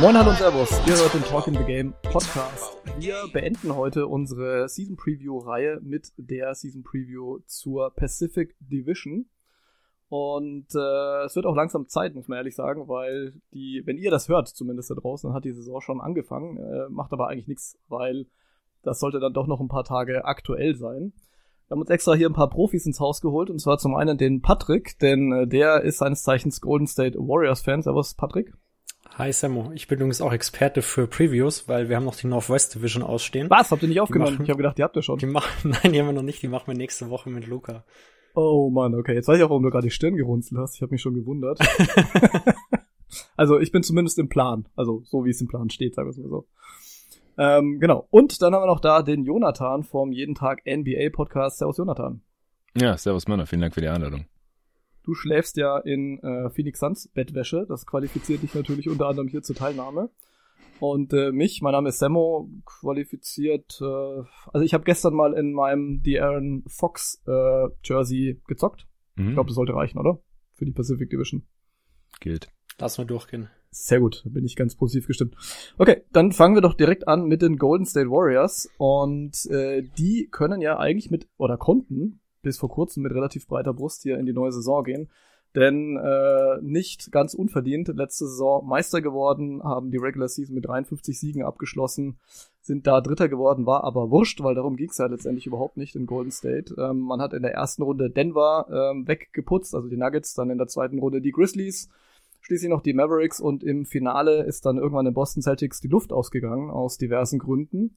Moin, hallo und servus. Ihr hört den Talk in the Game Podcast. Wir beenden heute unsere Season Preview Reihe mit der Season Preview zur Pacific Division. Und äh, es wird auch langsam Zeit, muss man ehrlich sagen, weil die, wenn ihr das hört, zumindest da draußen, dann hat die Saison schon angefangen, äh, macht aber eigentlich nichts, weil das sollte dann doch noch ein paar Tage aktuell sein. Wir haben uns extra hier ein paar Profis ins Haus geholt, und zwar zum einen den Patrick, denn äh, der ist seines Zeichens Golden State Warriors Fan. Servus, Patrick. Hi Sammo, ich bin übrigens auch Experte für Previews, weil wir haben noch die Northwest Division ausstehen. Was? Habt ihr nicht aufgenommen? Machen, ich habe gedacht, die habt ihr schon. Die machen, nein, die haben wir noch nicht, die machen wir nächste Woche mit Luca. Oh Mann, okay. Jetzt weiß ich auch, warum du gerade die Stirn gerunzelt hast. Ich habe mich schon gewundert. also ich bin zumindest im Plan. Also so wie es im Plan steht, sagen wir es mal so. Ähm, genau. Und dann haben wir noch da den Jonathan vom Jeden Tag NBA Podcast. Servus Jonathan. Ja, servus Männer. Vielen Dank für die Einladung. Du schläfst ja in äh, Phoenix Suns Bettwäsche. Das qualifiziert dich natürlich unter anderem hier zur Teilnahme. Und äh, mich, mein Name ist Sammo, qualifiziert. Äh, also ich habe gestern mal in meinem De'Aaron Fox äh, Jersey gezockt. Mhm. Ich glaube, das sollte reichen, oder? Für die Pacific Division. Gilt. Lass mal durchgehen. Sehr gut, da bin ich ganz positiv gestimmt. Okay, dann fangen wir doch direkt an mit den Golden State Warriors. Und äh, die können ja eigentlich mit, oder konnten bis vor kurzem mit relativ breiter Brust hier in die neue Saison gehen denn äh, nicht ganz unverdient letzte Saison Meister geworden, haben die Regular Season mit 53 Siegen abgeschlossen, sind da Dritter geworden, war aber wurscht, weil darum ging es ja letztendlich überhaupt nicht in Golden State. Ähm, man hat in der ersten Runde Denver ähm, weggeputzt, also die Nuggets, dann in der zweiten Runde die Grizzlies, schließlich noch die Mavericks und im Finale ist dann irgendwann in Boston Celtics die Luft ausgegangen aus diversen Gründen.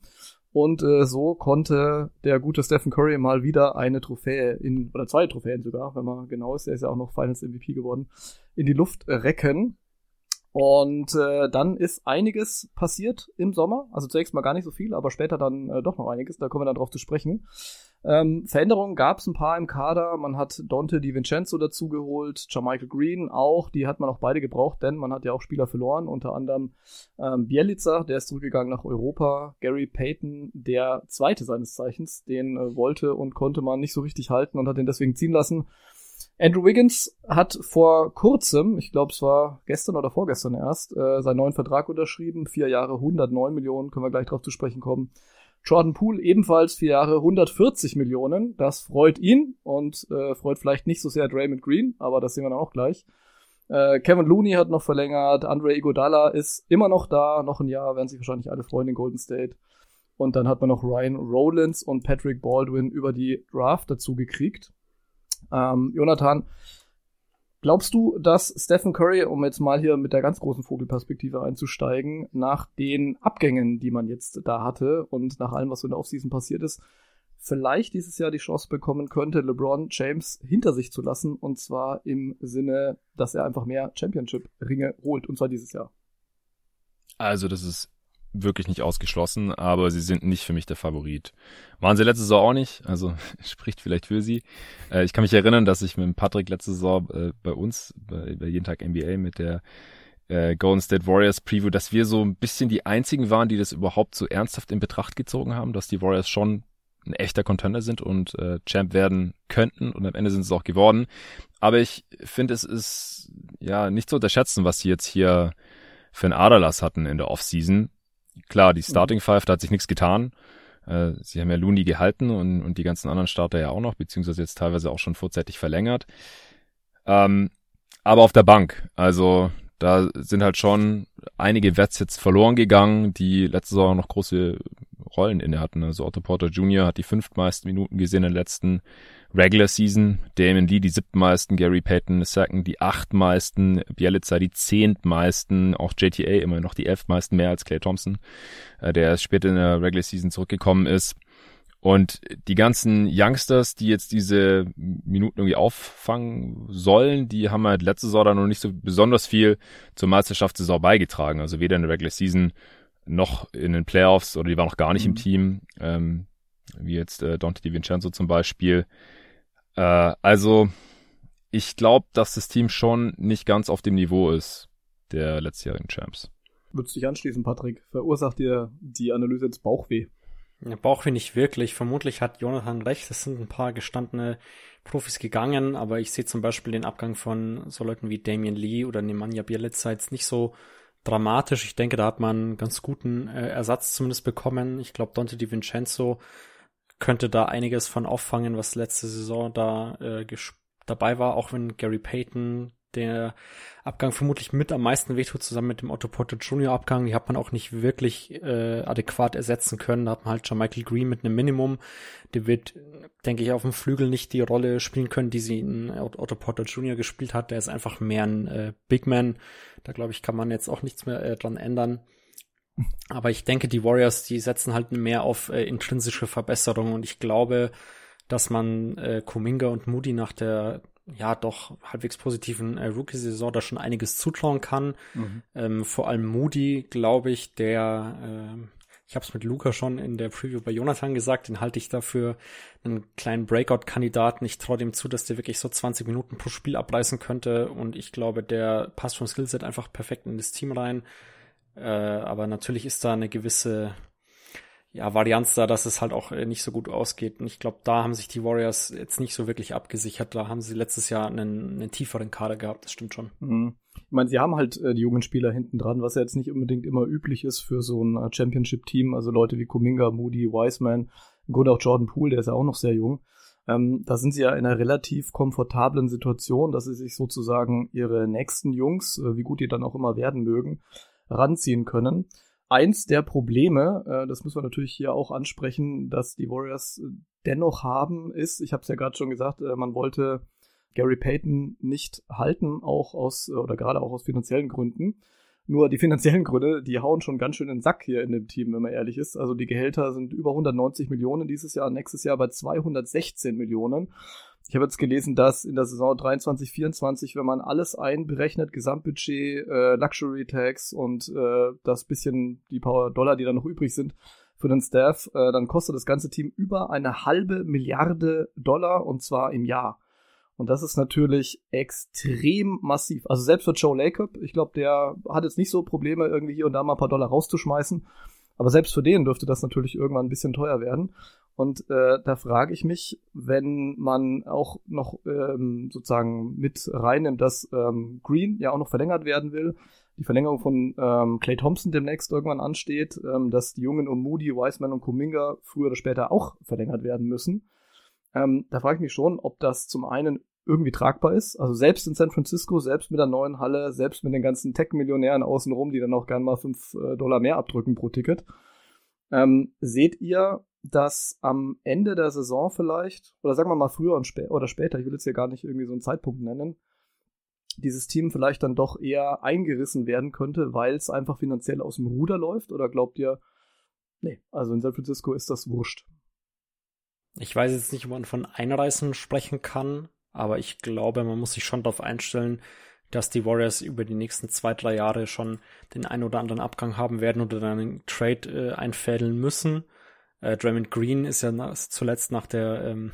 Und äh, so konnte der gute Stephen Curry mal wieder eine Trophäe in, oder zwei Trophäen sogar, wenn man genau ist, er ist ja auch noch Finals MVP geworden, in die Luft recken. Und äh, dann ist einiges passiert im Sommer. Also zunächst mal gar nicht so viel, aber später dann äh, doch noch einiges. Da kommen wir dann drauf zu sprechen. Ähm, Veränderungen gab es ein paar im Kader. Man hat Dante DiVincenzo dazugeholt, Jermichael Green auch. Die hat man auch beide gebraucht, denn man hat ja auch Spieler verloren. Unter anderem ähm, Bielica, der ist zurückgegangen nach Europa. Gary Payton, der zweite seines Zeichens, den äh, wollte und konnte man nicht so richtig halten und hat den deswegen ziehen lassen. Andrew Wiggins hat vor kurzem, ich glaube es war gestern oder vorgestern erst, äh, seinen neuen Vertrag unterschrieben. Vier Jahre 109 Millionen, können wir gleich drauf zu sprechen kommen. Jordan Poole ebenfalls vier Jahre 140 Millionen. Das freut ihn und äh, freut vielleicht nicht so sehr Draymond Green, aber das sehen wir dann auch gleich. Äh, Kevin Looney hat noch verlängert, Andre Iguodala ist immer noch da, noch ein Jahr, werden sich wahrscheinlich alle freuen in Golden State. Und dann hat man noch Ryan Rollins und Patrick Baldwin über die Draft dazu gekriegt. Ähm, Jonathan, glaubst du, dass Stephen Curry, um jetzt mal hier mit der ganz großen Vogelperspektive einzusteigen, nach den Abgängen, die man jetzt da hatte und nach allem, was so in der Offseason passiert ist, vielleicht dieses Jahr die Chance bekommen könnte, LeBron James hinter sich zu lassen und zwar im Sinne, dass er einfach mehr Championship-Ringe holt und zwar dieses Jahr? Also, das ist wirklich nicht ausgeschlossen, aber sie sind nicht für mich der Favorit. Waren sie letzte Saison auch nicht, also spricht vielleicht für sie. Äh, ich kann mich erinnern, dass ich mit Patrick letzte Saison äh, bei uns, bei, bei Jeden Tag NBA mit der äh, Golden State Warriors Preview, dass wir so ein bisschen die einzigen waren, die das überhaupt so ernsthaft in Betracht gezogen haben, dass die Warriors schon ein echter Contender sind und äh, Champ werden könnten und am Ende sind sie auch geworden. Aber ich finde, es ist ja nicht zu unterschätzen, was sie jetzt hier für ein Aderlass hatten in der Offseason. Klar, die Starting Five, da hat sich nichts getan. Äh, sie haben ja Looney gehalten und, und die ganzen anderen Starter ja auch noch, beziehungsweise jetzt teilweise auch schon vorzeitig verlängert. Ähm, aber auf der Bank, also da sind halt schon einige Wets jetzt verloren gegangen, die letzte Saison noch große Rollen inne hatten. Also Otto Porter Jr. hat die fünftmeisten Minuten gesehen in den letzten Regular Season, Damon Lee die siebtmeisten, Gary Payton second die achtmeisten, Bielica die zehntmeisten, auch JTA immer noch die elfmeisten, mehr als Clay Thompson, äh, der später in der Regular Season zurückgekommen ist. Und die ganzen Youngsters, die jetzt diese Minuten irgendwie auffangen sollen, die haben halt letzte Saison dann noch nicht so besonders viel zur Meisterschaftssaison beigetragen. Also weder in der Regular Season noch in den Playoffs oder die waren noch gar nicht mhm. im Team, ähm, wie jetzt äh, Dante DiVincenzo zum Beispiel. Äh, also ich glaube, dass das Team schon nicht ganz auf dem Niveau ist der letztjährigen Champs. Würdest du dich anschließen, Patrick? Verursacht dir die Analyse jetzt Bauchweh? Ja, Bauchweh nicht wirklich. Vermutlich hat Jonathan recht. Es sind ein paar gestandene Profis gegangen, aber ich sehe zum Beispiel den Abgang von so Leuten wie Damian Lee oder Nemanja Bielica jetzt nicht so dramatisch. Ich denke, da hat man einen ganz guten äh, Ersatz zumindest bekommen. Ich glaube, Dante Di Vincenzo könnte da einiges von auffangen, was letzte Saison da äh, dabei war, auch wenn Gary Payton der Abgang vermutlich mit am meisten wehtut, zusammen mit dem Otto Porter Junior Abgang. Die hat man auch nicht wirklich äh, adäquat ersetzen können. Da hat man halt schon Michael Green mit einem Minimum. Der wird, denke ich, auf dem Flügel nicht die Rolle spielen können, die sie in Otto Porter Junior gespielt hat. Der ist einfach mehr ein äh, Big Man. Da glaube ich, kann man jetzt auch nichts mehr äh, dran ändern. Aber ich denke, die Warriors, die setzen halt mehr auf äh, intrinsische Verbesserungen und ich glaube, dass man äh, Kuminga und Moody nach der ja doch halbwegs positiven äh, Rookie-Saison da schon einiges zutrauen kann. Mhm. Ähm, vor allem Moody, glaube ich, der, äh, ich habe es mit Luca schon in der Preview bei Jonathan gesagt, den halte ich dafür einen kleinen Breakout-Kandidaten. Ich traue dem zu, dass der wirklich so 20 Minuten pro Spiel abreißen könnte und ich glaube, der passt vom Skillset einfach perfekt in das Team rein. Äh, aber natürlich ist da eine gewisse ja, Varianz da, dass es halt auch äh, nicht so gut ausgeht. Und ich glaube, da haben sich die Warriors jetzt nicht so wirklich abgesichert. Da haben sie letztes Jahr einen, einen tieferen Kader gehabt, das stimmt schon. Mhm. Ich meine, sie haben halt äh, die jungen Spieler hinten dran, was ja jetzt nicht unbedingt immer üblich ist für so ein äh, Championship-Team. Also Leute wie Kuminga, Moody, Wiseman, gut auch Jordan Poole, der ist ja auch noch sehr jung. Ähm, da sind sie ja in einer relativ komfortablen Situation, dass sie sich sozusagen ihre nächsten Jungs, äh, wie gut die dann auch immer werden mögen, ranziehen können eins der Probleme, äh, das müssen wir natürlich hier auch ansprechen, dass die Warriors äh, dennoch haben, ist, ich habe es ja gerade schon gesagt, äh, man wollte Gary Payton nicht halten, auch aus, äh, oder gerade auch aus finanziellen Gründen. Nur die finanziellen Gründe, die hauen schon ganz schön in den Sack hier in dem Team, wenn man ehrlich ist. Also die Gehälter sind über 190 Millionen dieses Jahr, nächstes Jahr bei 216 Millionen. Ich habe jetzt gelesen, dass in der Saison 23, 24, wenn man alles einberechnet, Gesamtbudget, äh, Luxury Tax und äh, das bisschen die paar Dollar, die da noch übrig sind für den Staff, äh, dann kostet das ganze Team über eine halbe Milliarde Dollar und zwar im Jahr. Und das ist natürlich extrem massiv. Also selbst für Joe Lacob, ich glaube, der hat jetzt nicht so Probleme, irgendwie hier und da mal ein paar Dollar rauszuschmeißen. Aber selbst für den dürfte das natürlich irgendwann ein bisschen teuer werden. Und äh, da frage ich mich, wenn man auch noch ähm, sozusagen mit reinnimmt, dass ähm, Green ja auch noch verlängert werden will, die Verlängerung von ähm, Clay Thompson demnächst irgendwann ansteht, ähm, dass die Jungen um Moody, Wiseman und Kuminga früher oder später auch verlängert werden müssen. Ähm, da frage ich mich schon, ob das zum einen irgendwie tragbar ist. Also selbst in San Francisco, selbst mit der neuen Halle, selbst mit den ganzen Tech-Millionären außenrum, die dann auch gern mal fünf äh, Dollar mehr abdrücken pro Ticket. Ähm, seht ihr, dass am Ende der Saison vielleicht, oder sagen wir mal früher und spä oder später, ich will jetzt hier gar nicht irgendwie so einen Zeitpunkt nennen, dieses Team vielleicht dann doch eher eingerissen werden könnte, weil es einfach finanziell aus dem Ruder läuft? Oder glaubt ihr, nee, also in San Francisco ist das wurscht? Ich weiß jetzt nicht, ob man von Einreißen sprechen kann, aber ich glaube, man muss sich schon darauf einstellen, dass die Warriors über die nächsten zwei, drei Jahre schon den einen oder anderen Abgang haben werden oder dann einen Trade äh, einfädeln müssen. Äh, Draymond Green ist ja nach, zuletzt nach der ähm,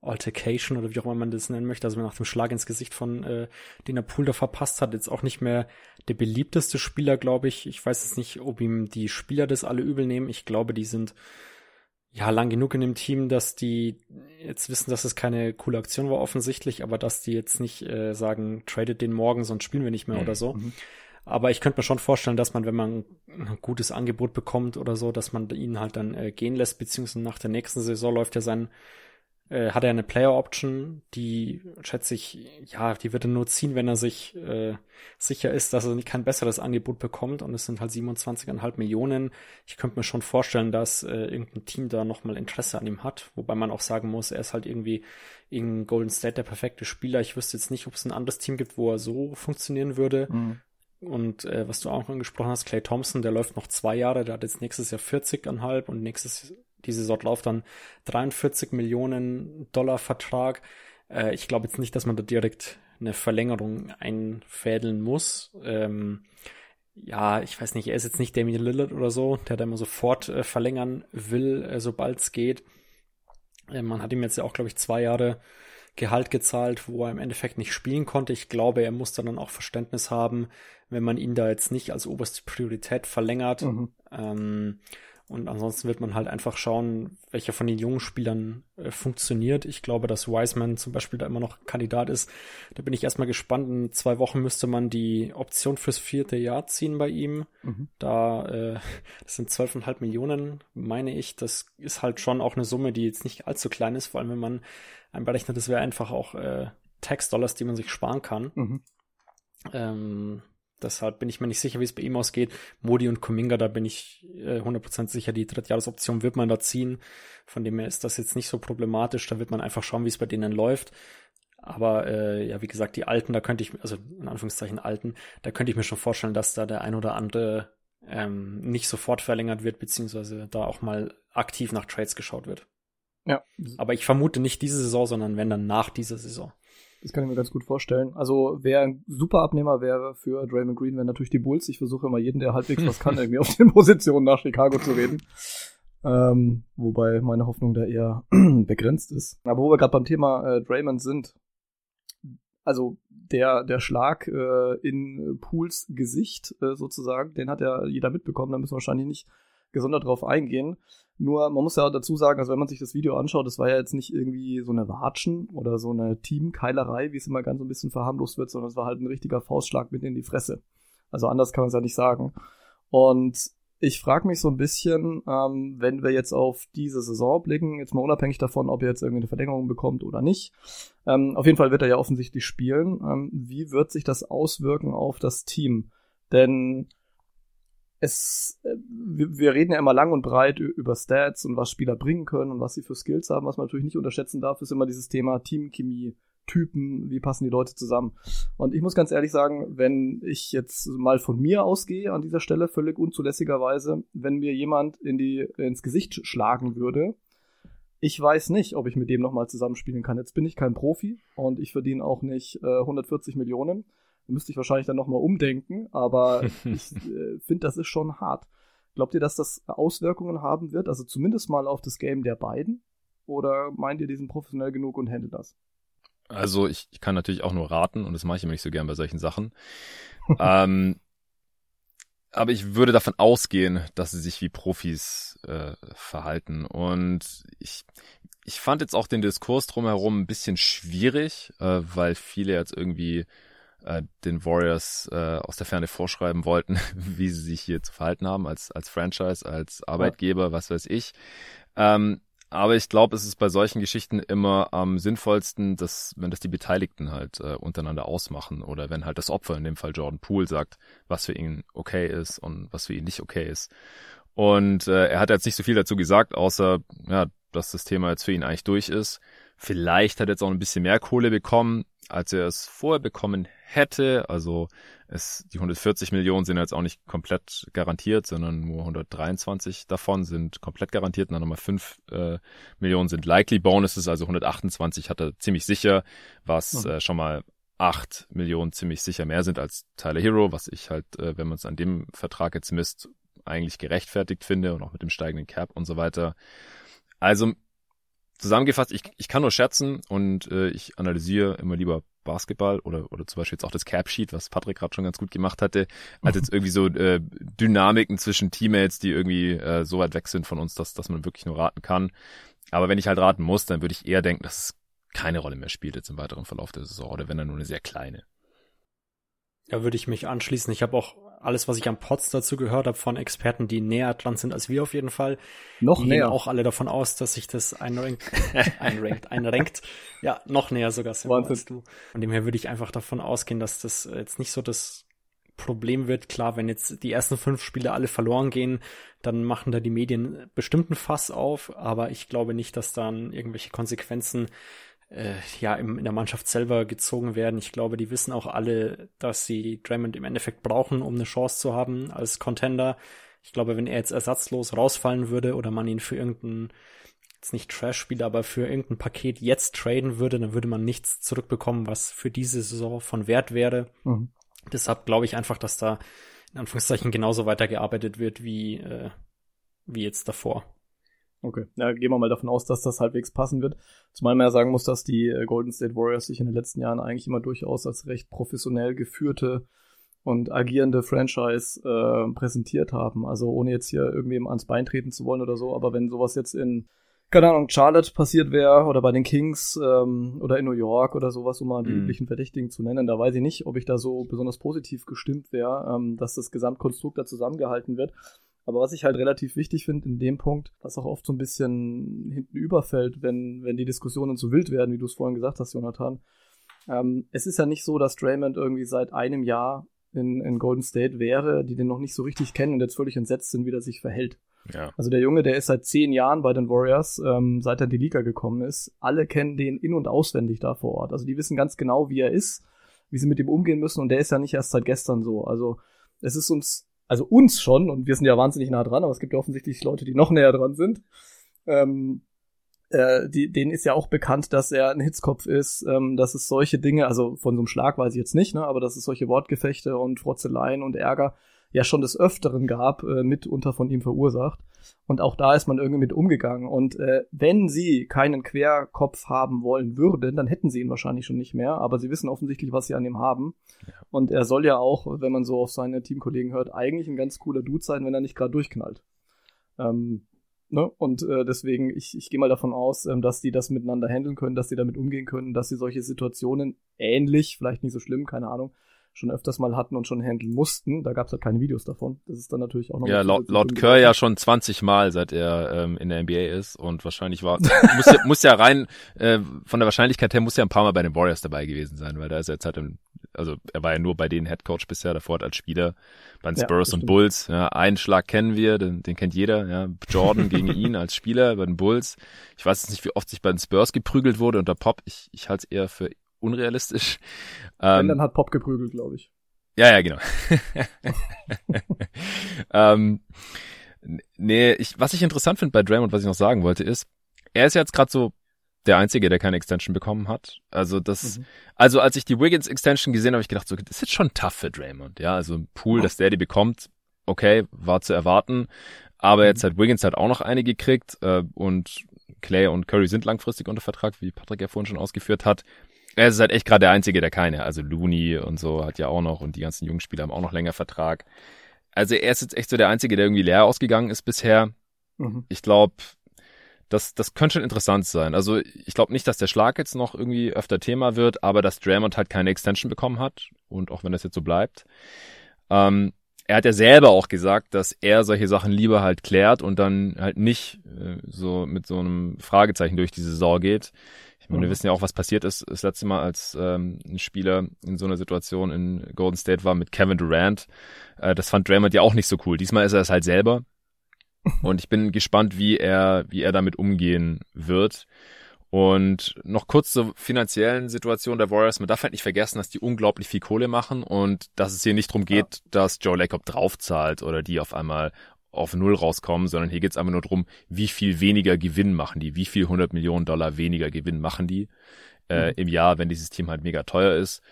Altercation oder wie auch immer man das nennen möchte, also nach dem Schlag ins Gesicht von äh, den er verpasst hat, jetzt auch nicht mehr der beliebteste Spieler, glaube ich. Ich weiß jetzt nicht, ob ihm die Spieler das alle übel nehmen. Ich glaube, die sind ja lang genug in dem Team, dass die jetzt wissen, dass es keine coole Aktion war offensichtlich, aber dass die jetzt nicht äh, sagen, tradet den morgen, sonst spielen wir nicht mehr mhm. oder so. Mhm. Aber ich könnte mir schon vorstellen, dass man, wenn man ein gutes Angebot bekommt oder so, dass man ihn halt dann äh, gehen lässt, beziehungsweise nach der nächsten Saison läuft ja sein äh, hat er eine Player Option, die schätze ich, ja, die wird er nur ziehen, wenn er sich äh, sicher ist, dass er kein besseres Angebot bekommt und es sind halt 27,5 Millionen. Ich könnte mir schon vorstellen, dass äh, irgendein Team da nochmal Interesse an ihm hat, wobei man auch sagen muss, er ist halt irgendwie in Golden State der perfekte Spieler. Ich wüsste jetzt nicht, ob es ein anderes Team gibt, wo er so funktionieren würde. Mhm. Und äh, was du auch angesprochen hast, Clay Thompson, der läuft noch zwei Jahre, der hat jetzt nächstes Jahr 40,5 und nächstes die Saison läuft dann 43 Millionen Dollar Vertrag. Äh, ich glaube jetzt nicht, dass man da direkt eine Verlängerung einfädeln muss. Ähm, ja, ich weiß nicht, er ist jetzt nicht Damian Lillard oder so, der da immer sofort äh, verlängern will, äh, sobald es geht. Äh, man hat ihm jetzt ja auch, glaube ich, zwei Jahre Gehalt gezahlt, wo er im Endeffekt nicht spielen konnte. Ich glaube, er muss dann auch Verständnis haben, wenn man ihn da jetzt nicht als oberste Priorität verlängert. Mhm. Ähm, und ansonsten wird man halt einfach schauen, welcher von den jungen Spielern äh, funktioniert. Ich glaube, dass Wiseman zum Beispiel da immer noch Kandidat ist. Da bin ich erstmal gespannt. In zwei Wochen müsste man die Option fürs vierte Jahr ziehen bei ihm. Mhm. Da äh, das sind 12,5 Millionen, meine ich. Das ist halt schon auch eine Summe, die jetzt nicht allzu klein ist, vor allem wenn man einberechnet, das wäre einfach auch äh, Tax-Dollars, die man sich sparen kann. Mhm. Ähm, Deshalb bin ich mir nicht sicher, wie es bei ihm ausgeht. Modi und Kuminga, da bin ich äh, 100% sicher, die Drittjahresoption wird man da ziehen. Von dem her ist das jetzt nicht so problematisch. Da wird man einfach schauen, wie es bei denen läuft. Aber äh, ja, wie gesagt, die Alten, da könnte ich, also in Anführungszeichen Alten, da könnte ich mir schon vorstellen, dass da der ein oder andere ähm, nicht sofort verlängert wird, beziehungsweise da auch mal aktiv nach Trades geschaut wird. Ja. Aber ich vermute nicht diese Saison, sondern wenn dann nach dieser Saison. Das kann ich mir ganz gut vorstellen. Also, wer ein super Abnehmer wäre für Draymond Green, wäre natürlich die Bulls. Ich versuche immer jeden, der halbwegs was kann, irgendwie auf den Positionen nach Chicago zu reden. Ähm, wobei meine Hoffnung da eher begrenzt ist. Aber wo wir gerade beim Thema äh, Draymond sind, also der, der Schlag äh, in Pools Gesicht äh, sozusagen, den hat ja jeder mitbekommen, da müssen wir wahrscheinlich nicht gesondert drauf eingehen. Nur, man muss ja dazu sagen, also wenn man sich das Video anschaut, das war ja jetzt nicht irgendwie so eine Watschen oder so eine Teamkeilerei, wie es immer ganz so ein bisschen verharmlost wird, sondern es war halt ein richtiger Faustschlag mit in die Fresse. Also anders kann man es ja nicht sagen. Und ich frage mich so ein bisschen, ähm, wenn wir jetzt auf diese Saison blicken, jetzt mal unabhängig davon, ob er jetzt irgendwie eine Verlängerung bekommt oder nicht. Ähm, auf jeden Fall wird er ja offensichtlich spielen. Ähm, wie wird sich das auswirken auf das Team? Denn es, äh, wir, wir reden ja immer lang und breit über Stats und was Spieler bringen können und was sie für Skills haben. Was man natürlich nicht unterschätzen darf, ist immer dieses Thema Teamchemie, Typen, wie passen die Leute zusammen. Und ich muss ganz ehrlich sagen, wenn ich jetzt mal von mir ausgehe an dieser Stelle, völlig unzulässigerweise, wenn mir jemand in die, ins Gesicht schlagen würde, ich weiß nicht, ob ich mit dem nochmal zusammenspielen kann. Jetzt bin ich kein Profi und ich verdiene auch nicht äh, 140 Millionen müsste ich wahrscheinlich dann nochmal umdenken, aber ich äh, finde, das ist schon hart. Glaubt ihr, dass das Auswirkungen haben wird, also zumindest mal auf das Game der beiden? Oder meint ihr, die sind professionell genug und handeln das? Also ich, ich kann natürlich auch nur raten und das mache ich immer nicht so gern bei solchen Sachen. ähm, aber ich würde davon ausgehen, dass sie sich wie Profis äh, verhalten. Und ich, ich fand jetzt auch den Diskurs drumherum ein bisschen schwierig, äh, weil viele jetzt irgendwie äh, den Warriors äh, aus der Ferne vorschreiben wollten, wie sie sich hier zu verhalten haben als, als Franchise, als Arbeitgeber, ja. was weiß ich. Ähm, aber ich glaube, es ist bei solchen Geschichten immer am sinnvollsten, dass, wenn das die Beteiligten halt äh, untereinander ausmachen oder wenn halt das Opfer, in dem Fall Jordan Poole, sagt, was für ihn okay ist und was für ihn nicht okay ist. Und äh, er hat jetzt nicht so viel dazu gesagt, außer ja, dass das Thema jetzt für ihn eigentlich durch ist. Vielleicht hat er jetzt auch ein bisschen mehr Kohle bekommen, als er es vorher bekommen hätte. Also es, die 140 Millionen sind jetzt auch nicht komplett garantiert, sondern nur 123 davon sind komplett garantiert. Und dann nochmal 5 äh, Millionen sind likely Bonuses, also 128 hat er ziemlich sicher, was mhm. äh, schon mal 8 Millionen ziemlich sicher mehr sind als Tyler Hero, was ich halt, äh, wenn man es an dem Vertrag jetzt misst, eigentlich gerechtfertigt finde und auch mit dem steigenden Cap und so weiter. Also zusammengefasst, ich, ich kann nur schätzen und äh, ich analysiere immer lieber Basketball oder, oder zum Beispiel jetzt auch das Capsheet, was Patrick gerade schon ganz gut gemacht hatte, als jetzt irgendwie so äh, Dynamiken zwischen Teammates, die irgendwie äh, so weit weg sind von uns, dass, dass man wirklich nur raten kann. Aber wenn ich halt raten muss, dann würde ich eher denken, dass es keine Rolle mehr spielt jetzt im weiteren Verlauf der Saison oder wenn dann nur eine sehr kleine. Da würde ich mich anschließen. Ich habe auch alles, was ich am Pots dazu gehört habe von Experten, die näher dran sind als wir auf jeden Fall. Noch die näher. Gehen auch alle davon aus, dass sich das einrankt, einrankt, einrankt. Ja, noch näher sogar sind als du. Von dem her würde ich einfach davon ausgehen, dass das jetzt nicht so das Problem wird. Klar, wenn jetzt die ersten fünf Spiele alle verloren gehen, dann machen da die Medien bestimmten Fass auf, aber ich glaube nicht, dass dann irgendwelche Konsequenzen äh, ja im, in der Mannschaft selber gezogen werden. Ich glaube, die wissen auch alle, dass sie Draymond im Endeffekt brauchen, um eine Chance zu haben als Contender. Ich glaube, wenn er jetzt ersatzlos rausfallen würde oder man ihn für irgendeinen jetzt nicht Trash-Spieler, aber für irgendein Paket jetzt traden würde, dann würde man nichts zurückbekommen, was für diese Saison von Wert wäre. Mhm. Deshalb glaube ich einfach, dass da in Anführungszeichen genauso weitergearbeitet wird wie, äh, wie jetzt davor. Okay, ja, gehen wir mal davon aus, dass das halbwegs passen wird. Zumal man ja sagen muss, dass die äh, Golden State Warriors sich in den letzten Jahren eigentlich immer durchaus als recht professionell geführte und agierende Franchise äh, präsentiert haben. Also ohne jetzt hier irgendwem ans Bein treten zu wollen oder so, aber wenn sowas jetzt in keine Ahnung, Charlotte passiert wäre oder bei den Kings ähm, oder in New York oder sowas, um mal die Mhm. üblichen Verdächtigen zu nennen, da weiß ich nicht, ob ich da so besonders positiv gestimmt wäre, ähm, dass das Gesamtkonstrukt da zusammengehalten wird. Aber was ich halt relativ wichtig finde in dem Punkt, was auch oft so ein bisschen hinten überfällt, wenn, wenn die Diskussionen so wild werden, wie du es vorhin gesagt hast, Jonathan. Ähm, es ist ja nicht so, dass Draymond irgendwie seit einem Jahr in, in Golden State wäre, die den noch nicht so richtig kennen und jetzt völlig entsetzt sind, wie der sich verhält. Ja. Also der Junge, der ist seit zehn Jahren bei den Warriors, ähm, seit er in die Liga gekommen ist. Alle kennen den in- und auswendig da vor Ort. Also die wissen ganz genau, wie er ist, wie sie mit ihm umgehen müssen. Und der ist ja nicht erst seit gestern so. Also es ist uns, also uns schon, und wir sind ja wahnsinnig nah dran, aber es gibt ja offensichtlich Leute, die noch näher dran sind. Ähm, äh, die, denen ist ja auch bekannt, dass er ein Hitzkopf ist, ähm, dass es solche Dinge, also von so einem Schlag weiß ich jetzt nicht, ne, aber dass es solche Wortgefechte und Frotzeleien und Ärger ja schon des Öfteren gab, äh, mitunter von ihm verursacht. Und auch da ist man irgendwie mit umgegangen. Und äh, wenn sie keinen Querkopf haben wollen würden, dann hätten sie ihn wahrscheinlich schon nicht mehr. Aber sie wissen offensichtlich, was sie an ihm haben. Und er soll ja auch, wenn man so auf seine Teamkollegen hört, eigentlich ein ganz cooler Dude sein, wenn er nicht gerade durchknallt. Ähm, ne? Und äh, deswegen, ich, ich gehe mal davon aus, ähm, dass die das miteinander handeln können, dass sie damit umgehen können, dass sie solche Situationen ähnlich, vielleicht nicht so schlimm, keine Ahnung, schon öfters mal hatten und schon handeln mussten. Da gab es halt keine Videos davon. Das ist dann natürlich auch noch Ja, laut, laut. Kerr ja schon 20 Mal, seit er ähm, in der NBA ist und wahrscheinlich war, muss ja, muss ja rein, äh, von der Wahrscheinlichkeit her muss ja ein paar Mal bei den Warriors dabei gewesen sein, weil da ist er jetzt halt im, also er war ja nur bei denen Head Coach bisher, davor hat als Spieler bei den Ja, Spurs das und. Bulls, ja, einen Schlag kennen wir, den, den kennt jeder, ja, Jordan gegen ihn als Spieler bei den Bulls. Ich weiß jetzt nicht, wie oft sich bei den Spurs geprügelt wurde unter Pop, ich, ich halte es eher für unrealistisch. Wenn, Ähm, dann hat Pop geprügelt, glaube ich. ja, ja, genau. ähm, nee, ich, was ich interessant finde bei Draymond, was ich noch sagen wollte, ist, er ist jetzt gerade so der Einzige, der keine Extension bekommen hat. Also das, Mhm. also als ich die Wiggins Extension gesehen habe, ich gedacht, so, das ist jetzt schon tough für Draymond. Ja, also ein Pool, dass der die bekommt, okay, war zu erwarten. Aber jetzt hat Wiggins halt auch noch eine gekriegt äh, und Clay und Curry sind langfristig unter Vertrag, wie Patrick ja vorhin schon ausgeführt hat. Er ist halt echt gerade der Einzige, der keine. Also Looney und so hat ja auch noch und die ganzen jungen Spieler haben auch noch länger Vertrag. Also er ist jetzt echt so der Einzige, der irgendwie leer ausgegangen ist bisher. Mhm. Ich glaube, das, das könnte schon interessant sein. Also ich glaube nicht, dass der Schlag jetzt noch irgendwie öfter Thema wird, aber dass Draymond halt keine Extension bekommen hat und auch wenn das jetzt so bleibt. Ähm, er hat ja selber auch gesagt, dass er solche Sachen lieber halt klärt und dann halt nicht äh, so mit so einem Fragezeichen durch die Saison geht. Ich meine, wir Mhm. wissen ja auch, was passiert ist das letzte Mal, als ähm, ein Spieler in so einer Situation in Golden State war mit Kevin Durant. Äh, das fand Draymond ja auch nicht so cool. Diesmal ist er es halt selber. Und ich bin gespannt, wie er, wie er damit umgehen wird. Und noch kurz zur finanziellen Situation der Warriors. Man darf halt nicht vergessen, dass die unglaublich viel Kohle machen und dass es hier nicht darum geht, dass Joe Lacob draufzahlt oder die auf einmal auf Null rauskommen, sondern hier geht's einfach nur darum, wie viel weniger Gewinn machen die, wie viel 100 Millionen Dollar weniger Gewinn machen die äh, Mhm. im Jahr, wenn dieses Team halt mega teuer ist.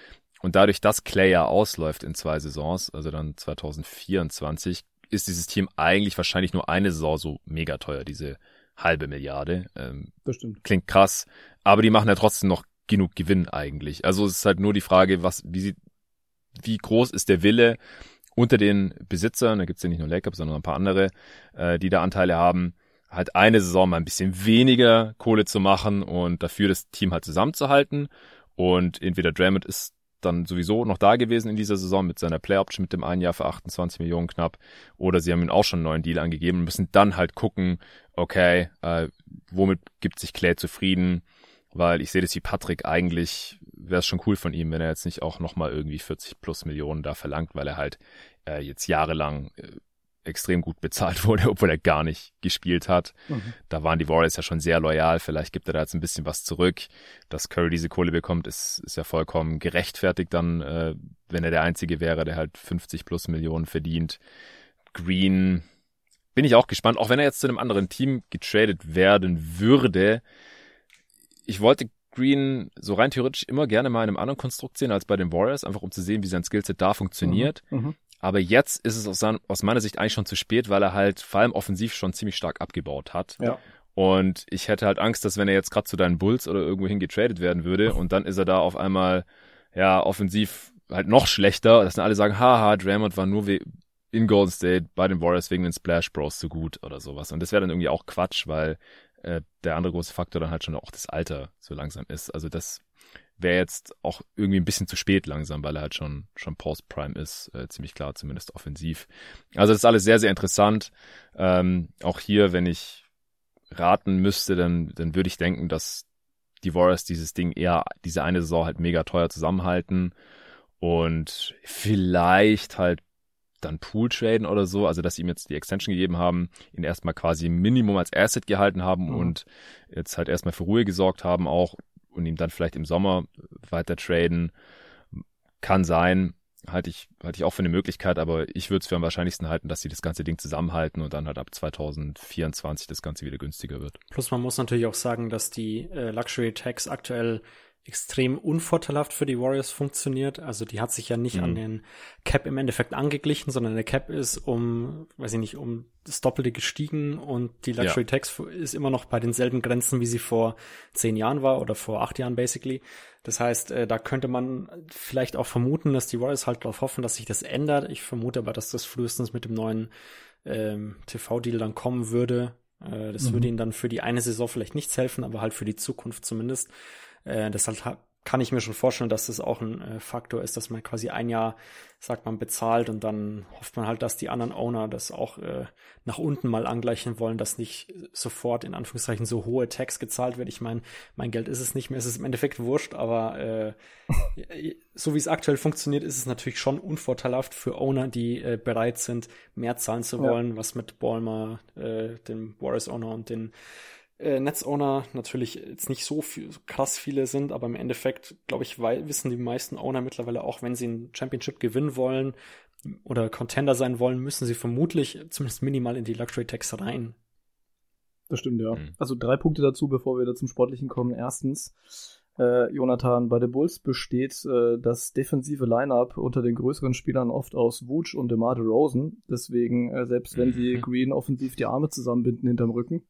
Und dadurch, dass Clay ja ausläuft in zwei Saisons, also dann 2024, ist dieses Team eigentlich wahrscheinlich nur eine Saison so mega teuer, diese halbe Milliarde. Ähm, Das stimmt. klingt krass, aber die machen ja trotzdem noch genug Gewinn eigentlich. Also es ist halt nur die Frage, was, wie sie, wie groß ist der Wille unter den Besitzern, da gibt's ja nicht nur Lakers, sondern ein paar andere, äh, die da Anteile haben, halt eine Saison mal ein bisschen weniger Kohle zu machen und dafür das Team halt zusammenzuhalten. Und entweder Draymond ist dann sowieso noch da gewesen in dieser Saison mit seiner Play-Option mit dem einen Jahr für 28 Millionen knapp. Oder sie haben ihm auch schon einen neuen Deal angegeben und müssen dann halt gucken, okay, äh, womit gibt sich Clay zufrieden? Weil ich sehe das wie Patrick, eigentlich wäre es schon cool von ihm, wenn er jetzt nicht auch nochmal irgendwie 40 plus Millionen da verlangt, weil er halt äh, jetzt jahrelang äh, extrem gut bezahlt wurde, obwohl er gar nicht gespielt hat. Mhm. Da waren die Warriors ja schon sehr loyal. Vielleicht gibt er da jetzt ein bisschen was zurück. Dass Curry diese Kohle bekommt, ist, ist ja vollkommen gerechtfertigt dann, äh, wenn er der Einzige wäre, der halt 50 plus Millionen verdient. Green bin ich auch gespannt, auch wenn er jetzt zu einem anderen Team getradet werden würde. Ich wollte Green so rein theoretisch immer gerne mal in einem anderen Konstrukt sehen als bei den Warriors, einfach um zu sehen, wie sein Skillset da funktioniert. Mhm. Aber jetzt ist es aus, aus meiner Sicht eigentlich schon zu spät, weil er halt vor allem offensiv schon ziemlich stark abgebaut hat. Ja. Und ich hätte halt Angst, dass wenn er jetzt gerade zu deinen Bulls oder irgendwo hin getradet werden würde und dann ist er da auf einmal ja offensiv halt noch schlechter, dass dann alle sagen, haha, Draymond war nur in Golden State bei den Warriors wegen den Splash Bros so gut oder sowas. Und das wäre dann irgendwie auch Quatsch, weil äh, der andere große Faktor dann halt schon auch das Alter so langsam ist. Also das wäre jetzt auch irgendwie ein bisschen zu spät langsam, weil er halt schon, schon Post-Prime ist, äh, ziemlich klar, zumindest offensiv. Also das ist alles sehr, sehr interessant. Ähm, auch hier, wenn ich raten müsste, dann, dann würde ich denken, dass die Warriors dieses Ding eher diese eine Saison halt mega teuer zusammenhalten und vielleicht halt dann Pool traden oder so, also dass sie ihm jetzt die Extension gegeben haben, ihn erstmal quasi Minimum als Asset gehalten haben mhm. und jetzt halt erstmal für Ruhe gesorgt haben auch und ihm dann vielleicht im Sommer weiter traden. Kann sein, halte ich, halte ich auch für eine Möglichkeit, aber ich würde es für am wahrscheinlichsten halten, dass sie das ganze Ding zusammenhalten und dann halt ab 2024 das Ganze wieder günstiger wird. Plus man muss natürlich auch sagen, dass die äh, Luxury Tax aktuell extrem unvorteilhaft für die Warriors funktioniert. Also die hat sich ja nicht mhm. an den Cap im Endeffekt angeglichen, sondern der Cap ist um, weiß ich nicht, um das Doppelte gestiegen und die Luxury ja. Tax ist immer noch bei denselben Grenzen, wie sie vor zehn Jahren war oder vor acht Jahren basically. Das heißt, äh, da könnte man vielleicht auch vermuten, dass die Warriors halt darauf hoffen, dass sich das ändert. Ich vermute aber, dass das frühestens mit dem neuen ähm, TV-Deal dann kommen würde. Äh, das mhm. würde ihnen dann für die eine Saison vielleicht nichts helfen, aber halt für die Zukunft zumindest. Äh, deshalb kann ich mir schon vorstellen, dass das auch ein äh, Faktor ist, dass man quasi ein Jahr, sagt man, bezahlt und dann hofft man halt, dass die anderen Owner das auch äh, nach unten mal angleichen wollen, dass nicht sofort in Anführungszeichen so hohe Tax gezahlt wird. Ich meine, mein Geld ist es nicht mehr, es ist im Endeffekt wurscht, aber äh, so wie es aktuell funktioniert, ist es natürlich schon unvorteilhaft für Owner, die äh, bereit sind, mehr zahlen zu wollen, ja. was mit Ballmer, äh, dem Warriors-Owner und den äh, Netzowner natürlich jetzt nicht so viel, krass viele sind, aber im Endeffekt, glaube ich, weil, wissen die meisten Owner mittlerweile auch, wenn sie ein Championship gewinnen wollen oder Contender sein wollen, müssen sie vermutlich zumindest minimal in die Luxury Tax rein. Das stimmt, ja. Mhm. Also drei Punkte dazu, bevor wir da zum Sportlichen kommen. Erstens, äh, Jonathan, bei den Bulls besteht äh, das defensive Lineup unter den größeren Spielern oft aus Wutsch und DeMar DeRozan. Deswegen, äh, selbst wenn sie mhm. Green offensiv die Arme zusammenbinden hinterm Rücken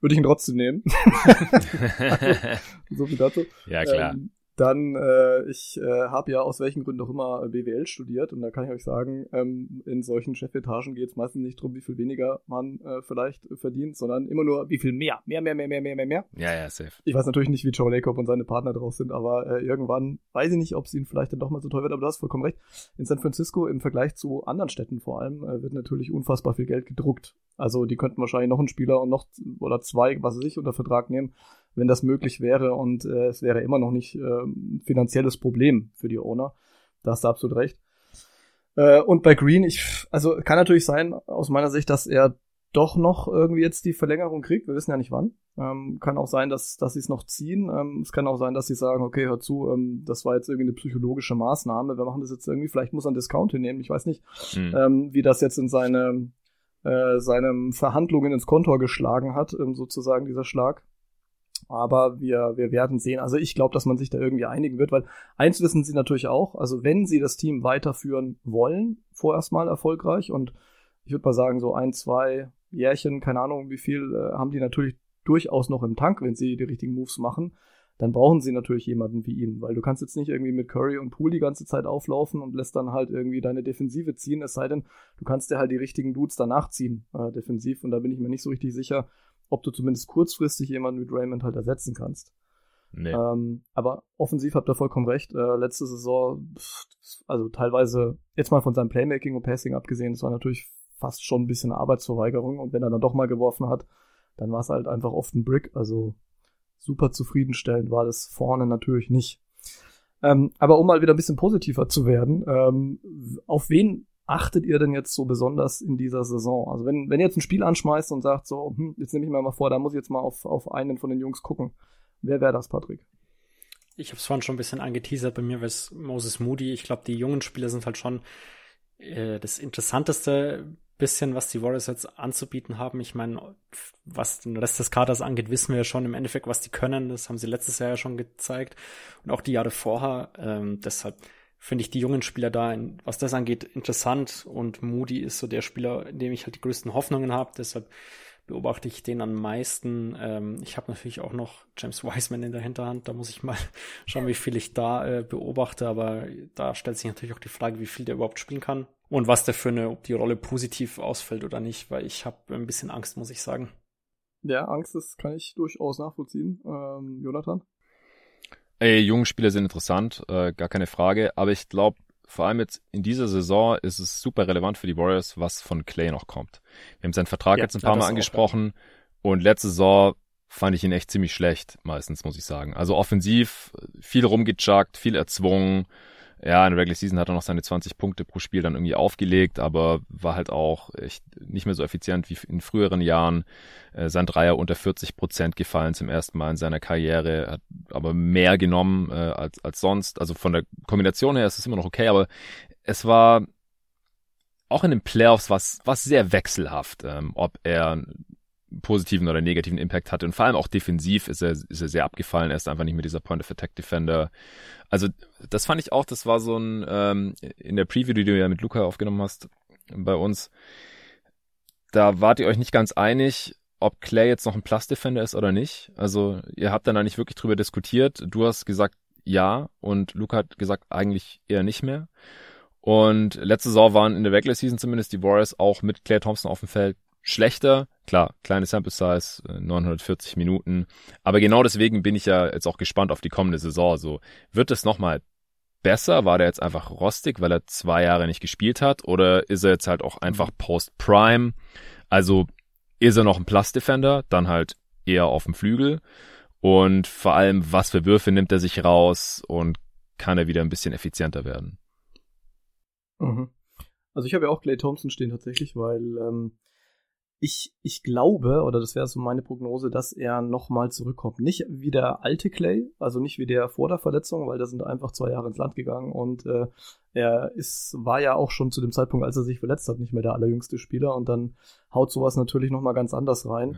würde ich ihn trotzdem nehmen. so viel dazu. Ja, klar. Ähm, dann, äh, ich äh, habe ja aus welchen Gründen auch immer BWL studiert und da kann ich euch sagen, ähm, in solchen Chefetagen geht es meistens nicht darum, wie viel weniger man äh, vielleicht verdient, sondern immer nur, wie viel mehr. Mehr, mehr, mehr, mehr, mehr, mehr, mehr. Ja, ja, safe. Ich weiß natürlich nicht, wie Joe Lacob und seine Partner drauf sind, aber äh, irgendwann weiß ich nicht, ob es ihnen vielleicht dann doch mal so teuer wird, aber du hast vollkommen recht. In San Francisco im Vergleich zu anderen Städten vor allem äh, wird natürlich unfassbar viel Geld gedruckt. Also die könnten wahrscheinlich noch einen Spieler und noch oder zwei, was weiß ich, unter Vertrag nehmen wenn das möglich wäre und äh, es wäre immer noch nicht äh, ein finanzielles Problem für die Owner. Da hast du absolut recht. Äh, und bei Green, ich, also kann natürlich sein, aus meiner Sicht, dass er doch noch irgendwie jetzt die Verlängerung kriegt. Wir wissen ja nicht wann. Ähm, kann auch sein, dass, dass sie es noch ziehen. Ähm, es kann auch sein, dass sie sagen, okay, hör zu, ähm, das war jetzt irgendwie eine psychologische Maßnahme. Wir machen das jetzt irgendwie, vielleicht muss er einen Discount hinnehmen. Ich weiß nicht, mhm. ähm, wie das jetzt in seine, äh, seinem Verhandlungen ins Kontor geschlagen hat, ähm, sozusagen dieser Schlag. Aber wir, wir werden sehen. Also ich glaube, dass man sich da irgendwie einigen wird, weil eins wissen sie natürlich auch, also wenn sie das Team weiterführen wollen, vorerst mal erfolgreich und ich würde mal sagen, so ein, zwei Jährchen, keine Ahnung, wie viel, äh, haben die natürlich durchaus noch im Tank, wenn sie die richtigen Moves machen. Dann brauchen sie natürlich jemanden wie ihn, weil du kannst jetzt nicht irgendwie mit Curry und Poole die ganze Zeit auflaufen und lässt dann halt irgendwie deine Defensive ziehen, es sei denn, du kannst dir halt die richtigen Dudes danach ziehen, äh, defensiv. Und da bin ich mir nicht so richtig sicher, ob du zumindest kurzfristig jemanden wie Raymond halt ersetzen kannst. Nee. Ähm, aber offensiv habt ihr vollkommen recht. Äh, letzte Saison, also teilweise, jetzt mal von seinem Playmaking und Passing abgesehen, das war natürlich fast schon ein bisschen Arbeitsverweigerung. Und wenn er dann doch mal geworfen hat, dann war es halt einfach oft ein Brick. Also super zufriedenstellend war das vorne natürlich nicht. Ähm, aber um mal wieder ein bisschen positiver zu werden, ähm, auf wen achtet ihr denn jetzt so besonders in dieser Saison? Also wenn, wenn ihr jetzt ein Spiel anschmeißt und sagt so, hm, jetzt nehme ich mir mal vor, da muss ich jetzt mal auf, auf einen von den Jungs gucken. Wer wäre das, Patrick? Ich habe es vorhin schon ein bisschen angeteasert, bei mir wäre es Moses Moody. Ich glaube, die jungen Spieler sind halt schon äh, das interessanteste bisschen, was die Warriors jetzt anzubieten haben. Ich meine, was den Rest des Kaders angeht, wissen wir ja schon im Endeffekt, was die können. Das haben sie letztes Jahr ja schon gezeigt und auch die Jahre vorher. Ähm, deshalb finde ich die jungen Spieler da, was das angeht, interessant und Moody ist so der Spieler, in dem ich halt die größten Hoffnungen habe. Deshalb beobachte ich den am meisten. Ähm, ich habe natürlich auch noch James Wiseman in der Hinterhand. Da muss ich mal schauen, wie viel ich da äh, beobachte. Aber da stellt sich natürlich auch die Frage, wie viel der überhaupt spielen kann und was der für eine, ob die Rolle positiv ausfällt oder nicht, weil ich habe ein bisschen Angst, muss ich sagen. Ja, Angst, das kann ich durchaus nachvollziehen. Ähm, Jonathan? Ey, junge Spieler sind interessant, äh, gar keine Frage. Aber ich glaube, vor allem jetzt in dieser Saison ist es super relevant für die Warriors, was von Clay noch kommt. Wir haben seinen Vertrag ja, jetzt ein paar Mal angesprochen auch, und letzte Saison fand ich ihn echt ziemlich schlecht, meistens, muss ich sagen. Also offensiv viel rumgechuckt, viel erzwungen, ja, in der Regular Season hat er noch seine 20 Punkte pro Spiel dann irgendwie aufgelegt, aber war halt auch echt nicht mehr so effizient wie in früheren Jahren. Äh, sein Dreier unter 40 Prozent gefallen zum ersten Mal in seiner Karriere, hat aber mehr genommen äh, als, als sonst. Also von der Kombination her ist es immer noch okay, aber es war auch in den Playoffs was, was sehr wechselhaft, ähm, ob er positiven oder negativen Impact hatte. Und vor allem auch defensiv ist er, ist er sehr abgefallen. Er ist einfach nicht mehr dieser Point of Attack Defender. Also das fand ich auch, das war so ein, ähm, in der Preview, die du ja mit Luca aufgenommen hast bei uns, da wart ihr euch nicht ganz einig, ob Clay jetzt noch ein Plus Defender ist oder nicht. Also ihr habt dann da nicht wirklich drüber diskutiert. Du hast gesagt ja und Luca hat gesagt eigentlich eher nicht mehr. Und letzte Saison waren in der Regular Season zumindest die Warriors auch mit Clay Thompson auf dem Feld schlechter. Klar, kleine Sample Size, 940 äh, Minuten. Aber genau deswegen bin ich ja jetzt auch gespannt auf die kommende Saison. So, wird es nochmal besser? War der jetzt einfach rostig, weil er zwei Jahre nicht gespielt hat? Oder ist er jetzt halt auch einfach. Post-Prime? Also, ist er noch ein Plus-Defender? Dann halt eher auf dem Flügel. Und vor allem, was für Würfe nimmt er sich raus? Und kann er wieder ein bisschen effizienter werden? Mhm. Also ich habe ja auch Clay Thompson stehen tatsächlich, weil ähm, ich, ich glaube, oder das wäre so meine Prognose, dass er nochmal zurückkommt. Nicht wie der alte Clay, also nicht wie der vor der Verletzung, weil da sind einfach zwei Jahre ins Land gegangen und äh, er ist, war ja auch schon zu dem Zeitpunkt, als er sich verletzt hat, nicht mehr der allerjüngste Spieler und dann haut sowas natürlich nochmal ganz anders rein.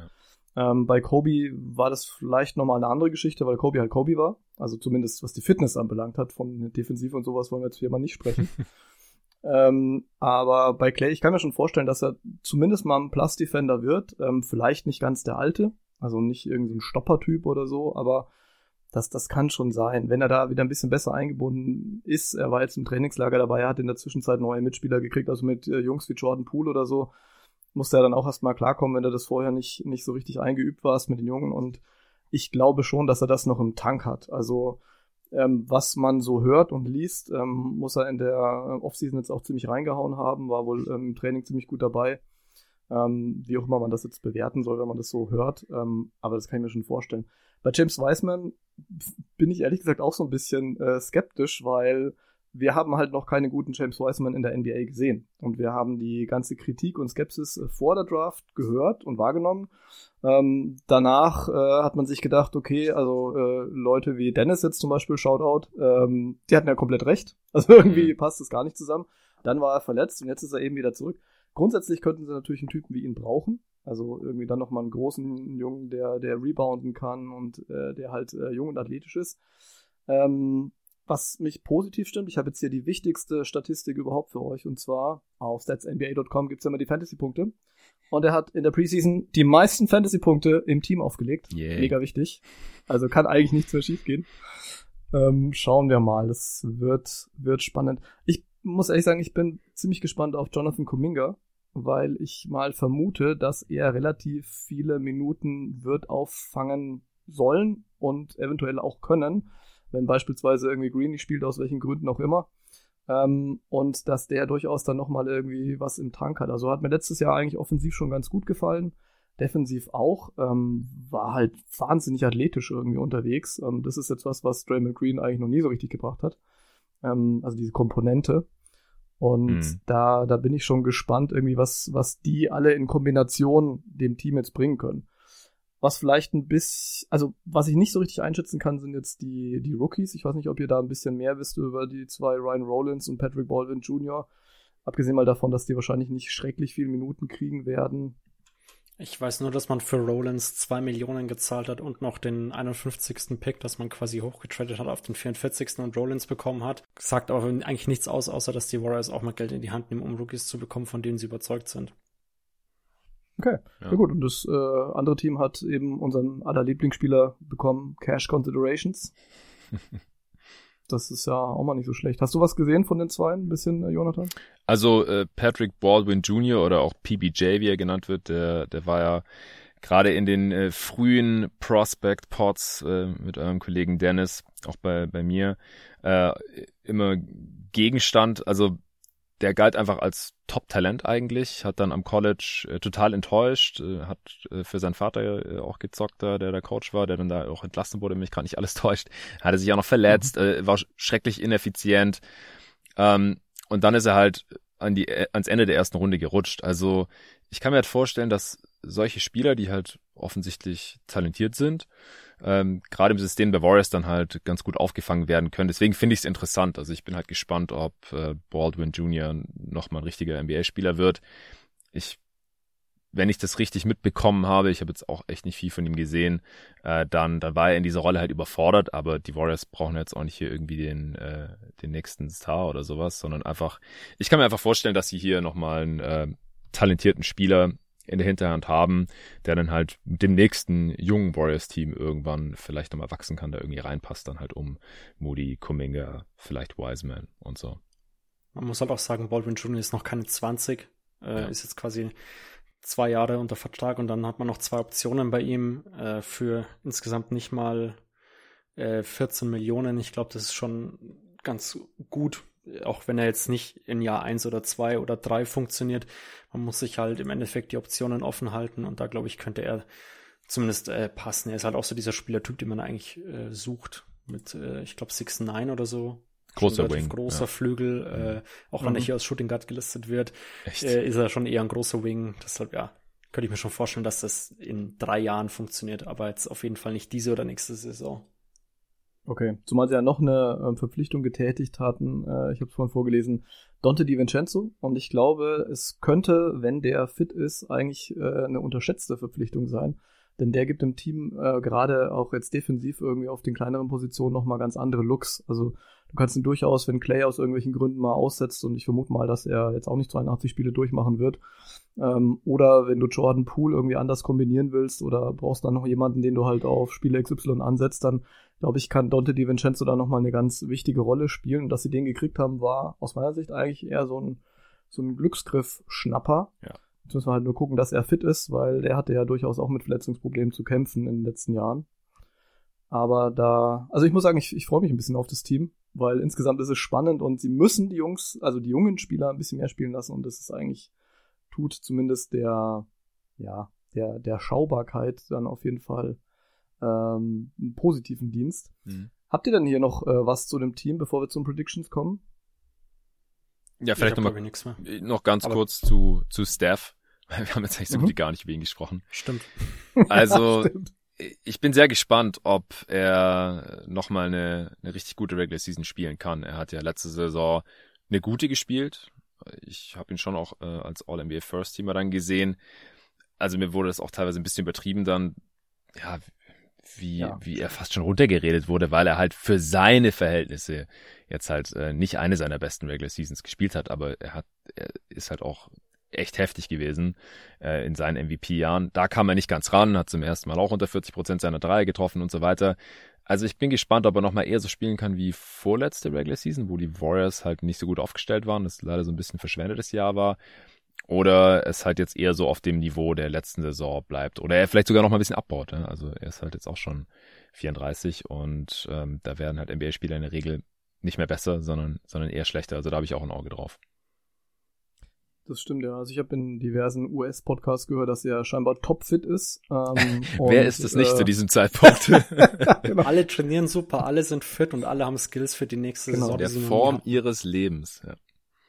Ja. Ähm, bei Kobe war das vielleicht nochmal eine andere Geschichte, weil Kobe halt Kobe war. Also zumindest was die Fitness anbelangt hat, von Defensiv und sowas wollen wir jetzt hier mal nicht sprechen. Ähm, aber bei Clay, ich kann mir schon vorstellen, dass er zumindest mal ein Plus-Defender wird. Ähm, vielleicht nicht ganz der alte, also nicht irgendein Stoppertyp oder so, aber das, das kann schon sein. Wenn er da wieder ein bisschen besser eingebunden ist, er war jetzt im Trainingslager dabei, er hat in der Zwischenzeit neue Mitspieler gekriegt, also mit äh, Jungs wie Jordan Poole oder so, musste er dann auch erstmal klarkommen, wenn er das vorher nicht, nicht so richtig eingeübt war mit den Jungen. Und ich glaube schon, dass er das noch im Tank hat. Also ähm, was man so hört und liest, ähm, muss er in der äh, Offseason jetzt auch ziemlich reingehauen haben, war wohl ähm, im Training ziemlich gut dabei. Ähm, wie auch immer man das jetzt bewerten soll, wenn man das so hört. Ähm, aber das kann ich mir schon vorstellen. Bei James Wiseman bin ich ehrlich gesagt auch so ein bisschen äh, skeptisch, weil wir haben halt noch keine guten James Wiseman in der NBA gesehen. Und wir haben die ganze Kritik und Skepsis äh, vor der Draft gehört und wahrgenommen. Ähm, danach äh, hat man sich gedacht, okay, also äh, Leute wie Dennis jetzt zum Beispiel, Shoutout, ähm, die hatten ja komplett recht. Also irgendwie mhm. passt das gar nicht zusammen. Dann war er verletzt und jetzt ist er eben wieder zurück. Grundsätzlich könnten sie natürlich einen Typen wie ihn brauchen. Also irgendwie dann nochmal einen großen Jungen, der, der rebounden kann und äh, der halt äh, jung und athletisch ist. Ähm, was mich positiv stimmt, ich habe jetzt hier die wichtigste Statistik überhaupt für euch und zwar auf statsnba.com gibt es immer die Fantasy-Punkte. Und er hat in der Preseason die meisten Fantasy-Punkte im Team aufgelegt. Yeah. Mega wichtig. Also kann eigentlich nichts mehr schief gehen. Ähm, schauen wir mal. Das wird, wird spannend. Ich muss ehrlich sagen, ich bin ziemlich gespannt auf Jonathan Kuminga, weil ich mal vermute, dass er relativ viele Minuten wird auffangen sollen und eventuell auch können wenn beispielsweise irgendwie Green nicht spielt, aus welchen Gründen auch immer. Ähm, und dass der durchaus dann nochmal irgendwie was im Tank hat. Also hat mir letztes Jahr eigentlich offensiv schon ganz gut gefallen. Defensiv auch. Ähm, war halt wahnsinnig athletisch irgendwie unterwegs. Ähm, das ist jetzt was, was Draymond Green eigentlich noch nie so richtig gebracht hat. Ähm, also diese Komponente. Und mhm. da, da bin ich schon gespannt, irgendwie, was, was die alle in Kombination dem Team jetzt bringen können. Was vielleicht ein bisschen, also was ich nicht so richtig einschätzen kann, sind jetzt die, die Rookies. Ich weiß nicht, ob ihr da ein bisschen mehr wisst über die zwei Ryan Rollins und Patrick Baldwin Jr. Abgesehen mal davon, dass die wahrscheinlich nicht schrecklich viele Minuten kriegen werden. Ich weiß nur, dass man für Rollins zwei Millionen gezahlt hat und noch den 51. Pick, dass man quasi hochgetradet hat auf den 44. und Rollins bekommen hat. Sagt aber eigentlich nichts aus, außer dass die Warriors auch mal Geld in die Hand nehmen, um Rookies zu bekommen, von denen sie überzeugt sind. Okay, ja. ja. gut. Und das äh, andere Team hat eben unseren aller Lieblingsspieler bekommen, Cash Considerations. das ist ja auch mal nicht so schlecht. Hast du was gesehen von den zwei, ein bisschen, äh, Jonathan? Also äh, Patrick Baldwin Jr. oder auch PBJ, wie er genannt wird, der, der war ja gerade in den äh, frühen Prospect-Pods äh, mit eurem Kollegen Dennis, auch bei, bei mir, äh, immer Gegenstand. Also der galt einfach als Top-Talent eigentlich, hat dann am College äh, total enttäuscht, äh, hat äh, für seinen Vater äh, auch gezockt, der der Coach war, der dann da auch entlassen wurde, mich gerade nicht alles täuscht, hatte sich auch noch verletzt, mhm. äh, war schrecklich ineffizient. Ähm, und dann ist er halt an die, äh, ans Ende der ersten Runde gerutscht. Also ich kann mir halt vorstellen, dass solche Spieler, die halt offensichtlich talentiert sind, ähm, gerade im System der Warriors dann halt ganz gut aufgefangen werden können. Deswegen finde ich es interessant. Also ich bin halt gespannt, ob äh, Baldwin Jr. nochmal ein richtiger NBA-Spieler wird. Ich, wenn ich das richtig mitbekommen habe, ich habe jetzt auch echt nicht viel von ihm gesehen, äh, dann, dann war er in dieser Rolle halt überfordert, aber die Warriors brauchen jetzt auch nicht hier irgendwie den, äh, den nächsten Star oder sowas, sondern einfach, ich kann mir einfach vorstellen, dass sie hier nochmal einen äh, talentierten Spieler in der Hinterhand haben, der dann halt mit dem nächsten jungen Warriors-Team irgendwann vielleicht nochmal wachsen kann, der irgendwie reinpasst, dann halt um Moody, Kuminga, vielleicht Wiseman und so. Man muss halt auch sagen, Baldwin Jr. ist noch keine 20, äh, ja. ist jetzt quasi zwei Jahre unter Vertrag und dann hat man noch zwei Optionen bei ihm äh, für insgesamt nicht mal äh, 14 Millionen. Ich glaube, das ist schon ganz gut auch wenn er jetzt nicht in Jahr eins oder zwei oder drei funktioniert, man muss sich halt im Endeffekt die Optionen offen halten und da glaube ich, könnte er zumindest äh, passen. Er ist halt auch so dieser Spielertyp, den man eigentlich äh, sucht. Mit, äh, ich glaube, 6'9 oder so. Großer Wing. Großer ja. Flügel, äh, auch mhm. wenn er hier als Shooting Guard gelistet wird, äh, ist er schon eher ein großer Wing. Deshalb, ja, könnte ich mir schon vorstellen, dass das in drei Jahren funktioniert, aber jetzt auf jeden Fall nicht diese oder nächste Saison. Okay, zumal sie ja noch eine äh, Verpflichtung getätigt hatten, äh, ich habe es vorhin vorgelesen, Dante Di Vincenzo. Und ich glaube, es könnte, wenn der fit ist, eigentlich äh, eine unterschätzte Verpflichtung sein. Denn der gibt dem Team äh, gerade auch jetzt defensiv irgendwie auf den kleineren Positionen nochmal ganz andere Looks. Also du kannst ihn durchaus, wenn Clay aus irgendwelchen Gründen mal aussetzt, und ich vermute mal, dass er jetzt auch nicht 82 Spiele durchmachen wird, ähm, oder wenn du Jordan Poole irgendwie anders kombinieren willst oder brauchst dann noch jemanden, den du halt auf Spiele XY ansetzt, dann glaube ich, kann Dante Di Vincenzo da nochmal eine ganz wichtige Rolle spielen. Und dass sie den gekriegt haben, war aus meiner Sicht eigentlich eher so ein, so ein Glücksgriff-Schnapper. Ja. Jetzt müssen wir halt nur gucken, dass er fit ist, weil der hatte ja durchaus auch mit Verletzungsproblemen zu kämpfen in den letzten Jahren. Aber da, also ich muss sagen, ich, ich freue mich ein bisschen auf das Team, weil insgesamt ist es spannend und sie müssen die Jungs, also die jungen Spieler ein bisschen mehr spielen lassen und das ist eigentlich, tut zumindest der, ja, der, der Schaubarkeit dann auf jeden Fall ähm, einen positiven Dienst. Mhm. Habt ihr denn hier noch äh, was zu dem Team, bevor wir zum Predictions kommen? Ja, vielleicht noch, mal, noch ganz Aber kurz zu, zu Steph. Wir haben jetzt eigentlich so mhm. gut gar nicht über ihn gesprochen. Stimmt. Also, Stimmt. ich bin sehr gespannt, ob er nochmal eine, eine richtig gute Regular Season spielen kann. Er hat ja letzte Saison eine gute gespielt. Ich habe ihn schon auch äh, als All-NBA First Teamer dann gesehen. Also mir wurde das auch teilweise ein bisschen übertrieben dann. Ja, wie, ja. wie er fast schon runtergeredet wurde, weil er halt für seine Verhältnisse jetzt halt äh, nicht eine seiner besten Regular Seasons gespielt hat, aber er hat, er ist halt auch echt heftig gewesen äh, in seinen MVP-Jahren. Da kam er nicht ganz ran, hat zum ersten Mal auch unter 40 Prozent seiner Dreier getroffen und so weiter. Also ich bin gespannt, ob er nochmal eher so spielen kann wie vorletzte Regular Season, wo die Warriors halt nicht so gut aufgestellt waren, das leider so ein bisschen verschwendetes Jahr war. Oder es halt jetzt eher so auf dem Niveau der letzten Saison bleibt. Oder er vielleicht sogar noch mal ein bisschen abbaut. Ne? Also er ist halt jetzt auch schon 34 und ähm, da werden halt NBA-Spieler in der Regel nicht mehr besser, sondern, sondern eher schlechter. Also da habe ich auch ein Auge drauf. Das stimmt ja. Also ich habe in diversen US-Podcasts gehört, dass er scheinbar topfit ist. Ähm, Wer ist es nicht äh, zu diesem Zeitpunkt? genau. Alle trainieren super, alle sind fit und alle haben Skills für die nächste genau. Saison. Der Form ihres Lebens. Ja.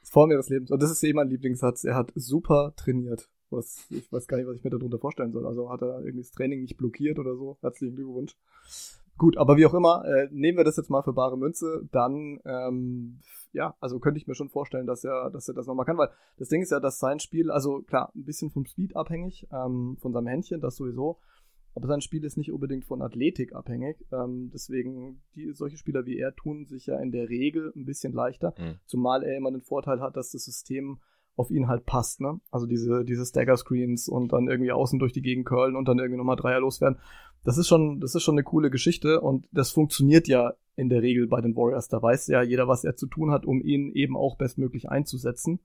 Form ihres Lebens. Und das ist eben mein Lieblingssatz. Er hat super trainiert. Was, ich weiß gar nicht, was ich mir darunter vorstellen soll. Also hat er irgendwie das Training nicht blockiert oder so. Herzlichen Glückwunsch. Gut, aber wie auch immer, äh, nehmen wir das jetzt mal für bare Münze, dann, ähm, ja, also könnte ich mir schon vorstellen, dass er, dass er das nochmal kann, weil das Ding ist ja, dass sein Spiel, also klar, ein bisschen vom Speed abhängig, ähm, von seinem Händchen, das sowieso, aber sein Spiel ist nicht unbedingt von Athletik abhängig. Ähm, deswegen, die, solche Spieler wie er tun sich ja in der Regel ein bisschen leichter. Mhm. Zumal er immer den Vorteil hat, dass das System auf ihn halt passt, ne? Also diese, diese Stagger-Screens und dann irgendwie außen durch die Gegend curlen und dann irgendwie nochmal Dreier loswerden. Das ist schon, das ist schon eine coole Geschichte und das funktioniert ja in der Regel bei den Warriors. Da weiß ja jeder, was er zu tun hat, um ihn eben auch bestmöglich einzusetzen.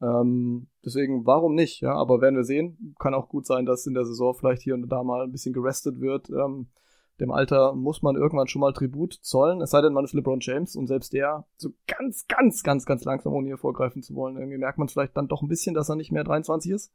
Ähm, deswegen, warum nicht? Ja, aber werden wir sehen. Kann auch gut sein, dass in der Saison vielleicht hier und da mal ein bisschen gerestet wird. Ähm, dem Alter muss man irgendwann schon mal Tribut zollen, es sei denn, man ist LeBron James und selbst der so ganz, ganz, ganz, ganz langsam, ohne hier vorgreifen zu wollen. Irgendwie merkt man vielleicht dann doch ein bisschen, dass er nicht mehr 23 ist.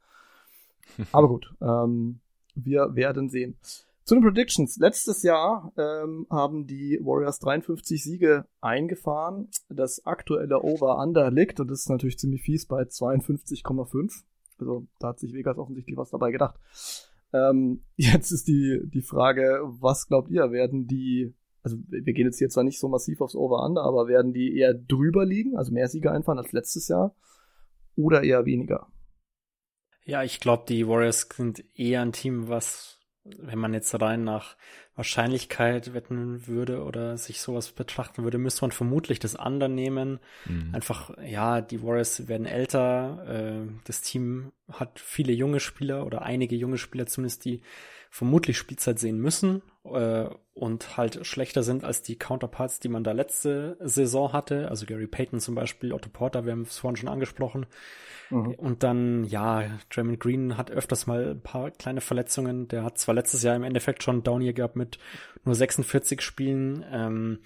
Aber gut, ähm, wir werden sehen. Zu den Predictions. Letztes Jahr ähm, haben die Warriors 53 Siege eingefahren. Das aktuelle Over-Under liegt, und das ist natürlich ziemlich fies, bei 52,5. Also da hat sich Vegas offensichtlich was dabei gedacht. Ähm, jetzt ist die, die Frage, was glaubt ihr, werden die, also wir gehen jetzt hier zwar nicht so massiv aufs Over-Under, aber werden die eher drüber liegen, also mehr Siege einfahren als letztes Jahr, oder eher weniger? Ja, ich glaube, die Warriors sind eher ein Team, was wenn man jetzt rein nach Wahrscheinlichkeit wetten würde oder sich sowas betrachten würde, müsste man vermutlich das andere nehmen. Mhm. Einfach, ja, die Warriors werden älter, äh, das Team hat viele junge Spieler oder einige junge Spieler zumindest, die vermutlich Spielzeit sehen müssen äh, und halt schlechter sind als die Counterparts, die man da letzte Saison hatte. Also Gary Payton zum Beispiel, Otto Porter, wir haben es vorhin schon angesprochen. Mhm. Und dann, ja, Draymond Green hat öfters mal ein paar kleine Verletzungen. Der hat zwar letztes Jahr im Endeffekt schon Down hier gehabt mit nur 46 Spielen, ähm,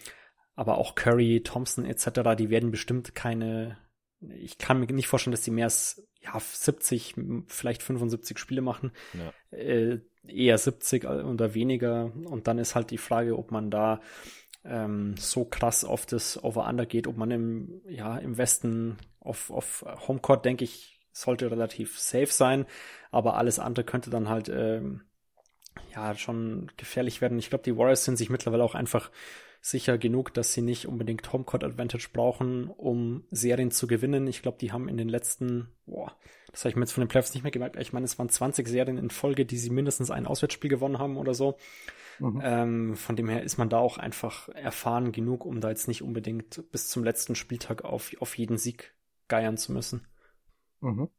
aber auch Curry, Thompson etc., die werden bestimmt keine, ich kann mir nicht vorstellen, dass die mehr als ja, 70, vielleicht 75 Spiele machen. Ja. Äh, eher 70 oder weniger. Und dann ist halt die Frage, ob man da ähm, so krass auf das Over-Under geht, ob man im, ja, im Westen auf, auf Homecourt, denke ich, sollte relativ safe sein, aber alles andere könnte dann halt ähm, ja schon gefährlich werden. Ich glaube, die Warriors sind sich mittlerweile auch einfach sicher genug, dass sie nicht unbedingt Homecourt Advantage brauchen, um Serien zu gewinnen. Ich glaube, die haben in den letzten, boah, das habe ich mir jetzt von den Playoffs nicht mehr gemerkt. Ich meine, es waren 20 Serien in Folge, die sie mindestens ein Auswärtsspiel gewonnen haben oder so. Mhm. Ähm, von dem her ist man da auch einfach erfahren genug, um da jetzt nicht unbedingt bis zum letzten Spieltag auf, auf jeden Sieg geiern zu müssen. Mhm.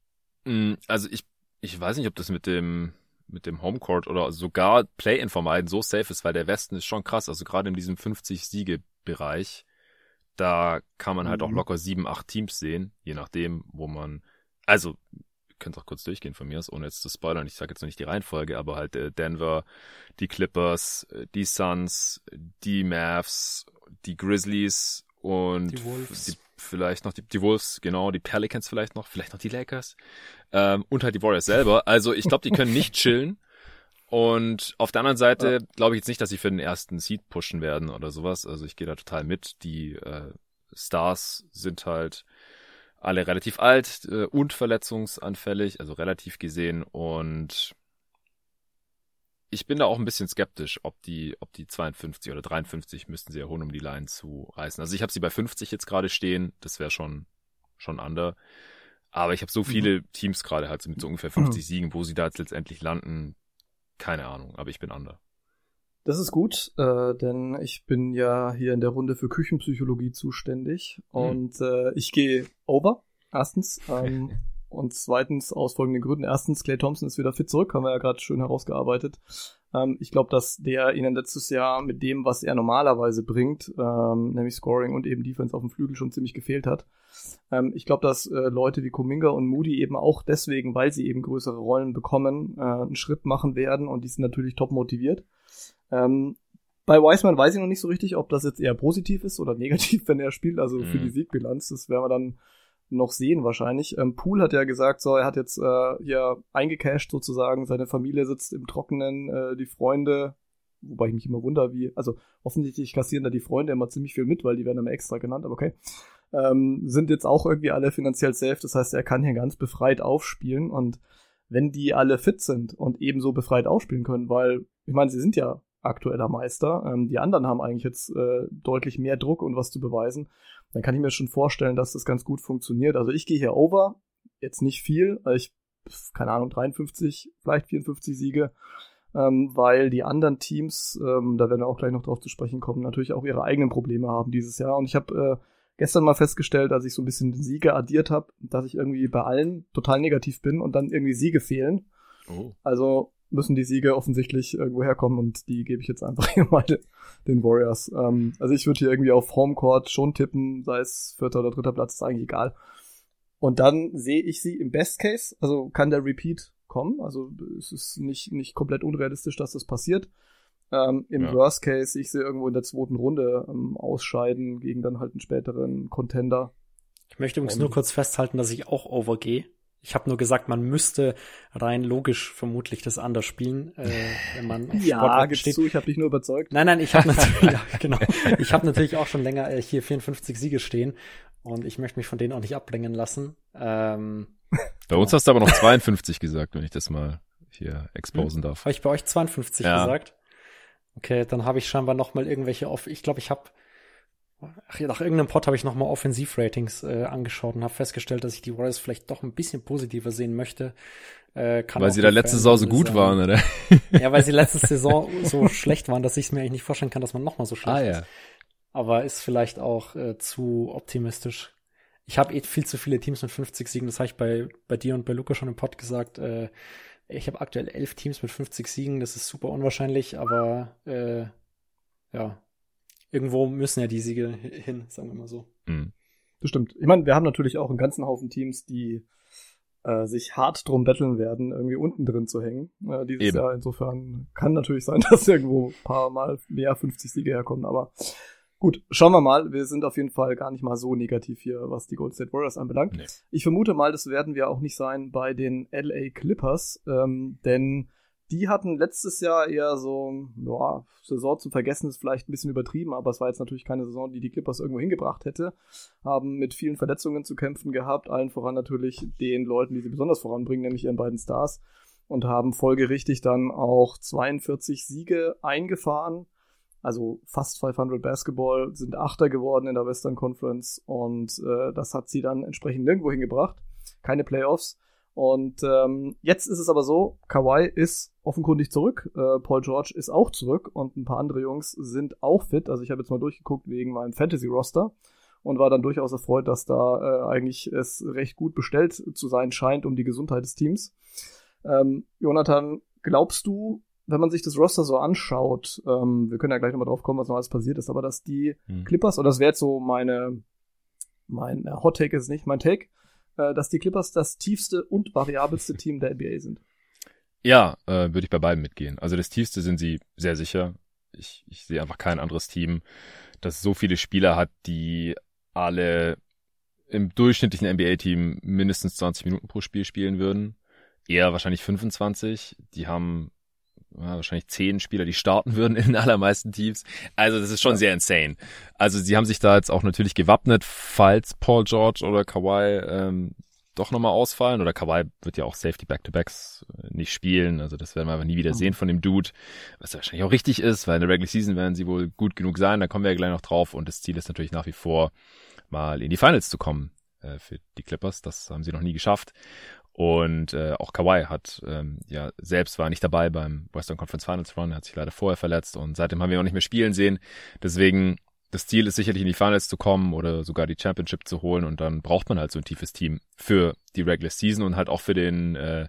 Mm, also ich, ich weiß nicht, ob das mit dem, mit dem Homecourt oder sogar Play-In vermeiden so safe ist, weil der Westen ist schon krass. Also gerade in diesem 50-Siege-Bereich, da kann man halt mhm. auch locker sieben, acht Teams sehen, je nachdem, wo man, also könnt auch kurz durchgehen von mir aus, ohne jetzt zu spoilern. Ich sage jetzt noch nicht die Reihenfolge, aber halt äh, Denver, die Clippers, äh, die Suns, die Mavs, die Grizzlies und die Wolves. Die, vielleicht noch die, die Wolves, genau, die Pelicans vielleicht noch, vielleicht noch die Lakers ähm, und halt die Warriors selber. Also ich glaube, die können nicht chillen. Und auf der anderen Seite glaube ich jetzt nicht, dass sie für den ersten Seed pushen werden oder sowas. Also ich gehe da total mit. Die äh, Stars sind halt alle relativ alt äh, und verletzungsanfällig, also relativ gesehen. Und ich bin da auch ein bisschen skeptisch, ob die, ob die 52 oder 53 müssten sie erholen, um die Line zu reißen. Also ich habe sie bei 50 jetzt gerade stehen, das wäre schon, schon under. Aber ich habe so mhm. viele. Teams gerade halt mit so ungefähr 50 mhm. Siegen, wo sie da jetzt letztendlich landen, keine Ahnung, aber ich bin under. Das ist gut, äh, denn ich bin ja hier in der Runde für Küchenpsychologie zuständig mhm. und äh, ich gehe over, erstens. Ähm, und zweitens aus folgenden Gründen. Erstens, Clay Thompson ist wieder fit zurück, haben wir ja gerade schön herausgearbeitet. Ähm, ich glaube, dass der ihnen letztes Jahr mit dem, was er normalerweise bringt, ähm, nämlich Scoring und eben Defense auf dem Flügel schon ziemlich gefehlt hat. Ähm, ich glaube, dass äh, Leute wie Kuminga und Moody eben auch deswegen, weil sie eben größere Rollen bekommen, äh, einen Schritt machen werden und die sind natürlich top motiviert. Ähm, bei Wiseman weiß ich noch nicht so richtig, ob das jetzt eher positiv ist oder negativ, wenn er spielt, also mhm. für die Siegbilanz. Das werden wir dann noch sehen wahrscheinlich. Ähm, Pool hat ja gesagt, so er hat jetzt äh, hier eingecashed sozusagen, seine Familie sitzt im Trockenen, äh, die Freunde, wobei ich mich immer wundere, wie, also offensichtlich kassieren da die Freunde immer ziemlich viel mit, weil die werden immer extra genannt, aber okay. Ähm, sind jetzt auch irgendwie alle finanziell safe, das heißt, er kann hier ganz befreit aufspielen und wenn die alle fit sind und ebenso befreit aufspielen können, weil, ich meine, sie sind ja aktueller Meister. Ähm, die anderen haben eigentlich jetzt äh, deutlich mehr Druck und was zu beweisen. Dann kann ich mir schon vorstellen, dass das ganz gut funktioniert. Also ich gehe hier over, jetzt nicht viel, weil ich, keine Ahnung, 53, vielleicht 54 Siege, ähm, weil die anderen Teams, ähm, da werden wir auch gleich noch drauf zu sprechen kommen, natürlich auch ihre eigenen Probleme haben dieses Jahr. Und ich habe äh, gestern mal festgestellt, als ich so ein bisschen Siege addiert habe, dass ich irgendwie bei allen total negativ bin und dann irgendwie Siege fehlen. Oh. Also müssen die Siege offensichtlich irgendwo herkommen und die gebe ich jetzt einfach hier mal den Warriors. Ähm, also ich würde hier irgendwie auf Homecourt schon tippen, sei es vierter oder dritter Platz, ist eigentlich egal. Und dann sehe ich sie im Best Case, also kann der Repeat kommen. Also es ist nicht, nicht komplett unrealistisch, dass das passiert. Ähm, Im ja. Worst Case, ich sehe irgendwo in der zweiten Runde ähm, ausscheiden gegen dann halt einen späteren Contender. Ich möchte übrigens nur kurz festhalten, dass ich auch overgehe. Ich habe nur gesagt, man müsste rein logisch vermutlich das anders spielen, äh, wenn man auf ja, gibst steht. du, ich habe dich nur überzeugt. Nein, nein, ich habe natürlich, ja, genau, ich habe natürlich auch schon länger äh, hier 54 Siege stehen und ich möchte mich von denen auch nicht abbringen lassen. Ähm, bei uns hast du aber noch 52 gesagt, wenn ich das mal hier exposen hm? darf. Habe ich bei euch 52 ja. gesagt? Okay, dann habe ich scheinbar noch mal irgendwelche auf. Ich glaube, ich habe Ach nach irgendeinem Pod habe ich nochmal Offensivratings äh, angeschaut und habe festgestellt, dass ich die Warriors vielleicht doch ein bisschen positiver sehen möchte. Äh, weil sie da letzte Saison so gut sein. waren, oder? Ja, weil sie letzte Saison so schlecht waren, dass ich es mir eigentlich nicht vorstellen kann, dass man nochmal so schlecht ah, ist. Ja. Aber ist vielleicht auch äh, zu optimistisch. Ich habe eh viel zu viele Teams mit 50 Siegen, das habe ich bei, bei dir und bei Luca schon im Pod gesagt. Äh, ich habe aktuell elf Teams mit 50 Siegen, das ist super unwahrscheinlich, aber äh, ja, irgendwo müssen ja die Siege hin, sagen wir mal so. Mhm. Das stimmt. Ich meine, wir haben natürlich auch einen ganzen Haufen Teams, die äh, sich hart drum betteln werden, irgendwie unten drin zu hängen. Äh, dieses Eben. Jahr insofern kann natürlich sein, dass irgendwo ein paar Mal mehr 50 Siege herkommen, aber Gut, schauen wir mal. Wir sind auf jeden Fall gar nicht mal so negativ hier, was die Golden State Warriors anbelangt. Nee. Ich vermute mal, das werden wir auch nicht sein bei den LA Clippers, ähm, denn die hatten letztes Jahr eher so, ja, Saison zum Vergessen ist vielleicht ein bisschen übertrieben, aber es war jetzt natürlich keine Saison, die die Clippers irgendwo hingebracht hätte. Haben mit vielen Verletzungen zu kämpfen gehabt, allen voran natürlich den Leuten, die sie besonders voranbringen, nämlich ihren beiden Stars. Und haben folgerichtig dann auch 42 Siege eingefahren. Also fast 500 Basketball, sind Achter geworden in der Western Conference und äh, das hat sie dann entsprechend nirgendwo hingebracht. Keine Playoffs. Und ähm, jetzt ist es aber so, Kawhi ist offenkundig zurück, äh, Paul George ist auch zurück und ein paar andere Jungs sind auch fit. Also ich habe jetzt mal durchgeguckt wegen meinem Fantasy-Roster und war dann durchaus erfreut, dass da äh, eigentlich es recht gut bestellt zu sein scheint um die Gesundheit des Teams. Ähm, Jonathan, glaubst du, wenn man sich das Roster so anschaut, ähm, wir können ja gleich nochmal drauf kommen, was noch alles passiert ist, aber dass die hm. Clippers, oder das wäre jetzt so meine, mein äh, Hot Take ist nicht mein Take, dass die Clippers das tiefste und variabelste Team der NBA sind. Ja, äh, würde ich bei beiden mitgehen. Also das tiefste sind sie sehr sicher. Ich, ich sehe einfach kein anderes Team, das so viele Spieler hat, die alle im durchschnittlichen NBA-Team mindestens 20 Minuten pro Spiel spielen würden. Eher wahrscheinlich 25. Die haben ja, wahrscheinlich zehn Spieler, die starten würden in den allermeisten Teams. Also das ist schon sehr insane. Also sie haben sich da jetzt auch natürlich gewappnet, falls Paul George oder Kawhi ähm, doch nochmal ausfallen. Oder Kawhi wird ja auch Safety Back-to-Backs äh, nicht spielen. Also das werden wir aber nie wieder mhm. sehen von dem Dude. Was ja wahrscheinlich auch richtig ist, weil in der Regular Season werden sie wohl gut genug sein. Da kommen wir ja gleich noch drauf. Und das Ziel ist natürlich nach wie vor, mal in die Finals zu kommen äh, für die Clippers. Das haben sie noch nie geschafft. Und äh, auch Kawhi hat ähm, ja selbst war nicht dabei beim Western Conference Finals Run, er hat sich leider vorher verletzt und seitdem haben wir auch nicht mehr spielen sehen. Deswegen das Ziel ist sicherlich in die Finals zu kommen oder sogar die Championship zu holen und dann braucht man halt so ein tiefes Team für die Regular Season und halt auch für den äh,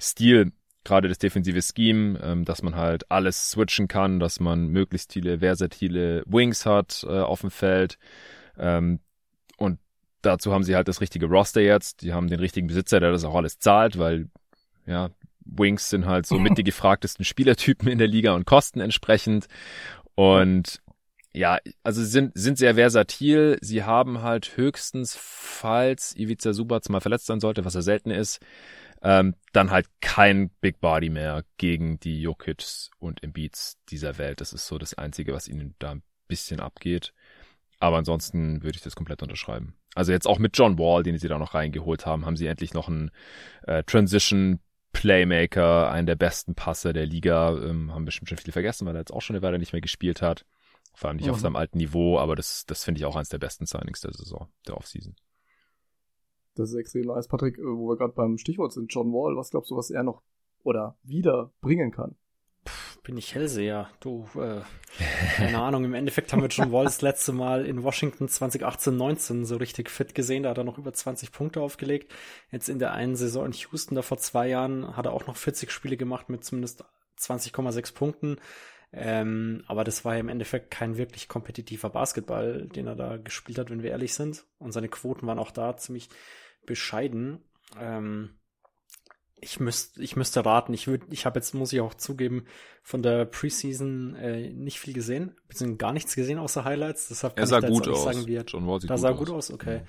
Stil, gerade das defensive Scheme, ähm, dass man halt alles switchen kann, dass man möglichst viele versatile Wings hat äh, auf dem Feld. Ähm, und dazu haben sie halt das richtige Roster jetzt. Die haben den richtigen Besitzer, der das auch alles zahlt, weil ja, Wings sind halt so mit die gefragtesten Spielertypen in der Liga und kosten entsprechend. Und ja, also sie sind, sind sehr versatil. Sie haben halt höchstens, falls Ivica Subac mal verletzt sein sollte, was er selten ist, ähm, dann halt kein Big Body mehr gegen die Jokic und Embiids dieser Welt. Das ist so das Einzige, was ihnen da ein bisschen abgeht. Aber ansonsten würde ich das komplett unterschreiben. Also jetzt auch mit John Wall, den sie da noch reingeholt haben, haben sie endlich noch einen äh, Transition Playmaker, einen der besten Passer der Liga. Ähm, haben bestimmt schon viele vergessen, weil er jetzt auch schon eine Weile nicht mehr gespielt hat. Vor allem nicht mhm. auf seinem alten Niveau, aber das, das finde ich auch eines der besten Signings der Saison, der Offseason. Das ist extrem nice. Patrick, äh, wo wir gerade beim Stichwort sind, John Wall, was glaubst du, was er noch oder wieder bringen kann? Bin ich Hellseher. Du, äh, keine Ahnung, im Endeffekt haben wir John Wall letzte Mal in Washington 2018, 19 so richtig fit gesehen. Da hat er noch über 20 Punkte aufgelegt. Jetzt in der einen Saison in Houston, da vor zwei Jahren, hat er auch noch 40 Spiele gemacht mit zumindest 20,6 Punkten. Ähm, aber das war ja im Endeffekt kein wirklich kompetitiver Basketball, den er da gespielt hat, wenn wir ehrlich sind. Und seine Quoten waren auch da ziemlich bescheiden. Ähm, ich müsste, ich müsste raten. Ich würde, ich habe jetzt muss ich auch zugeben von der Preseason äh, nicht viel gesehen, beziehungsweise gar nichts gesehen außer Highlights. Deshalb er sah gut aus. Sagen, wie er, John Wall sieht da gut sah aus. gut aus. Okay, mhm.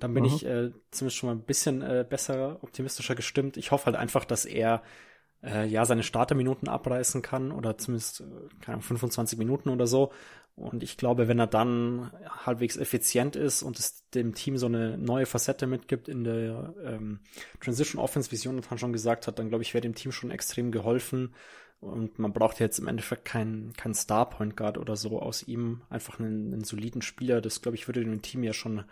dann bin mhm. ich äh, zumindest schon mal ein bisschen äh, besser, optimistischer gestimmt. Ich hoffe halt einfach, dass er äh, ja seine Starterminuten abreißen kann oder zumindest äh, keine Ahnung, 25 Minuten oder so und ich glaube, wenn er dann halbwegs effizient ist und es dem Team so eine neue Facette mitgibt in der ähm, Transition Offense, wie Jonathan schon gesagt hat, dann glaube ich, wäre dem Team schon extrem geholfen. Und man braucht jetzt im Endeffekt keinen kein Star Point Guard oder so aus ihm, einfach einen, einen soliden Spieler. Das glaube ich würde dem Team ja schon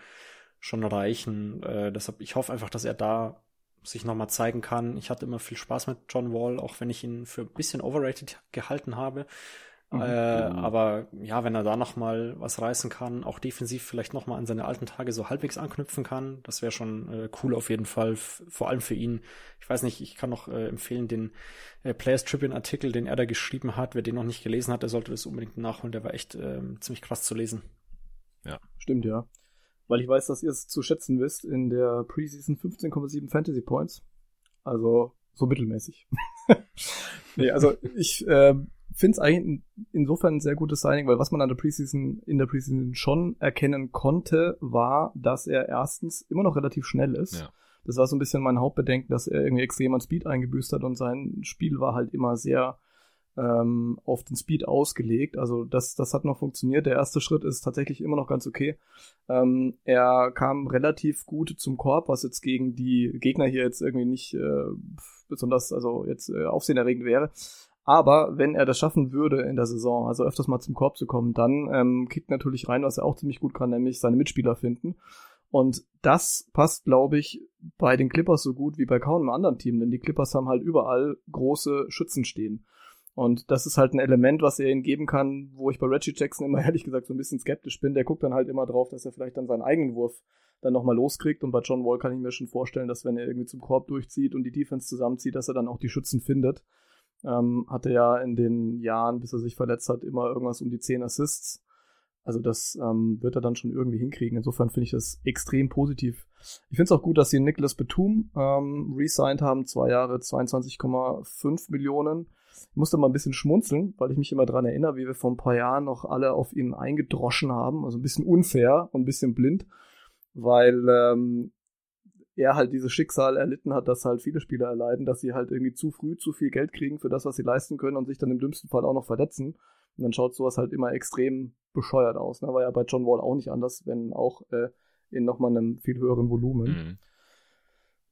schon reichen. Äh, deshalb ich hoffe einfach, dass er da sich nochmal zeigen kann. Ich hatte immer viel Spaß mit John Wall, auch wenn ich ihn für ein bisschen overrated gehalten habe. Mhm. Äh, aber ja, wenn er da noch mal was reißen kann, auch defensiv vielleicht noch mal an seine alten Tage so halbwegs anknüpfen kann, das wäre schon äh, cool auf jeden Fall, vor allem für ihn. Ich weiß nicht, ich kann noch äh, empfehlen den äh, Players Tribune Artikel, den er da geschrieben hat. Wer den noch nicht gelesen hat, der sollte das unbedingt nachholen. Der war echt äh, ziemlich krass zu lesen. Ja, stimmt ja. Weil ich weiß, dass ihr es zu schätzen wisst in der Preseason 15,7 Fantasy Points. Also so mittelmäßig. nee, also ich äh, finde es eigentlich insofern ein sehr gutes Signing, weil was man an der Preseason, in der Preseason schon erkennen konnte, war, dass er erstens immer noch relativ schnell ist. Ja. Das war so ein bisschen mein Hauptbedenken, dass er irgendwie extrem an Speed eingebüßt hat und sein Spiel war halt immer sehr ähm, auf den Speed ausgelegt. Also das, das hat noch funktioniert. Der erste Schritt ist tatsächlich immer noch ganz okay. Ähm, er kam relativ gut zum Korb, was jetzt gegen die Gegner hier jetzt irgendwie nicht äh, besonders, also jetzt äh, aufsehenerregend wäre. Aber wenn er das schaffen würde in der Saison, also öfters mal zum Korb zu kommen, dann ähm, kickt natürlich rein, was er auch ziemlich gut kann, nämlich seine Mitspieler finden. Und das passt, glaube ich, bei den Clippers so gut wie bei kaum einem anderen Team, denn die Clippers haben halt überall große Schützen stehen. Und das ist halt ein Element, was er ihnen geben kann, wo ich bei Reggie Jackson immer ehrlich gesagt so ein bisschen skeptisch bin. Der guckt dann halt immer drauf, dass er vielleicht dann seinen eigenen Wurf dann nochmal loskriegt. Und bei John Wall kann ich mir schon vorstellen, dass wenn er irgendwie zum Korb durchzieht und die Defense zusammenzieht, dass er dann auch die Schützen findet. Ähm, hatte ja in den Jahren, bis er sich verletzt hat, immer irgendwas um die 10 Assists. Also das ähm, wird er dann schon irgendwie hinkriegen. Insofern finde ich das extrem positiv. Ich finde es auch gut, dass sie Nicholas Betum ähm, resigned haben, zwei Jahre 22,5 Millionen. Ich musste mal ein bisschen schmunzeln, weil ich mich immer dran erinnere, wie wir vor ein paar Jahren noch alle auf ihn eingedroschen haben. Also ein bisschen unfair und ein bisschen blind, weil ähm, er halt dieses Schicksal erlitten hat, dass halt viele Spieler erleiden, dass sie halt irgendwie zu früh zu viel Geld kriegen für das, was sie leisten können und sich dann im dümmsten Fall auch noch verletzen. Und dann schaut sowas halt immer extrem bescheuert aus. Ne? War ja bei John Wall auch nicht anders, wenn auch äh, in nochmal einem viel höheren Volumen. Mhm.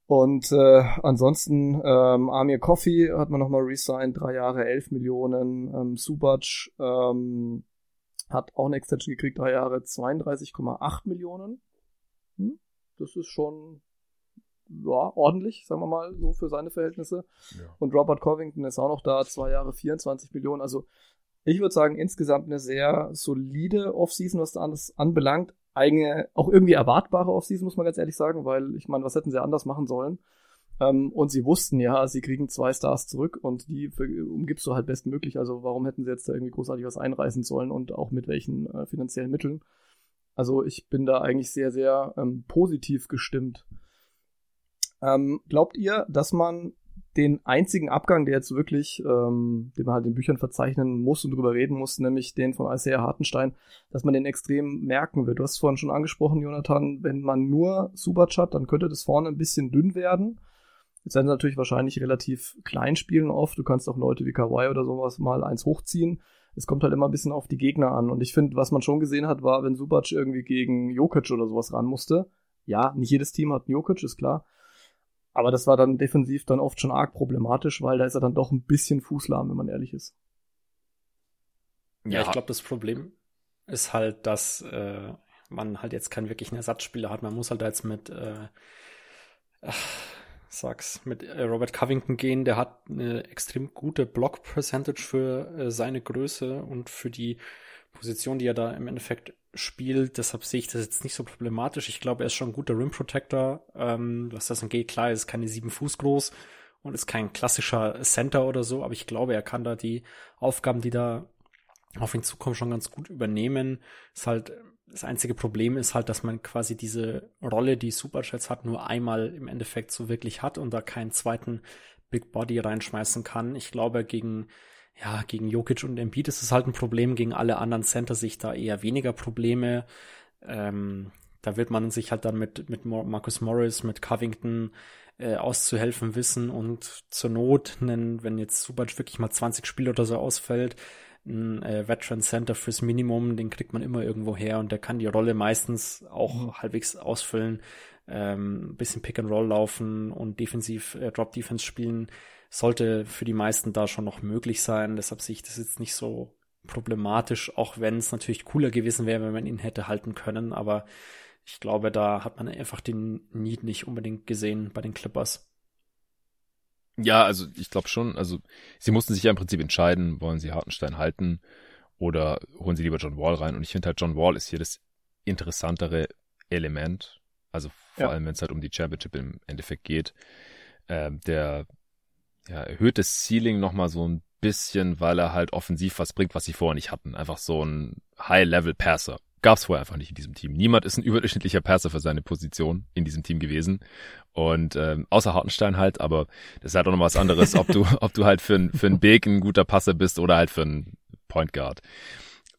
Und äh, ansonsten ähm, Amir Coffee hat man nochmal resigned, drei Jahre, elf Millionen. Ähm, Subac ähm, hat auch eine Extension gekriegt, drei Jahre, 32,8 Millionen. Hm? Das ist schon ja, ordentlich, sagen wir mal, so für seine Verhältnisse. Ja. Und Robert Covington ist auch noch da, zwei Jahre 24 Millionen. Also ich würde sagen, insgesamt eine sehr solide Offseason, was da alles anbelangt. Eigene, auch irgendwie erwartbare Offseason, muss man ganz ehrlich sagen, weil ich meine, was hätten sie anders machen sollen? Ähm, und sie wussten ja, sie kriegen zwei Stars zurück und die umgibst du halt bestmöglich. Also warum hätten sie jetzt da irgendwie großartig was einreißen sollen und auch mit welchen äh, finanziellen Mitteln? Also ich bin da eigentlich sehr, sehr ähm, positiv gestimmt ähm, glaubt ihr, dass man den einzigen Abgang, der jetzt wirklich, ähm, den man halt in Büchern verzeichnen muss und drüber reden muss, nämlich den von Isaiah Hartenstein, dass man den extrem merken wird. Du hast vorhin schon angesprochen, Jonathan, wenn man nur Subac hat, dann könnte das vorne ein bisschen dünn werden. Jetzt werden sie natürlich wahrscheinlich relativ klein spielen oft. Du kannst auch Leute wie Kawhi oder sowas mal eins hochziehen. Es kommt halt immer ein bisschen auf die Gegner an. Und ich finde, was man schon gesehen hat, war, wenn Subac irgendwie gegen Jokic oder sowas ran musste. Ja, nicht jedes Team hat einen Jokic, ist klar. Aber das war dann defensiv dann oft schon arg problematisch, weil da ist er dann doch ein bisschen fußlahm, wenn man ehrlich ist. Ja, ja ich glaube, das Problem ist halt, dass äh, man halt jetzt keinen wirklichen Ersatzspieler hat. Man muss halt jetzt mit, äh, ach, sag's, mit äh, Robert Covington gehen. Der hat eine extrem gute Block-Percentage für äh, seine Größe und für die Position, die er da im Endeffekt spielt. Deshalb sehe ich das jetzt nicht so problematisch. Ich glaube, er ist schon ein guter Rim Protector. Ähm, was das angeht, klar, er ist keine sieben Fuß groß und ist kein klassischer Center oder so, aber ich glaube, er kann da die Aufgaben, die da auf ihn zukommen, schon ganz gut übernehmen. Ist halt das einzige Problem ist halt, dass man quasi diese Rolle, die Superjets hat, nur einmal im Endeffekt so wirklich hat und da keinen zweiten Big Body reinschmeißen kann. Ich glaube, gegen, ja, gegen Jokic und Embiid ist es halt ein Problem, gegen alle anderen Center sich da eher weniger Probleme. Ähm, da wird man sich halt dann mit, mit Marcus Morris, mit Covington äh, auszuhelfen wissen und zur Not, einen, wenn jetzt Subac wirklich mal 20 Spiele oder so ausfällt, ein äh, Veteran Center fürs Minimum, den kriegt man immer irgendwo her und der kann die Rolle meistens auch mhm. halbwegs ausfüllen, ähm, bisschen Pick and Roll laufen und defensiv äh, Drop Defense spielen, sollte für die meisten da schon noch möglich sein. Deshalb sehe ich das jetzt nicht so problematisch, auch wenn es natürlich cooler gewesen wäre, wenn man ihn hätte halten können, aber ich glaube, da hat man einfach den Need nicht unbedingt gesehen bei den Clippers. Ja, also ich glaube schon, also sie mussten sich ja im Prinzip entscheiden, wollen sie Hartenstein halten oder holen sie lieber John Wall rein. Und ich finde halt, John Wall ist hier das interessantere Element. Also vor ja. allem, wenn es halt um die Championship im Endeffekt geht. Ähm, der ja, erhöht das Ceiling nochmal so ein bisschen, weil er halt offensiv was bringt, was sie vorher nicht hatten. Einfach so ein High-Level-Passer gab es vorher einfach nicht in diesem Team. Niemand ist ein überdurchschnittlicher Perser für seine Position in diesem Team gewesen. Und ähm, außer Hartenstein halt, aber das ist halt auch noch was anderes, ob du, ob du halt für, für einen Big ein guter Passer bist oder halt für einen Point Guard.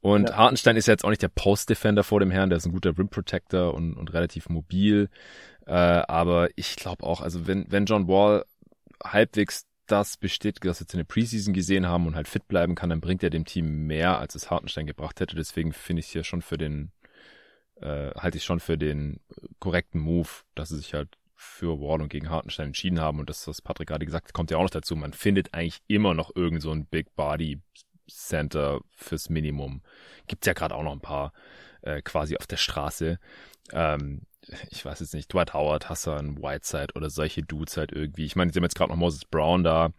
Und ja. Hartenstein ist ja jetzt auch nicht der Post-Defender vor dem Herrn, der ist ein guter Rim Protector und, und relativ mobil. Äh, aber ich glaube auch, also wenn, wenn John Wall halbwegs das bestätigt, was wir jetzt in der Preseason gesehen haben und halt fit bleiben kann, dann bringt er dem Team mehr, als es Hartenstein gebracht hätte. Deswegen finde ich es hier schon für den, äh, halte ich schon für den korrekten Move, dass sie sich halt für Wall und gegen Hartenstein entschieden haben. Und das, was Patrick gerade gesagt hat, kommt ja auch noch dazu. Man findet eigentlich immer noch irgend so ein Big Body Center fürs Minimum. Gibt's ja gerade auch noch ein paar äh, quasi auf der Straße. Ähm, ich weiß jetzt nicht, Dwight Howard, Hassan, Whiteside oder solche Dudes halt irgendwie. Ich meine, sie haben jetzt gerade noch Moses Brown da.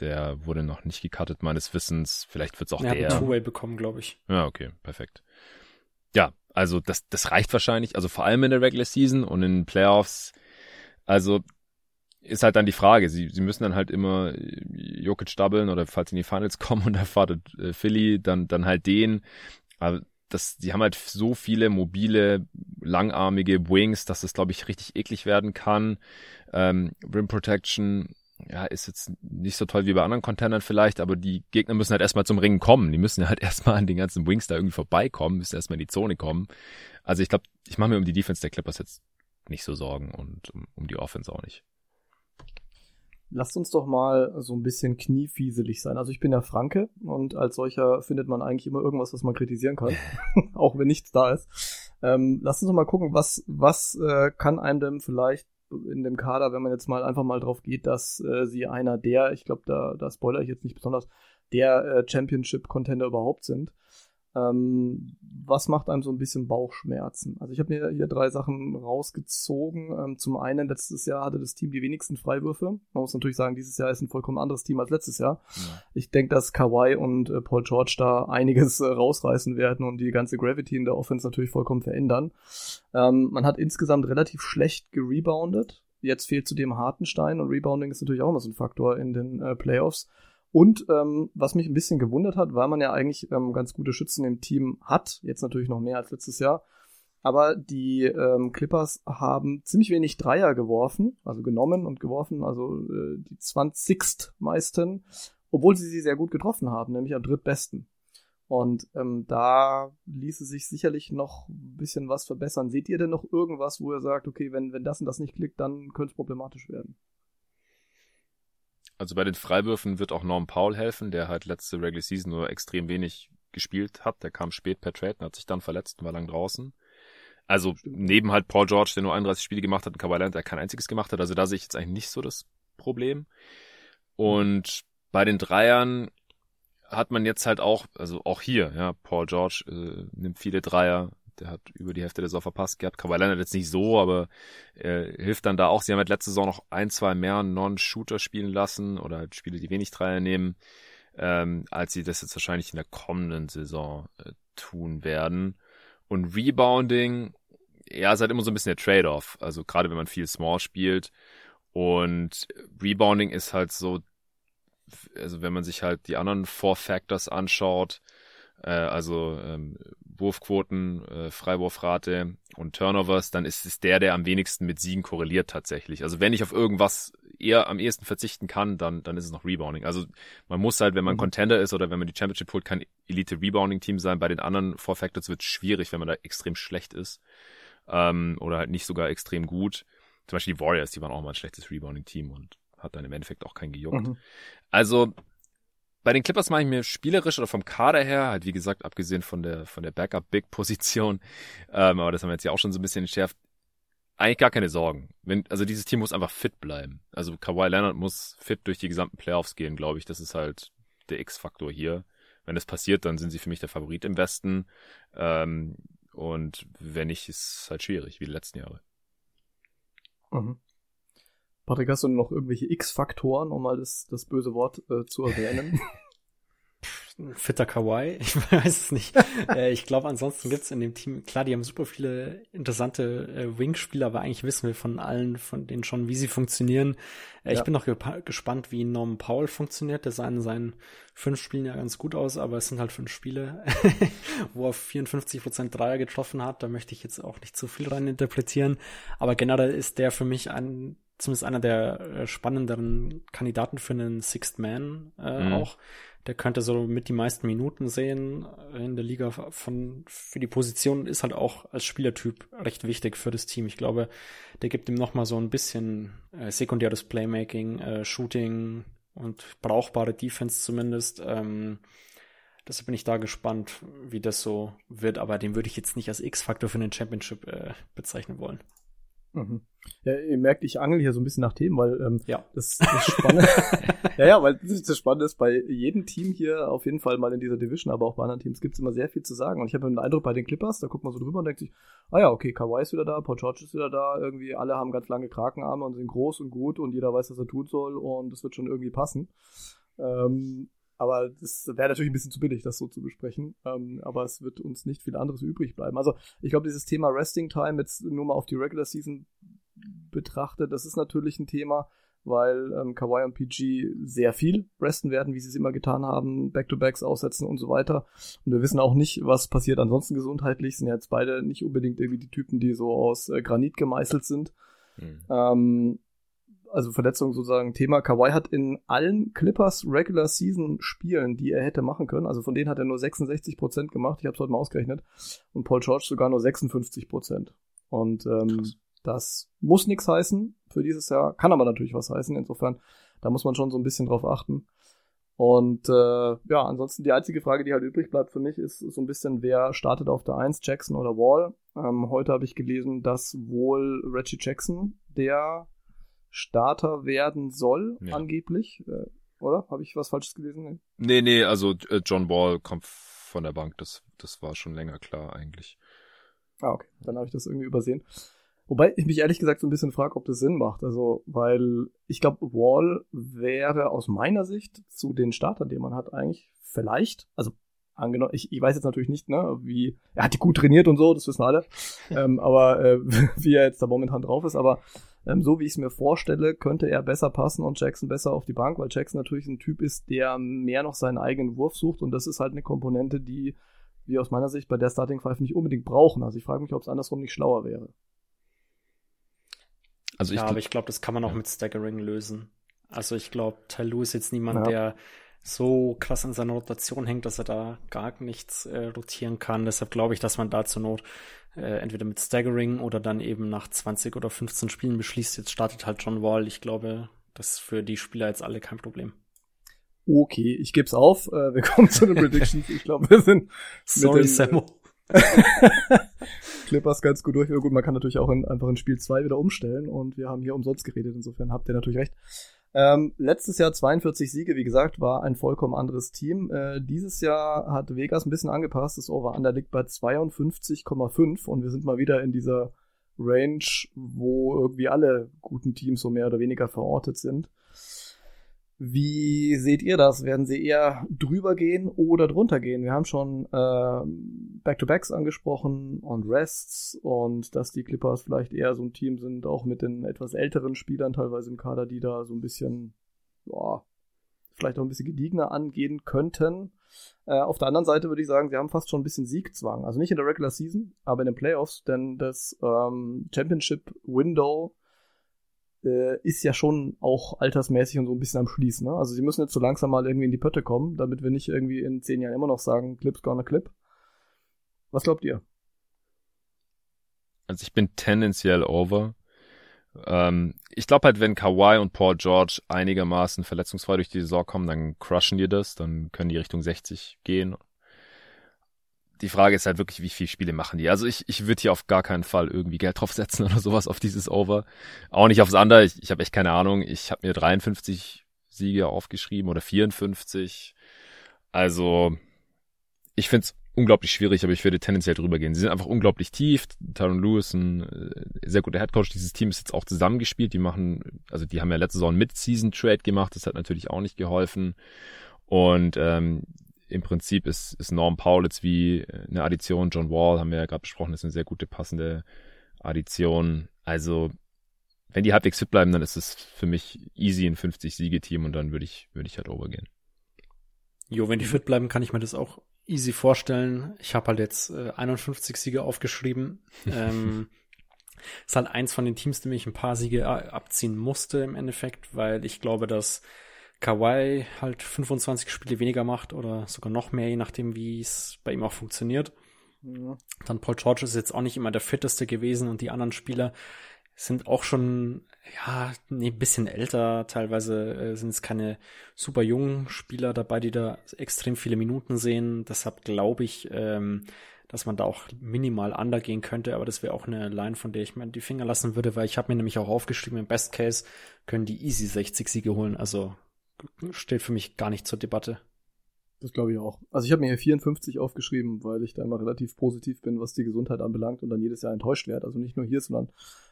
Der wurde noch nicht gecuttet, meines Wissens. Vielleicht wird's auch er der. Er hat Two-Way bekommen, glaube ich. Ja, okay, perfekt. Ja, also das, das reicht wahrscheinlich. Also vor allem in der Regular Season und in den Playoffs. Also ist halt dann die Frage. Sie, sie müssen dann halt immer Jokic doublen oder falls sie in die Finals kommen und erwartet äh, Philly, dann, dann halt den. Aber das, die haben halt so viele mobile, langarmige Wings, dass das, glaube ich, richtig eklig werden kann. Ähm, Rim Protection, ja, ist jetzt nicht so toll wie bei anderen Containern vielleicht, aber die Gegner müssen halt erstmal zum Ringen kommen. Die müssen halt erstmal an den ganzen Wings da irgendwie vorbeikommen, müssen erstmal in die Zone kommen. Also ich glaube, ich mache mir um die Defense der Clippers jetzt nicht so Sorgen und um, um die Offense auch nicht. Lasst uns doch mal so ein bisschen kniefieselig sein. Also ich bin ja Franke und als solcher findet man eigentlich immer irgendwas, was man kritisieren kann, auch wenn nichts da ist. Ähm, lasst uns doch mal gucken, was, was äh, kann einem denn vielleicht in dem Kader, wenn man jetzt mal einfach mal drauf geht, dass äh, sie einer der, ich glaube, da, da spoiler ich jetzt nicht besonders, der äh, Championship-Contender überhaupt sind. Ähm, was macht einem so ein bisschen Bauchschmerzen? Also ich habe mir hier drei Sachen rausgezogen. Ähm, zum einen, letztes Jahr hatte das Team die wenigsten Freiwürfe. Man muss natürlich sagen, dieses Jahr ist ein vollkommen anderes Team als letztes Jahr. Ja. Ich denke, dass Kawhi und äh, Paul George da einiges äh, rausreißen werden und die ganze Gravity in der Offense natürlich vollkommen verändern. Ähm, man hat insgesamt relativ schlecht gereboundet. Jetzt fehlt zudem Hartenstein und Rebounding ist natürlich auch immer so ein Faktor in den äh, Playoffs. Und ähm, was mich ein bisschen gewundert hat, weil man ja eigentlich ähm, ganz gute Schützen im Team hat, jetzt natürlich noch mehr als letztes Jahr, aber die ähm, Clippers haben ziemlich wenig Dreier geworfen, also genommen und geworfen, also äh, die 20. meisten, obwohl sie sie sehr gut getroffen haben, nämlich am drittbesten. Und ähm, da ließe sich sicherlich noch ein bisschen was verbessern. Seht ihr denn noch irgendwas, wo ihr sagt, okay, wenn, wenn das und das nicht klickt, dann könnte es problematisch werden? Also bei den Freiwürfen wird auch Norm Paul helfen, der halt letzte Regular Season nur extrem wenig gespielt hat. Der kam spät per Trade und hat sich dann verletzt und war lang draußen. Also neben halt Paul George, der nur 31 Spiele gemacht hat, und Kawhi Leonard, der kein einziges gemacht hat. Also da sehe ich jetzt eigentlich nicht so das Problem. Und bei den Dreiern hat man jetzt halt auch, also auch hier, ja, Paul George äh, nimmt viele Dreier, der hat über die Hälfte der Saison verpasst gehabt. Kawhi Leonard jetzt nicht so, aber er hilft dann da auch. Sie haben halt letzte Saison noch ein, zwei mehr Non-Shooter spielen lassen oder halt Spiele, die wenig Dreier nehmen, ähm, als sie das jetzt wahrscheinlich in der kommenden Saison äh, tun werden. Und Rebounding, ja, ist halt immer so ein bisschen der Trade-off. Also gerade wenn man viel Small spielt. Und Rebounding ist halt so, also wenn man sich halt die anderen Four Factors anschaut, äh, also ähm, Wurfquoten, äh, Freiwurfrate und Turnovers, dann ist es der, der am wenigsten mit Siegen korreliert tatsächlich. Also wenn ich auf irgendwas eher am ehesten verzichten kann, dann, dann ist es noch Rebounding. Also man muss halt, wenn man mhm. Contender ist oder wenn man die Championship holt, kein Elite-Rebounding-Team sein. Bei den anderen Four Factors wird es schwierig, wenn man da extrem schlecht ist ähm, oder halt nicht sogar extrem gut. Zum Beispiel die Warriors, die waren auch mal ein schlechtes Rebounding-Team und hat dann im Endeffekt auch kein gejuckt. Mhm. Also bei den Clippers mache ich mir spielerisch oder vom Kader her, halt wie gesagt, abgesehen von der von der Backup-Big-Position, ähm, aber das haben wir jetzt ja auch schon so ein bisschen entschärft, eigentlich gar keine Sorgen. Wenn, also dieses Team muss einfach fit bleiben. Also Kawhi Leonard muss fit durch die gesamten Playoffs gehen, glaube ich. Das ist halt der X-Faktor hier. Wenn das passiert, dann sind sie für mich der Favorit im Westen. Ähm, und wenn nicht, ist es halt schwierig, wie die letzten Jahre. Mhm. Patrick, hast du noch irgendwelche X-Faktoren, um mal das, das böse Wort äh, zu erwähnen? Fitter Kawaii, ich weiß es nicht. äh, ich glaube, ansonsten gibt's in dem Team, klar, die haben super viele interessante äh, Wing-Spieler, aber eigentlich wissen wir von allen, von denen schon, wie sie funktionieren. Äh, ja. Ich bin noch gespannt, wie Norman Powell funktioniert. Der sah in seinen fünf Spielen ja ganz gut aus, aber es sind halt fünf Spiele, wo er 54% Dreier getroffen hat. Da möchte ich jetzt auch nicht zu viel rein interpretieren. Aber generell ist der für mich ein zumindest einer der äh, spannenderen Kandidaten für einen Sixth Man äh, mhm. auch. Der könnte so mit die meisten Minuten sehen in der Liga von für die Position ist halt auch als Spielertyp recht wichtig für das Team. Ich glaube, der gibt ihm noch mal so ein bisschen äh, sekundäres Playmaking, äh, Shooting und brauchbare Defense zumindest. Ähm, deshalb bin ich da gespannt, wie das so wird. Aber den würde ich jetzt nicht als X-Faktor für den Championship äh, bezeichnen wollen. Mhm. Ja, ihr merkt, ich angel hier so ein bisschen nach Themen, weil ähm, ja. das, das Spannende, ja, ja, weil das, Spannende ist, bei jedem Team hier auf jeden Fall mal in dieser Division, aber auch bei anderen Teams gibt es immer sehr viel zu sagen. Und ich habe den Eindruck bei den Clippers, da guckt man so drüber und denkt sich, ah ja, okay, Kawhi ist wieder da, Paul George ist wieder da, irgendwie alle haben ganz lange Krakenarme und sind groß und gut und jeder weiß, was er tun soll und es wird schon irgendwie passen. Ähm, aber das wäre natürlich ein bisschen zu billig, das so zu besprechen. Ähm, aber es wird uns nicht viel anderes übrig bleiben. Also ich glaube, dieses Thema Resting Time jetzt nur mal auf die Regular Season betrachtet, das ist natürlich ein Thema, weil ähm, Kawhi und PG sehr viel resten werden, wie sie es immer getan haben, Back-to-Backs aussetzen und so weiter. Und wir wissen auch nicht, was passiert ansonsten gesundheitlich. Sind jetzt beide nicht unbedingt irgendwie die Typen, die so aus äh, Granit gemeißelt sind. Mhm. Ähm, also Verletzung sozusagen Thema. Kawhi hat in allen Clippers Regular Season Spielen, die er hätte machen können, also von denen hat er nur 66 Prozent gemacht. Ich habe es heute mal ausgerechnet. Und Paul George sogar nur 56 Prozent. Und ähm, das muss nichts heißen für dieses Jahr, kann aber natürlich was heißen. Insofern, da muss man schon so ein bisschen drauf achten. Und äh, ja, ansonsten die einzige Frage, die halt übrig bleibt für mich, ist so ein bisschen, wer startet auf der 1, Jackson oder Wall. Ähm, heute habe ich gelesen, dass wohl Reggie Jackson der Starter werden soll, ja. angeblich. Äh, oder? Habe ich was Falsches gelesen? Nee, nee, also äh, John Ball kommt von der Bank. Das, das war schon länger klar eigentlich. Ah, okay. Dann habe ich das irgendwie übersehen. Wobei ich mich ehrlich gesagt so ein bisschen frage, ob das Sinn macht. Also, weil ich glaube, Wall wäre aus meiner Sicht zu den Startern, die man hat, eigentlich vielleicht, also angenommen, ich, ich weiß jetzt natürlich nicht, ne, wie, er hat die gut trainiert und so, das wissen alle, ähm, aber äh, wie er jetzt da momentan drauf ist, aber ähm, so wie ich es mir vorstelle, könnte er besser passen und Jackson besser auf die Bank, weil Jackson natürlich ein Typ ist, der mehr noch seinen eigenen Wurf sucht und das ist halt eine Komponente, die wir aus meiner Sicht bei der Starting Five nicht unbedingt brauchen. Also ich frage mich, ob es andersrum nicht schlauer wäre. Also ich ja, aber ich glaube, das kann man auch ja. mit Staggering lösen. Also ich glaube, Tyloo ist jetzt niemand, ja. der so krass in seiner Rotation hängt, dass er da gar nichts äh, rotieren kann. Deshalb glaube ich, dass man da zur Not äh, entweder mit Staggering oder dann eben nach 20 oder 15 Spielen beschließt, jetzt startet halt John Wall. Ich glaube, das ist für die Spieler jetzt alle kein Problem. Okay, ich gebe es auf. Äh, wir kommen zu den Predictions. Ich glaube, wir sind Sorry, den, Sammo. Clippers ganz gut durch. Ja, gut, man kann natürlich auch in, einfach in Spiel 2 wieder umstellen und wir haben hier umsonst geredet. Insofern habt ihr natürlich recht. Ähm, letztes Jahr 42 Siege, wie gesagt, war ein vollkommen anderes Team. Äh, dieses Jahr hat Vegas ein bisschen angepasst. Das Over-Under liegt bei 52,5 und wir sind mal wieder in dieser Range, wo irgendwie alle guten Teams so mehr oder weniger verortet sind. Wie seht ihr das? Werden sie eher drüber gehen oder drunter gehen? Wir haben schon äh, Back-to-Backs angesprochen und Rests und dass die Clippers vielleicht eher so ein Team sind, auch mit den etwas älteren Spielern teilweise im Kader, die da so ein bisschen, ja, vielleicht auch ein bisschen gediegener angehen könnten. Äh, auf der anderen Seite würde ich sagen, sie haben fast schon ein bisschen Siegzwang. Also nicht in der Regular Season, aber in den Playoffs, denn das ähm, Championship Window äh, ist ja schon auch altersmäßig und so ein bisschen am Schließen. Ne? Also sie müssen jetzt so langsam mal irgendwie in die Pötte kommen, damit wir nicht irgendwie in zehn Jahren immer noch sagen, Clips gonna clip. Was glaubt ihr? Also ich bin tendenziell over. Ähm, ich glaube halt, wenn Kawhi und Paul George einigermaßen verletzungsfrei durch die Saison kommen, dann crushen die das, dann können die Richtung 60 gehen. Die Frage ist halt wirklich, wie viele Spiele machen die? Also ich, ich würde hier auf gar keinen Fall irgendwie Geld draufsetzen oder sowas auf dieses Over. Auch nicht aufs andere. Ich, ich habe echt keine Ahnung. Ich habe mir 53 Siege aufgeschrieben oder 54. Also ich find's unglaublich schwierig, aber ich würde tendenziell drüber gehen. Sie sind einfach unglaublich tief. Tyron Lewis, ein äh, sehr guter Headcoach. Dieses Team ist jetzt auch zusammengespielt. Die machen, also die haben ja letzte Saison Mid-Season-Trade gemacht. Das hat natürlich auch nicht geholfen. Und ähm, im Prinzip ist, ist Norm Powell jetzt wie eine Addition. John Wall haben wir ja gerade besprochen, ist eine sehr gute, passende Addition. Also, wenn die halbwegs fit bleiben, dann ist es für mich easy ein 50-Siege-Team und dann würde ich, würde ich halt overgehen. Jo, wenn die fit bleiben, kann ich mir das auch easy vorstellen. Ich habe halt jetzt äh, 51 Siege aufgeschrieben. ähm, ist halt eins von den Teams, dem ich ein paar Siege äh, abziehen musste im Endeffekt, weil ich glaube, dass Kawhi halt 25 Spiele weniger macht oder sogar noch mehr, je nachdem, wie es bei ihm auch funktioniert. Ja. Dann Paul George ist jetzt auch nicht immer der fitteste gewesen und die anderen Spieler sind auch schon, ja, nee, bisschen älter. Teilweise äh, sind es keine super jungen Spieler dabei, die da extrem viele Minuten sehen. Deshalb glaube ich, ähm, dass man da auch minimal undergehen könnte, aber das wäre auch eine Line, von der ich mir die Finger lassen würde, weil ich habe mir nämlich auch aufgeschrieben, im Best Case können die easy 60 Siege holen. Also steht für mich gar nicht zur Debatte. Das glaube ich auch. Also ich habe mir hier 54 aufgeschrieben, weil ich da immer relativ positiv bin, was die Gesundheit anbelangt und dann jedes Jahr enttäuscht werde. Also nicht nur hier, sondern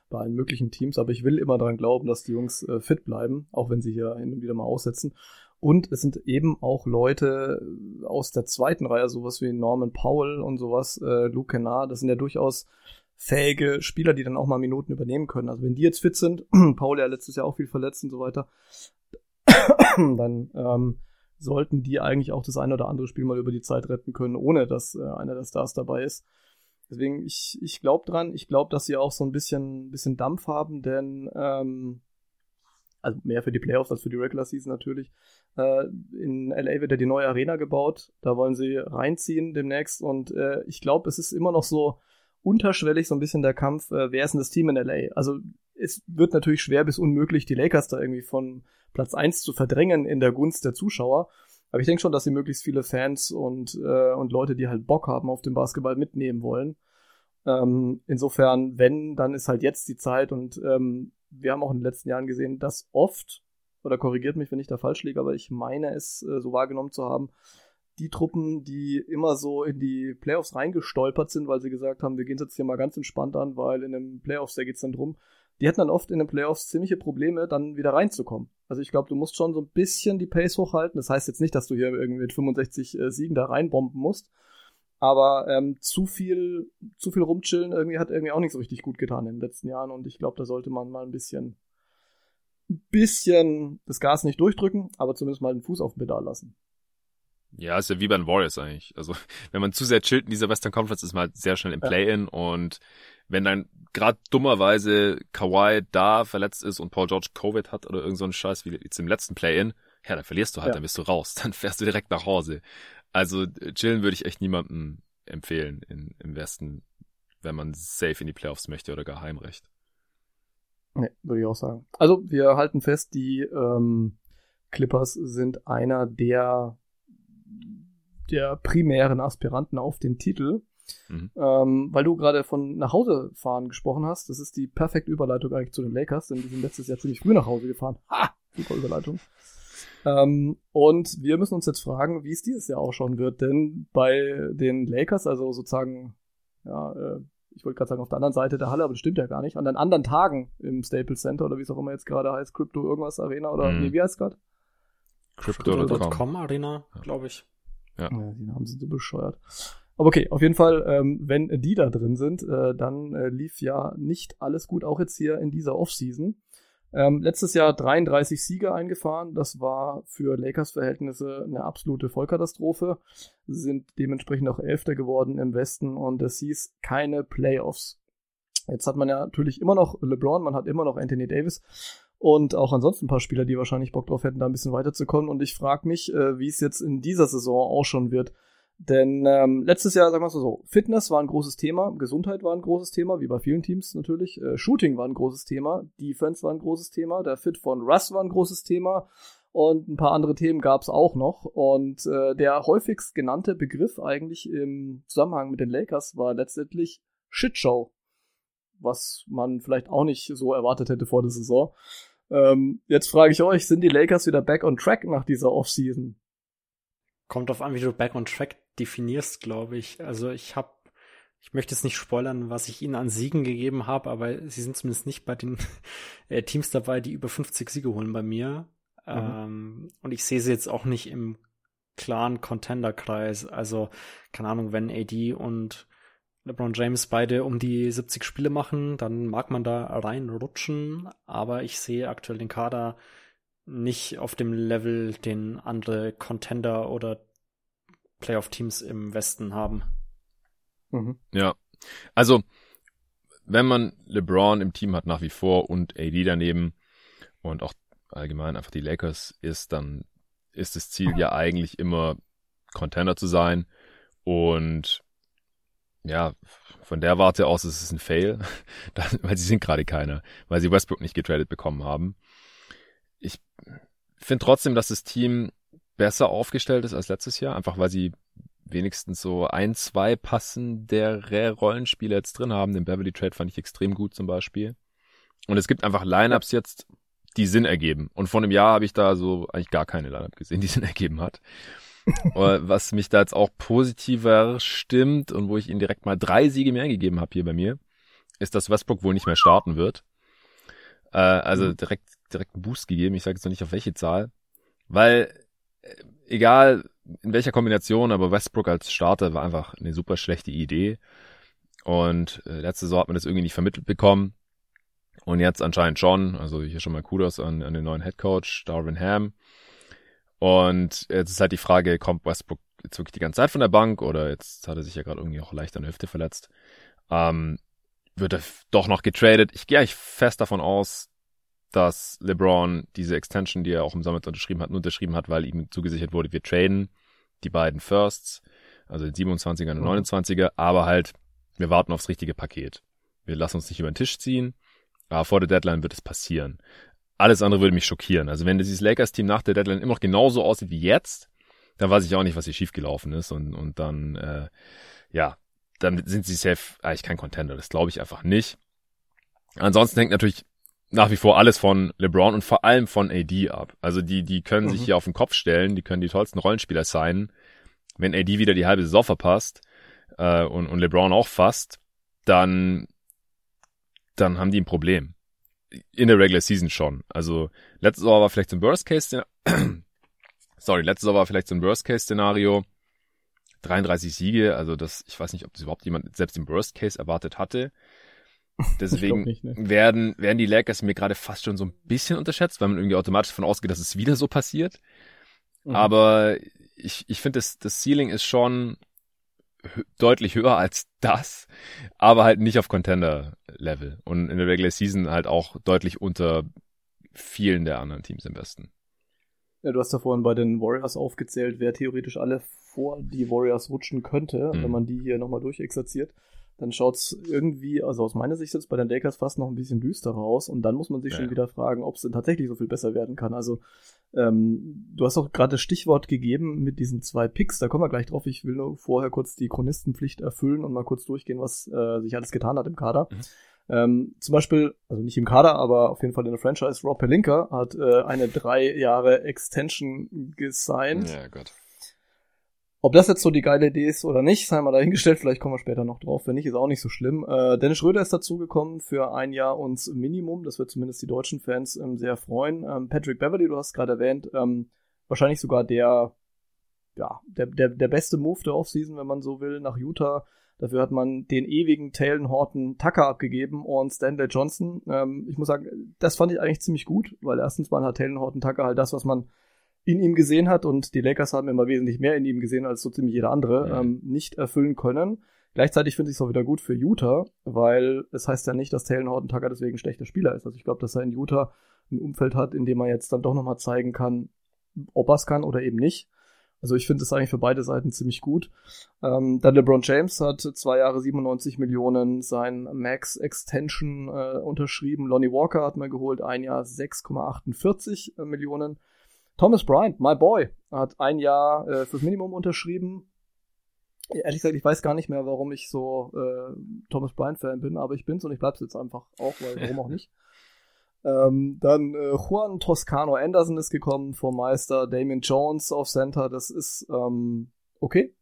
bei allen möglichen Teams. Aber ich will immer daran glauben, dass die Jungs äh, fit bleiben, auch wenn sie hier hin und wieder mal aussetzen. Und es sind eben auch Leute äh, aus der zweiten Reihe, sowas wie Norman Powell und sowas, äh, Luke Kennard, das sind ja durchaus fähige Spieler, die dann auch mal Minuten übernehmen können. Also wenn die jetzt fit sind, Paul ja letztes Jahr auch viel verletzt und so weiter, dann ähm, sollten die eigentlich auch das eine oder andere Spiel mal über die Zeit retten können, ohne dass äh, einer der Stars dabei ist. Deswegen, ich, ich glaube dran, ich glaube, dass sie auch so ein bisschen, bisschen Dampf haben, denn ähm, also mehr für die Playoffs als für die Regular Season natürlich. Äh, in LA wird ja die neue Arena gebaut, da wollen sie reinziehen demnächst und äh, ich glaube, es ist immer noch so unterschwellig so ein bisschen der Kampf, äh, wer ist denn das Team in LA? Also es wird natürlich schwer bis unmöglich, die Lakers da irgendwie von Platz eins zu verdrängen in der Gunst der Zuschauer. Aber ich denke schon, dass sie möglichst viele Fans und, äh, und Leute, die halt Bock haben auf den Basketball, mitnehmen wollen. Ähm, insofern, wenn, dann ist halt jetzt die Zeit und ähm, wir haben auch in den letzten Jahren gesehen, dass oft, oder korrigiert mich, wenn ich da falsch liege, aber ich meine es äh, so wahrgenommen zu haben, die Truppen, die immer so in die Playoffs reingestolpert sind, weil sie gesagt haben, wir gehen es jetzt hier mal ganz entspannt an, weil in den Playoffs, da geht es dann drum, die hätten dann oft in den Playoffs ziemliche Probleme, dann wieder reinzukommen. Also ich glaube, du musst schon so ein bisschen die Pace hochhalten. Das heißt jetzt nicht, dass du hier irgendwie mit 65 äh, Siegen da reinbomben musst. Aber ähm, zu viel, zu viel rumchillen irgendwie hat irgendwie auch nicht so richtig gut getan in den letzten Jahren. Und ich glaube, da sollte man mal ein bisschen, ein bisschen das Gas nicht durchdrücken, aber zumindest mal den Fuß auf den Pedal lassen. Ja, ist ja wie bei den Warriors eigentlich. Also, wenn man zu sehr chillt in dieser Western Conference, ist man halt sehr schnell im Play-In ja. und wenn dann gerade dummerweise Kawhi da verletzt ist und Paul George Covid hat oder irgend so ein Scheiß wie jetzt im letzten Play-In, ja, dann verlierst du halt, ja. dann bist du raus, dann fährst du direkt nach Hause. Also chillen würde ich echt niemandem empfehlen in, im Westen, wenn man safe in die Playoffs möchte oder gar Heimrecht. Nee, würde ich auch sagen. Also wir halten fest, die ähm, Clippers sind einer der der primären Aspiranten auf den Titel. Mhm. Ähm, weil du gerade von nach Hause fahren gesprochen hast, das ist die perfekte Überleitung eigentlich zu den Lakers, denn die sind letztes Jahr ziemlich früh nach Hause gefahren. Ha! Super Überleitung. Ähm, und wir müssen uns jetzt fragen, wie es dieses Jahr ausschauen wird, denn bei den Lakers, also sozusagen, ja, äh, ich wollte gerade sagen auf der anderen Seite der Halle, aber das stimmt ja gar nicht, an den anderen Tagen im Staples Center oder wie es auch immer jetzt gerade heißt, Crypto irgendwas Arena oder mhm. nee, wie heißt es gerade? Crypto.com Arena, glaube ich. Ja. ja. Die Namen sind so bescheuert. Aber okay, auf jeden Fall, ähm, wenn die da drin sind, äh, dann äh, lief ja nicht alles gut, auch jetzt hier in dieser Offseason. Ähm, letztes Jahr 33 Siege eingefahren. Das war für Lakers-Verhältnisse eine absolute Vollkatastrophe. Sie sind dementsprechend auch Elfter geworden im Westen und es hieß keine Playoffs. Jetzt hat man ja natürlich immer noch LeBron, man hat immer noch Anthony Davis und auch ansonsten ein paar Spieler, die wahrscheinlich Bock drauf hätten, da ein bisschen weiterzukommen. Und ich frage mich, äh, wie es jetzt in dieser Saison auch schon wird. Denn ähm, letztes Jahr, sagen wir es mal so, Fitness war ein großes Thema, Gesundheit war ein großes Thema, wie bei vielen Teams natürlich. Äh, Shooting war ein großes Thema, Defense war ein großes Thema, der Fit von Russ war ein großes Thema und ein paar andere Themen gab es auch noch. Und äh, der häufigst genannte Begriff eigentlich im Zusammenhang mit den Lakers war letztendlich Shitshow, was man vielleicht auch nicht so erwartet hätte vor der Saison. Ähm, jetzt frage ich euch, sind die Lakers wieder back on track nach dieser Offseason? Kommt auf an, wie du back on track definierst, glaube ich. Also ich habe, ich möchte jetzt nicht spoilern, was ich ihnen an Siegen gegeben habe, aber sie sind zumindest nicht bei den äh, Teams dabei, die über 50 Siege holen bei mir. Mhm. Ähm, und ich sehe sie jetzt auch nicht im klaren Contender-Kreis. Also, keine Ahnung, wenn AD und LeBron James beide um die 70 Spiele machen, dann mag man da reinrutschen, aber ich sehe aktuell den Kader nicht auf dem Level, den andere Contender oder Playoff-Teams im Westen haben. Mhm. Ja, also wenn man LeBron im Team hat nach wie vor und AD daneben und auch allgemein einfach die Lakers ist, dann ist das Ziel ja eigentlich immer Contender zu sein und ja, von der Warte aus ist es ein Fail, weil sie sind gerade keiner, weil sie Westbrook nicht getradet bekommen haben. Ich finde trotzdem, dass das Team besser aufgestellt ist als letztes Jahr, einfach weil sie wenigstens so ein, zwei passendere Rollenspiele jetzt drin haben. Den Beverly Trade fand ich extrem gut zum Beispiel. Und es gibt einfach Lineups jetzt, die Sinn ergeben. Und vor einem Jahr habe ich da so eigentlich gar keine Lineup gesehen, die Sinn ergeben hat. Was mich da jetzt auch positiver stimmt und wo ich ihnen direkt mal drei Siege mehr gegeben habe hier bei mir, ist, dass Westbrook wohl nicht mehr starten wird. Äh, also mhm. direkt, direkt einen Boost gegeben. Ich sage jetzt noch nicht auf welche Zahl. Weil, äh, egal in welcher Kombination, aber Westbrook als Starter war einfach eine super schlechte Idee. Und äh, letzte Saison hat man das irgendwie nicht vermittelt bekommen. Und jetzt anscheinend schon. Also hier schon mal Kudos an, an den neuen Head Coach, Darwin Ham. Und jetzt ist halt die Frage, kommt Westbrook jetzt wirklich die ganze Zeit von der Bank oder jetzt hat er sich ja gerade irgendwie auch leicht an der Hüfte verletzt. Ähm, wird er doch noch getradet? Ich gehe eigentlich fest davon aus, dass LeBron diese Extension, die er auch im Sommer unterschrieben hat, nur unterschrieben hat, weil ihm zugesichert wurde, wir traden die beiden Firsts, also den 27er und den 29er, mhm. aber halt, wir warten aufs richtige Paket. Wir lassen uns nicht über den Tisch ziehen, aber vor der Deadline wird es passieren. Alles andere würde mich schockieren. Also wenn dieses Lakers-Team nach der Deadline immer noch genauso aussieht wie jetzt, dann weiß ich auch nicht, was hier schiefgelaufen ist. Und, und dann, äh, ja, dann sind sie safe eigentlich kein Contender. Das glaube ich einfach nicht. Ansonsten hängt natürlich nach wie vor alles von LeBron und vor allem von AD ab. Also die, die können mhm. sich hier auf den Kopf stellen, die können die tollsten Rollenspieler sein. Wenn AD wieder die halbe Saison verpasst äh, und, und LeBron auch fast, dann, dann haben die ein Problem in der Regular Season schon. Also letztes Jahr war vielleicht so ein Worst Case sorry, letztes Jahr war vielleicht so ein Worst Case Szenario. 33 Siege, also das, ich weiß nicht, ob das überhaupt jemand selbst im Worst Case erwartet hatte. Deswegen nicht, ne? werden, werden die Lakers mir gerade fast schon so ein bisschen unterschätzt, weil man irgendwie automatisch davon ausgeht, dass es wieder so passiert. Mhm. Aber ich, ich finde, das, das Ceiling ist schon deutlich höher als das, aber halt nicht auf Contender-Level und in der Regular Season halt auch deutlich unter vielen der anderen Teams im Westen. Ja, du hast ja vorhin bei den Warriors aufgezählt, wer theoretisch alle vor die Warriors rutschen könnte, mhm. wenn man die hier nochmal durchexerziert dann schaut's irgendwie, also aus meiner Sicht jetzt bei den Lakers fast noch ein bisschen düsterer aus und dann muss man sich ja. schon wieder fragen, ob es denn tatsächlich so viel besser werden kann. Also ähm, du hast auch gerade das Stichwort gegeben mit diesen zwei Picks, da kommen wir gleich drauf. Ich will nur vorher kurz die Chronistenpflicht erfüllen und mal kurz durchgehen, was äh, sich alles getan hat im Kader. Mhm. Ähm, zum Beispiel, also nicht im Kader, aber auf jeden Fall in der Franchise, Rob Pelinka hat äh, eine drei Jahre Extension gesigned. Ja, Gott. Ob das jetzt so die geile Idee ist oder nicht, sei mal dahingestellt, vielleicht kommen wir später noch drauf. Wenn nicht, ist auch nicht so schlimm. Äh, Dennis Schröder ist dazugekommen für ein Jahr uns Minimum. Das wird zumindest die deutschen Fans ähm, sehr freuen. Ähm, Patrick Beverly, du hast gerade erwähnt, ähm, wahrscheinlich sogar der, ja, der, der, der beste Move der Offseason, wenn man so will, nach Utah. Dafür hat man den ewigen Talon Horton Tucker abgegeben und Stanley Johnson. Ähm, ich muss sagen, das fand ich eigentlich ziemlich gut, weil erstens mal hat Talon Horton Tucker halt das, was man in ihm gesehen hat und die Lakers haben immer wesentlich mehr in ihm gesehen als so ziemlich jeder andere, mhm. ähm, nicht erfüllen können. Gleichzeitig finde ich es auch wieder gut für Utah, weil es heißt ja nicht, dass Talon Horton Tucker deswegen ein schlechter Spieler ist. Also ich glaube, dass er in Utah ein Umfeld hat, in dem er jetzt dann doch nochmal zeigen kann, ob er es kann oder eben nicht. Also ich finde es eigentlich für beide Seiten ziemlich gut. Ähm, dann LeBron James hat zwei Jahre 97 Millionen sein Max Extension äh, unterschrieben. Lonnie Walker hat man geholt, ein Jahr 6,48 äh, Millionen. Thomas Bryant, my boy, hat ein Jahr äh, fürs Minimum unterschrieben. Ehrlich gesagt, ich weiß gar nicht mehr, warum ich so äh, Thomas Bryant-Fan bin, aber ich bin's und ich bleib's jetzt einfach auch, weil warum auch nicht. Ähm, dann äh, Juan Toscano Anderson ist gekommen vom Meister, Damien Jones auf Center, das ist ähm, okay.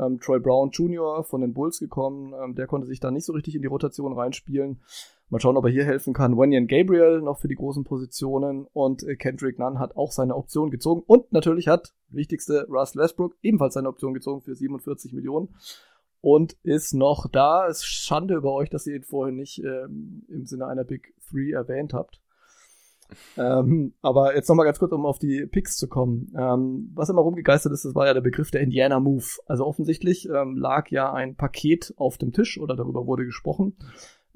Ähm, Troy Brown Jr. von den Bulls gekommen, ähm, der konnte sich da nicht so richtig in die Rotation reinspielen. Mal schauen, ob er hier helfen kann. Wenyan Gabriel noch für die großen Positionen und äh, Kendrick Nunn hat auch seine Option gezogen und natürlich hat, wichtigste, Russ Westbrook ebenfalls seine Option gezogen für 47 Millionen und ist noch da. Es ist Schande über euch, dass ihr ihn vorhin nicht ähm, im Sinne einer Big Three erwähnt habt ähm, aber jetzt nochmal ganz kurz, um auf die Picks zu kommen. Ähm, was immer rumgegeistert ist, das war ja der Begriff der Indiana Move. Also offensichtlich ähm, lag ja ein Paket auf dem Tisch oder darüber wurde gesprochen,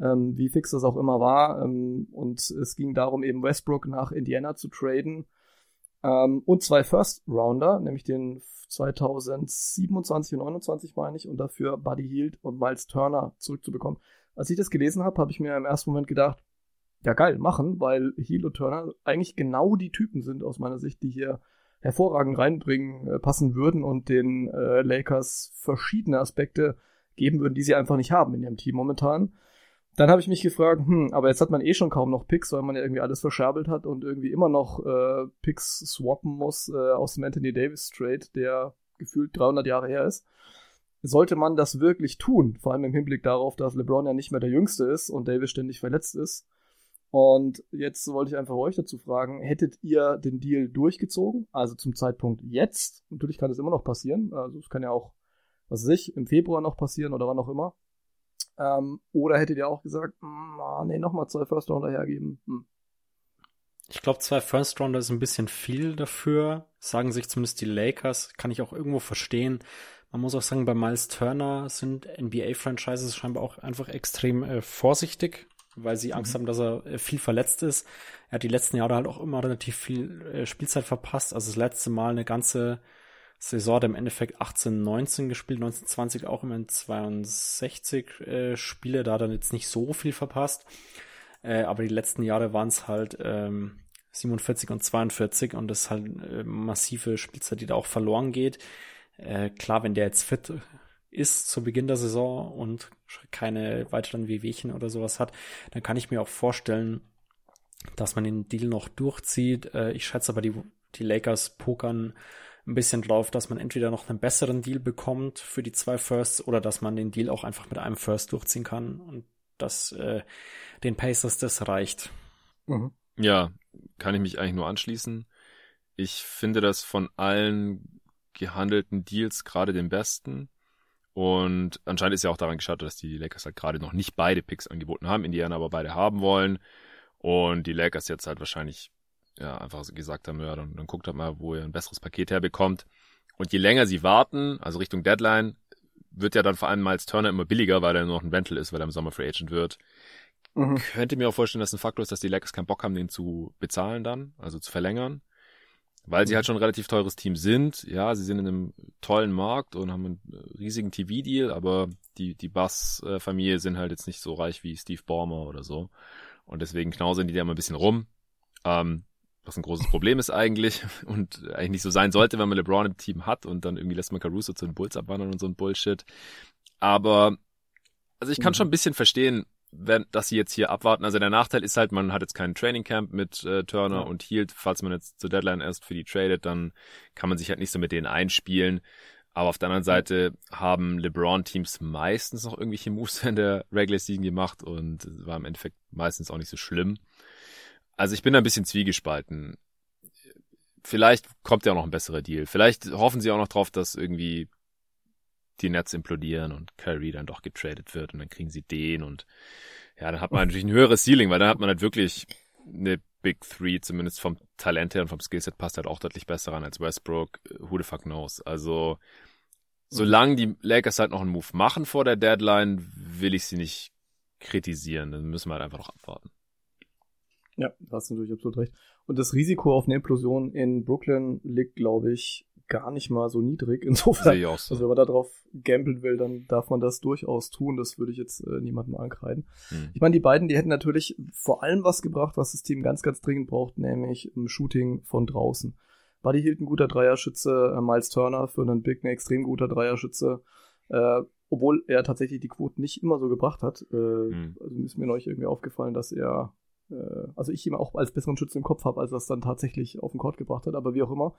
ähm, wie fix das auch immer war. Ähm, und es ging darum, eben Westbrook nach Indiana zu traden. Ähm, und zwei First Rounder, nämlich den 2027 und 29 meine ich, und dafür Buddy Hield und Miles Turner zurückzubekommen. Als ich das gelesen habe, habe ich mir im ersten Moment gedacht, ja geil machen, weil Heel und Turner eigentlich genau die Typen sind aus meiner Sicht, die hier hervorragend reinbringen, äh, passen würden und den äh, Lakers verschiedene Aspekte geben würden, die sie einfach nicht haben in ihrem Team momentan. Dann habe ich mich gefragt, hm, aber jetzt hat man eh schon kaum noch Picks, weil man ja irgendwie alles verscherbelt hat und irgendwie immer noch äh, Picks swappen muss äh, aus dem Anthony Davis Trade, der gefühlt 300 Jahre her ist. Sollte man das wirklich tun, vor allem im Hinblick darauf, dass LeBron ja nicht mehr der Jüngste ist und Davis ständig verletzt ist, und jetzt wollte ich einfach euch dazu fragen, hättet ihr den Deal durchgezogen? Also zum Zeitpunkt jetzt? Natürlich kann es immer noch passieren. Also es kann ja auch, was weiß ich, im Februar noch passieren oder wann auch immer. Ähm, oder hättet ihr auch gesagt, ah, nee, nochmal zwei First Rounder hergeben? Hm. Ich glaube, zwei First Rounder ist ein bisschen viel dafür. Sagen sich zumindest die Lakers. Kann ich auch irgendwo verstehen. Man muss auch sagen, bei Miles Turner sind NBA-Franchises scheinbar auch einfach extrem äh, vorsichtig weil sie Angst mhm. haben, dass er äh, viel verletzt ist. Er hat die letzten Jahre halt auch immer relativ viel äh, Spielzeit verpasst. Also das letzte Mal eine ganze Saison hat im Endeffekt 18, 19 gespielt, 19, 20 auch immer in 62 äh, Spiele. Da hat er jetzt nicht so viel verpasst. Äh, aber die letzten Jahre waren es halt ähm, 47 und 42 und das ist halt äh, massive Spielzeit, die da auch verloren geht. Äh, klar, wenn der jetzt fit ist zu Beginn der Saison und keine weiteren Wehwehchen oder sowas hat, dann kann ich mir auch vorstellen, dass man den Deal noch durchzieht. Äh, ich schätze aber die, die Lakers pokern ein bisschen drauf, dass man entweder noch einen besseren Deal bekommt für die zwei Firsts oder dass man den Deal auch einfach mit einem First durchziehen kann und dass äh, den Pacers das reicht. Mhm. Ja, kann ich mich eigentlich nur anschließen. Ich finde das von allen gehandelten Deals gerade den besten. Und anscheinend ist ja auch daran gescheitert, dass die Lakers halt gerade noch nicht beide Picks angeboten haben, Indiana aber beide haben wollen. Und die Lakers jetzt halt wahrscheinlich ja einfach gesagt haben, ja, dann, dann guckt halt mal, wo ihr ein besseres Paket herbekommt. Und je länger sie warten, also Richtung Deadline, wird ja dann vor allem Miles Turner immer billiger, weil er nur noch ein Rental ist, weil er im Sommer Free Agent wird. Mhm. Könnte mir auch vorstellen, dass ein Faktor ist, dass die Lakers keinen Bock haben, den zu bezahlen dann, also zu verlängern weil sie halt schon ein relativ teures Team sind. Ja, sie sind in einem tollen Markt und haben einen riesigen TV-Deal, aber die, die Bass-Familie sind halt jetzt nicht so reich wie Steve Ballmer oder so. Und deswegen knausern die da mal ein bisschen rum. Ähm, was ein großes Problem ist eigentlich und eigentlich nicht so sein sollte, wenn man LeBron im Team hat und dann irgendwie lässt man Caruso zu den Bulls abwandern und so ein Bullshit. Aber, also ich kann mhm. schon ein bisschen verstehen, wenn, dass sie jetzt hier abwarten. Also der Nachteil ist halt, man hat jetzt keinen Training Camp mit äh, Turner ja. und Hield. Falls man jetzt zur Deadline erst für die tradet, dann kann man sich halt nicht so mit denen einspielen. Aber auf der anderen Seite haben LeBron-Teams meistens noch irgendwelche Moves in der Regular Season gemacht und war im Endeffekt meistens auch nicht so schlimm. Also ich bin da ein bisschen zwiegespalten. Vielleicht kommt ja auch noch ein besserer Deal. Vielleicht hoffen sie auch noch drauf, dass irgendwie die Nets implodieren und Curry dann doch getradet wird und dann kriegen sie den und ja, dann hat man natürlich ein höheres Ceiling, weil dann hat man halt wirklich eine Big Three, zumindest vom Talent her und vom Skillset passt halt auch deutlich besser ran als Westbrook. Who the fuck knows? Also, solange die Lakers halt noch einen Move machen vor der Deadline, will ich sie nicht kritisieren. Dann müssen wir halt einfach noch abwarten. Ja, da hast du natürlich absolut recht. Und das Risiko auf eine Implosion in Brooklyn liegt, glaube ich, gar nicht mal so niedrig. Insofern, Sehe ich auch so. also wenn man da drauf gambeln will, dann darf man das durchaus tun. Das würde ich jetzt äh, niemandem ankreiden. Hm. Ich meine, die beiden, die hätten natürlich vor allem was gebracht, was das Team ganz, ganz dringend braucht, nämlich ein Shooting von draußen. Buddy Hield ein guter Dreierschütze, äh, Miles Turner für einen Big ein extrem guter Dreierschütze. Äh, obwohl er tatsächlich die Quoten nicht immer so gebracht hat. Äh, Hm. Also ist mir neulich irgendwie aufgefallen, dass er, also ich ihn auch als besseren Schützen im Kopf habe, als er es dann tatsächlich auf den Court gebracht hat, aber wie auch immer.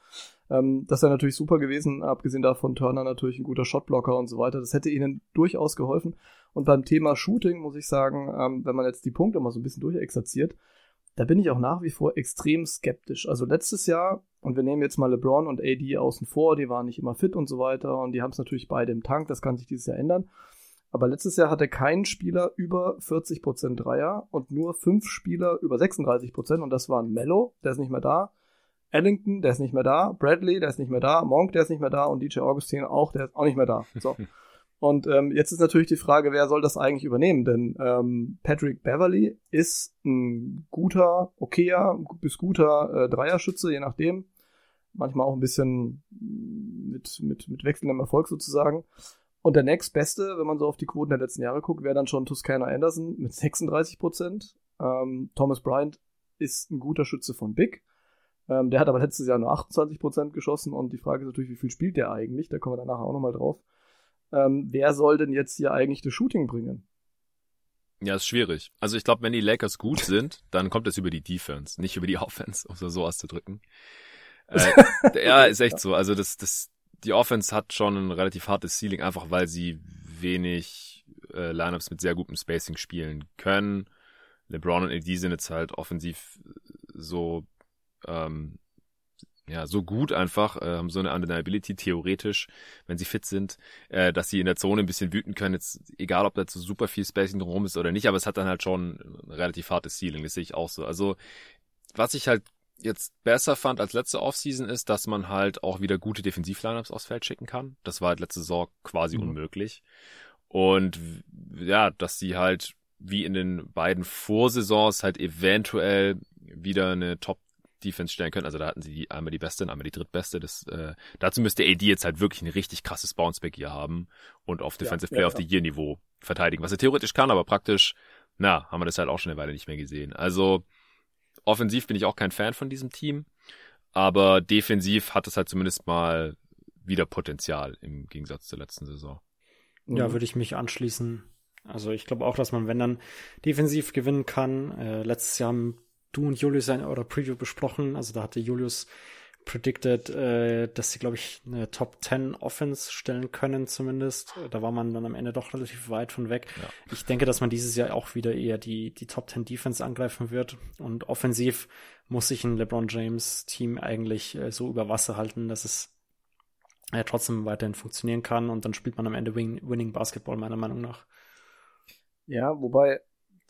Ähm, das wäre natürlich super gewesen, abgesehen davon Turner natürlich ein guter Shotblocker und so weiter. Das hätte ihnen durchaus geholfen. Und beim Thema Shooting muss ich sagen, ähm, wenn man jetzt die Punkte mal so ein bisschen durchexerziert, da bin ich auch nach wie vor extrem skeptisch. Also letztes Jahr, und wir nehmen jetzt mal LeBron und AD außen vor, die waren nicht immer fit und so weiter und die haben es natürlich beide im Tank, das kann sich dieses Jahr ändern. Aber letztes Jahr hatte kein Spieler über 40% Dreier und nur fünf Spieler über 36% und das waren Mello, der ist nicht mehr da, Ellington, der ist nicht mehr da, Bradley, der ist nicht mehr da, Monk, der ist nicht mehr da und DJ Augustin auch, der ist auch nicht mehr da. So. Und ähm, jetzt ist natürlich die Frage, wer soll das eigentlich übernehmen? Denn ähm, Patrick Beverly ist ein guter, okayer bis guter äh, Dreierschütze, je nachdem. Manchmal auch ein bisschen mit, mit, mit wechselndem Erfolg sozusagen. Und der nächstbeste, wenn man so auf die Quoten der letzten Jahre guckt, wäre dann schon Toscana Anderson mit 36 Prozent. Ähm, Thomas Bryant ist ein guter Schütze von Big. Ähm, der hat aber letztes Jahr nur 28 Prozent geschossen und die Frage ist natürlich, wie viel spielt der eigentlich? Da kommen wir dann nachher auch nochmal drauf. Ähm, wer soll denn jetzt hier eigentlich das Shooting bringen? Ja, ist schwierig. Also ich glaube, wenn die Lakers gut sind, dann kommt es über die Defense, nicht über die Offense, um es so auszudrücken. Äh, ja, ist echt so. Also das, das, die Offense hat schon ein relativ hartes Ceiling, einfach weil sie wenig äh, Lineups mit sehr gutem Spacing spielen können. LeBron und AD sind jetzt halt offensiv so ähm, ja so gut einfach, äh, haben so eine Undeniability theoretisch, wenn sie fit sind, äh, dass sie in der Zone ein bisschen wüten können. Jetzt egal, ob da so super viel Spacing drum ist oder nicht, aber es hat dann halt schon ein relativ hartes Ceiling. Das sehe ich auch so. Also was ich halt jetzt besser fand als letzte Offseason ist, dass man halt auch wieder gute Defensiv-Lineups aufs Feld schicken kann. Das war halt letzte Saison quasi Mhm. unmöglich. Und ja, dass sie halt wie in den beiden Vorsaisons halt eventuell wieder eine Top Defense stellen können. Also da hatten sie die, einmal die beste und einmal die drittbeste. Das, äh, dazu müsste AD jetzt halt wirklich ein richtig krasses Bounceback hier haben und auf Defensive ja, Player of ja. the Year Niveau verteidigen. Was er theoretisch kann, aber praktisch, na, haben wir das halt auch schon eine Weile nicht mehr gesehen. Also offensiv bin ich auch kein Fan von diesem Team, aber defensiv hat es halt zumindest mal wieder Potenzial im Gegensatz zur letzten Saison. Ja, Mhm. würde ich mich anschließen. Also ich glaube auch, dass man, wenn dann defensiv gewinnen kann. Äh, letztes Jahr haben du und Julius ein oder Preview besprochen. Also da hatte Julius predicted, äh, dass sie, glaube ich, eine Top 10 Offense stellen können zumindest. Da war man dann am Ende doch relativ weit von weg. Ja. Ich denke, dass man dieses Jahr auch wieder eher die, die Top 10 Defense angreifen wird. Und offensiv muss sich ein LeBron James Team eigentlich äh, so über Wasser halten, dass es äh, trotzdem weiterhin funktionieren kann. Und dann spielt man am Ende win Winning Basketball, meiner Meinung nach. Ja, wobei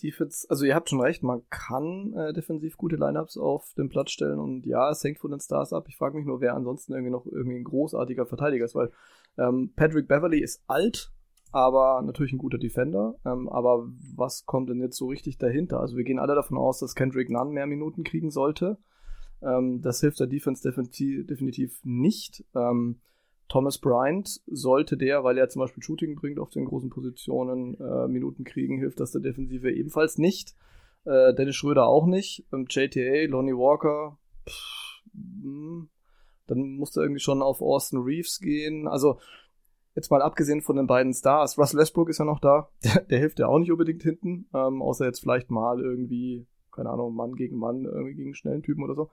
Defense, also ihr habt schon recht, man kann äh, defensiv gute Lineups auf den Platz stellen und ja, es hängt von den Stars ab. Ich frage mich nur, wer ansonsten irgendwie noch irgendwie ein großartiger Verteidiger ist, weil ähm, Patrick Beverly ist alt, aber natürlich ein guter Defender. Ähm, aber was kommt denn jetzt so richtig dahinter? Also wir gehen alle davon aus, dass Kendrick Nunn mehr Minuten kriegen sollte. Ähm, das hilft der Defense definitiv, definitiv nicht. Ähm, Thomas Bryant sollte der, weil er zum Beispiel Shooting bringt auf den großen Positionen, äh, Minuten kriegen, hilft das der Defensive ebenfalls nicht. Äh, Dennis Schröder auch nicht. Ähm, JTA, Lonnie Walker, pff, mh, dann musste irgendwie schon auf Austin Reeves gehen. Also jetzt mal abgesehen von den beiden Stars. Russell Westbrook ist ja noch da. Der, der hilft ja auch nicht unbedingt hinten, ähm, außer jetzt vielleicht mal irgendwie, keine Ahnung, Mann gegen Mann, irgendwie gegen schnellen Typen oder so.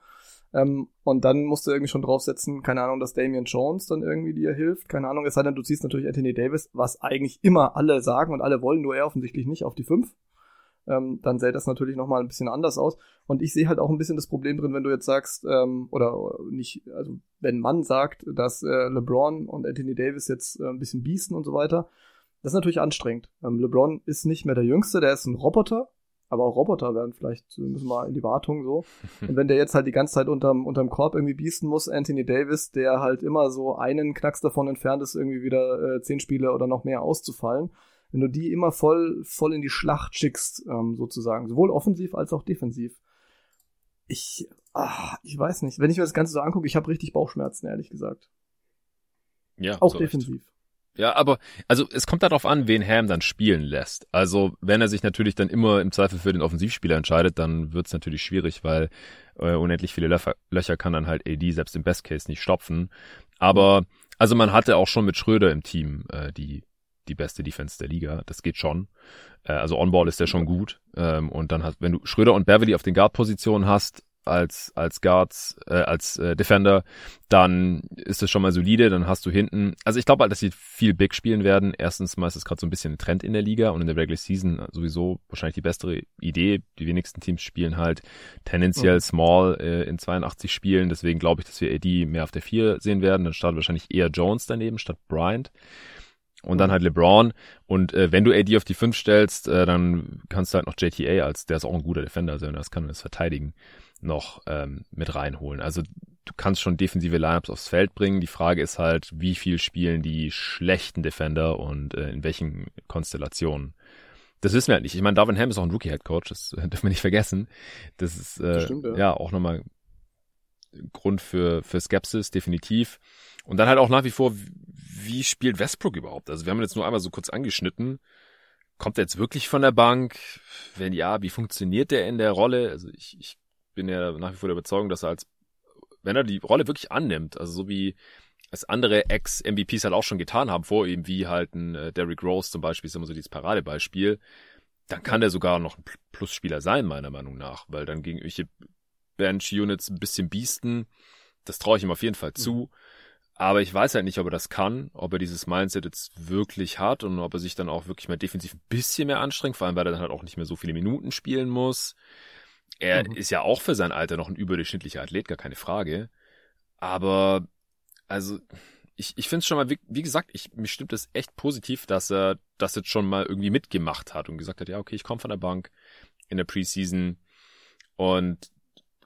Ähm, und dann musst du irgendwie schon draufsetzen, keine Ahnung, dass Damian Jones dann irgendwie dir hilft, keine Ahnung, es sei denn, du ziehst natürlich Anthony Davis, was eigentlich immer alle sagen und alle wollen, nur er offensichtlich nicht auf die 5. ähm, dann sähe das natürlich nochmal ein bisschen anders aus. Und ich sehe halt auch ein bisschen das Problem drin, wenn du jetzt sagst, ähm, oder nicht, also wenn man sagt, dass äh, LeBron und Anthony Davis jetzt äh, ein bisschen biesten und so weiter, das ist natürlich anstrengend. Ähm, LeBron ist nicht mehr der Jüngste, der ist ein Roboter, aber auch Roboter werden vielleicht, müssen wir in die Wartung so. Und wenn der jetzt halt die ganze Zeit unterm, unterm Korb irgendwie biesten muss, Anthony Davis, der halt immer so einen Knacks davon entfernt ist, irgendwie wieder äh, zehn Spiele oder noch mehr auszufallen, wenn du die immer voll, voll in die Schlacht schickst, ähm, sozusagen, sowohl offensiv als auch defensiv. Ich, ach, ich weiß nicht. Wenn ich mir das Ganze so angucke, ich habe richtig Bauchschmerzen, ehrlich gesagt. Ja, auch defensiv. Recht. Ja, aber also es kommt darauf an, wen Ham dann spielen lässt. Also wenn er sich natürlich dann immer im Zweifel für den Offensivspieler entscheidet, dann wird's natürlich schwierig, weil äh, unendlich viele Löcher, Löcher kann dann halt AD selbst im Best Case nicht stopfen. Aber also man hatte auch schon mit Schröder im Team äh, die die beste Defense der Liga. Das geht schon. Äh, also On-Ball ist der schon gut. Ähm, und dann hast, wenn du Schröder und Beverly auf den Guard-Positionen hast, als als Guards, äh, als äh, Defender, dann ist es schon mal solide, dann hast du hinten, also ich glaube halt, dass sie viel Big spielen werden. Erstens mal ist es gerade so ein bisschen ein Trend in der Liga und in der Regular Season sowieso wahrscheinlich die bessere Idee. Die wenigsten Teams spielen halt tendenziell small äh, in 82 Spielen, deswegen glaube ich, dass wir AD mehr auf der 4 sehen werden. Dann startet wahrscheinlich eher Jones daneben statt Bryant. Und dann halt LeBron. Und äh, wenn du AD auf die 5 stellst, äh, dann kannst du halt noch JTA als, der ist auch ein guter Defender sein, das kann das verteidigen noch ähm, mit reinholen. Also du kannst schon defensive Lineups aufs Feld bringen. Die Frage ist halt, wie viel spielen die schlechten Defender und äh, in welchen Konstellationen. Das wissen wir halt nicht. Ich meine, Darwin Ham ist auch ein Rookie-Head-Coach, das äh, dürfen wir nicht vergessen. Das ist äh, das stimmt, ja. ja auch nochmal Grund für, für Skepsis, definitiv. Und dann halt auch nach wie vor, wie spielt Westbrook überhaupt? Also wir haben jetzt nur einmal so kurz angeschnitten. Kommt er jetzt wirklich von der Bank? Wenn ja, wie funktioniert der in der Rolle? Also ich, ich bin ja nach wie vor der Überzeugung, dass er als, wenn er die Rolle wirklich annimmt, also so wie es andere Ex-MVPs halt auch schon getan haben vor ihm, wie halt ein äh, Derrick Rose zum Beispiel, ist immer so dieses Paradebeispiel, dann kann der sogar noch ein Plusspieler sein, meiner Meinung nach, weil dann gegen irgendwelche Bench-Units ein bisschen biesten, das traue ich ihm auf jeden Fall zu. Mhm. Aber ich weiß halt nicht, ob er das kann, ob er dieses Mindset jetzt wirklich hat und ob er sich dann auch wirklich mal defensiv ein bisschen mehr anstrengt, vor allem weil er dann halt auch nicht mehr so viele Minuten spielen muss. Er mhm. ist ja auch für sein Alter noch ein überdurchschnittlicher Athlet, gar keine Frage. Aber, also, ich, ich finde es schon mal, wie, wie, gesagt, ich, mich stimmt es echt positiv, dass er das jetzt schon mal irgendwie mitgemacht hat und gesagt hat, ja, okay, ich komme von der Bank in der Preseason. Und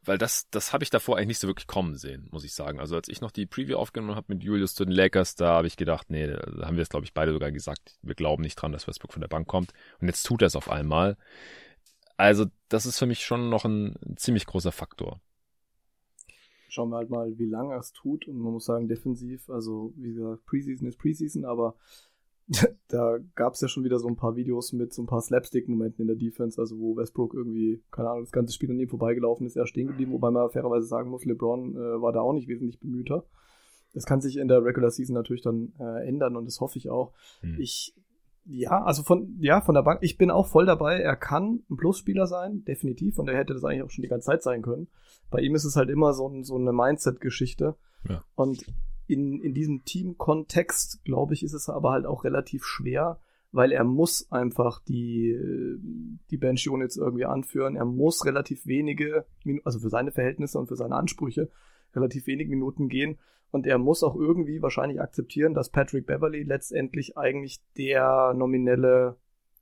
weil das, das habe ich davor eigentlich nicht so wirklich kommen sehen, muss ich sagen. Also als ich noch die Preview aufgenommen habe mit Julius zu den Lakers, da habe ich gedacht, nee, da haben wir es, glaube ich, beide sogar gesagt, wir glauben nicht dran, dass Westbrook von der Bank kommt. Und jetzt tut er es auf einmal. Also, das ist für mich schon noch ein, ziemlich großer Faktor. Schauen wir halt mal, wie lange er es tut. Und man muss sagen, defensiv, also wie gesagt, Preseason ist Preseason, aber da gab es ja schon wieder so ein paar Videos mit so ein paar Slapstick-Momenten in der Defense, also wo Westbrook irgendwie, keine Ahnung, das ganze Spiel an ihm vorbeigelaufen ist, er stehen geblieben, wobei man fairerweise sagen muss, LeBron äh, war da auch nicht wesentlich bemühter. Das kann sich in der Regular Season natürlich dann äh, ändern und das hoffe ich auch. Hm. Ich ja, also von, ja, von der Bank, ich bin auch voll dabei. Er kann ein Plusspieler sein, definitiv. Und er hätte das eigentlich auch schon die ganze Zeit sein können. Bei ihm ist es halt immer so, so eine Mindset-Geschichte. Ja. Und in, in diesem Team-Kontext, glaube ich, ist es aber halt auch relativ schwer, weil er muss einfach die, die Bench-Units irgendwie anführen. Er muss relativ wenige, also für seine Verhältnisse und für seine Ansprüche, relativ wenig Minuten gehen. Und er muss auch irgendwie wahrscheinlich akzeptieren, dass Patrick Beverly letztendlich eigentlich der nominelle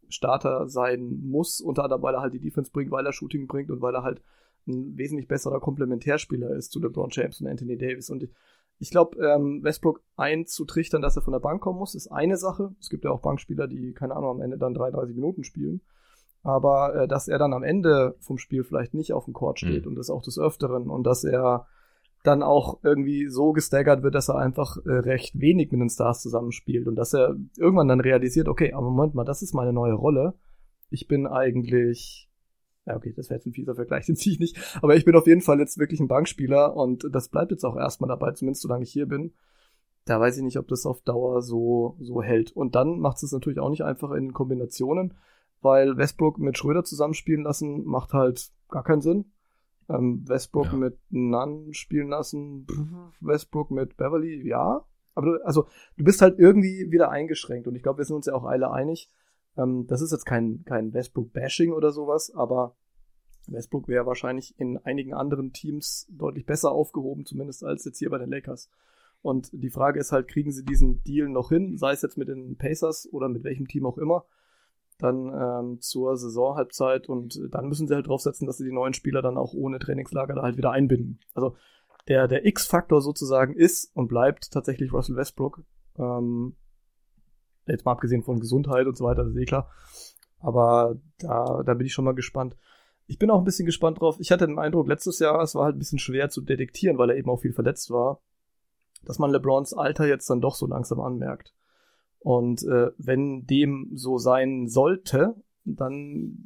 Starter sein muss, unter anderem, weil er halt die Defense bringt, weil er Shooting bringt und weil er halt ein wesentlich besserer Komplementärspieler ist zu LeBron James und Anthony Davis. Und ich, glaube, ähm, Westbrook einzutrichtern, dass er von der Bank kommen muss, ist eine Sache. Es gibt ja auch Bankspieler, die, keine Ahnung, am Ende dann 33 Minuten spielen. Aber äh, dass er dann am Ende vom Spiel vielleicht nicht auf dem Court steht mhm. und das auch des Öfteren und dass er dann auch irgendwie so gestaggert wird, dass er einfach äh, recht wenig mit den Stars zusammenspielt und dass er irgendwann dann realisiert, okay, aber Moment mal, das ist meine neue Rolle. Ich bin eigentlich, ja okay, das wäre jetzt ein fieser Vergleich, den ziehe ich nicht, aber ich bin auf jeden Fall jetzt wirklich ein Bankspieler und das bleibt jetzt auch erstmal dabei, zumindest solange ich hier bin. Da weiß ich nicht, ob das auf Dauer so, so hält. Und dann macht es natürlich auch nicht einfach in Kombinationen, weil Westbrook mit Schröder zusammenspielen lassen macht halt gar keinen Sinn ähm, Westbrook ja. mit Nunn spielen lassen, Westbrook mit Beverly, ja. Aber du, also du bist halt irgendwie wieder eingeschränkt und ich glaube, wir sind uns ja auch alle einig. Ähm, das ist jetzt kein, kein Westbrook-Bashing oder sowas, aber Westbrook wäre wahrscheinlich in einigen anderen Teams deutlich besser aufgehoben, zumindest als jetzt hier bei den Lakers. Und die Frage ist halt, kriegen sie diesen Deal noch hin, sei es jetzt mit den Pacers oder mit welchem Team auch immer, dann ähm, zur Saisonhalbzeit und dann müssen sie halt draufsetzen, dass sie die neuen Spieler dann auch ohne Trainingslager da halt wieder einbinden. Also der, der X-Faktor sozusagen ist und bleibt tatsächlich Russell Westbrook. Ähm, jetzt mal abgesehen von Gesundheit und so weiter, das ist eh klar. Aber da, da bin ich schon mal gespannt. Ich bin auch ein bisschen gespannt drauf. Ich hatte den Eindruck, letztes Jahr, es war halt ein bisschen schwer zu detektieren, weil er eben auch viel verletzt war, dass man LeBrons Alter jetzt dann doch so langsam anmerkt. Und äh, wenn dem so sein sollte, dann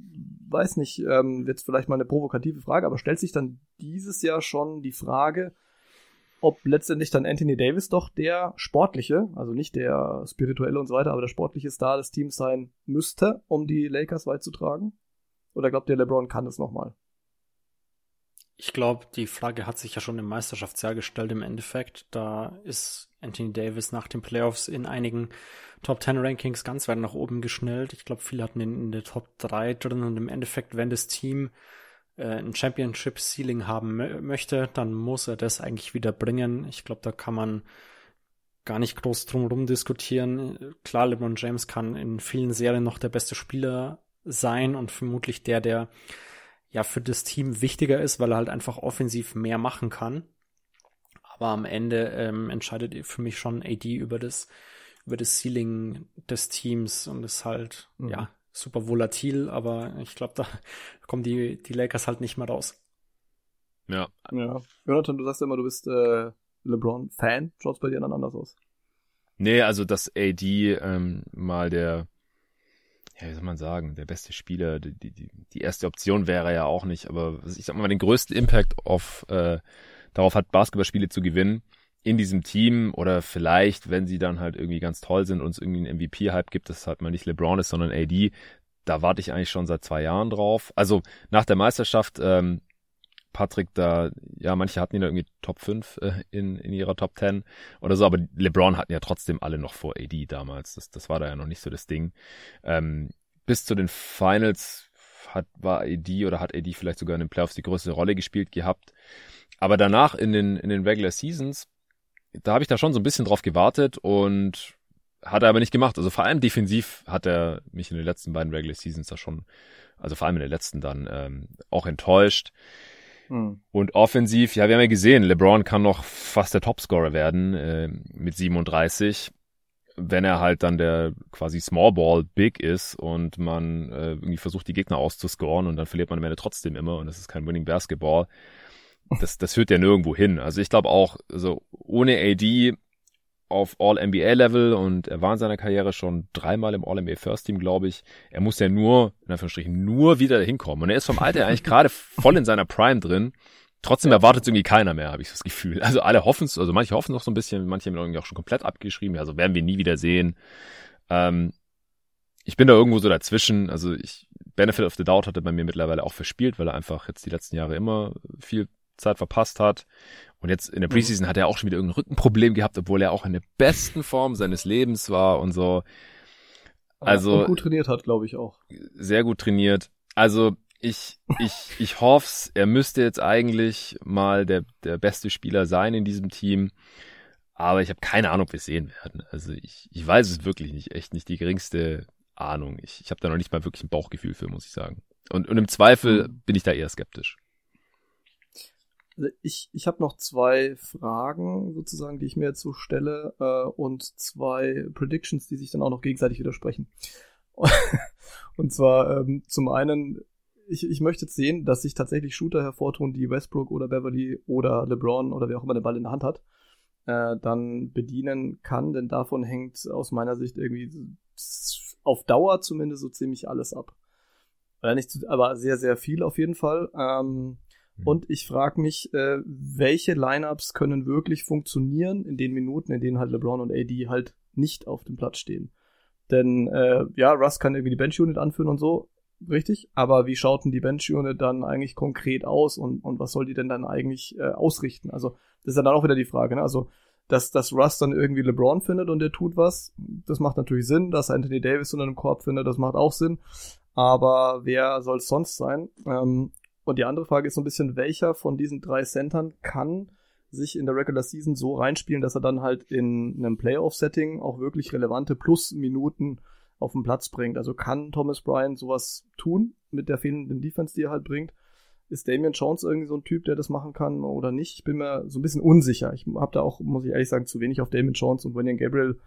weiß nicht, ähm, wird vielleicht mal eine provokative Frage, aber stellt sich dann dieses Jahr schon die Frage, ob letztendlich dann Anthony Davis doch der sportliche, also nicht der spirituelle und so weiter, aber der sportliche Star des Teams sein müsste, um die Lakers weit zu tragen? Oder glaubt ihr, LeBron kann es nochmal? Ich glaube, die Frage hat sich ja schon im Meisterschaftsjahr gestellt im Endeffekt. Da ist Anthony Davis nach den Playoffs in einigen Top 10 Rankings ganz weit nach oben geschnellt. Ich glaube, viele hatten ihn in der Top 3 drin und im Endeffekt, wenn das Team äh, ein Championship Ceiling haben möchte, dann muss er das eigentlich wieder bringen. Ich glaube, da kann man gar nicht groß drum diskutieren. Klar, LeBron James kann in vielen Serien noch der beste Spieler sein und vermutlich der, der ja für das Team wichtiger ist, weil er halt einfach offensiv mehr machen kann. Aber am Ende ähm, entscheidet für mich schon AD über das über das Ceiling des Teams und ist halt mhm. ja super volatil, aber ich glaube, da kommen die die Lakers halt nicht mehr raus. Ja. Ja. Jonathan, du sagst ja immer, du bist äh, LeBron-Fan. Schaut's bei dir dann anders aus? Nee, also dass AD ähm, mal der ja, wie soll man sagen, der beste Spieler, die, die, die erste Option wäre ja auch nicht, aber ich sag mal, den größten Impact auf, äh, darauf hat, Basketballspiele zu gewinnen in diesem Team oder vielleicht, wenn sie dann halt irgendwie ganz toll sind und es irgendwie einen MVP-Hype gibt, dass halt mal nicht LeBron ist, sondern AD, da warte ich eigentlich schon seit zwei Jahren drauf. Also nach der Meisterschaft, ähm, Patrick da, ja, manche hatten ihn da irgendwie Top 5 äh, in, in ihrer Top 10 oder so, aber LeBron hatten ja trotzdem alle noch vor AD damals. Das, das war da ja noch nicht so das Ding. Ähm, bis zu den Finals hat, war AD oder hat AD vielleicht sogar in den Playoffs die größte Rolle gespielt gehabt. Aber danach in den, in den Regular Seasons, da habe ich da schon so ein bisschen drauf gewartet und hat er aber nicht gemacht. Also vor allem defensiv hat er mich in den letzten beiden Regular Seasons da schon, also vor allem in den letzten dann ähm, auch enttäuscht. Hm. Und offensiv, ja, wir haben ja gesehen, LeBron kann noch fast der Topscorer werden äh, mit 37, wenn er halt dann der quasi Small Ball Big ist und man äh, irgendwie versucht, die Gegner auszuscoren und dann verliert man am Ende trotzdem immer und das ist kein Winning Basketball. Das, das führt ja nirgendwo hin. Also ich glaube auch, also ohne AD auf All-NBA-Level und er war in seiner Karriere schon dreimal im All-NBA First Team, glaube ich. Er muss ja nur, in Anführungsstrichen, nur wieder hinkommen. Und er ist vom Alter eigentlich gerade voll in seiner Prime drin. Trotzdem erwartet es irgendwie keiner mehr, habe ich das Gefühl. Also alle hoffen es, also manche hoffen noch so ein bisschen, manche haben irgendwie auch schon komplett abgeschrieben. Also werden wir nie wieder sehen. Ähm, ich bin da irgendwo so dazwischen. Also ich, Benefit of the Doubt hat er bei mir mittlerweile auch verspielt, weil er einfach jetzt die letzten Jahre immer viel Zeit verpasst hat. Und jetzt in der mhm. Preseason mhm. hat er auch schon wieder irgendein Rückenproblem gehabt, obwohl er auch in der besten Form seines Lebens war und so. Also und gut trainiert hat, glaube ich auch. Sehr gut trainiert. Also ich ich ich hoff's, er müsste jetzt eigentlich mal der der beste Spieler sein in diesem Team. Aber ich habe keine Ahnung, ob wir es sehen werden. Also ich, ich weiß es wirklich nicht, echt nicht die geringste Ahnung. Ich, ich habe da noch nicht mal wirklich ein Bauchgefühl für, muss ich sagen. Und, und im Zweifel mhm. bin ich da eher skeptisch. Also ich, ich habe noch zwei Fragen sozusagen, die ich mir jetzt so stelle äh, und zwei Predictions, die sich dann auch noch gegenseitig widersprechen. und zwar ähm, zum einen, ich, ich möchte jetzt sehen, dass sich tatsächlich Shooter hervortun, die Westbrook oder Beverly oder LeBron oder wer auch immer den Ball in der Hand hat, äh, dann bedienen kann, denn davon hängt aus meiner Sicht irgendwie auf Dauer zumindest so ziemlich alles ab. Oder nicht, aber sehr, sehr viel auf jeden Fall. Ähm, Mhm. Und ich frage mich, äh, welche Lineups können wirklich funktionieren in den Minuten, in denen halt LeBron und AD halt nicht auf dem Platz stehen. Denn äh, ja, Russ kann irgendwie die Bench-Unit anführen und so, richtig. Aber wie schaut denn die Bench-Unit dann eigentlich konkret aus und, und was soll die denn dann eigentlich äh, ausrichten? Also das ist ja dann auch wieder die Frage. Ne? Also dass, dass Russ dann irgendwie LeBron findet und der tut was, das macht natürlich Sinn. Dass Anthony Davis unter einem Korb findet, das macht auch Sinn. Aber wer soll es sonst sein? Ähm, und die andere Frage ist so ein bisschen, welcher von diesen drei Centern kann sich in der Regular Season so reinspielen, dass er dann halt in einem Playoff-Setting auch wirklich relevante Plus-Minuten auf den Platz bringt. Also kann Thomas Bryant sowas tun mit der fehlenden Defense, die er halt bringt? Ist Damian Jones irgendwie so ein Typ, der das machen kann oder nicht? Ich bin mir so ein bisschen unsicher. Ich habe da auch, muss ich ehrlich sagen, zu wenig auf Damian Jones und William Gabriel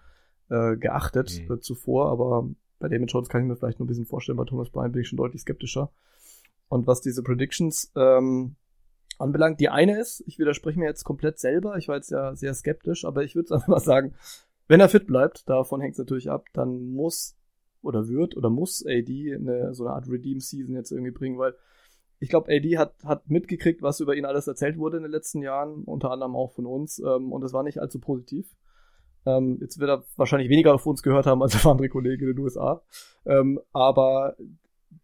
äh, geachtet mhm. äh, zuvor, aber bei Damian Jones kann ich mir vielleicht nur ein bisschen vorstellen, bei Thomas Bryant bin ich schon deutlich skeptischer. Und was diese Predictions ähm, anbelangt, die eine ist, ich widerspreche mir jetzt komplett selber, ich war jetzt ja sehr skeptisch, aber ich würde einfach mal sagen, wenn er fit bleibt, davon hängt es natürlich ab, dann muss oder wird oder muss AD eine, so eine Art Redeem-Season jetzt irgendwie bringen, weil ich glaube, AD hat, hat mitgekriegt, was über ihn alles erzählt wurde in den letzten Jahren, unter anderem auch von uns, ähm, und es war nicht allzu positiv. Ähm, jetzt wird er wahrscheinlich weniger auf uns gehört haben als auf andere Kollegen in den USA. Ähm, aber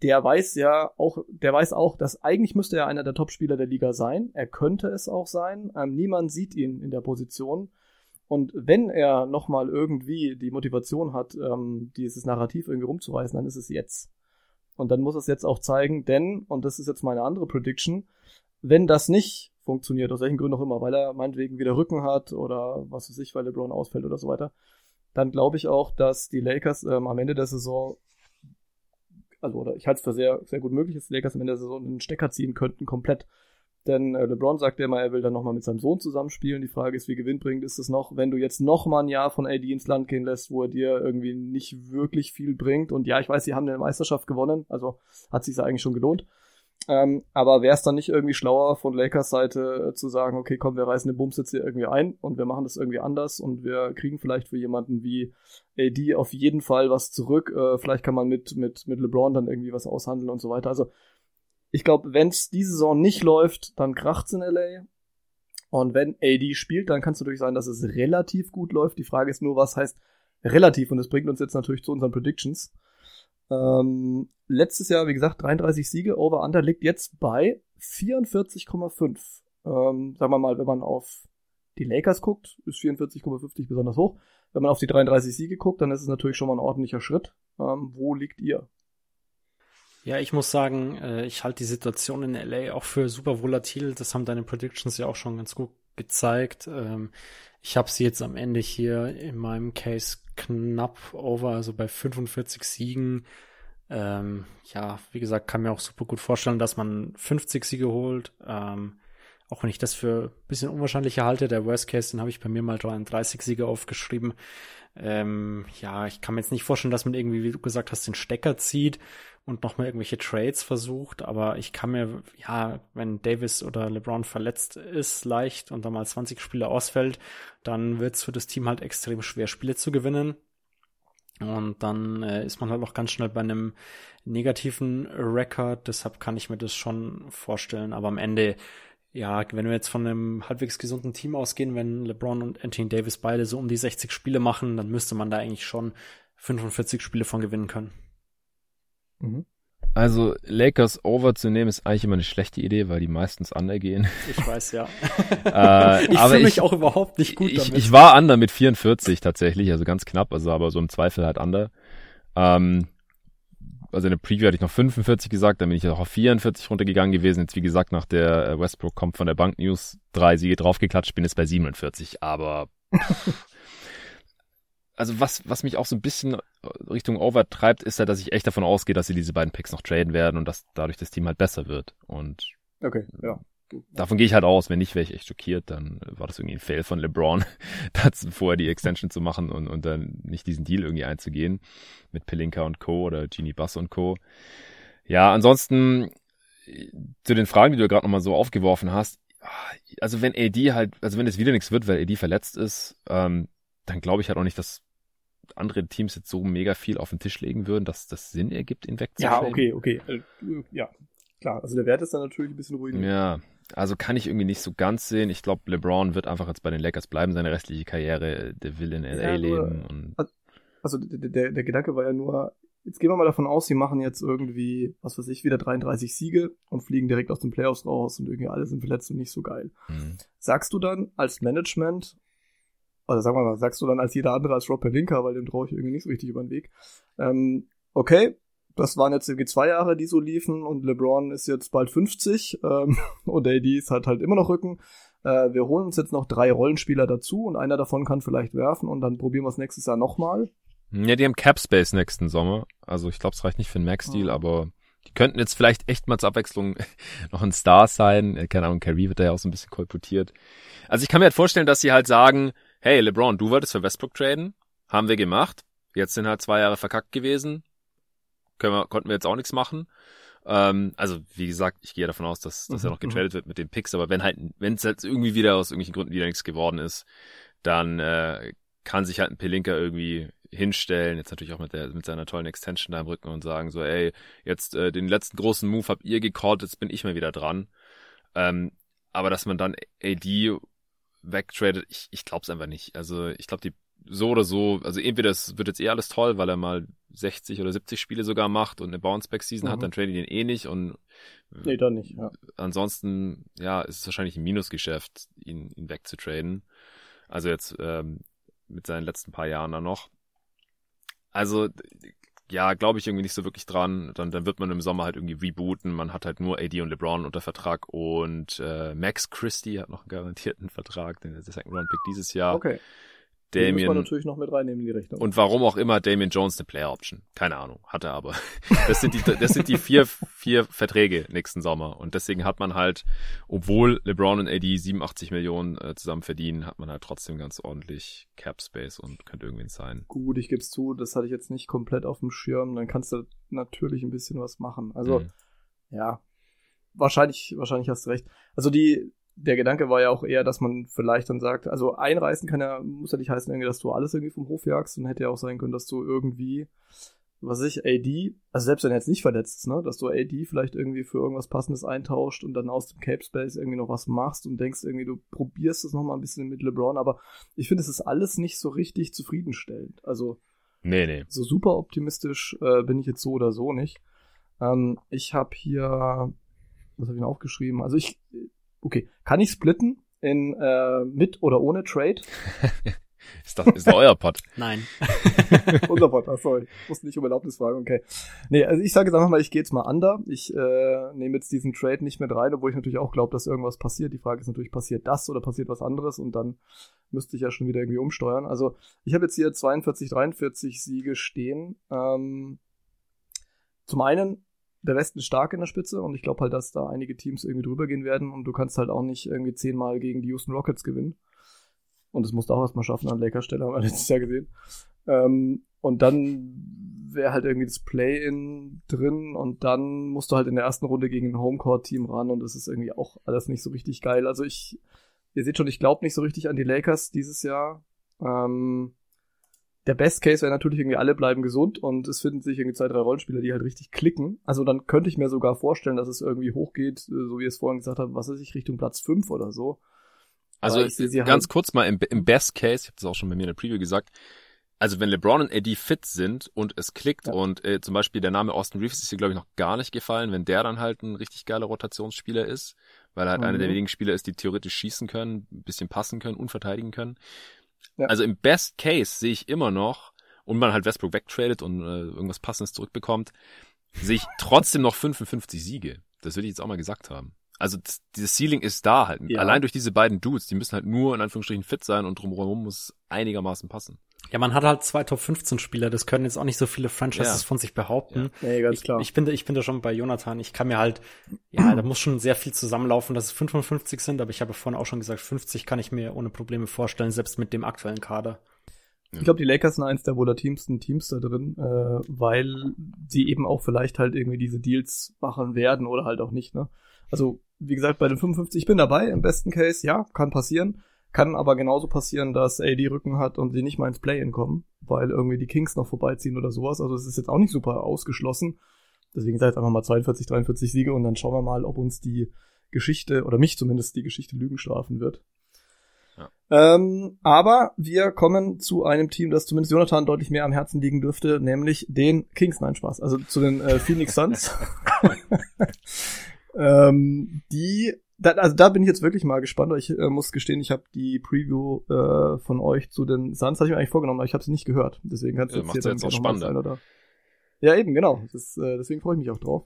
der weiß ja auch, der weiß auch, dass eigentlich müsste er einer der Top-Spieler der Liga sein. Er könnte es auch sein. Ähm, niemand sieht ihn in der Position. Und wenn er nochmal irgendwie die Motivation hat, ähm, dieses Narrativ irgendwie rumzureißen, dann ist es jetzt. Und dann muss es jetzt auch zeigen, denn, und das ist jetzt meine andere Prediction, wenn das nicht funktioniert, aus welchen Gründen auch immer, weil er meinetwegen wieder Rücken hat oder was weiß ich, weil LeBron ausfällt oder so weiter, dann glaube ich auch, dass die Lakers ähm, am Ende der Saison also oder ich halte es für sehr, sehr gut möglich, dass die Lakers am Ende der Saison einen Stecker ziehen könnten, komplett. Denn äh, LeBron sagt ja immer, er will dann nochmal mit seinem Sohn zusammenspielen. Die Frage ist, wie gewinnbringend ist es noch, wenn du jetzt nochmal ein Jahr von AD ins Land gehen lässt, wo er dir irgendwie nicht wirklich viel bringt. Und ja, ich weiß, sie haben eine Meisterschaft gewonnen, also hat sich eigentlich schon gelohnt. Ähm, aber wäre es dann nicht irgendwie schlauer von Lakers Seite äh, zu sagen, okay, komm, wir reißen den Bums jetzt hier irgendwie ein und wir machen das irgendwie anders und wir kriegen vielleicht für jemanden wie AD auf jeden Fall was zurück. Äh, vielleicht kann man mit, mit, mit LeBron dann irgendwie was aushandeln und so weiter. Also ich glaube, wenn es diese Saison nicht läuft, dann kracht's in LA. Und wenn AD spielt, dann kann es natürlich sein, dass es relativ gut läuft. Die Frage ist nur, was heißt relativ? Und das bringt uns jetzt natürlich zu unseren Predictions. Ähm, letztes Jahr, wie gesagt, 33 Siege, Over-Under liegt jetzt bei 44,5. Ähm, sagen wir mal, wenn man auf die Lakers guckt, ist 44,50 besonders hoch. Wenn man auf die 33 Siege guckt, dann ist es natürlich schon mal ein ordentlicher Schritt. Ähm, wo liegt ihr? Ja, ich muss sagen, äh, ich halte die Situation in LA auch für super volatil. Das haben deine Predictions ja auch schon ganz gut gezeigt. Ich habe sie jetzt am Ende hier in meinem Case knapp over, also bei 45 Siegen. Ähm, ja, wie gesagt, kann mir auch super gut vorstellen, dass man 50 Siege holt. Ähm, auch wenn ich das für ein bisschen unwahrscheinlicher halte, der Worst Case, den habe ich bei mir mal 33 Siege aufgeschrieben. Ähm, ja, ich kann mir jetzt nicht vorstellen, dass man irgendwie, wie du gesagt hast, den Stecker zieht und nochmal irgendwelche Trades versucht, aber ich kann mir, ja, wenn Davis oder LeBron verletzt ist, leicht und dann mal 20 Spiele ausfällt, dann wird es für das Team halt extrem schwer, Spiele zu gewinnen. Und dann äh, ist man halt auch ganz schnell bei einem negativen Rekord. Deshalb kann ich mir das schon vorstellen. Aber am Ende, ja, wenn wir jetzt von einem halbwegs gesunden Team ausgehen, wenn LeBron und Anthony Davis beide so um die 60 Spiele machen, dann müsste man da eigentlich schon 45 Spiele von gewinnen können. Mhm. Also Lakers over zu nehmen ist eigentlich immer eine schlechte Idee, weil die meistens undergehen. Ich weiß ja. äh, ich fühle mich auch überhaupt nicht gut ich, damit. Ich war under mit 44 tatsächlich, also ganz knapp, also aber so im Zweifel halt under. Ähm, also in der Preview hatte ich noch 45 gesagt, dann bin ich auch auf 44 runtergegangen gewesen. Jetzt wie gesagt nach der äh, Westbrook kommt von der Bank News drei Siege draufgeklatscht, bin jetzt bei 47, aber also was, was mich auch so ein bisschen Richtung Over treibt, ist ja, dass ich echt davon ausgehe, dass sie diese beiden Picks noch traden werden und dass dadurch das Team halt besser wird. Und okay, ja. Davon gehe ich halt aus. Wenn nicht, wäre ich echt schockiert. Dann war das irgendwie ein Fail von LeBron, das vorher die Extension zu machen und, und dann nicht diesen Deal irgendwie einzugehen mit Pelinka und Co. oder Genie Bass und Co. Ja, ansonsten zu den Fragen, die du gerade nochmal so aufgeworfen hast. Also wenn AD halt, also wenn es wieder nichts wird, weil AD verletzt ist, ähm, dann glaube ich halt auch nicht, dass andere Teams jetzt so mega viel auf den Tisch legen würden, dass das Sinn ergibt, ihn wegzuschlagen. Ja, okay, okay. Äh, ja, klar. Also der Wert ist dann natürlich ein bisschen ruhiger. Ja, also kann ich irgendwie nicht so ganz sehen. Ich glaube, LeBron wird einfach jetzt bei den Lakers bleiben, seine restliche Karriere. Der will in LA ja, leben. Und also der, der, der Gedanke war ja nur, jetzt gehen wir mal davon aus, sie machen jetzt irgendwie, was weiß ich, wieder 33 Siege und fliegen direkt aus den Playoffs raus und irgendwie alle sind verletzt und nicht so geil. Mhm. Sagst du dann als Management, also sagen wir mal, sagst du dann als jeder andere als Rob Pelinka, weil dem traue ich irgendwie nicht so richtig über den Weg. Ähm, okay, das waren jetzt irgendwie zwei Jahre, die so liefen und LeBron ist jetzt bald 50 ähm, und AD ist halt halt immer noch Rücken. Äh, wir holen uns jetzt noch drei Rollenspieler dazu und einer davon kann vielleicht werfen und dann probieren wir es nächstes Jahr nochmal. Ja, die haben Cap Space nächsten Sommer. Also ich glaube, es reicht nicht für einen Max-Deal, oh. aber die könnten jetzt vielleicht echt mal zur Abwechslung noch ein Star sein. Äh, keine Ahnung, Kyrie wird da ja auch so ein bisschen kolportiert. Also ich kann mir halt vorstellen, dass sie halt sagen, hey LeBron, du wolltest für Westbrook traden, haben wir gemacht. Jetzt sind halt zwei Jahre verkackt gewesen. Können wir, konnten wir jetzt auch nichts machen. Ähm, also wie gesagt, ich gehe davon aus, dass, dass mhm, er noch getradet mhm. wird mit den Picks, aber wenn halt, wenn es jetzt irgendwie wieder aus irgendwelchen Gründen wieder nichts geworden ist, dann äh, kann sich halt ein Pelinka irgendwie hinstellen, jetzt natürlich auch mit der mit seiner tollen Extension da im Rücken und sagen so, ey, jetzt äh, den letzten großen Move habt ihr gecallt, jetzt bin ich mal wieder dran. Ähm, aber dass man dann AD wegtradet, ich, ich glaube es einfach nicht. Also ich glaube, die so oder so, also entweder es wird jetzt eh alles toll, weil er mal 60 oder 70 Spiele sogar macht und eine Bounceback-Season mhm. hat, dann trade ich den eh nicht und nee, dann nicht, ja. ansonsten, ja, ist es wahrscheinlich ein Minusgeschäft, ihn, ihn wegzutraden. Also jetzt ähm, mit seinen letzten paar Jahren dann noch. Also, ja, glaube ich irgendwie nicht so wirklich dran. Dann, dann wird man im Sommer halt irgendwie rebooten. Man hat halt nur AD und LeBron unter Vertrag und äh, Max Christie hat noch einen garantierten Vertrag, den Second Round Pick dieses Jahr. Okay. Damien. muss man natürlich noch mit reinnehmen in die Rechnung. Und warum auch immer Damien Jones eine Player Option. Keine Ahnung. Hat er aber. Das sind die, das sind die vier, vier Verträge nächsten Sommer. Und deswegen hat man halt, obwohl LeBron und AD 87 Millionen äh, zusammen verdienen, hat man halt trotzdem ganz ordentlich Cap Space und könnte irgendwen sein. Gut, ich gebe es zu, das hatte ich jetzt nicht komplett auf dem Schirm. Dann kannst du natürlich ein bisschen was machen. Also, mhm. ja. Wahrscheinlich, wahrscheinlich hast du recht. Also die, der Gedanke war ja auch eher, dass man vielleicht dann sagt, also einreißen kann ja, muss ja nicht heißen, irgendwie, dass du alles irgendwie vom Hof jagst und hätte ja auch sein können, dass du irgendwie, was ich, AD, also selbst wenn er jetzt nicht verletzt ist, ne, dass du AD vielleicht irgendwie für irgendwas passendes eintauscht und dann aus dem Cape Space irgendwie noch was machst und denkst irgendwie, du probierst es nochmal ein bisschen mit LeBron, aber ich finde, es ist alles nicht so richtig zufriedenstellend. Also, nee, nee. so super optimistisch äh, bin ich jetzt so oder so nicht. Ähm, ich habe hier, was habe ich denn aufgeschrieben? Also ich, Okay, kann ich splitten in äh, mit oder ohne Trade? ist, das, ist das euer Pod? Nein. Unser Pod, ach sorry. Ich musste nicht um Erlaubnis fragen, okay. Nee, also ich sage jetzt einfach mal, ich gehe jetzt mal under. Ich äh, nehme jetzt diesen Trade nicht mit rein, obwohl ich natürlich auch glaube, dass irgendwas passiert. Die Frage ist natürlich, passiert das oder passiert was anderes? Und dann müsste ich ja schon wieder irgendwie umsteuern. Also ich habe jetzt hier 42, 43 Siege stehen. Ähm, zum einen der Westen ist stark in der Spitze und ich glaube halt, dass da einige Teams irgendwie drüber gehen werden und du kannst halt auch nicht irgendwie zehnmal gegen die Houston Rockets gewinnen. Und das musst du auch erstmal schaffen an Lakers Stelle, haben wir letztes Jahr gesehen. Ähm, und dann wäre halt irgendwie das Play-In drin und dann musst du halt in der ersten Runde gegen ein Homecourt-Team ran und das ist irgendwie auch alles nicht so richtig geil. Also ich, ihr seht schon, ich glaube nicht so richtig an die Lakers dieses Jahr. Ähm, der Best Case wäre natürlich irgendwie alle bleiben gesund und es finden sich irgendwie zwei, drei Rollenspieler, die halt richtig klicken. Also dann könnte ich mir sogar vorstellen, dass es irgendwie hochgeht, äh, so wie es vorhin gesagt habe, was weiß ich, Richtung Platz fünf oder so. Also ich, ich ganz halt kurz mal im, im Best Case, ich habe das auch schon bei mir in der Preview gesagt, also wenn LeBron und Eddie fit sind und es klickt ja. und äh, zum Beispiel der Name Austin Reeves ist hier glaube ich noch gar nicht gefallen, wenn der dann halt ein richtig geiler Rotationsspieler ist, weil er halt mhm. einer der wenigen Spieler ist, die theoretisch schießen können, ein bisschen passen können und verteidigen können. Ja. Also im Best Case sehe ich immer noch, und man halt Westbrook wegtradet und äh, irgendwas Passendes zurückbekommt, sehe ich trotzdem noch 55 Siege. Das will ich jetzt auch mal gesagt haben. Also das, dieses Ceiling ist da halt. Ja. Allein durch diese beiden Dudes, die müssen halt nur in Anführungsstrichen fit sein und drumherum muss einigermaßen passen. Ja, man hat halt zwei Top 15 Spieler, das können jetzt auch nicht so viele Franchises ja. von sich behaupten. Ja, ja ganz ich, klar. Ich bin, ich bin da schon bei Jonathan. Ich kann mir halt, ja, da muss schon sehr viel zusammenlaufen, dass es 55 sind, aber ich habe vorhin auch schon gesagt, 50 kann ich mir ohne Probleme vorstellen, selbst mit dem aktuellen Kader. Ich glaube, die Lakers sind eins der volatilsten Teams da drin, äh, weil sie eben auch vielleicht halt irgendwie diese Deals machen werden oder halt auch nicht, ne? Also, wie gesagt, bei den 55, ich bin dabei, im besten Case, ja, kann passieren. Kann aber genauso passieren, dass AD Rücken hat und sie nicht mal ins Play-In kommen, weil irgendwie die Kings noch vorbeiziehen oder sowas. Also es ist jetzt auch nicht super ausgeschlossen. Deswegen seid einfach mal 42, 43 Siege und dann schauen wir mal, ob uns die Geschichte, oder mich zumindest die Geschichte Lügen strafen wird. Ja. Ähm, aber wir kommen zu einem Team, das zumindest Jonathan deutlich mehr am Herzen liegen dürfte, nämlich den Kings. Nein, Spaß. Also zu den äh, Phoenix Suns. ähm, die da, also da bin ich jetzt wirklich mal gespannt, ich äh, muss gestehen, ich habe die Preview äh, von euch zu den Suns, hatte ich mir eigentlich vorgenommen, aber ich habe sie nicht gehört. Deswegen kannst du Ja, jetzt jetzt auch spannender. sein, oder? Ja, eben, genau. Das, äh, deswegen freue ich mich auch drauf.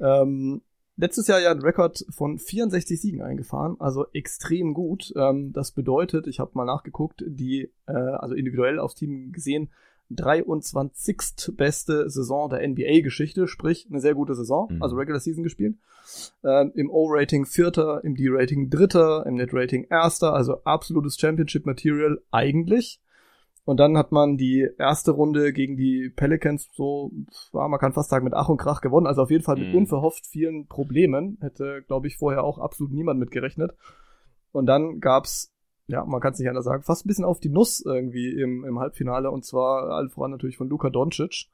Ähm, letztes Jahr ja ein Rekord von 64 Siegen eingefahren, also extrem gut. Ähm, das bedeutet, ich habe mal nachgeguckt, die, äh, also individuell aufs Team gesehen, 23. beste Saison der NBA-Geschichte, sprich eine sehr gute Saison, Mhm. also Regular Season gespielt. Ähm, Im O-Rating Vierter, im D-Rating Dritter, im Net-Rating Erster, also absolutes Championship-Material eigentlich. Und dann hat man die erste Runde gegen die Pelicans so, war, man kann fast sagen, mit Ach und Krach gewonnen. Also auf jeden Fall mit Mhm. unverhofft vielen Problemen. Hätte, glaube ich, vorher auch absolut niemand mit gerechnet. Und dann gab's, ja, man kann es nicht anders sagen, fast ein bisschen auf die Nuss irgendwie im, im Halbfinale. Und zwar allen voran natürlich von Luka Doncic.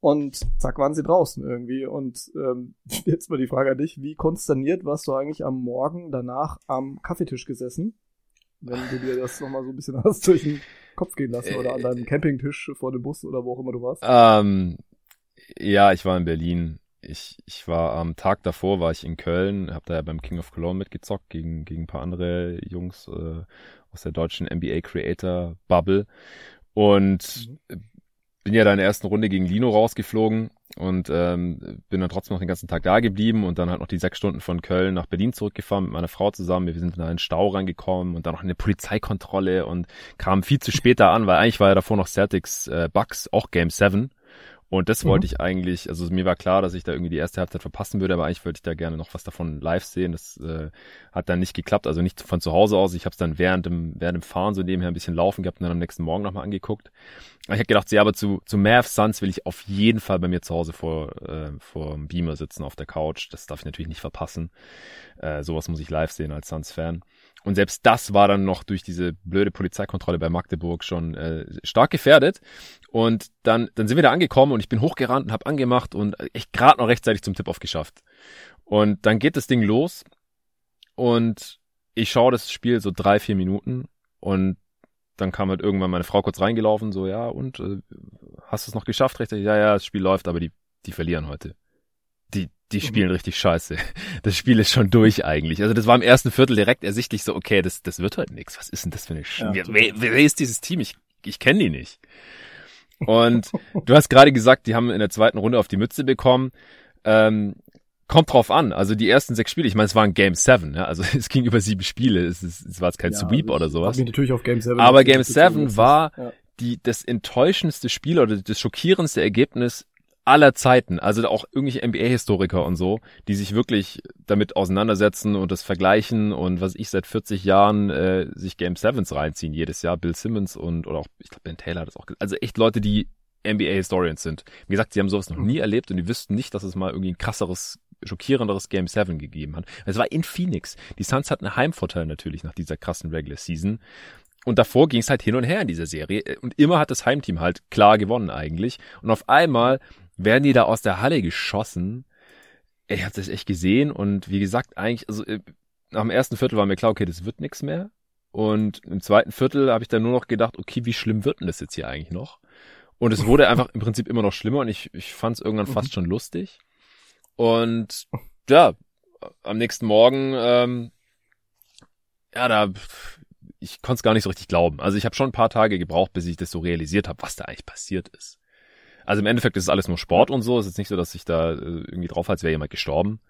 Und zack, waren sie draußen irgendwie. Und ähm, jetzt mal die Frage an dich, wie konsterniert warst du eigentlich am Morgen danach am Kaffeetisch gesessen? Wenn du dir das nochmal so ein bisschen hast durch den Kopf gehen lassen oder an deinem Campingtisch vor dem Bus oder wo auch immer du warst. Ähm, ja, ich war in Berlin. Ich, ich war am Tag davor, war ich in Köln, habe da ja beim King of Cologne mitgezockt gegen, gegen ein paar andere Jungs äh, aus der deutschen NBA Creator Bubble. Und bin ja da in der ersten Runde gegen Lino rausgeflogen und ähm, bin dann trotzdem noch den ganzen Tag da geblieben und dann halt noch die sechs Stunden von Köln nach Berlin zurückgefahren mit meiner Frau zusammen. Wir sind in den Stau reingekommen und dann noch in eine Polizeikontrolle und kamen viel zu spät da an, weil eigentlich war ja davor noch Celtics äh, Bucks, auch Game 7. Und das Mhm. wollte ich eigentlich, also mir war klar, dass ich da irgendwie die erste Halbzeit verpassen würde, aber eigentlich wollte ich da gerne noch was davon live sehen. Das äh, hat dann nicht geklappt, also nicht von zu Hause aus. Ich habe es dann während dem, während dem Fahren so nebenher ein bisschen laufen gehabt und dann am nächsten Morgen nochmal angeguckt. Ich habe gedacht, ja, aber zu, zu Mavs Suns will ich auf jeden Fall bei mir zu Hause vor, äh, vor dem Beamer sitzen auf der Couch. Das darf ich natürlich nicht verpassen. Äh, sowas muss ich live sehen als Suns-Fan. Und selbst das war dann noch durch diese blöde Polizeikontrolle bei Magdeburg schon äh, stark gefährdet. Und dann, dann sind wir da angekommen und ich bin hochgerannt und habe angemacht und echt gerade noch rechtzeitig zum Tip-Off geschafft. Und dann geht das Ding los und ich schaue das Spiel so drei, vier Minuten und dann kam halt irgendwann meine Frau kurz reingelaufen, so, ja, und äh, hast du es noch geschafft, rechtzeitig? Ja, ja, das Spiel läuft, aber die, die verlieren heute. Die, die spielen richtig scheiße. Das Spiel ist schon durch eigentlich. Also das war im ersten Viertel direkt ersichtlich so, okay, das, das wird heute nichts. Was ist denn das für eine Sch Ja, wer, wer, ist dieses Team? Ich, ich kenne die nicht. Und du hast gerade gesagt, die haben in der zweiten Runde auf die Mütze bekommen. Ähm, kommt drauf an. Also die ersten sechs Spiele, ich meine, es waren Game 7, ja? also es ging über sieben Spiele. Es, ist, es war jetzt kein Ja, Sweep oder sowas. hab mich natürlich auf Game 7 Aber Game bezogen, 7 jetzt war. Ja. die, das enttäuschendste Spiel oder das schockierendste Ergebnis aller Zeiten. Also auch irgendwelche NBA-Historiker und so, die sich wirklich damit auseinandersetzen und das vergleichen und was ich seit 40 Jahren äh, sich Game 7s reinziehen jedes Jahr. Bill Simmons und oder auch, ich glaube, Ben Taylor hat das auch gesagt. Also echt Leute, die NBA-Historians sind. Wie gesagt, sie haben sowas noch nie erlebt und die wüssten nicht, dass es mal irgendwie ein krasseres, schockierenderes Game 7 gegeben hat. Es war in Phoenix. Die Suns hatten einen Heimvorteil natürlich nach dieser krassen Regular Season. Und davor ging es halt hin und her in dieser Serie. Und immer hat das Heimteam halt klar gewonnen eigentlich. Und auf einmal werden die da aus der Halle geschossen. Ich habe das echt gesehen. Und wie gesagt, eigentlich, also äh, nach dem ersten Viertel war mir klar, okay, das wird nichts mehr. Und im zweiten Viertel habe ich dann nur noch gedacht, okay, wie schlimm wird denn das jetzt hier eigentlich noch? Und es wurde einfach im Prinzip immer noch schlimmer und ich, ich fand es irgendwann fast schon lustig. Und ja, am nächsten Morgen, ähm, ja, da, ich konnte es gar nicht so richtig glauben. Also ich habe schon ein paar Tage gebraucht, bis ich das so realisiert habe, was da eigentlich passiert ist. Also im Endeffekt ist es alles nur Sport und so. Es ist nicht so, dass ich da äh, irgendwie drauf als wäre jemand gestorben.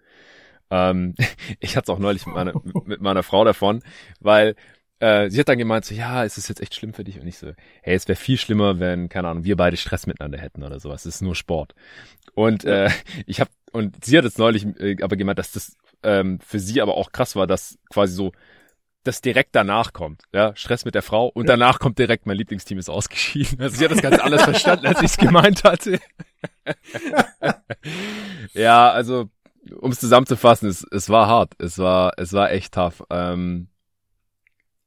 Ähm, ich hatte es auch neulich mit meiner, mit meiner Frau davon, weil äh, sie hat dann gemeint, so, ja, ist es jetzt echt schlimm für dich? Und ich so, hey, es wäre viel schlimmer, wenn, keine Ahnung, wir beide Stress miteinander hätten oder sowas. Es ist nur Sport. Und äh, ich habe und sie hat jetzt neulich äh, aber gemeint, dass das ähm, für sie aber auch krass war, dass quasi so das direkt danach kommt, ja, Stress mit der Frau und danach kommt direkt mein Lieblingsteam ist ausgeschieden. Also sie hat das ganz anders verstanden, als ich es gemeint hatte. ja, also um es zusammenzufassen, es, es war hart, es war es war echt tough. Ähm,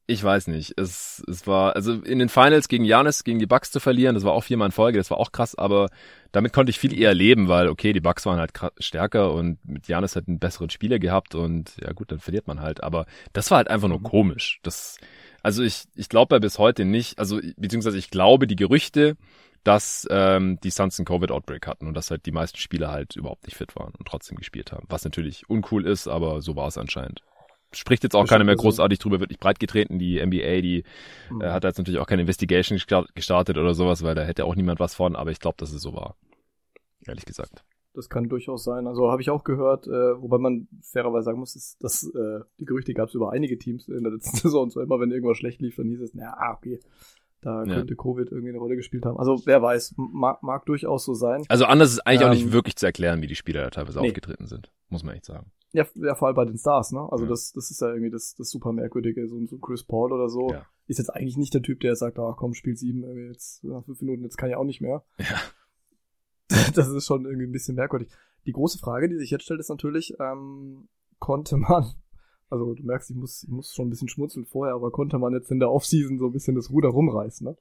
ich weiß nicht, es es war also in den Finals gegen Janis gegen die Bucks zu verlieren, das war auch viermal in Folge, das war auch krass, aber damit konnte ich viel eher leben, weil okay, die Bucks waren halt stärker und mit Janis hat einen besseren Spieler gehabt und ja gut, dann verliert man halt, aber das war halt einfach nur komisch. Das also ich ich glaube ja bis heute nicht, also beziehungsweise ich glaube die Gerüchte dass ähm, die Suns einen Covid-Outbreak hatten und dass halt die meisten Spieler halt überhaupt nicht fit waren und trotzdem gespielt haben. Was natürlich uncool ist, aber so war es anscheinend. Spricht jetzt auch keiner mehr großartig drüber, wird nicht breit getreten. Die NBA, die mhm. äh, hat jetzt natürlich auch keine Investigation gestartet oder sowas, weil da hätte auch niemand was von, aber ich glaube, dass es so war. Ehrlich gesagt. Das kann durchaus sein. Also habe ich auch gehört, äh, wobei man fairerweise sagen muss, ist, dass äh, die Gerüchte gab es über einige Teams in der letzten Saison. Und so immer, wenn irgendwas schlecht lief, dann hieß es, na, okay, da ja. könnte Covid irgendwie eine Rolle gespielt haben. Also wer weiß, mag, mag durchaus so sein. Also anders ist eigentlich ähm, auch nicht ähm, wirklich zu erklären, wie die Spieler da teilweise nee. aufgetreten sind, muss man echt sagen. Ja, ja, vor allem bei den Stars, ne? Also ja. das, das ist ja irgendwie das, das super merkwürdige, so, so Chris Paul oder so. Ja. Ist jetzt eigentlich nicht der Typ, der sagt, ach komm, Spiel sieben, jetzt nach fünf Minuten, jetzt kann ich auch nicht mehr. Ja. Das ist schon irgendwie ein bisschen merkwürdig. Die große Frage, die sich jetzt stellt, ist natürlich, ähm, konnte man also du merkst, ich muss, ich muss schon ein bisschen schmunzeln vorher, aber konnte man jetzt in der Offseason so ein bisschen das Ruder rumreißen. Ne?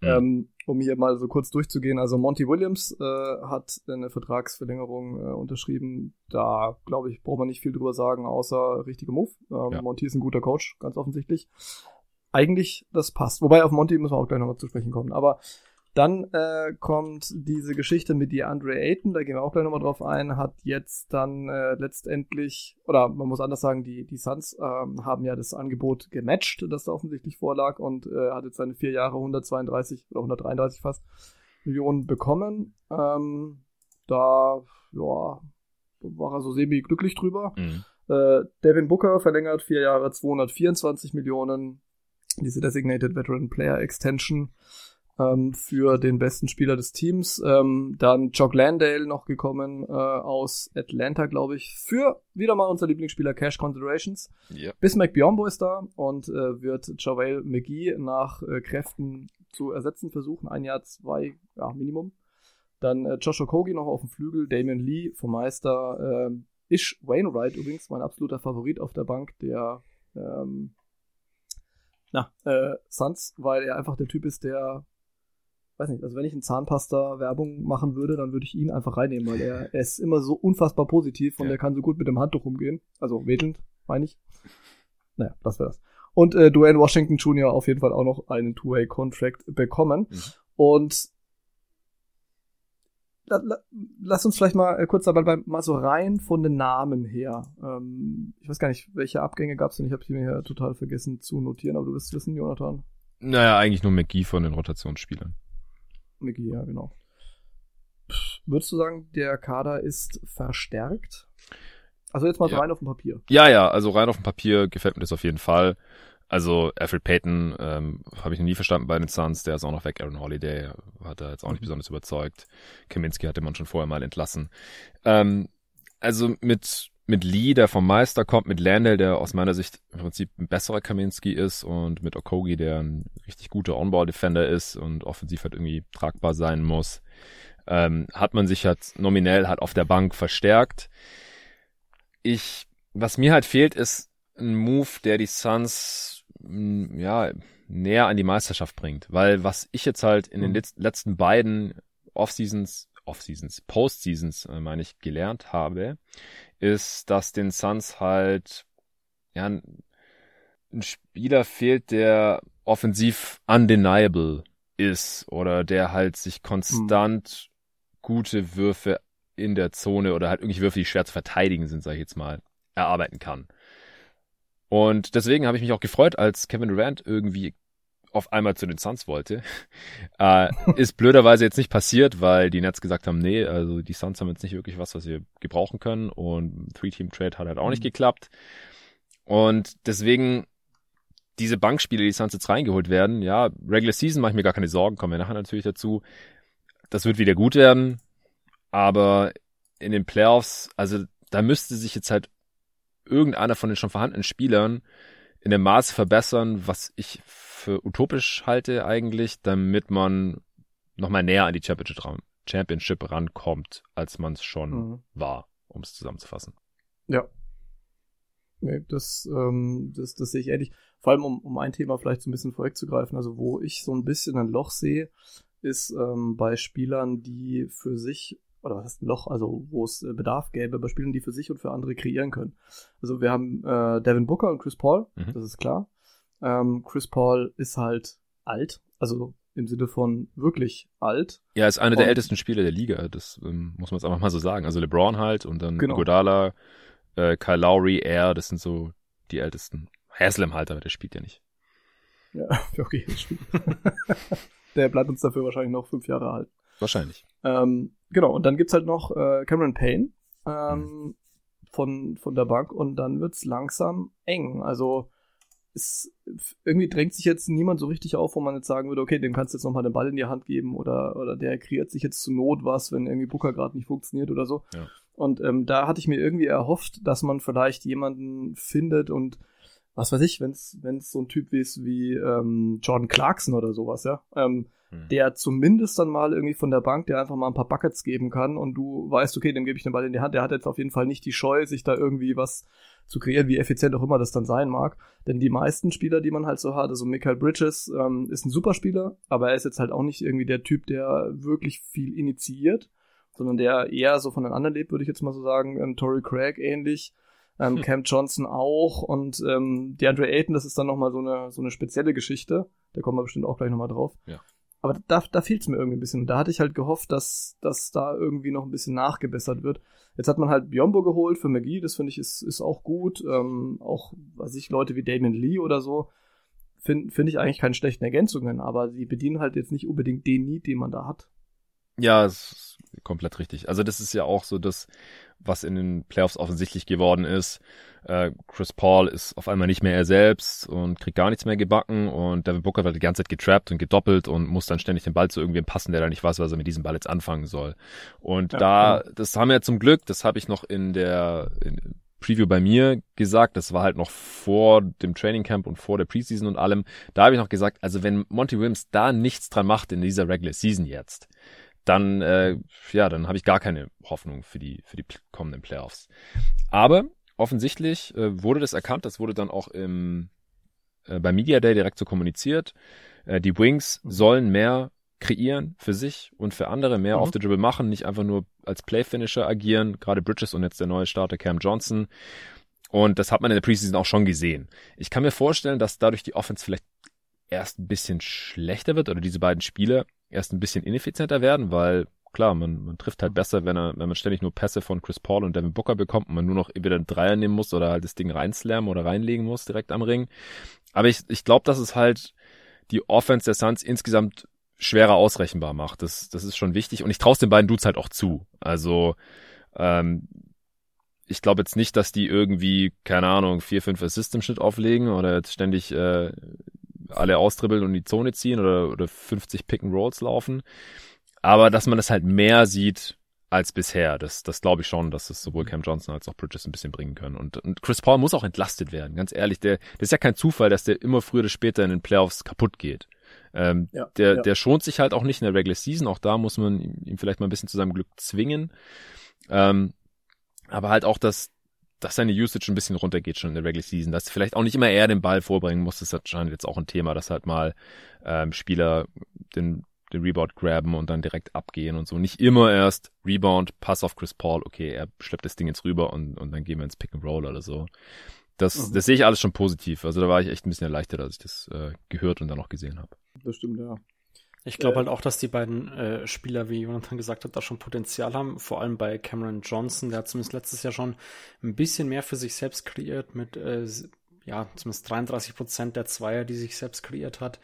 Ja. Ähm, um hier mal so kurz durchzugehen, also Monty Williams äh, hat eine Vertragsverlängerung äh, unterschrieben. Da, glaube ich, braucht man nicht viel drüber sagen, außer richtige Move. Ähm, ja. Monty ist ein guter Coach, ganz offensichtlich. Eigentlich, das passt. Wobei auf Monty müssen wir auch gleich nochmal zu sprechen kommen. Aber dann äh, kommt diese Geschichte mit DeAndre Ayton, da gehen wir auch gleich nochmal drauf ein, hat jetzt dann äh, letztendlich, oder man muss anders sagen, die, die Suns äh, haben ja das Angebot gematcht, das da offensichtlich vorlag und äh, hat jetzt seine vier Jahre 132 oder 133 fast Millionen bekommen. Ähm, da, ja, war er so semi-glücklich drüber. Mhm. Äh, Devin Booker verlängert vier Jahre 224 Millionen. Diese Designated Veteran Player Extension ähm, für den besten Spieler des Teams. Ähm, dann Jock Landale noch gekommen äh, aus Atlanta, glaube ich, für wieder mal unser Lieblingsspieler Cash Considerations. Yep. Bismack Biombo ist da und äh, wird JaVale McGee nach äh, Kräften zu ersetzen versuchen. Ein Jahr, zwei, ja, Minimum. Dann äh, Joshua Kogi noch auf dem Flügel, Damian Lee vom Meister, äh, Ish Wainwright übrigens, mein absoluter Favorit auf der Bank, der ähm, na, äh, Suns, weil er einfach der Typ ist, der weiß nicht, also wenn ich eine Zahnpasta-Werbung machen würde, dann würde ich ihn einfach reinnehmen, weil er, er ist immer so unfassbar positiv und ja. er kann so gut mit dem Handtuch umgehen. Also wedelnd, meine ich. Naja, das wäre das. Und äh, Dwayne Washington Jr. auf jeden Fall auch noch einen Two-Way-Contract bekommen. Mhm. Und la, la, lass uns vielleicht mal äh, kurz dabei mal so rein von den Namen her. Ähm, ich weiß gar nicht, welche Abgänge gab es denn? Ich habe sie mir hier total vergessen zu notieren, aber du wirst wissen, Jonathan. Naja, eigentlich nur McGee von den Rotationsspielern. Mickey, ja, genau. Würdest du sagen, der Kader ist verstärkt? Also jetzt mal ja. rein auf dem Papier. Ja, ja, also rein auf dem Papier gefällt mir das auf jeden Fall. Also Alfred Payton ähm, habe ich noch nie verstanden bei den Suns, der ist auch noch weg. Aaron Holiday hat er jetzt auch nicht mhm. besonders überzeugt. Kaminski hatte man schon vorher mal entlassen. Ähm, also mit mit Lee, der vom Meister kommt, mit Landell, der aus meiner Sicht im Prinzip ein besserer Kaminski ist und mit Okogi, der ein richtig guter On-Ball-Defender ist und offensiv halt irgendwie tragbar sein muss, ähm, hat man sich halt nominell halt auf der Bank verstärkt. Ich, was mir halt fehlt, ist ein Move, der die Suns, mm, ja, näher an die Meisterschaft bringt, weil was ich jetzt halt in den mhm. letzten beiden Off-Seasons Off-Seasons, Post-Seasons, äh, meine ich, gelernt habe, ist, dass den Suns halt ja, ein Spieler fehlt, der offensiv undeniable ist oder der halt sich konstant mhm. gute Würfe in der Zone oder halt irgendwelche Würfe, die schwer zu verteidigen sind, sage ich jetzt mal, erarbeiten kann. Und deswegen habe ich mich auch gefreut, als Kevin Durant irgendwie auf einmal zu den Suns wollte. Äh, ist blöderweise jetzt nicht passiert, weil die Nets gesagt haben, nee, also die Suns haben jetzt nicht wirklich was, was wir gebrauchen können und Three-Team-Trade hat halt auch nicht mhm. geklappt. Und deswegen diese Bankspiele, die Suns jetzt reingeholt werden, ja, Regular Season mache ich mir gar keine Sorgen, kommen wir nachher natürlich dazu. Das wird wieder gut werden, aber in den Playoffs, also da müsste sich jetzt halt irgendeiner von den schon vorhandenen Spielern in dem Maße verbessern, was ich für utopisch halte eigentlich, damit man nochmal näher an die Championship, ran, Championship rankommt, als man es schon mhm. war, um es zusammenzufassen. Ja. Nee, das, ähm, das, das sehe ich ähnlich. Vor allem, um, um ein Thema vielleicht so ein bisschen vorwegzugreifen, also wo ich so ein bisschen ein Loch sehe, ist ähm, bei Spielern, die für sich oder was heißt ein Loch, also wo es äh, Bedarf gäbe bei Spielern, die für sich und für andere kreieren können. Also wir haben äh, Devin Booker und Chris Paul, mhm. das ist klar. Ähm, Chris Paul ist halt alt, also im Sinne von wirklich alt. Ja, ist einer der ältesten Spieler der Liga, das ähm, muss man jetzt einfach mal so sagen. Also LeBron halt und dann Genau. Godala, äh, Kyle Lowry, Air, das sind so die ältesten. Haslam halt, aber der spielt ja nicht. Ja, okay, das stimmt. Der bleibt uns dafür wahrscheinlich noch fünf Jahre alt. Wahrscheinlich. Ähm, genau, und dann gibt's halt noch äh, Cameron Payne ähm, von, von der Bank und dann wird's langsam eng. Also es, irgendwie drängt sich jetzt niemand so richtig auf, wo man jetzt sagen würde, okay, dem kannst du jetzt nochmal den Ball in die Hand geben oder, oder der kreiert sich jetzt zur Not was, wenn irgendwie Booker gerade nicht funktioniert oder so. Ja. Und ähm, da hatte ich mir irgendwie erhofft, dass man vielleicht jemanden findet und was weiß ich, wenn es so ein Typ ist wie ähm, Jordan Clarkson oder sowas, ja, ähm, Hm. der zumindest dann mal irgendwie von der Bank, der einfach mal ein paar Buckets geben kann und du weißt, okay, dem gebe ich den Ball in die Hand. Der hat jetzt auf jeden Fall nicht die Scheu, sich da irgendwie was zu kreieren, wie effizient auch immer das dann sein mag. Denn die meisten Spieler, die man halt so hat, also Michael Bridges ähm, ist ein super Spieler, aber er ist jetzt halt auch nicht irgendwie der Typ, der wirklich viel initiiert, sondern der eher so von den anderen lebt, würde ich jetzt mal so sagen. Ähm, Torrey Craig ähnlich. Ähm, Hm. Cam Johnson auch und ähm, DeAndre Ayton, das ist dann nochmal so eine, so eine spezielle Geschichte. Da kommen wir bestimmt auch gleich nochmal drauf. Ja. Aber da, da fehlt es mir irgendwie ein bisschen. Und da hatte ich halt gehofft, dass, dass da irgendwie noch ein bisschen nachgebessert wird. Jetzt hat man halt Biombo geholt für McGee, das finde ich ist, ist auch gut. Ähm, auch, weiß ich, Leute wie Damon Lee oder so, finde find ich eigentlich keine schlechten Ergänzungen, aber sie bedienen halt jetzt nicht unbedingt den Need, den man da hat. Ja, es ist komplett richtig. Also das ist ja auch so das, was in den Playoffs offensichtlich geworden ist. Äh, Chris Paul ist auf einmal nicht mehr er selbst und kriegt gar nichts mehr gebacken und Devin Booker wird die ganze Zeit getrappt und gedoppelt und muss dann ständig den Ball zu irgendwem passen, der da nicht weiß, was er mit diesem Ball jetzt anfangen soll. Und Ja, da, das haben wir zum Glück, das habe ich noch in der in Preview bei mir gesagt, das war halt noch vor dem Training Camp und vor der Preseason und allem. Da habe ich noch gesagt, also wenn Monty Williams da nichts dran macht in dieser Regular Season jetzt, dann äh, ja, dann habe ich gar keine Hoffnung für die für die kommenden Playoffs. Aber offensichtlich äh, wurde das erkannt, das wurde dann auch im äh, beim Media Day direkt so kommuniziert. Äh, die Wings sollen mehr kreieren für sich und für andere, mehr Mhm. auf the dribble machen, nicht einfach nur als Play-Finisher agieren, gerade Bridges und jetzt der neue Starter Cam Johnson. Und das hat man in der Preseason auch schon gesehen. Ich kann mir vorstellen, dass dadurch die Offense vielleicht erst ein bisschen schlechter wird oder diese beiden Spieler erst ein bisschen ineffizienter werden, weil klar, man, man trifft halt besser, wenn er, wenn man ständig nur Pässe von Chris Paul und Devin Booker bekommt und man nur noch entweder einen Dreier nehmen muss oder halt das Ding reinslammen oder reinlegen muss direkt am Ring. Aber ich, ich glaube, dass es halt die Offense der Suns insgesamt schwerer ausrechenbar macht. Das, das ist schon wichtig. Und ich traue den beiden Dudes halt auch zu. Also, ähm, ich glaube jetzt nicht, dass die irgendwie, keine Ahnung, vier, fünf Assists im Schnitt auflegen oder jetzt ständig äh, alle austribbeln und in die Zone ziehen oder, oder 50 Pick and Rolls laufen. Aber dass man das halt mehr sieht als bisher, das, das glaube ich schon, dass es sowohl Cam Johnson als auch Bridges ein bisschen bringen können. Und, und Chris Paul muss auch entlastet werden, ganz ehrlich. Der, das ist ja kein Zufall, dass der immer früher oder später in den Playoffs kaputt geht. Ähm, Ja, der, ja. der schont sich halt auch nicht in der Regular Season. Auch da muss man ihm vielleicht mal ein bisschen zu seinem Glück zwingen. Ähm, aber halt auch, dass, dass seine Usage ein bisschen runtergeht schon in der Regular Season. Dass vielleicht auch nicht immer er den Ball vorbringen muss, das ist anscheinend jetzt auch ein Thema, dass halt mal ähm, Spieler den, den Rebound graben und dann direkt abgehen und so. Nicht immer erst Rebound, Pass auf Chris Paul, okay, er schleppt das Ding jetzt rüber und, und dann gehen wir ins Pick and Roll oder so. Das, Mhm. das sehe ich alles schon positiv. Also da war ich echt ein bisschen erleichtert, als ich das äh, gehört und dann auch gesehen habe. Das stimmt, ja. Ich glaube Äh, halt auch, dass die beiden äh, Spieler, wie Jonathan gesagt hat, da schon Potenzial haben. Vor allem bei Cameron Johnson, der hat zumindest letztes Jahr schon ein bisschen mehr für sich selbst kreiert mit, äh, ja, zumindest 33 Prozent der Zweier, die sich selbst kreiert hat.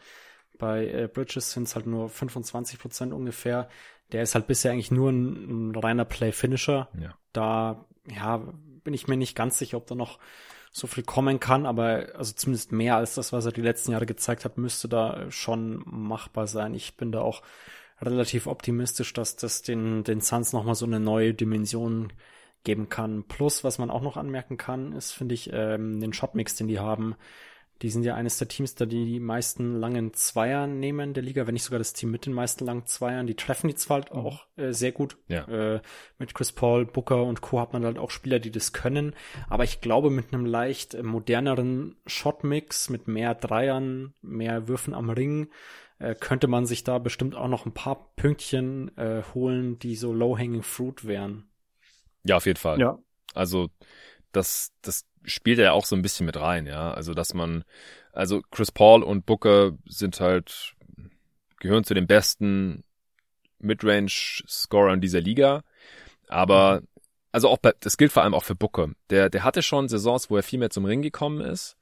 Bei äh, Bridges sind es halt nur 25 Prozent ungefähr. Der ist halt bisher eigentlich nur ein, ein reiner Play-Finisher. Ja. Da, ja, bin ich mir nicht ganz sicher, ob da noch so viel kommen kann, aber also zumindest mehr als das, was er die letzten Jahre gezeigt hat, müsste da schon machbar sein. Ich bin da auch relativ optimistisch, dass das den, den Suns nochmal so eine neue Dimension geben kann. Plus, was man auch noch anmerken kann, ist, finde ich, ähm, den Shotmix, den die haben. Die sind ja eines der Teams, da die die meisten langen Zweier nehmen der Liga, wenn nicht sogar das Team mit den meisten langen Zweiern. Die treffen die zwar halt auch äh, sehr gut. Ja. Äh, mit Chris Paul, Booker und Co. hat man halt auch Spieler, die das können. Aber ich glaube, mit einem leicht äh, moderneren Shotmix, mit mehr Dreiern, mehr Würfen am Ring, äh, könnte man sich da bestimmt auch noch ein paar Pünktchen äh, holen, die so low-hanging fruit wären. Ja, auf jeden Fall. Ja, Also das, das spielt ja auch so ein bisschen mit rein, ja. Also dass man, also Chris Paul und Booker sind halt gehören zu den besten Midrange-Scorern dieser Liga. Aber, also auch bei, das gilt vor allem auch für Booker. Der, der hatte schon Saisons, wo er viel mehr zum Ring gekommen ist.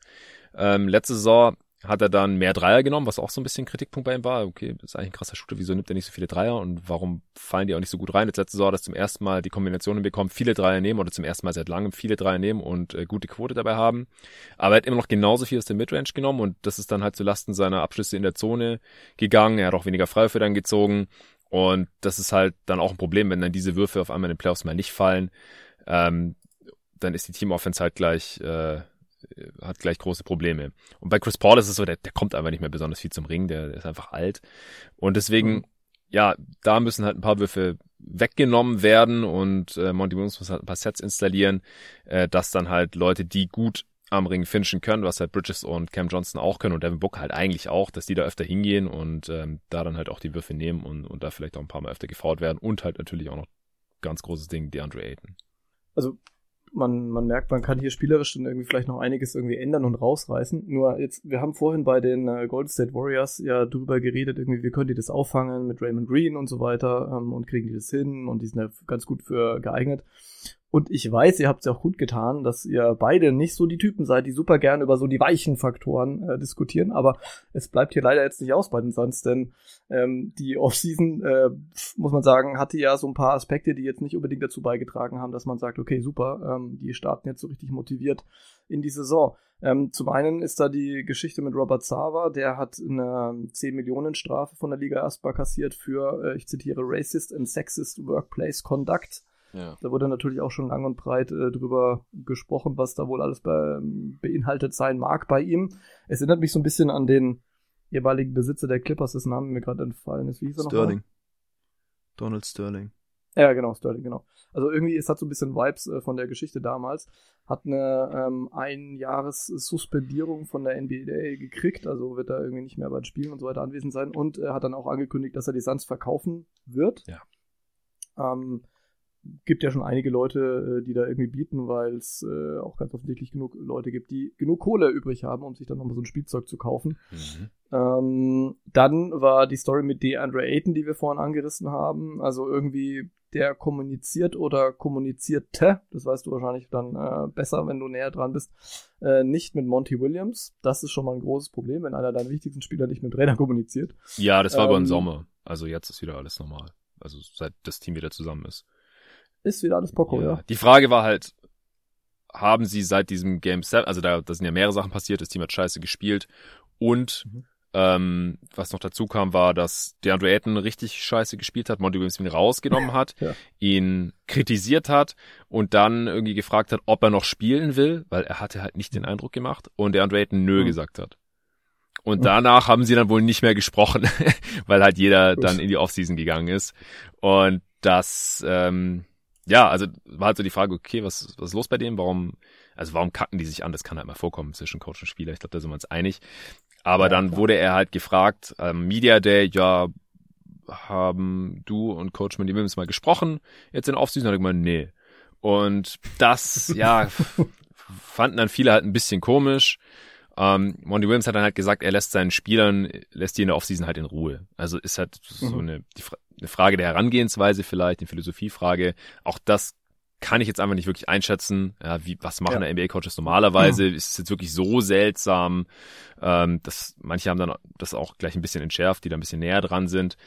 Ähm, letzte Saison hat er dann mehr Dreier genommen, was auch so ein bisschen Kritikpunkt bei ihm war. Okay, ist eigentlich ein krasser Shooter, wieso nimmt er nicht so viele Dreier und warum fallen die auch nicht so gut rein? Jetzt letzte Saison hat er zum ersten Mal die Kombinationen bekommen, viele Dreier nehmen oder zum ersten Mal seit langem viele Dreier nehmen und äh, gute Quote dabei haben. Aber er hat immer noch genauso viel aus der Midrange genommen und das ist dann halt zu Lasten seiner Abschlüsse in der Zone gegangen. Er hat auch weniger Freiwürfe dann gezogen und das ist halt dann auch ein Problem, wenn dann diese Würfe auf einmal in den Playoffs mal nicht fallen. Ähm, dann ist die Team-Offense halt gleich äh, hat gleich große Probleme. Und bei Chris Paul ist es so, der, der kommt einfach nicht mehr besonders viel zum Ring, der, der ist einfach alt. Und deswegen, mhm. ja, da müssen halt ein paar Würfe weggenommen werden und äh, Monty Williams muss halt ein paar Sets installieren, äh, dass dann halt Leute, die gut am Ring finishen können, was halt Bridges und Cam Johnson auch können und Devin Booker halt eigentlich auch, dass die da öfter hingehen und ähm, da dann halt auch die Würfe nehmen und, und da vielleicht auch ein paar Mal öfter gefault werden und halt natürlich auch noch ganz großes Ding, DeAndre Ayton. Also man, man merkt, man kann hier spielerisch dann irgendwie vielleicht noch einiges irgendwie ändern und rausreißen. Nur jetzt, wir haben vorhin bei den äh, Golden State Warriors ja drüber geredet, irgendwie, wie können die das auffangen mit Raymond Green und so weiter ähm, und kriegen die das hin und die sind ja ganz gut für geeignet. Und ich weiß, ihr habt es ja auch gut getan, dass ihr beide nicht so die Typen seid, die super gern über so die weichen Faktoren äh, diskutieren. Aber es bleibt hier leider jetzt nicht aus bei den Suns, denn ähm, die Offseason, äh, muss man sagen, hatte ja so ein paar Aspekte, die jetzt nicht unbedingt dazu beigetragen haben, dass man sagt, okay, super, ähm, die starten jetzt so richtig motiviert in die Saison. Ähm, zum einen ist da die Geschichte mit Robert Sava, der hat eine 10 Millionen Strafe von der Liga erstmal kassiert für, äh, ich zitiere, Racist and Sexist Workplace Conduct. Ja. Da wurde natürlich auch schon lang und breit äh, drüber gesprochen, was da wohl alles be beinhaltet sein mag bei ihm. Es erinnert mich so ein bisschen an den ehemaligen Besitzer der Clippers, dessen Name mir gerade entfallen ist. Wie hieß er Sterling. Donald Sterling. Ja, genau, Sterling, genau. Also irgendwie, es hat so ein bisschen Vibes äh, von der Geschichte damals. Hat eine ähm, Einjahres-Suspendierung von der NBA gekriegt, also wird da irgendwie nicht mehr bei den Spielen und so weiter anwesend sein und äh, hat dann auch angekündigt, dass er die Suns verkaufen wird. Ja. Ähm, gibt ja schon einige Leute, äh, die da irgendwie bieten, weil es äh, auch ganz offensichtlich genug Leute gibt, die genug Kohle übrig haben, um sich dann nochmal so ein Spielzeug zu kaufen. Mhm. Ähm, dann war die Story mit DeAndre Ayton, die wir vorhin angerissen haben. Also irgendwie der kommuniziert oder kommunizierte, das weißt du wahrscheinlich dann äh, besser, wenn du näher dran bist, äh, nicht mit Monty Williams. Das ist schon mal ein großes Problem, wenn einer deiner wichtigsten Spieler nicht mit Trainer kommuniziert. Ja, das war ähm, über den Sommer. Also jetzt ist wieder alles normal. Also seit das Team wieder zusammen ist ist wieder alles Poco, ja. ja. Die Frage war halt, haben sie seit diesem Game 7, also da, da sind ja mehrere Sachen passiert, das Team hat scheiße gespielt und mhm. ähm, was noch dazu kam, war, dass DeAndre Ayton richtig scheiße gespielt hat, Monty Williams ihn rausgenommen hat, ja. ihn kritisiert hat und dann irgendwie gefragt hat, ob er noch spielen will, weil er hatte halt nicht den Eindruck gemacht und DeAndre Ayton nö mhm. gesagt hat. Und mhm. danach haben sie dann wohl nicht mehr gesprochen, weil halt jeder dann in die Offseason gegangen ist. Und das, ähm, ja, also war halt so die Frage, okay, was, was ist los bei dem? Warum, also warum kacken die sich an? Das kann halt mal vorkommen zwischen Coach und Spieler. Ich glaube, da sind wir uns einig. Aber ja, dann klar. wurde er halt gefragt, ähm, Media Day, ja, haben du und Coach Mandy Williams mal gesprochen jetzt in Offseason? Hat er gemeint, nee. Und das, ja, fanden dann viele halt ein bisschen komisch. Ähm, Monty Williams hat dann halt gesagt, er lässt seinen Spielern, lässt die in der Offseason halt in Ruhe. Also ist halt so mhm. eine, die, eine Frage der Herangehensweise vielleicht, eine Philosophiefrage. Auch das kann ich jetzt einfach nicht wirklich einschätzen. Ja, wie, was machen ja. NBA-Coaches normalerweise? Mhm. Ist es jetzt wirklich so seltsam? Ähm, dass manche haben dann das auch gleich ein bisschen entschärft, die da ein bisschen näher dran sind.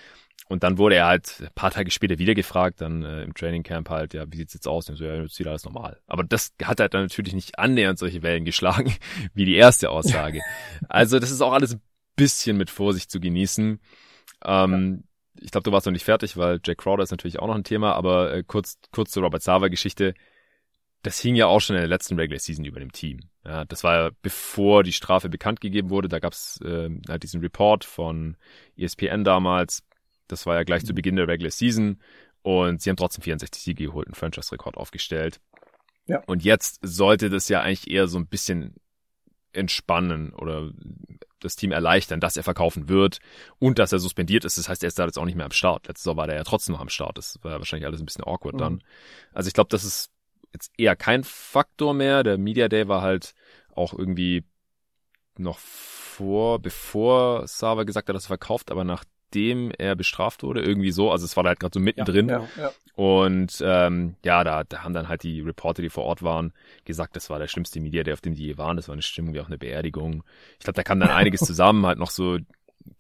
Und dann wurde er halt ein paar Tage später wieder gefragt, dann äh, im Training Camp halt, ja, wie sieht's jetzt aus? Und so, ja, jetzt sieht alles normal. Aber das hat halt dann natürlich nicht annähernd solche Wellen geschlagen, wie die erste Aussage. also das ist auch alles ein bisschen mit Vorsicht zu genießen. Ähm, ich glaube, du warst noch nicht fertig, weil Jack Crowder ist natürlich auch noch ein Thema, aber äh, kurz, kurz zur Robert Sava-Geschichte. Das hing ja auch schon in der letzten Regular Season über dem Team. Ja, das war ja bevor die Strafe bekannt gegeben wurde. Da gab's äh, halt diesen Report von ESPN damals. Das war ja gleich zu Beginn der Regular Season. Und sie haben trotzdem 64 Siege geholt, einen Franchise-Rekord aufgestellt. Ja. Und jetzt sollte das ja eigentlich eher so ein bisschen entspannen oder das Team erleichtern, dass er verkaufen wird und dass er suspendiert ist. Das heißt, er ist da jetzt auch nicht mehr am Start. Letztes Jahr war der ja trotzdem noch am Start. Das war ja wahrscheinlich alles ein bisschen awkward mhm. dann. Also ich glaube, das ist jetzt eher kein Faktor mehr. Der Media Day war halt auch irgendwie noch vor, bevor Sava gesagt hat, dass er verkauft, aber nach nachdem er bestraft wurde, irgendwie so. Also es war da halt gerade so mittendrin. Ja, ja. Und ähm, ja, da, da haben dann halt die Reporter, die vor Ort waren, gesagt, das war der schlimmste Media Day, auf dem die je waren. Das war eine Stimmung wie auch eine Beerdigung. Ich glaube, da kam dann einiges zusammen, halt noch so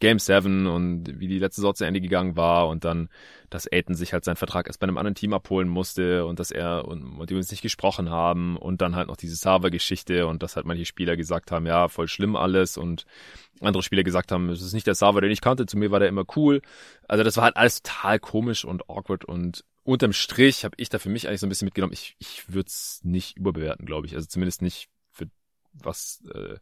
Game 7 und wie die letzte Saison zu Ende gegangen war und dann, dass Aiton sich halt seinen Vertrag erst bei einem anderen Team abholen musste und dass er und, und die uns nicht gesprochen haben und dann halt noch diese Server-Geschichte und dass halt manche Spieler gesagt haben, ja, voll schlimm alles und andere Spieler gesagt haben, es ist nicht der Server, den ich kannte, zu mir war der immer cool. Also das war halt alles total komisch und awkward und unterm Strich habe ich da für mich eigentlich so ein bisschen mitgenommen, ich, ich würde es nicht überbewerten, glaube ich. Also zumindest nicht für was äh,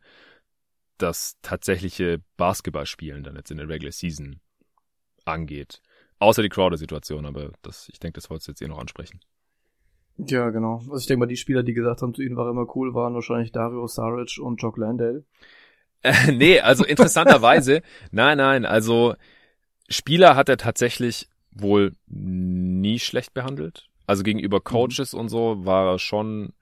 das tatsächliche Basketballspielen dann jetzt in der Regular Season angeht. Außer die Crowder-Situation, aber das, ich denke, das wolltest du jetzt eh noch ansprechen. Ja, genau. Also ich denke mal, die Spieler, die gesagt haben, zu ihnen war immer cool, waren wahrscheinlich Dario Saric und Jock Landale. Äh, nee, also interessanterweise, nein, nein, also Spieler hat er tatsächlich wohl nie schlecht behandelt. Also gegenüber Coaches mhm. und so war er schon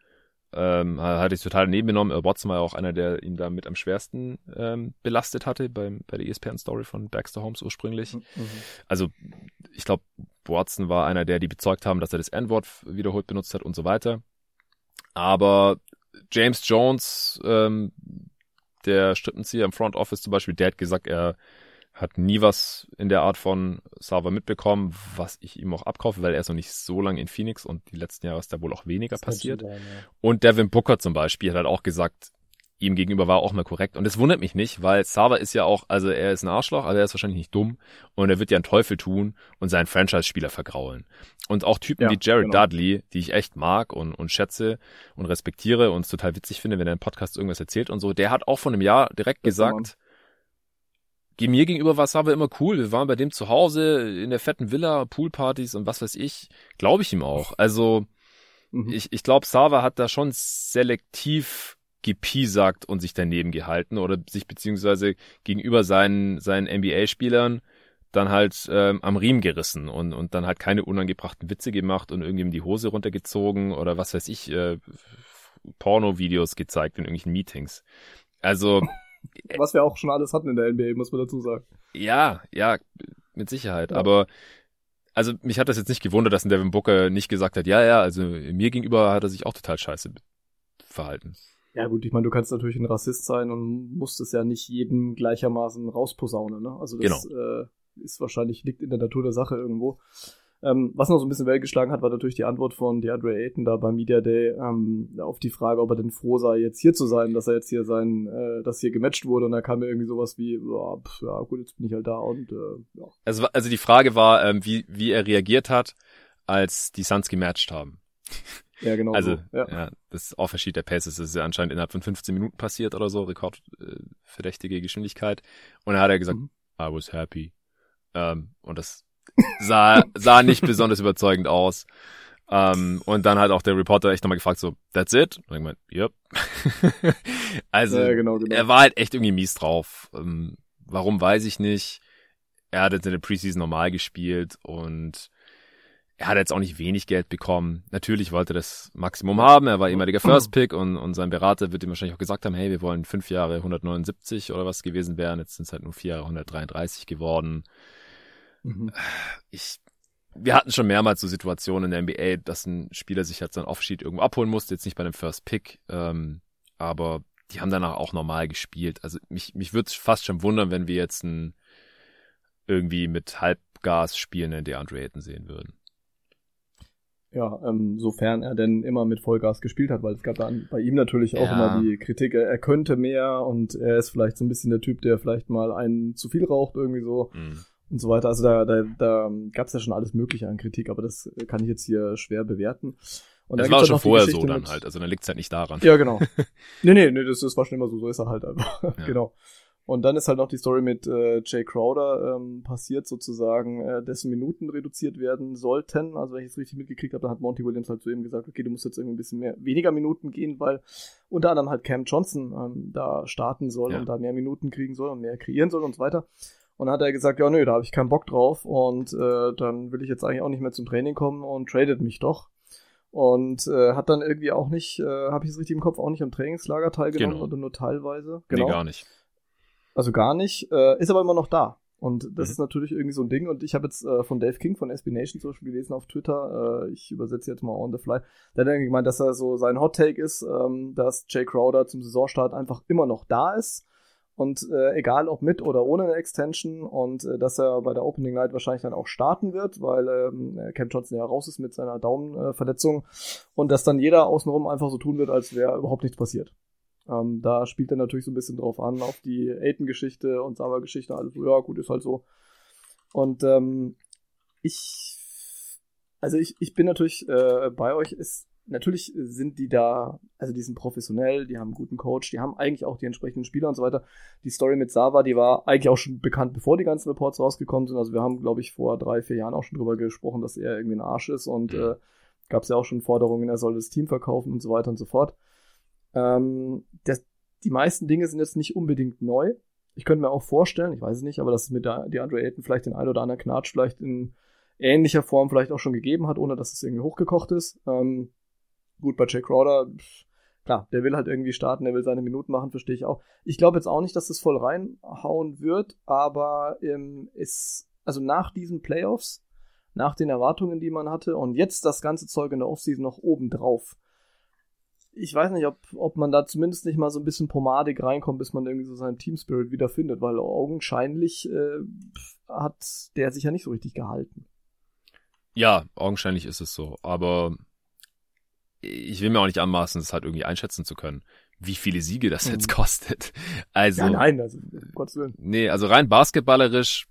ähm, hatte ich total nebengenommen. Earl Watson war ja auch einer, der ihn da mit am schwersten ähm, belastet hatte beim, bei der ESPN-Story von Baxter Holmes ursprünglich. Mhm. Also ich glaube, Watson war einer, der die bezeugt haben, dass er das N-Wort wiederholt benutzt hat und so weiter. Aber James Jones, ähm, der Strippenzieher im Front Office zum Beispiel, der hat gesagt, er hat nie was in der Art von Server mitbekommen, was ich ihm auch abkaufe, weil er ist noch nicht so lange in Phoenix und die letzten Jahre ist da wohl auch weniger passiert. Sein, ja. Und Devin Booker zum Beispiel hat halt auch gesagt, ihm gegenüber war auch mal korrekt. Und es wundert mich nicht, weil Sava ist ja auch, also er ist ein Arschloch, aber er ist wahrscheinlich nicht dumm und er wird ja einen Teufel tun und seinen Franchise-Spieler vergraulen. Und auch Typen ja, wie Jared genau. Dudley, die ich echt mag und, und schätze und respektiere und es total witzig finde, wenn er im Podcast irgendwas erzählt und so, der hat auch vor einem Jahr direkt das gesagt, mir gegenüber war Sava immer cool. Wir waren bei dem zu Hause in der fetten Villa, Poolpartys und was weiß ich. Glaube ich ihm auch. Also mhm. ich, ich glaube, Sava hat da schon selektiv gepiesackt und sich daneben gehalten oder sich beziehungsweise gegenüber seinen, seinen NBA-Spielern dann halt ähm, am Riemen gerissen und, und dann halt keine unangebrachten Witze gemacht und irgendjemand die Hose runtergezogen oder was weiß ich, äh, Porno-Videos gezeigt in irgendwelchen Meetings. Also Was wir auch schon alles hatten in der NBA, muss man dazu sagen. Ja, ja, mit Sicherheit. Ja. Aber also mich hat das jetzt nicht gewundert, dass ein Devin Booker nicht gesagt hat, ja, ja, also mir gegenüber hat er sich auch total scheiße verhalten. Ja gut, ich meine, du kannst natürlich ein Rassist sein und musst es ja nicht jedem gleichermaßen rausposaunen, ne? Also das genau. äh, ist wahrscheinlich, liegt in der Natur der Sache irgendwo. Ähm, was noch so ein bisschen Welt geschlagen hat, war natürlich die Antwort von DeAndre Ayton da beim Media Day ähm, auf die Frage, ob er denn froh sei, jetzt hier zu sein, dass er jetzt hier sein, äh, dass hier gematcht wurde und da kam mir irgendwie sowas wie, ja, pf, ja gut, jetzt bin ich halt da und äh, ja. Also, also die Frage war, ähm, wie, wie er reagiert hat, als die Suns gematcht haben. Ja, genau. Also, so. ja. ja, das Offersheet der Paces ist ja anscheinend innerhalb von 15 Minuten passiert oder so, rekordverdächtige äh, Geschwindigkeit. Und da hat er gesagt, mhm. I was happy. Ähm, und das sah, sah nicht besonders überzeugend aus. Um, ähm, und dann hat auch der Reporter echt nochmal gefragt, so, that's it? Und ich meinte, yep. also, ja, genau, genau. er war halt echt irgendwie mies drauf. Um, ähm, warum, weiß ich nicht. Er hat jetzt in der Preseason normal gespielt und er hat jetzt auch nicht wenig Geld bekommen. Natürlich wollte er das Maximum haben. Er war ehemaliger First Pick und, und sein Berater wird ihm wahrscheinlich auch gesagt haben, hey, wir wollen fünf Jahre 179 oder was gewesen wären. Jetzt sind es halt nur vier Jahre 133 geworden. Mhm. Ich, wir hatten schon mehrmals so Situationen in der NBA, dass ein Spieler sich halt seinen Offsheet irgendwo abholen musste, jetzt nicht bei einem First Pick, ähm, aber die haben danach auch normal gespielt. Also mich, mich würde fast schon wundern, wenn wir jetzt ein irgendwie mit Halbgas spielenden DeAndre Ayton sehen würden. Ja, ähm, sofern er denn immer mit Vollgas gespielt hat, weil es gab dann bei ihm natürlich auch ja. immer die Kritik, er könnte mehr und er ist vielleicht so ein bisschen der Typ, der vielleicht mal einen zu viel raucht irgendwie so. Mhm und so weiter. Also da, da, da gab es ja schon alles Mögliche an Kritik, aber das kann ich jetzt hier schwer bewerten. Und das war halt schon vorher so dann mit, halt, also dann liegt es halt nicht daran. Ja, genau. nee, nee, nee, das, das war schon immer so, so ist er halt einfach. Ja. genau. Und dann ist halt noch die Story mit äh, Jay Crowder ähm, passiert sozusagen, äh, dessen Minuten reduziert werden sollten. Also wenn ich es richtig mitgekriegt habe, dann hat Monty Williams halt zu ihm gesagt, okay, du musst jetzt irgendwie ein bisschen mehr, weniger Minuten gehen, weil unter anderem halt Cam Johnson ähm, da starten soll ja. und da mehr Minuten kriegen soll und mehr kreieren soll und so weiter. Und dann hat er gesagt, ja nö, da habe ich keinen Bock drauf und äh, dann will ich jetzt eigentlich auch nicht mehr zum Training kommen und tradet mich doch. Und äh, hat dann irgendwie auch nicht, äh, habe ich es richtig im Kopf, auch nicht am Trainingslager teilgenommen genau. oder nur teilweise. Genau. Nee, gar nicht. Also gar nicht, äh, ist aber immer noch da. Und das Mhm. ist natürlich irgendwie so ein Ding. Und ich habe jetzt äh, von Dave King von SB Nation zum Beispiel gelesen auf Twitter, äh, ich übersetze jetzt mal on the fly, der hat dann gemeint, dass er so sein Hot Take ist, ähm, dass Jay Crowder zum Saisonstart einfach immer noch da ist. Und äh, egal ob mit oder ohne eine Extension und äh, dass er bei der Opening Night wahrscheinlich dann auch starten wird, weil ähm, Cam Johnson ja raus ist mit seiner Daumenverletzung und dass dann jeder außenrum einfach so tun wird, als wäre überhaupt nichts passiert. Ähm, da spielt er natürlich so ein bisschen drauf an, auf die Aiden-Geschichte und Summer-Geschichte, alles ja gut, ist halt so. Und ähm, ich, also ich, ich bin natürlich äh, bei euch, ist, natürlich sind die da, also die sind professionell, die haben einen guten Coach, die haben eigentlich auch die entsprechenden Spieler und so weiter. Die Story mit Sava, die war eigentlich auch schon bekannt, bevor die ganzen Reports rausgekommen sind. Also wir haben, glaube ich, vor drei, vier Jahren auch schon drüber gesprochen, dass er irgendwie ein Arsch ist und äh, gab es ja auch schon Forderungen, er soll das Team verkaufen und so weiter und so fort. Ähm, das, die meisten Dinge sind jetzt nicht unbedingt neu. Ich könnte mir auch vorstellen, ich weiß es nicht, aber dass es mit der, die Andre Ayton vielleicht den ein oder anderen Knatsch vielleicht in ähnlicher Form vielleicht auch schon gegeben hat, ohne dass es irgendwie hochgekocht ist. Ähm, gut, bei Jay Crowder, pff, klar, der will halt irgendwie starten, der will seine Minuten machen, verstehe ich auch. Ich glaube jetzt auch nicht, dass das voll reinhauen wird, aber ähm, ist, also nach diesen Playoffs, nach den Erwartungen, die man hatte und jetzt das ganze Zeug in der Offseason noch oben drauf. Ich weiß nicht, ob, ob man da zumindest nicht mal so ein bisschen pomadig reinkommt, bis man irgendwie so seinen Team Spirit wieder findet, weil augenscheinlich äh, hat der sich ja nicht so richtig gehalten. Ja, augenscheinlich ist es so, aber ich will mir auch nicht anmaßen, das halt irgendwie einschätzen zu können, wie viele Siege das jetzt Mhm. kostet. Also, ja, nein, also, Gottes Willen. nee, also rein basketballerisch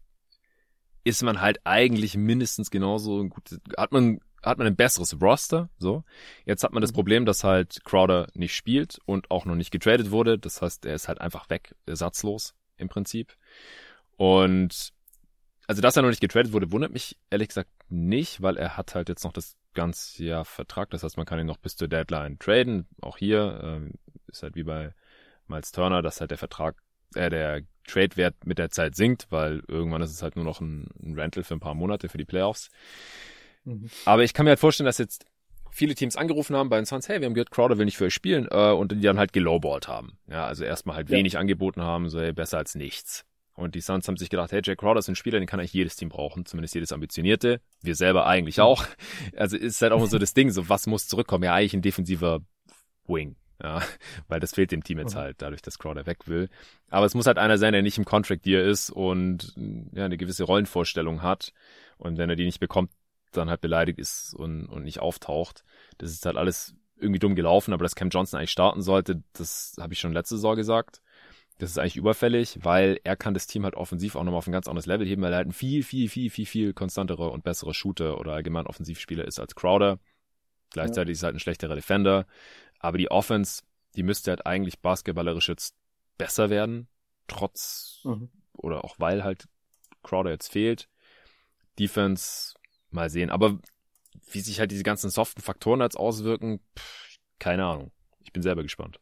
ist man halt eigentlich mindestens genauso ein gutes, hat man, hat man ein besseres Roster, so. Jetzt hat man das Mhm. Problem, dass halt Crowder nicht spielt und auch noch nicht getradet wurde. Das heißt, er ist halt einfach weg, ersatzlos im Prinzip. Und also, dass er noch nicht getradet wurde, wundert mich ehrlich gesagt nicht, weil er hat halt jetzt noch das ganze Jahr Vertrag. Das heißt, man kann ihn noch bis zur Deadline traden. Auch hier ähm, ist halt wie bei Miles Turner, dass halt der Vertrag, äh, der Trade-Wert mit der Zeit sinkt, weil irgendwann ist es halt nur noch ein, ein Rental für ein paar Monate für die Playoffs. Mhm. Aber ich kann mir halt vorstellen, dass jetzt viele Teams angerufen haben bei den Suns, hey, wir haben gehört, Crowder will nicht für euch spielen, äh, und die dann halt gelowballt haben. Ja, also erstmal halt Ja. wenig angeboten haben, so hey, besser als nichts. Und die Suns haben sich gedacht, hey, Jack Crowder ist ein Spieler, den kann eigentlich jedes Team brauchen, zumindest jedes ambitionierte. Wir selber eigentlich auch. Also ist halt auch immer so das Ding, so was muss zurückkommen? Ja, eigentlich ein defensiver Wing. Ja, weil das fehlt dem Team jetzt Mhm. halt, dadurch, dass Crowder weg will. Aber es muss halt einer sein, der nicht im Contract Deal ist und ja, eine gewisse Rollenvorstellung hat. Und wenn er die nicht bekommt, dann halt beleidigt ist und, und nicht auftaucht. Das ist halt alles irgendwie dumm gelaufen, aber dass Cam Johnson eigentlich starten sollte, das habe ich schon letzte Saison gesagt. Das ist eigentlich überfällig, weil er kann das Team halt offensiv auch nochmal auf ein ganz anderes Level heben, weil er halt ein viel, viel, viel, viel, viel konstanterer und besserer Shooter oder allgemein Offensivspieler ist als Crowder. Gleichzeitig ist er halt ein schlechterer Defender. Aber die Offense, die müsste halt eigentlich basketballerisch jetzt besser werden, trotz Mhm. oder auch weil halt Crowder jetzt fehlt. Defense, mal sehen. Aber wie sich halt diese ganzen soften Faktoren jetzt auswirken, pff, keine Ahnung. Ich bin selber gespannt.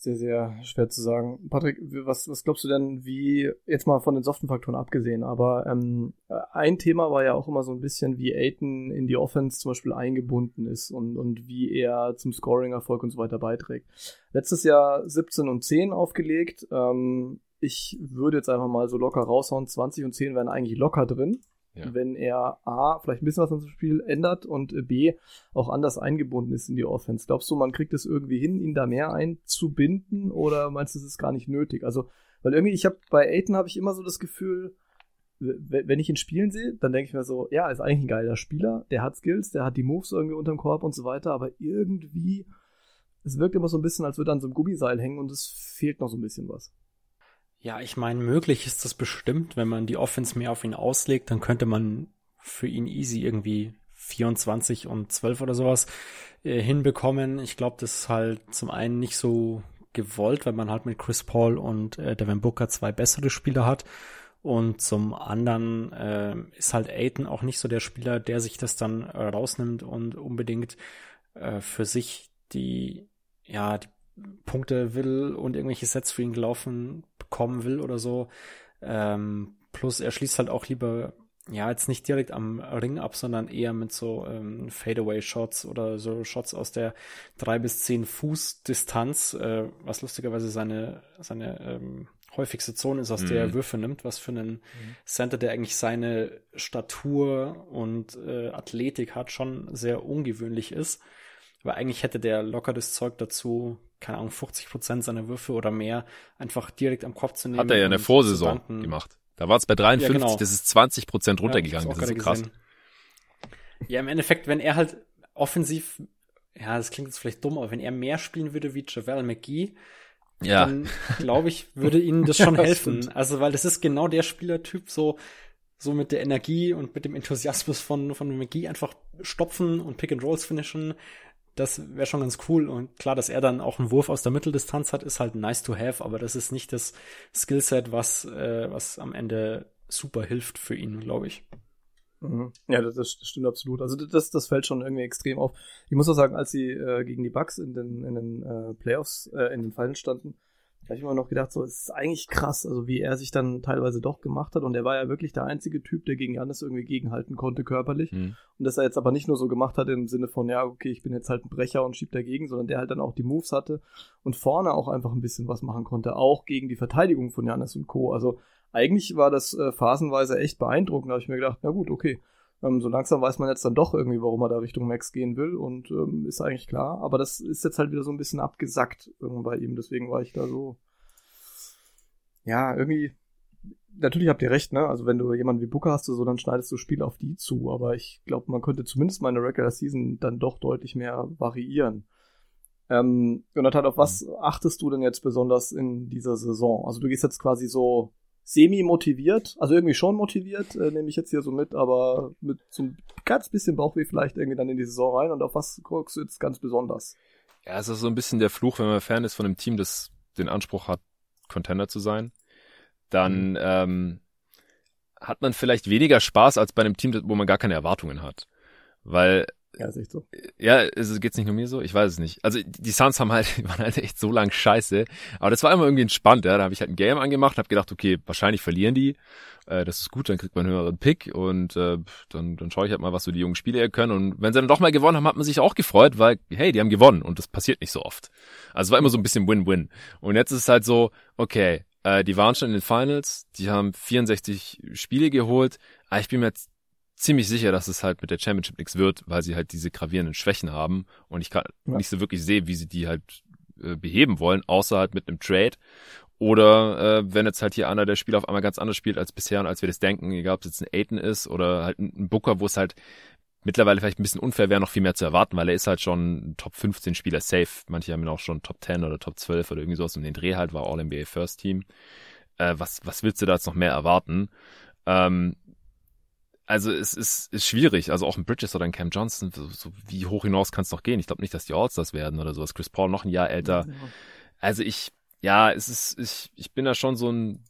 Sehr, sehr schwer zu sagen. Patrick, was, was glaubst du denn, wie, jetzt mal von den soften Faktoren abgesehen, aber ähm, ein Thema war ja auch immer so ein bisschen, wie Aiton in die Offense zum Beispiel eingebunden ist und, und wie er zum Scoring-Erfolg und so weiter beiträgt. Letztes Jahr 17 und 10 aufgelegt. Ähm, ich würde jetzt einfach mal so locker raushauen, 20 und 10 wären eigentlich locker drin. Ja. Wenn er A, vielleicht ein bisschen was an dem Spiel ändert und äh, B, auch anders eingebunden ist in die Offense. Glaubst du, man kriegt es irgendwie hin, ihn da mehr einzubinden oder meinst du, es ist gar nicht nötig? Also, weil irgendwie, ich habe bei Aiton habe ich immer so das Gefühl, wenn ich ihn spielen sehe, dann denke ich mir so, ja, ist eigentlich ein geiler Spieler, der hat Skills, der hat die Moves irgendwie unterm Korb und so weiter, aber irgendwie, es wirkt immer so ein bisschen, als würde er an so einem Gummiseil hängen und es fehlt noch so ein bisschen was. Ja, ich meine, möglich ist das bestimmt, wenn man die Offense mehr auf ihn auslegt, dann könnte man für ihn easy irgendwie 24 und 12 oder sowas äh, hinbekommen. Ich glaube, das ist halt zum einen nicht so gewollt, weil man halt mit Chris Paul und äh, Devin Booker zwei bessere Spieler hat. Und zum anderen äh, ist halt Aiton auch nicht so der Spieler, der sich das dann äh, rausnimmt und unbedingt äh, für sich die, ja, die Punkte will und irgendwelche Sets für ihn gelaufen bekommen will oder so. Ähm, plus er schließt halt auch lieber, ja, jetzt nicht direkt am Ring ab, sondern eher mit so ähm, Fadeaway-Shots oder so Shots aus der drei bis zehn Fuß Distanz, äh, was lustigerweise seine, seine ähm, häufigste Zone ist, aus der er Mhm. Würfe nimmt, was für einen Center, der eigentlich seine Statur und äh, Athletik hat, schon sehr ungewöhnlich ist. Aber eigentlich hätte der locker das Zeug dazu, keine Ahnung, 50 Prozent seiner Würfe oder mehr einfach direkt am Kopf zu nehmen. Hat er ja in der Vorsaison gemacht. Da war es bei 53, Ja, genau. das ist 20 Prozent Ja, runtergegangen. hab's das ist so krass. Ja, im Endeffekt, wenn er halt offensiv, ja, das klingt jetzt vielleicht dumm, aber wenn er mehr spielen würde wie Javel McGee, Ja, dann glaube ich, würde ihnen das schon Ja, helfen. stimmt. Also, weil das ist genau der Spielertyp, so, so mit der Energie und mit dem Enthusiasmus von, von McGee einfach stopfen und Pick and Rolls finishen. Das wäre schon ganz cool. Und klar, dass er dann auch einen Wurf aus der Mitteldistanz hat, ist halt nice to have, aber das ist nicht das Skillset, was, äh, was am Ende super hilft für ihn, glaube ich. Mhm. Ja, das, das stimmt absolut. Also das, das fällt schon irgendwie extrem auf. Ich muss auch sagen, als sie äh, gegen die Bucks in den, in den äh, Playoffs, äh, in den Finals standen, da habe ich immer noch gedacht, so, es ist eigentlich krass, also wie er sich dann teilweise doch gemacht hat. Und er war ja wirklich der einzige Typ, der gegen Janis irgendwie gegenhalten konnte körperlich. Hm. Und das er jetzt aber nicht nur so gemacht hat im Sinne von, ja, okay, ich bin jetzt halt ein Brecher und schieb dagegen, sondern der halt dann auch die Moves hatte und vorne auch einfach ein bisschen was machen konnte, auch gegen die Verteidigung von Janis und Co. Also eigentlich war das äh, phasenweise echt beeindruckend. Da habe ich mir gedacht, na gut, okay. Ähm, so langsam weiß man jetzt dann doch irgendwie, warum er da Richtung Max gehen will und ähm, ist eigentlich klar. Aber das ist jetzt halt wieder so ein bisschen abgesackt irgendwie bei ihm. Deswegen war ich da so, ja, irgendwie, natürlich habt ihr recht, ne? Also wenn du jemanden wie Booker hast, so, dann schneidest du Spiel auf die zu. Aber ich glaube, man könnte zumindest meine Regular Season dann doch deutlich mehr variieren. Ähm, Jonathan, auf was achtest du denn jetzt besonders in dieser Saison? Also du gehst jetzt quasi so semi-motiviert, also irgendwie schon motiviert, äh, nehme ich jetzt hier so mit, aber mit so ein ganz bisschen Bauchweh vielleicht irgendwie dann in die Saison rein und auf was guckst du jetzt ganz besonders? Ja, es ist so ein bisschen der Fluch, wenn man Fan ist von einem Team, das den Anspruch hat, Contender zu sein. Dann ähm, hat man vielleicht weniger Spaß als bei einem Team, wo man gar keine Erwartungen hat. Weil Ja, ist echt so. Ja, es geht's nicht nur mir so? Ich weiß es nicht. Also die Suns haben halt, waren halt echt so lang scheiße. Aber das war immer irgendwie entspannt, ja. Da habe ich halt ein Game angemacht, habe gedacht, okay, wahrscheinlich verlieren die. Äh, das ist gut, dann kriegt man einen höheren Pick und äh, dann, dann schaue ich halt mal, was so die jungen Spieler können. Und wenn sie dann doch mal gewonnen haben, hat man sich auch gefreut, weil, hey, die haben gewonnen und das passiert nicht so oft. Also es war immer so ein bisschen Win-Win. Und jetzt ist es halt so, okay, äh, die waren schon in den Finals, die haben 64 Spiele geholt, aber ich bin mir jetzt ziemlich sicher, dass es halt mit der Championship nichts wird, weil sie halt diese gravierenden Schwächen haben und ich kann Ja. nicht so wirklich sehe, wie sie die halt äh, beheben wollen, außer halt mit einem Trade. Oder äh, wenn jetzt halt hier einer der Spieler auf einmal ganz anders spielt als bisher und als wir das denken, egal ob es jetzt ein Aiton ist oder halt ein Booker, wo es halt mittlerweile vielleicht ein bisschen unfair wäre, noch viel mehr zu erwarten, weil er ist halt schon Top 15 Spieler safe. Manche haben ihn auch schon Top 10 oder Top 12 oder irgendwie sowas um den Dreh halt, war All-NBA First Team. Äh, was, was willst du da jetzt noch mehr erwarten? Ähm, also es ist, ist schwierig. Also auch ein Bridges oder ein Cam Johnson, so, so wie hoch hinaus kann es noch gehen? Ich glaube nicht, dass die Allstars werden oder sowas. Chris Paul noch ein Jahr älter. Also ich, ja, es ist, ich, ich bin da schon so ein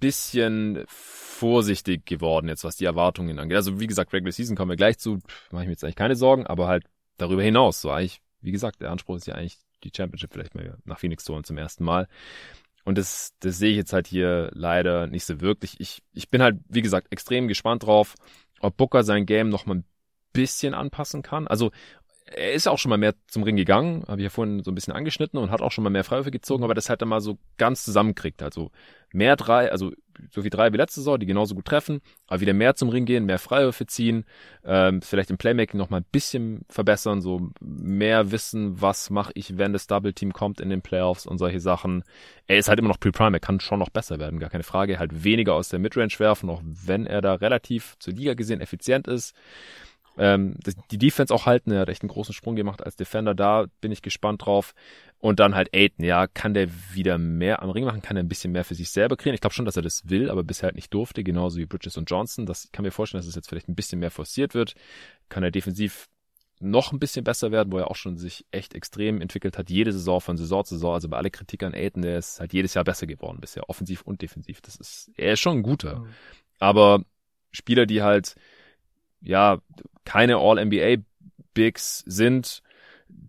bisschen vorsichtig geworden jetzt, was die Erwartungen angeht. Also wie gesagt, Regular Season kommen wir gleich zu, mache ich mir jetzt eigentlich keine Sorgen, aber halt darüber hinaus, so eigentlich, wie gesagt, der Anspruch ist ja eigentlich die Championship vielleicht mal nach Phoenix zu holen zum ersten Mal. Und das, das sehe ich jetzt halt hier leider nicht so wirklich. Ich, ich bin halt, wie gesagt, extrem gespannt drauf, ob Booker sein Game noch mal ein bisschen anpassen kann. Also er ist auch schon mal mehr zum Ring gegangen, habe ich ja vorhin so ein bisschen angeschnitten und hat auch schon mal mehr Freiwürfe gezogen, aber das halt dann mal so ganz zusammenkriegt. Also mehr drei, also so wie drei wie letzte Saison, die genauso gut treffen, aber wieder mehr zum Ring gehen, mehr Freiwürfe ziehen, ähm, vielleicht im Playmaking noch mal ein bisschen verbessern, so mehr wissen, was mache ich, wenn das Double Team kommt in den Playoffs und solche Sachen. Er ist halt immer noch Pre-Prime, er kann schon noch besser werden, gar keine Frage. Halt weniger aus der Midrange werfen, auch wenn er da relativ zur Liga gesehen effizient ist ähm, die Defense auch halten. Er hat echt einen großen Sprung gemacht als Defender. Da bin ich gespannt drauf. Und dann halt Aiden, ja, kann der wieder mehr am Ring machen, kann er ein bisschen mehr für sich selber kriegen. Ich glaube schon, dass er das will, aber bisher halt nicht durfte, genauso wie Bridges und Johnson. Das kann mir vorstellen, dass es jetzt vielleicht ein bisschen mehr forciert wird. Kann er defensiv noch ein bisschen besser werden, wo er auch schon sich echt extrem entwickelt hat, jede Saison von Saison zu Saison. Also bei aller Kritik an Aiden, der ist halt jedes Jahr besser geworden bisher, offensiv und defensiv. Das ist, er ist schon ein guter. Mhm. Aber Spieler, die halt, ja, keine All-NBA-Bigs sind,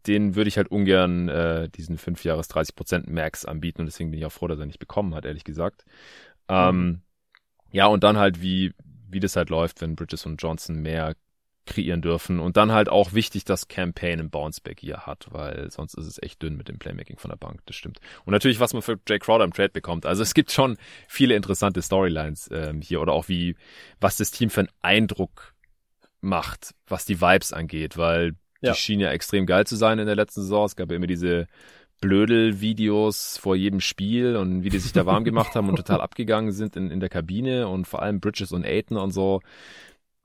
denen würde ich halt ungern äh, diesen 5 Jahres 30% Max anbieten und deswegen bin ich auch froh, dass er nicht bekommen hat, ehrlich gesagt. Ähm, ja, und dann halt, wie, wie das halt läuft, wenn Bridges und Johnson mehr kreieren dürfen. Und dann halt auch wichtig, dass Campaign ein Bounceback hier hat, weil sonst ist es echt dünn mit dem Playmaking von der Bank, das stimmt. Und natürlich, was man für Jay Crowder im Trade bekommt. Also es gibt schon viele interessante Storylines ähm, hier oder auch wie, was das Team für einen Eindruck macht, was die Vibes angeht, weil die Ja. schien ja extrem geil zu sein in der letzten Saison. Es gab ja immer diese Blödel-Videos vor jedem Spiel und wie die sich da warm gemacht haben und total abgegangen sind in, in der Kabine und vor allem Bridges und Aiton und so.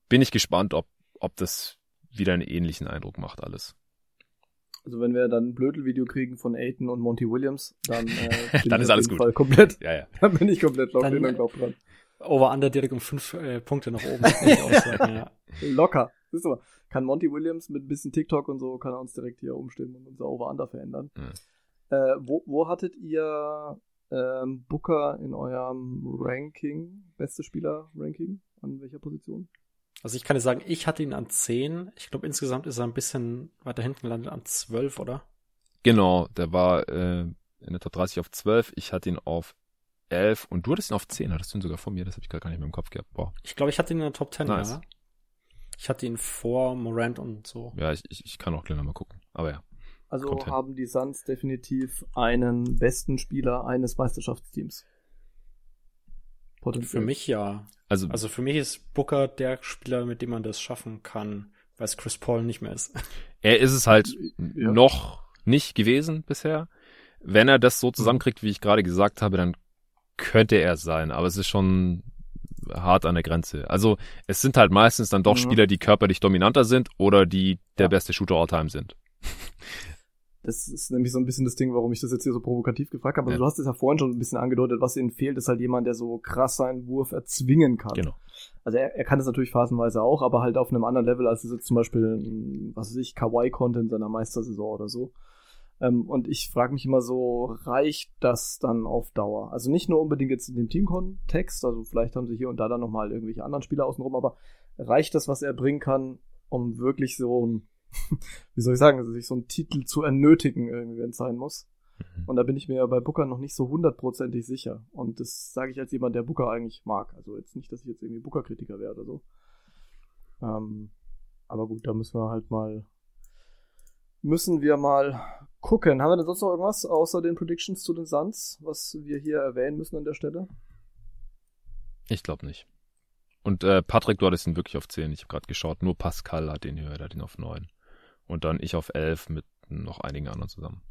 Bin ich gespannt, ob, ob das wieder einen ähnlichen Eindruck macht alles. Also wenn wir dann ein Blödel-Video kriegen von Aiton und Monty Williams, dann, äh, bin Dann ist alles gut. Fall komplett, Ja, ja. dann bin ich komplett locked Dann- in dran. Over-Under direkt um fünf äh, Punkte nach oben. würde ich auch sagen, ja. Locker. Siehst du mal, kann Monty Williams mit ein bisschen TikTok und so, kann er uns direkt hier umstimmen und unser Over-Under verändern. Mhm. Äh, wo, wo hattet ihr ähm, Booker in eurem Ranking, beste Spieler-Ranking? An welcher Position? Also ich kann dir sagen, ich hatte ihn an 10. Ich glaube, insgesamt ist er ein bisschen weiter hinten gelandet an 12, oder? Genau, der war äh, in der Top 30 auf 12. Ich hatte ihn auf 11 und du hattest ihn auf 10. Hattest du ihn sogar vor mir? Das habe ich gerade gar nicht mehr im Kopf gehabt. Boah. Ich glaube, ich hatte ihn in der Top 10, Nice. ja. Ich hatte ihn vor Morant und so. Ja, ich, ich, ich kann auch gleich nochmal gucken. Aber ja. Also haben die Suns definitiv einen besten Spieler eines Meisterschaftsteams. Für mich ja. Also, Also für mich ist Booker der Spieler, mit dem man das schaffen kann, weil es Chris Paul nicht mehr ist. er ist es halt Ja. noch nicht gewesen bisher. Wenn er das so zusammenkriegt, wie ich gerade gesagt habe, dann könnte er es sein. Aber es ist schon hart an der Grenze. Also es sind halt meistens dann doch Mhm. Spieler, die körperlich dominanter sind oder die der Ja. beste Shooter all time sind. Das ist nämlich so ein bisschen das Ding, warum ich das jetzt hier so provokativ gefragt habe. Also Ja. du hast es ja vorhin schon ein bisschen angedeutet, was ihnen fehlt, ist halt jemand, der so krass seinen Wurf erzwingen kann. Genau. Also er, er kann das natürlich phasenweise auch, aber halt auf einem anderen Level, als es jetzt zum Beispiel, mh, was weiß ich, Kawaii konnte in seiner Meistersaison oder so. Ähm, und ich frage mich immer so, reicht das dann auf Dauer? Also nicht nur unbedingt jetzt in dem Teamkontext, also vielleicht haben sie hier und da dann nochmal irgendwelche anderen Spieler außenrum, aber reicht das, was er bringen kann, um wirklich so ein, wie soll ich sagen, also sich so einen Titel zu ernötigen, irgendwie, wenn es sein muss? Und da bin ich mir bei Booker noch nicht so hundertprozentig sicher. Und das sage ich als jemand, der Booker eigentlich mag. Also jetzt nicht, dass ich jetzt irgendwie Booker-Kritiker wäre oder so. Ähm, aber gut, da müssen wir halt mal, müssen wir mal gucken. Haben wir denn sonst noch irgendwas außer den Predictions zu den Suns, was wir hier erwähnen müssen an der Stelle? Ich glaube nicht. Und äh, Patrick, du hattest ihn wirklich auf 10. Ich habe gerade geschaut, nur Pascal hat den höher, der hat ihn auf 9. Und dann ich auf 11 mit noch einigen anderen zusammen.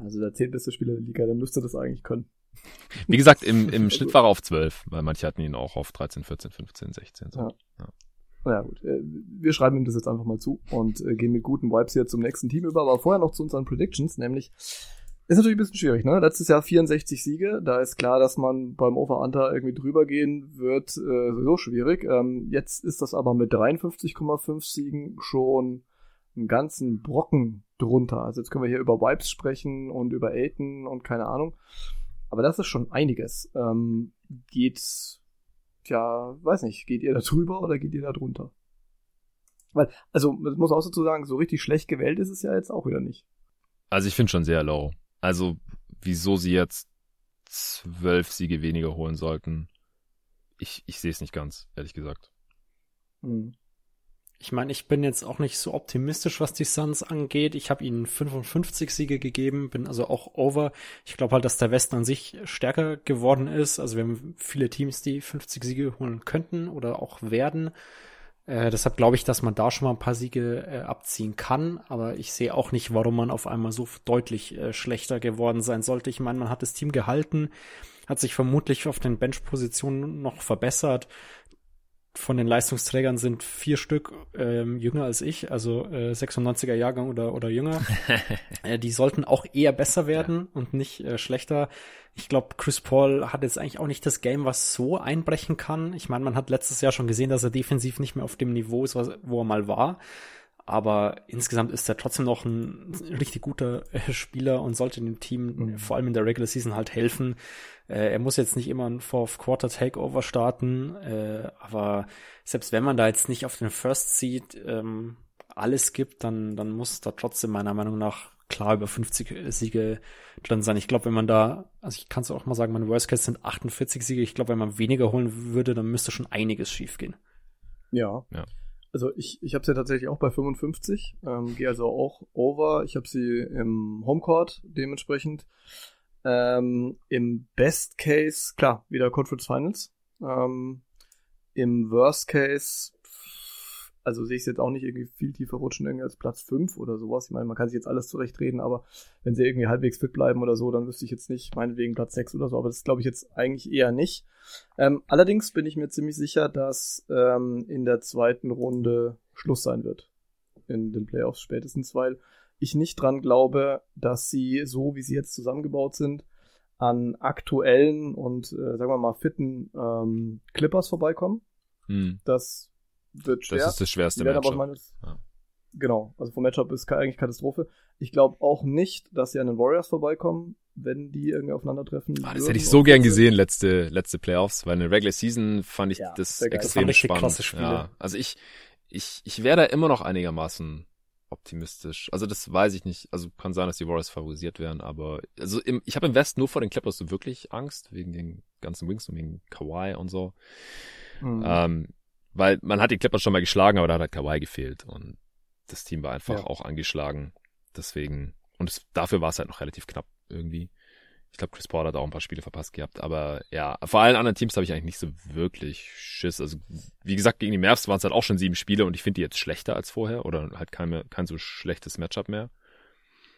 Also der zehntbeste Spieler der Liga, der müsste das eigentlich können. Wie gesagt, im, im Schnitt war er auf 12, weil manche hatten ihn auch auf 13, 14, 15, 16. So. Ja. Naja gut, äh, wir schreiben ihm das jetzt einfach mal zu und äh, gehen mit guten Vibes hier zum nächsten Team über, aber vorher noch zu unseren Predictions, nämlich ist natürlich ein bisschen schwierig, ne? Letztes Jahr 64 Siege, da ist klar, dass man beim Over-Under irgendwie drüber gehen wird, äh, sowieso schwierig. Ähm, jetzt ist das aber mit 53,5 Siegen schon einen ganzen Brocken drunter. Also jetzt können wir hier über Vibes sprechen und über Aiton und keine Ahnung. Aber das ist schon einiges. Ähm, geht Tja, weiß nicht, geht ihr da drüber oder geht ihr da drunter? Weil, also, das muss auch dazu sagen, so richtig schlecht gewählt ist es ja jetzt auch wieder nicht. Also ich finde schon sehr low. Also wieso sie jetzt zwölf Siege weniger holen sollten, ich, ich sehe es nicht ganz, ehrlich gesagt. Hm. Ich meine, ich bin jetzt auch nicht so optimistisch, was die Suns angeht. Ich habe ihnen 55 Siege gegeben, bin also auch over. Ich glaube halt, dass der Westen an sich stärker geworden ist. Also wir haben viele Teams, die 50 Siege holen könnten oder auch werden. Äh, deshalb glaube ich, dass man da schon mal ein paar Siege äh, abziehen kann. Aber ich sehe auch nicht, warum man auf einmal so deutlich äh, schlechter geworden sein sollte. Ich meine, man hat das Team gehalten, hat sich vermutlich auf den Bench-Positionen noch verbessert von den Leistungsträgern sind vier Stück ähm, jünger als ich, also äh, 96er Jahrgang oder, oder jünger. äh, die sollten auch eher besser werden und nicht äh, schlechter. Ich glaube, Chris Paul hat jetzt eigentlich auch nicht das Game, was so einbrechen kann. Ich meine, man hat letztes Jahr schon gesehen, dass er defensiv nicht mehr auf dem Niveau ist, was, wo er mal war. Aber insgesamt ist er trotzdem noch ein richtig guter äh, Spieler und sollte dem Team Mhm. vor allem in der Regular Season halt helfen. Äh, er muss jetzt nicht immer ein Fourth Quarter Takeover starten, äh, aber selbst wenn man da jetzt nicht auf den First Seed ähm, alles gibt, dann, dann muss da trotzdem meiner Meinung nach klar über 50 Siege drin sein. Ich glaube, wenn man da, also ich kann es auch mal sagen, meine Worst Case sind 48 Siege. Ich glaube, wenn man weniger holen würde, dann müsste schon einiges schiefgehen. Ja. Ja. also ich, ich habe sie ja tatsächlich auch bei 55, ähm, gehe also auch over. Ich habe sie im Homecourt dementsprechend. Ähm, Im Best Case, klar, wieder Conference Finals. Ähm, Im Worst Case, also sehe ich es jetzt auch nicht irgendwie viel tiefer rutschen, irgendwie als Platz 5 oder sowas. Ich meine, man kann sich jetzt alles zurechtreden, aber wenn sie irgendwie halbwegs fit bleiben oder so, dann wüsste ich jetzt nicht, meinetwegen Platz 6 oder so, aber das glaube ich jetzt eigentlich eher nicht. Ähm, allerdings bin ich mir ziemlich sicher, dass ähm, in der zweiten Runde Schluss sein wird. In den Playoffs spätestens, weil ich nicht dran glaube, dass sie, so wie sie jetzt zusammengebaut sind, an aktuellen und, äh, sagen wir mal, fitten ähm, Clippers vorbeikommen. Hm. Das wird schwer. Das ist das schwerste Matchup. meines, Ja. Genau, also vom Matchup ist eigentlich Katastrophe. Ich glaube auch nicht, dass sie an den Warriors vorbeikommen, wenn die irgendwie aufeinandertreffen. Ah, das hätte ich so gern das- gesehen, letzte, letzte Playoffs, weil in der Regular Season fand ich Ja, das. Das extrem richtig spannend. klasse Spiele. Ja, also ich, ich, ich wäre da immer noch einigermaßen optimistisch. Also das weiß ich nicht. Also kann sein, dass die Warriors favorisiert werden, aber also im, ich habe im Westen nur vor den Clippers so wirklich Angst, wegen den ganzen Wings und wegen Kawhi und so. Mhm. Ähm, weil man hat die Clippers schon mal geschlagen, aber da hat halt Kawhi gefehlt und das Team war einfach Ja. auch angeschlagen. Deswegen, und es, dafür war es halt noch relativ knapp irgendwie. Ich glaube, Chris Paul hat auch ein paar Spiele verpasst gehabt, aber ja, vor allen anderen Teams habe ich eigentlich nicht so wirklich Schiss. Also, wie gesagt, gegen die Mavs waren es halt auch schon sieben Spiele und ich finde die jetzt schlechter als vorher oder halt kein, kein so schlechtes Matchup mehr.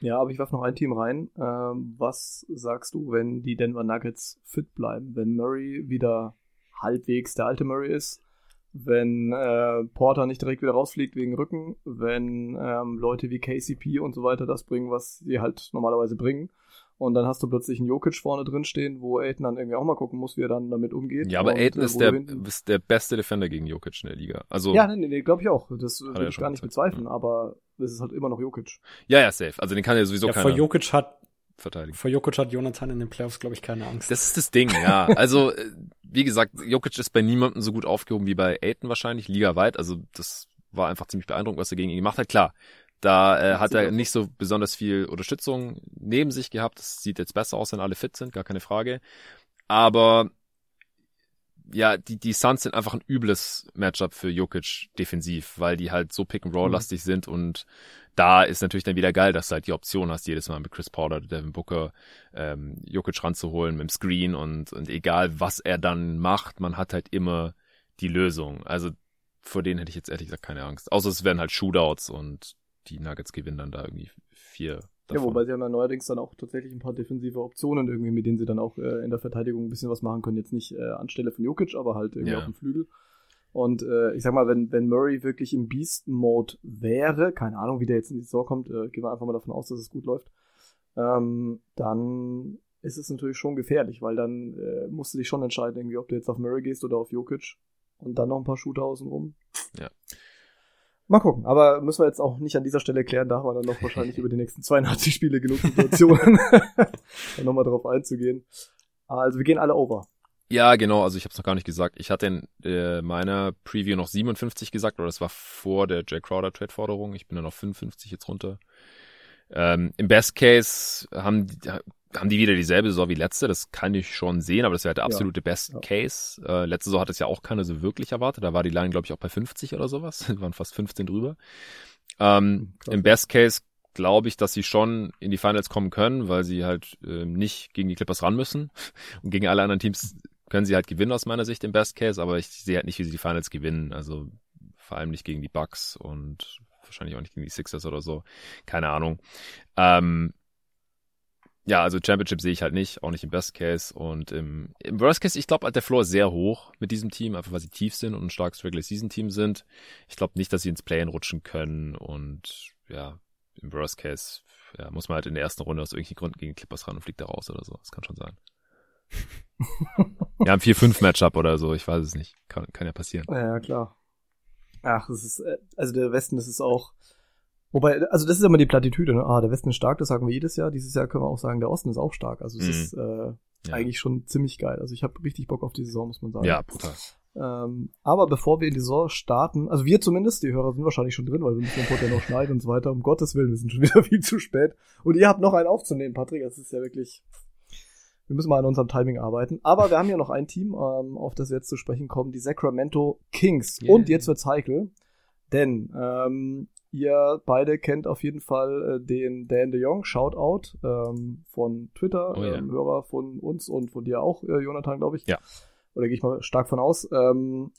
Ja, aber ich werfe noch ein Team rein. Ähm, was sagst du, wenn die Denver Nuggets fit bleiben? Wenn Murray wieder halbwegs der alte Murray ist? Wenn äh, Porter nicht direkt wieder rausfliegt wegen Rücken? Wenn ähm, Leute wie KCP und so weiter das bringen, was sie halt normalerweise bringen? Und dann hast du plötzlich einen Jokic vorne drin stehen, wo Aiden dann irgendwie auch mal gucken muss, wie er dann damit umgeht. Ja, aber Aiden äh, ist der, ist der beste Defender gegen Jokic in der Liga. Also, Ja, nee, nee, nee glaube ich auch. Das würde ich gar nicht gezeigt, bezweifeln, aber es ist halt immer noch Jokic. ja, ja, safe. Also den kann ja sowieso Ja, vor keiner Jokic hat, verteidigen. vor Jokic hat Jonathan in den Playoffs, glaube ich, keine Angst. Das ist das Ding, ja. Also, äh, wie gesagt, Jokic ist bei niemandem so gut aufgehoben wie bei Aiton wahrscheinlich, ligaweit. Also, das war einfach ziemlich beeindruckend, was er gegen ihn gemacht hat. Klar, da äh, hat er nicht so besonders viel Unterstützung neben sich gehabt. Das sieht jetzt besser aus, wenn alle fit sind, gar keine Frage. Aber ja, die, die Suns sind einfach ein übles Matchup für Jokic defensiv, weil die halt so Pick-and-Roll-lastig sind und da ist natürlich dann wieder geil, dass du halt die Option hast, jedes Mal mit Chris Porter, Devin Booker, ähm, Jokic ranzuholen mit dem Screen und, und egal was er dann macht, man hat halt immer die Lösung. Also vor denen hätte ich jetzt ehrlich gesagt keine Angst. Außer es werden halt Shootouts und die Nuggets gewinnen dann da irgendwie vier Ja, davon. wobei sie haben ja neuerdings dann auch tatsächlich ein paar defensive Optionen irgendwie, mit denen sie dann auch äh, in der Verteidigung ein bisschen was machen können. Jetzt nicht äh, anstelle von Jokic, aber halt irgendwie Ja. auf dem Flügel. Und äh, ich sag mal, wenn, wenn Murray wirklich im Beast-Mode wäre, keine Ahnung, wie der jetzt in die Saison kommt, äh, gehen wir einfach mal davon aus, dass es gut läuft, ähm, dann ist es natürlich schon gefährlich, weil dann äh, musst du dich schon entscheiden, irgendwie, ob du jetzt auf Murray gehst oder auf Jokic und dann noch ein paar Shooter außen rum. Ja. Mal gucken, aber müssen wir jetzt auch nicht an dieser Stelle klären, da haben wir dann noch wahrscheinlich über die nächsten 82 Spiele genug Situationen, dann nochmal drauf einzugehen. Also wir gehen alle over. Ja, genau, also ich habe es noch gar nicht gesagt. Ich hatte in äh, meiner Preview noch 57 gesagt, aber das war vor der Jay Crowder Trade-Forderung. Ich bin dann auf 55 jetzt runter. Ähm, Im Best Case haben die, haben die wieder dieselbe Saison wie letzte, das kann ich schon sehen, aber das wäre der absolute Best Ja. Case. Äh, letzte Saison hat es ja auch keiner so wirklich erwartet. Da war die Line, glaube ich, auch bei 50 oder sowas. waren fast 15 drüber. Ähm. Im Best Case glaube ich, dass sie schon in die Finals kommen können, weil sie halt ähm, nicht gegen die Clippers ran müssen. Und gegen alle anderen Teams können sie halt gewinnen aus meiner Sicht im Best Case, aber ich sehe halt nicht, wie sie die Finals gewinnen. Also vor allem nicht gegen die Bucks und wahrscheinlich auch nicht gegen die Sixers oder so. Keine Ahnung. Ähm, ja, also Championship sehe ich halt nicht, auch nicht im Best Case. Und im, im Worst Case, ich glaube, der Floor ist sehr hoch mit diesem Team, einfach weil sie tief sind und ein starkes Regular Season Team sind. Ich glaube nicht, dass sie ins Play-In rutschen können und ja, im Worst Case ja, muss man halt in der ersten Runde aus irgendwelchen Gründen gegen Clippers ran und fliegt da raus oder so. Das kann schon sein. ja, ein 4-5-Matchup oder so, ich weiß es nicht. Kann, kann ja passieren. Ja, ja, klar. Ach, das ist, äh, also der Westen, das ist auch, wobei, also das ist immer die Plattitüde, ne? Ah, der Westen ist stark, das sagen wir jedes Jahr. Dieses Jahr können wir auch sagen, der Osten ist auch stark. Also es Mhm. ist äh, Ja. eigentlich schon ziemlich geil. Also ich habe richtig Bock auf die Saison, muss man sagen. Ja, brutal. Ähm, aber bevor wir in die Saison starten, also wir zumindest, die Hörer sind wahrscheinlich schon drin, weil wir müssen den Pod ja noch schneiden und so weiter. Um Gottes Willen, wir sind schon wieder viel zu spät. Und ihr habt noch einen aufzunehmen, Patrick. Das ist ja wirklich. Wir müssen mal an unserem Timing arbeiten. Aber wir haben ja noch ein Team, ähm, auf das wir jetzt zu sprechen kommen, die Sacramento Kings. Yeah. Und jetzt wird's heikel. Denn ähm, ihr beide kennt auf jeden Fall äh, den Dan de Jong, Shoutout ähm, von Twitter, Oh ja. ähm, Hörer von uns und von dir auch, äh, Jonathan, glaube ich. Ja. Oder gehe ich mal stark von aus. Ähm,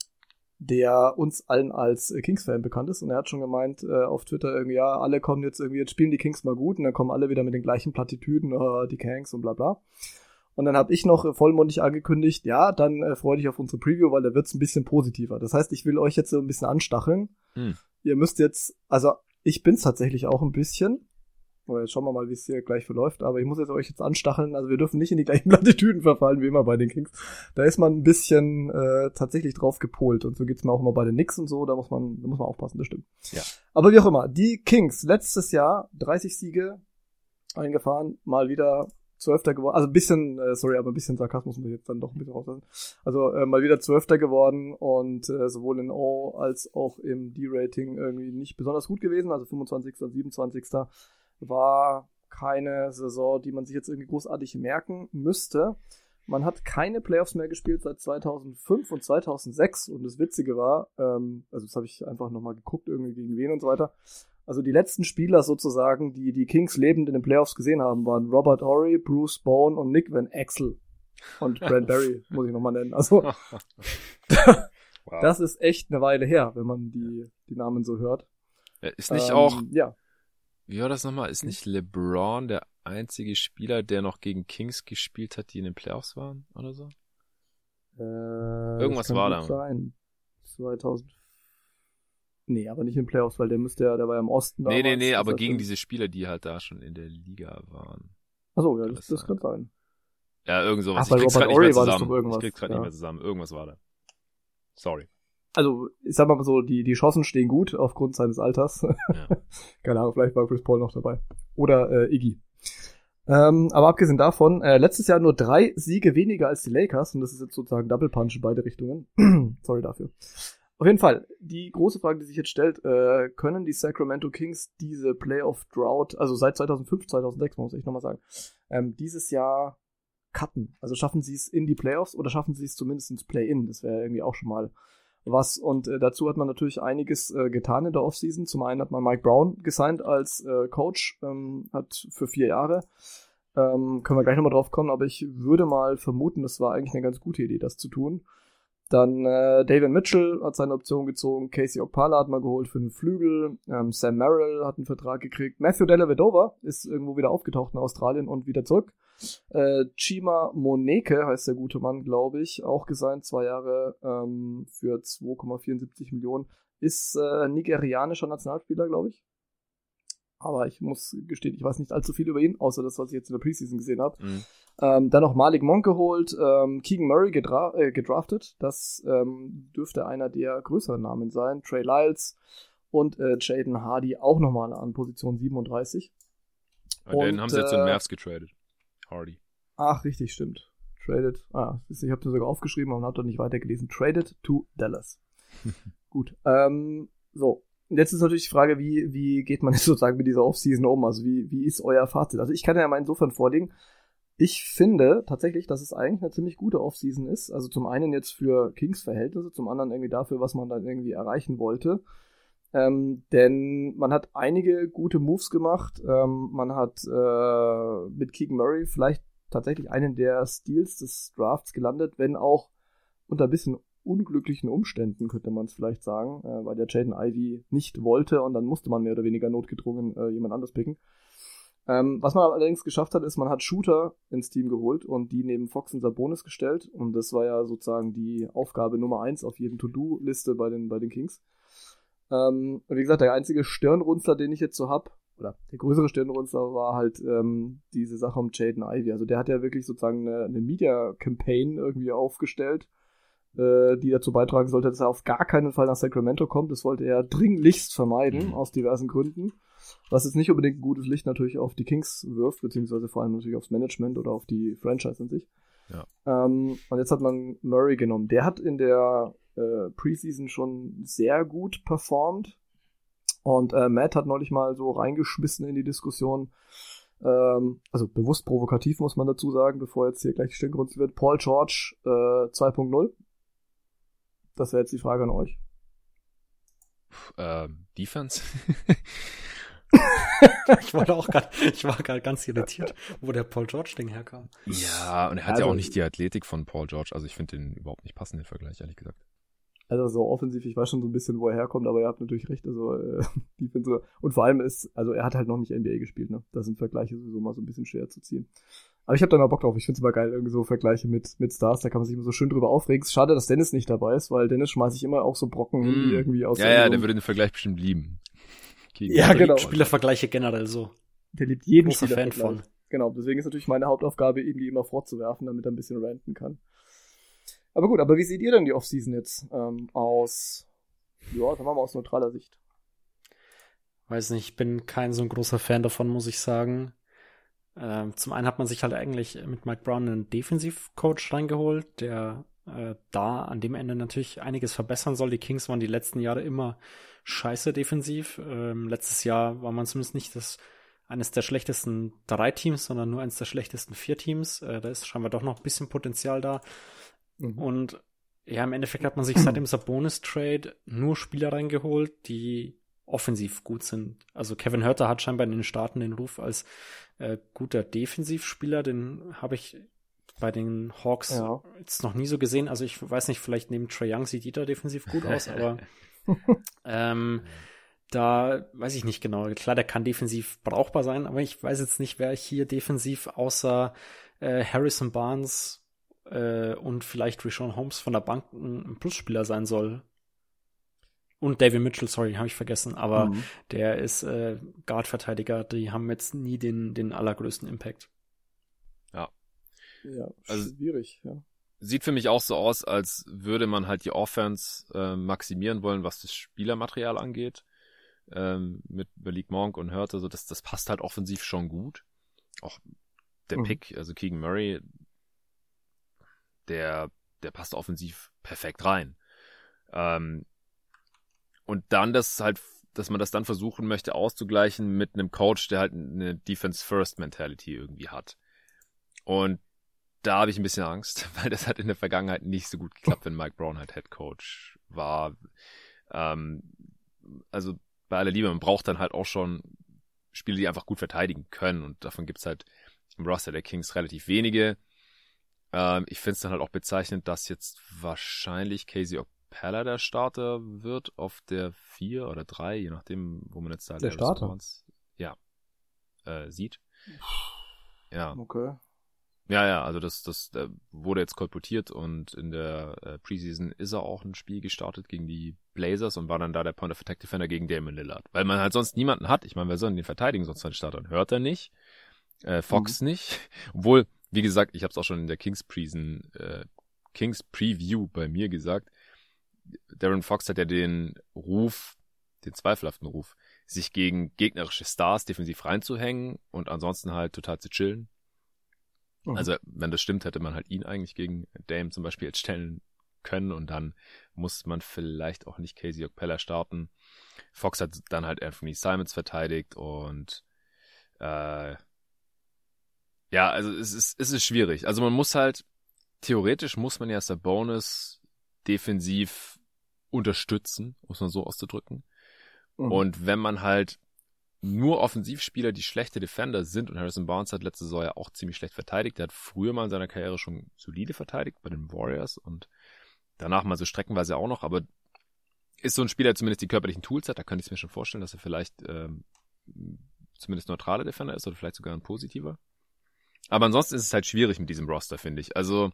der uns allen als äh, Kings-Fan bekannt ist und er hat schon gemeint äh, auf Twitter irgendwie, ja, alle kommen jetzt irgendwie, jetzt spielen die Kings mal gut und dann kommen alle wieder mit den gleichen Plattitüden, äh, die Kangs und bla bla. Und dann habe ich noch äh, vollmundig angekündigt, ja, dann äh, freue dich auf unsere Preview, weil da wird's ein bisschen positiver. Das heißt, ich will euch jetzt so ein bisschen anstacheln. Hm. Ihr müsst jetzt, also ich bin's tatsächlich auch ein bisschen. Aber jetzt schauen wir mal, wie es hier gleich verläuft. Aber ich muss jetzt euch jetzt anstacheln. Also wir dürfen nicht in die gleichen Plattitüden verfallen wie immer bei den Kings. Da ist man ein bisschen äh, tatsächlich drauf gepolt. Und so geht's mir auch immer bei den Knicks und so. Da muss man, da muss man aufpassen, das stimmt. Ja. Aber wie auch immer, die Kings letztes Jahr 30 Siege eingefahren, mal wieder Zwölfter geworden, also ein bisschen, äh, sorry, aber ein bisschen Sarkasmus muss ich jetzt dann doch ein bisschen rauslassen. Also äh, mal wieder Zwölfter geworden und äh, sowohl in O als auch im D-Rating irgendwie nicht besonders gut gewesen, also 25. und 27. war keine Saison, die man sich jetzt irgendwie großartig merken müsste. Man hat keine Playoffs mehr gespielt seit 2005 und 2006 und das Witzige war, ähm, also das habe ich einfach nochmal geguckt, irgendwie gegen wen und so weiter. Also die letzten Spieler sozusagen, die die Kings lebend in den Playoffs gesehen haben, waren Robert Horry, Bruce Bone und Nick Van Axel. Und Brent Barry, muss ich nochmal nennen. Also Wow. das ist echt eine Weile her, wenn man die, die Namen so hört. Äh, Ist nicht Ähm, auch, Ja, wie war das nochmal? Ist nicht LeBron der einzige Spieler, der noch gegen Kings gespielt hat, die in den Playoffs waren oder so? Äh, Irgendwas das kann war da. Sein. 2000. Nee, aber nicht in Playoffs, weil der müsste ja, der war ja im Osten nee, nee, nee, aber gegen diese Spieler, die halt da schon in der Liga waren. Achso, ja, das, das das kann sein. Ja, irgend sowas. Ach, ich krieg's Robert grad nicht mehr Horry war das zusammen. Ich krieg's grad ja. nicht mehr zusammen. Irgendwas war da. Sorry. Also, ich sag mal so, die, die Chancen stehen gut aufgrund seines Alters. Ja. Keine Ahnung, vielleicht war Chris Paul noch dabei. Oder äh, Iggy. Ähm, aber abgesehen davon, äh, letztes Jahr nur drei Siege weniger als die Lakers und das ist jetzt sozusagen Double Punch in beide Richtungen. Sorry dafür. Auf jeden Fall, die große Frage, die sich jetzt stellt, äh, können die Sacramento Kings diese Playoff Drought, also seit 2005, 2006, muss ich nochmal sagen, ähm, dieses Jahr cutten? Also schaffen sie es in die Playoffs oder schaffen sie es zumindest ins Play-In? Das wäre irgendwie auch schon mal was. Und äh, dazu hat man natürlich einiges äh, getan in der Offseason. Zum einen hat man Mike Brown gesigned als äh, Coach, ähm, hat für vier Jahre. Ähm, können wir gleich nochmal drauf kommen, aber ich würde mal vermuten, das war eigentlich eine ganz gute Idee, das zu tun. Dann äh, David Mitchell hat seine Option gezogen, Casey Okpala hat mal geholt für den Flügel, ähm, Sam Merrill hat einen Vertrag gekriegt, Matthew Dellavedova ist irgendwo wieder aufgetaucht in Australien und wieder zurück. Äh, Chima Moneke heißt der gute Mann, glaube ich, auch gesigned, zwei Jahre ähm, für 2,74 Millionen. Ist äh, nigerianischer Nationalspieler, glaube ich. Aber ich muss gestehen, ich weiß nicht allzu viel über ihn, außer das, was ich jetzt in der Preseason gesehen habe. Mhm. Ähm, dann noch Malik Monk geholt, ähm, Keegan Murray gedra äh, gedraftet. Das ähm, dürfte einer der größeren Namen sein. Trey Lyles und äh, Jaden Hardy auch nochmal an Position 37. Und den Und, haben sie jetzt in äh, Mavs getradet. Hardy. Ach, richtig, stimmt. Traded. Ah, ich habe das sogar aufgeschrieben, aber habe doch nicht weitergelesen. Traded to Dallas. Gut. Ähm, so. Jetzt ist natürlich die Frage, wie, wie geht man jetzt sozusagen mit dieser Offseason um? Also wie, wie ist euer Fazit? Also ich kann ja mal insofern vorlegen. Ich finde tatsächlich, dass es eigentlich eine ziemlich gute Offseason ist. Also zum einen jetzt für Kings Verhältnisse, zum anderen irgendwie dafür, was man dann irgendwie erreichen wollte. Ähm, denn man hat einige gute Moves gemacht. Ähm, man hat äh, mit Keegan Murray vielleicht tatsächlich einen der Steals des Drafts gelandet, wenn auch unter ein bisschen unglücklichen Umständen, könnte man es vielleicht sagen, äh, weil der Jaden Ivy nicht wollte und dann musste man mehr oder weniger notgedrungen äh, jemand anders picken. Ähm, was man allerdings geschafft hat, ist, man hat Shooter ins Team geholt und die neben Fox und Sabonis gestellt. Und das war ja sozusagen die Aufgabe Nummer eins auf jeden To-Do-Liste bei den, bei den Kings. Ähm, und wie gesagt, der einzige Stirnrunzler, den ich jetzt so hab, oder der größere Stirnrunzler war halt ähm, diese Sache um Jaden Ivy. Also der hat ja wirklich sozusagen eine, eine Media-Campaign irgendwie aufgestellt, äh, die dazu beitragen sollte, dass er auf gar keinen Fall nach Sacramento kommt. Das wollte er dringlichst vermeiden, Mhm. aus diversen Gründen. Was jetzt nicht unbedingt ein gutes Licht natürlich auf die Kings wirft, beziehungsweise vor allem natürlich aufs Management oder auf die Franchise an sich. Ja. Ähm, und jetzt hat man Murray genommen. Der hat in der äh, Preseason schon sehr gut performt. Und äh, Matt hat neulich mal so reingeschmissen in die Diskussion, ähm, also bewusst provokativ muss man dazu sagen, bevor jetzt hier gleich Stirngrunz wird, Paul George äh, 2.0. Das wäre jetzt die Frage an euch. Äh, Defense? ich war auch grad, ich war gerade ganz irritiert, wo der Paul George Ding herkam. Ja, und er hat Also- ja auch nicht die Athletik von Paul George. Also ich finde den überhaupt nicht passend, den Vergleich, ehrlich gesagt. Also so offensiv, ich weiß schon so ein bisschen, wo er herkommt, aber ihr habt natürlich recht, also äh, Defense und vor allem ist, also er hat halt noch nicht NBA gespielt, ne? Da sind Vergleiche sowieso mal so ein bisschen schwer zu ziehen. Aber ich habe da mal Bock drauf, ich find's immer geil, irgendwie so Vergleiche mit, mit Stars, da kann man sich immer so schön drüber aufregen. Schade, dass Dennis nicht dabei ist, weil Dennis schmeiß ich immer auch so Brocken Mm. irgendwie aus Ja, ja, der würde den Vergleich bestimmt lieben. Gegen Ja, genau. Spielervergleiche generell so. der liebt jeden Großer Spieler Fan von. Genau, deswegen ist natürlich meine Hauptaufgabe, ihm die immer vorzuwerfen, damit er ein bisschen ranten kann. Aber gut, aber wie seht ihr denn die Offseason jetzt ähm, aus, ja, sagen wir mal aus neutraler Sicht? Weiß nicht, ich bin kein so ein großer Fan davon, muss ich sagen. Ähm, zum einen hat man sich halt eigentlich mit Mike Brown einen Defensivcoach reingeholt, der äh, da an dem Ende natürlich einiges verbessern soll. Die Kings waren die letzten Jahre immer scheiße defensiv. Ähm, letztes Jahr war man zumindest nicht das eines der schlechtesten drei Teams, sondern nur eines der schlechtesten vier Teams. Äh, da ist scheinbar doch noch ein bisschen Potenzial da. Mhm. Und ja, im Endeffekt hat man sich seit dem Sabonis-Trade nur Spieler reingeholt, die offensiv gut sind. Also Kevin Hörter hat scheinbar in den Staaten den Ruf als äh, guter Defensivspieler. Den habe ich bei den Hawks Ja. jetzt noch nie so gesehen. Also ich weiß nicht, vielleicht neben Trae Young sieht jeder defensiv gut aus, aber ähm, da weiß ich nicht genau. Klar, der kann defensiv brauchbar sein, aber ich weiß jetzt nicht, wer hier defensiv außer äh, Harrison Barnes äh, und vielleicht Rishon Holmes von der Bank ein Plusspieler sein soll. Und David Mitchell, sorry, habe ich vergessen, aber Mhm. der ist äh, Guard-Verteidiger, die haben jetzt nie den, den allergrößten Impact. Ja, Also- schwierig, ja. Sieht für mich auch so aus, als würde man halt die Offense äh, maximieren wollen, was das Spielermaterial angeht. Ähm, mit Malik Monk und Hörte, so das, das passt halt offensiv schon gut. Auch der Mhm. Pick, also Keegan Murray, der, der passt offensiv perfekt rein. Ähm, und dann das halt, dass man das dann versuchen möchte auszugleichen mit einem Coach, der halt eine Defense-First-Mentality irgendwie hat. Und da habe ich ein bisschen Angst, weil das hat in der Vergangenheit nicht so gut geklappt, wenn Mike Brown halt Head Coach war. Ähm, also bei aller Liebe, man braucht dann halt auch schon Spieler, die einfach gut verteidigen können und davon gibt's halt im Roster der Kings relativ wenige. Ähm, ich finde es dann halt auch bezeichnend, dass jetzt wahrscheinlich Casey O'Pella der Starter wird auf der vier oder drei, je nachdem, wo man jetzt da Der Starter? Barnes, ja, äh, sieht. Ja. Okay. Ja, ja, also das, das äh, wurde jetzt kolportiert und in der äh, Preseason ist er auch ein Spiel gestartet gegen die Blazers und war dann da der Point of Attack Defender gegen Damon Lillard. Weil man halt sonst niemanden hat. Ich meine, wer soll denn den verteidigen, sonst seinen Startern hört er nicht. Äh, Fox nicht. Obwohl, wie gesagt, ich habe es auch schon in der Kings Preseason, äh, Kings Preview bei mir gesagt, Darren Fox hat ja den Ruf, den zweifelhaften Ruf, sich gegen gegnerische Stars defensiv reinzuhängen und ansonsten halt total zu chillen. Mhm. Also, wenn das stimmt, hätte man halt ihn eigentlich gegen Dame zum Beispiel jetzt stellen können und dann muss man vielleicht auch nicht Casey Okpella starten. Fox hat dann halt Anthony Simons verteidigt und äh, ja, also es ist, es ist schwierig. Also man muss halt, theoretisch muss man ja Bonus defensiv unterstützen, muss man so auszudrücken. Mhm. Und wenn man halt nur Offensivspieler, die schlechte Defender sind, und Harrison Barnes hat letzte Saison ja auch ziemlich schlecht verteidigt, der hat früher mal in seiner Karriere schon solide verteidigt bei den Warriors und danach mal so streckenweise auch noch, aber ist so ein Spieler, der zumindest die körperlichen Tools hat, da könnte ich mir schon vorstellen, dass er vielleicht ähm, zumindest neutraler Defender ist oder vielleicht sogar ein positiver. Aber ansonsten ist es halt schwierig mit diesem Roster, finde ich. Also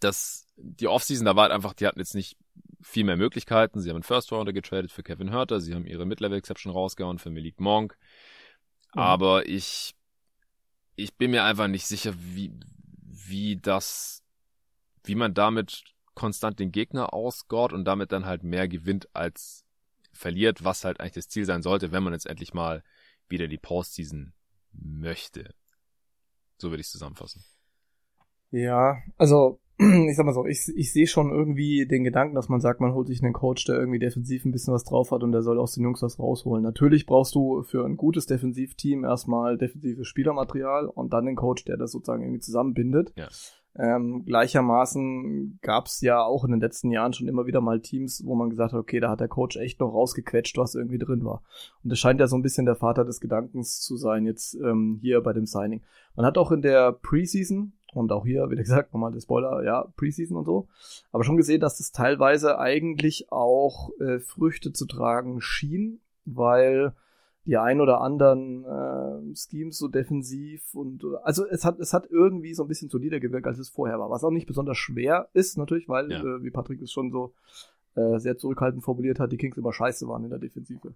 das, die Offseason, da war halt einfach, die hatten jetzt nicht viel mehr Möglichkeiten. Sie haben einen First Rounder getradet für Kevin Hörter, sie haben ihre Mid-Level Exception rausgehauen für Malik Monk. Mhm. Aber ich, ich bin mir einfach nicht sicher, wie, wie das, wie man damit konstant den Gegner ausgort und damit dann halt mehr gewinnt als verliert, was halt eigentlich das Ziel sein sollte, wenn man jetzt endlich mal wieder die Postseason möchte. So würde ich es zusammenfassen. Ja, also ich sag mal so, ich, ich sehe schon irgendwie den Gedanken, dass man sagt, man holt sich einen Coach, der irgendwie defensiv ein bisschen was drauf hat und der soll aus den Jungs was rausholen. Natürlich brauchst du für ein gutes Defensivteam erstmal defensives Spielermaterial und dann den Coach, der das sozusagen irgendwie zusammenbindet. Ja. Ähm, gleichermaßen gab es ja auch in den letzten Jahren schon immer wieder mal Teams, wo man gesagt hat, okay, da hat der Coach echt noch rausgequetscht, was irgendwie drin war. Und das scheint ja so ein bisschen der Vater des Gedankens zu sein jetzt ähm, hier bei dem Signing. Man hat auch in der Preseason und auch hier, wie gesagt, nochmal der Spoiler, ja, Preseason und so, aber schon gesehen, dass das teilweise eigentlich auch äh, Früchte zu tragen schien, weil die ein oder anderen äh, Schemes so defensiv und also es hat es hat irgendwie so ein bisschen solider gewirkt, als es vorher war, was auch nicht besonders schwer ist natürlich, weil ja. äh, wie Patrick es schon so äh, sehr zurückhaltend formuliert hat, die Kings immer scheiße waren in der Defensive.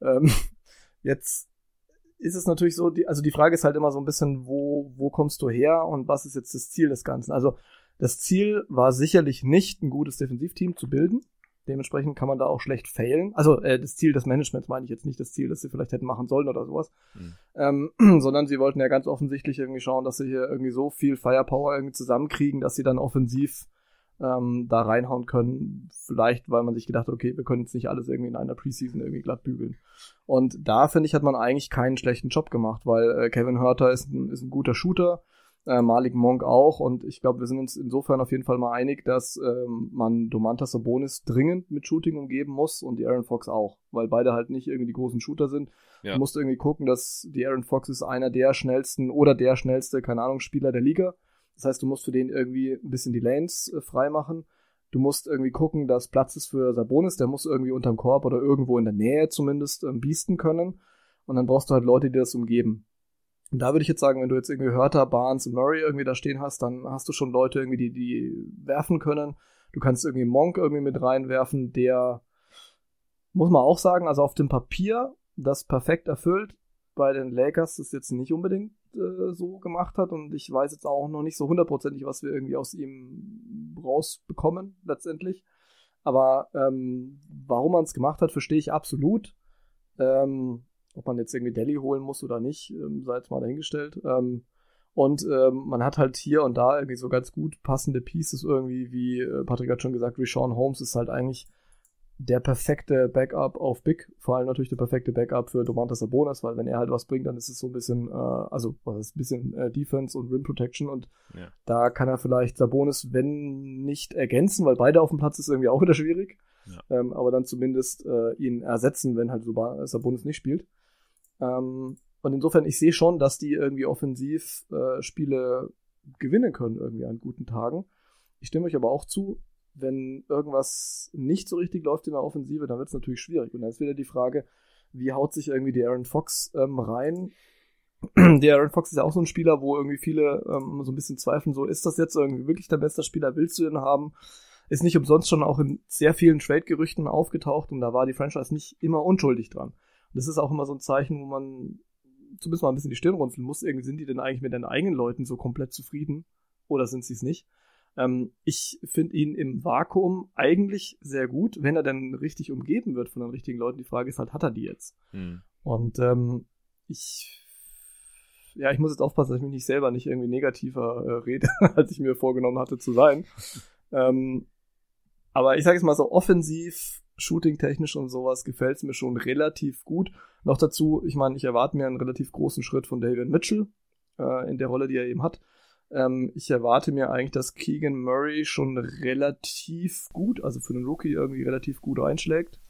Ähm, jetzt ist es natürlich so, die, also die Frage ist halt immer so ein bisschen, wo wo kommst du her und was ist jetzt das Ziel des Ganzen? Also das Ziel war sicherlich nicht ein gutes Defensivteam zu bilden, Dementsprechend kann man da auch schlecht failen. Also äh, das Ziel des Managements meine ich jetzt nicht das Ziel, das sie vielleicht hätten machen sollen oder sowas, mhm. ähm, sondern sie wollten ja ganz offensichtlich irgendwie schauen, dass sie hier irgendwie so viel Firepower irgendwie zusammenkriegen, dass sie dann offensiv ähm, da reinhauen können. Vielleicht, weil man sich gedacht hat, okay, wir können jetzt nicht alles irgendwie in einer Preseason irgendwie glatt bügeln. Und da finde ich, hat man eigentlich keinen schlechten Job gemacht, weil äh, Kevin Hurter ist ein, ist ein guter Shooter äh, Malik Monk auch. Und ich glaube, wir sind uns insofern auf jeden Fall mal einig, dass ähm, man Domantas Sabonis dringend mit Shooting umgeben muss und die Aaron Fox auch, weil beide halt nicht irgendwie die großen Shooter sind. Ja. Du musst irgendwie gucken, dass die Aaron Fox ist einer der schnellsten oder der schnellste, keine Ahnung, Spieler der Liga. Das heißt, du musst für den irgendwie ein bisschen die Lanes äh, frei machen. Du musst irgendwie gucken, dass Platz ist für Sabonis, der muss irgendwie unterm Korb oder irgendwo in der Nähe zumindest ähm, biesten können. Und dann brauchst du halt Leute, die das umgeben. Und da würde ich jetzt sagen, wenn du jetzt irgendwie Hörter, Barnes und Murray irgendwie da stehen hast, dann hast du schon Leute irgendwie, die, die werfen können. Du kannst irgendwie Monk irgendwie mit reinwerfen, der, muss man auch sagen, also auf dem Papier das perfekt erfüllt. Bei den Lakers das jetzt nicht unbedingt äh, so gemacht hat und ich weiß jetzt auch noch nicht so hundertprozentig, was wir irgendwie aus ihm rausbekommen letztendlich. Aber ähm, warum man es gemacht hat, verstehe ich absolut. Ähm, ob man jetzt irgendwie Delhi holen muss oder nicht, ähm, sei jetzt mal dahingestellt. Ähm, und ähm, man hat halt hier und da irgendwie so ganz gut passende Pieces irgendwie, wie äh, Patrick hat schon gesagt, Sean Holmes ist halt eigentlich der perfekte Backup auf Big, vor allem natürlich der perfekte Backup für Domantas Sabonis, weil wenn er halt was bringt, dann ist es so ein bisschen, äh, also was ist ein bisschen äh, Defense und Rim Protection und ja. da kann er vielleicht Sabonis, wenn nicht ergänzen, weil beide auf dem Platz ist irgendwie auch wieder schwierig, ja. ähm, aber dann zumindest äh, ihn ersetzen, wenn halt Sabonis nicht spielt. Ähm, und insofern, ich sehe schon, dass die irgendwie offensiv äh, Spiele gewinnen können, irgendwie an guten Tagen. Ich stimme euch aber auch zu, wenn irgendwas nicht so richtig läuft in der Offensive, dann wird es natürlich schwierig. Und dann ist wieder die Frage, wie haut sich irgendwie die Aaron Fox ähm, rein? der Aaron Fox ist ja auch so ein Spieler, wo irgendwie viele ähm, so ein bisschen zweifeln, so ist das jetzt irgendwie wirklich der beste Spieler, willst du den haben? Ist nicht umsonst schon auch in sehr vielen Trade-Gerüchten aufgetaucht und da war die Franchise nicht immer unschuldig dran das ist auch immer so ein Zeichen, wo man zumindest mal ein bisschen die Stirn runzeln muss. Irgendwie sind die denn eigentlich mit den eigenen Leuten so komplett zufrieden oder sind sie es nicht? Ähm, ich finde ihn im Vakuum eigentlich sehr gut, wenn er dann richtig umgeben wird von den richtigen Leuten. Die Frage ist halt, hat er die jetzt? Mhm. Und ähm, ich ja, ich muss jetzt aufpassen, dass ich mich nicht selber nicht irgendwie negativer äh, rede, als ich mir vorgenommen hatte zu sein. ähm, aber ich sage es mal so, offensiv shooting-technisch und sowas gefällt es mir schon relativ gut. Noch dazu, ich meine, ich erwarte mir einen relativ großen Schritt von David Mitchell äh, in der Rolle, die er eben hat. Ähm, ich erwarte mir eigentlich, dass Keegan Murray schon relativ gut, also für einen Rookie irgendwie relativ gut einschlägt.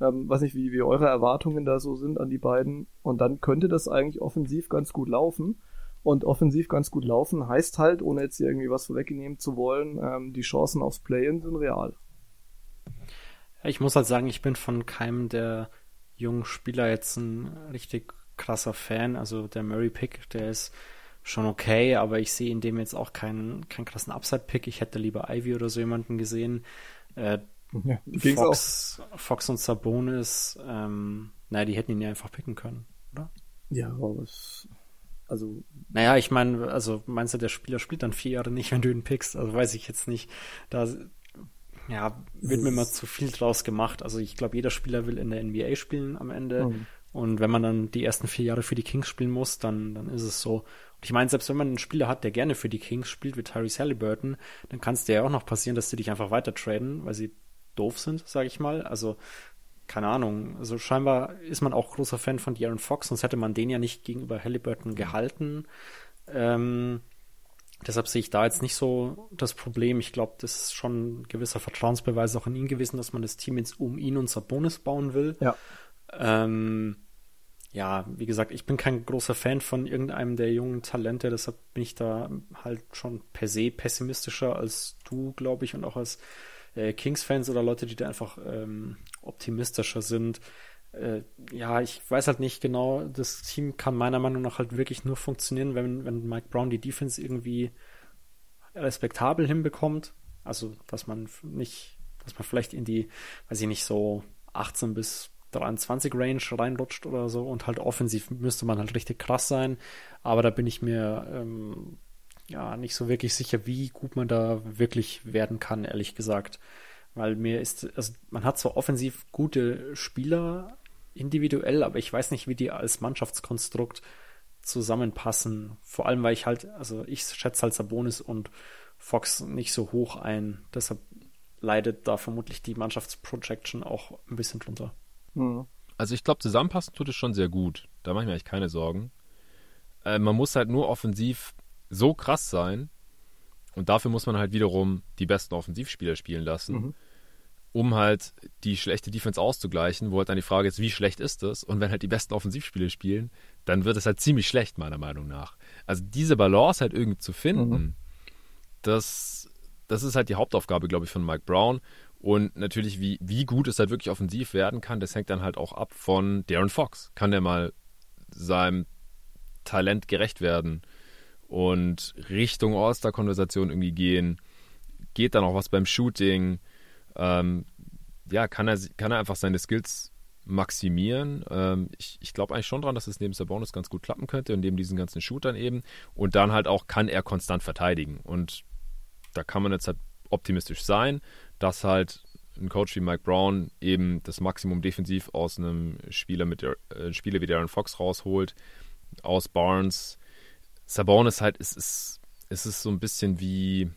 Ähm, weiß nicht, wie, wie eure Erwartungen da so sind an die beiden. Und dann könnte das eigentlich offensiv ganz gut laufen. Und offensiv ganz gut laufen heißt halt, ohne jetzt hier irgendwie was vorwegnehmen zu wollen, ähm, die Chancen aufs Play-In sind real. Ich muss halt sagen, ich bin von keinem der jungen Spieler jetzt ein richtig krasser Fan. Also der Murray Pick, der ist schon okay, aber ich sehe in dem jetzt auch keinen, keinen krassen Upside-Pick. Ich hätte lieber Ivy oder so jemanden gesehen. Äh, ja, Fox, Fox und Sabonis, ähm, naja, die hätten ihn ja einfach picken können, oder? Ja, aber es, also. Naja, ich meine, also meinst du, der Spieler spielt dann vier Jahre nicht, wenn du ihn pickst? Also weiß ich jetzt nicht. Da ja, wird mir immer zu viel draus gemacht. Also ich glaube, jeder Spieler will in der NBA spielen am Ende. Mhm. Und wenn man dann die ersten vier Jahre für die Kings spielen muss, dann, dann ist es so. Und ich meine, selbst wenn man einen Spieler hat, der gerne für die Kings spielt, wie Tyrese Halliburton, dann kann es dir ja auch noch passieren, dass sie dich einfach weiter traden, weil sie doof sind, sage ich mal. Also, keine Ahnung. Also scheinbar ist man auch großer Fan von De'Aaron Fox, sonst hätte man den ja nicht gegenüber Halliburton gehalten. Ähm, Deshalb sehe ich da jetzt nicht so das Problem. Ich glaube, das ist schon ein gewisser Vertrauensbeweis auch an ihn gewesen, dass man das Team jetzt um ihn und Sabonis bauen will. Ja. Ähm, ja, wie gesagt, ich bin kein großer Fan von irgendeinem der jungen Talente, deshalb bin ich da halt schon per se pessimistischer als du, glaube ich, und auch als äh, Kings-Fans oder Leute, die da einfach ähm, optimistischer sind. Äh, ja, ich weiß halt nicht genau, das Team kann meiner Meinung nach halt wirklich nur funktionieren, wenn, wenn Mike Brown die Defense irgendwie respektabel hinbekommt. Also, dass man nicht, dass man vielleicht in die, weiß ich nicht, so 18 bis 23 Range reinrutscht oder so und halt offensiv müsste man halt richtig krass sein. Aber da bin ich mir ähm, ja nicht so wirklich sicher, wie gut man da wirklich werden kann, ehrlich gesagt. Weil mir ist, also man hat zwar offensiv gute Spieler individuell, aber ich weiß nicht, wie die als Mannschaftskonstrukt zusammenpassen. Vor allem, weil ich halt, also ich schätze halt Sabonis und Fox nicht so hoch ein. Deshalb leidet da vermutlich die Mannschaftsprojection auch ein bisschen drunter. Mhm. Also ich glaube, zusammenpassen tut es schon sehr gut. Da mache ich mir eigentlich keine Sorgen. Äh, man muss halt nur offensiv so krass sein und dafür muss man halt wiederum die besten Offensivspieler spielen lassen, mhm. um halt die schlechte Defense auszugleichen, wo halt dann die Frage ist, wie schlecht ist das? Und wenn halt die besten Offensivspieler spielen, dann wird es halt ziemlich schlecht, meiner Meinung nach. Also diese Balance halt irgendwie zu finden, mhm. das, das ist halt die Hauptaufgabe, glaube ich, von Mike Brown. Und natürlich, wie, wie gut es halt wirklich offensiv werden kann, das hängt dann halt auch ab von Darren Fox. Kann der mal seinem Talent gerecht werden und Richtung All-Star-Konversation irgendwie gehen? Geht da noch was beim Shooting? Ähm, ja, kann er, kann er einfach seine Skills maximieren. Ähm, ich ich glaube eigentlich schon dran, dass es neben Sabonis ganz gut klappen könnte und neben diesen ganzen Shootern eben. Und dann halt auch kann er konstant verteidigen. Und da kann man jetzt halt optimistisch sein dass halt ein Coach wie Mike Brown eben das Maximum defensiv aus einem Spieler mit der, äh, Spieler wie Darren Fox rausholt, aus Barnes. Sabonis halt, es ist, es ist so ein bisschen wie,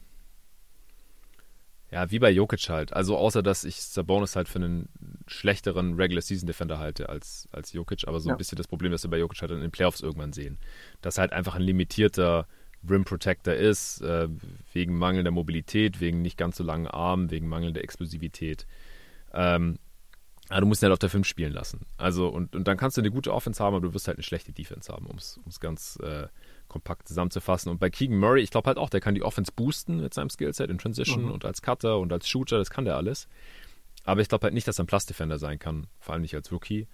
ja, wie bei Jokic halt. Also außer, dass ich Sabonis halt für einen schlechteren Regular Season Defender halte als, als Jokic, aber so ja. ein bisschen das Problem, das wir bei Jokic halt in den Playoffs irgendwann sehen. Dass halt einfach ein limitierter Rim Protector ist, äh, wegen mangelnder Mobilität, wegen nicht ganz so langen Armen, wegen mangelnder Explosivität. Ähm, aber du musst ihn halt auf der 5 spielen lassen. Also, und, und dann kannst du eine gute Offense haben, aber du wirst halt eine schlechte Defense haben, um es ganz äh, kompakt zusammenzufassen. Und bei Keegan Murray, ich glaube halt auch, der kann die Offense boosten mit seinem Skillset in Transition mhm. und als Cutter und als Shooter, das kann der alles. Aber ich glaube halt nicht, dass er ein Plus-Defender sein kann, vor allem nicht als Rookie.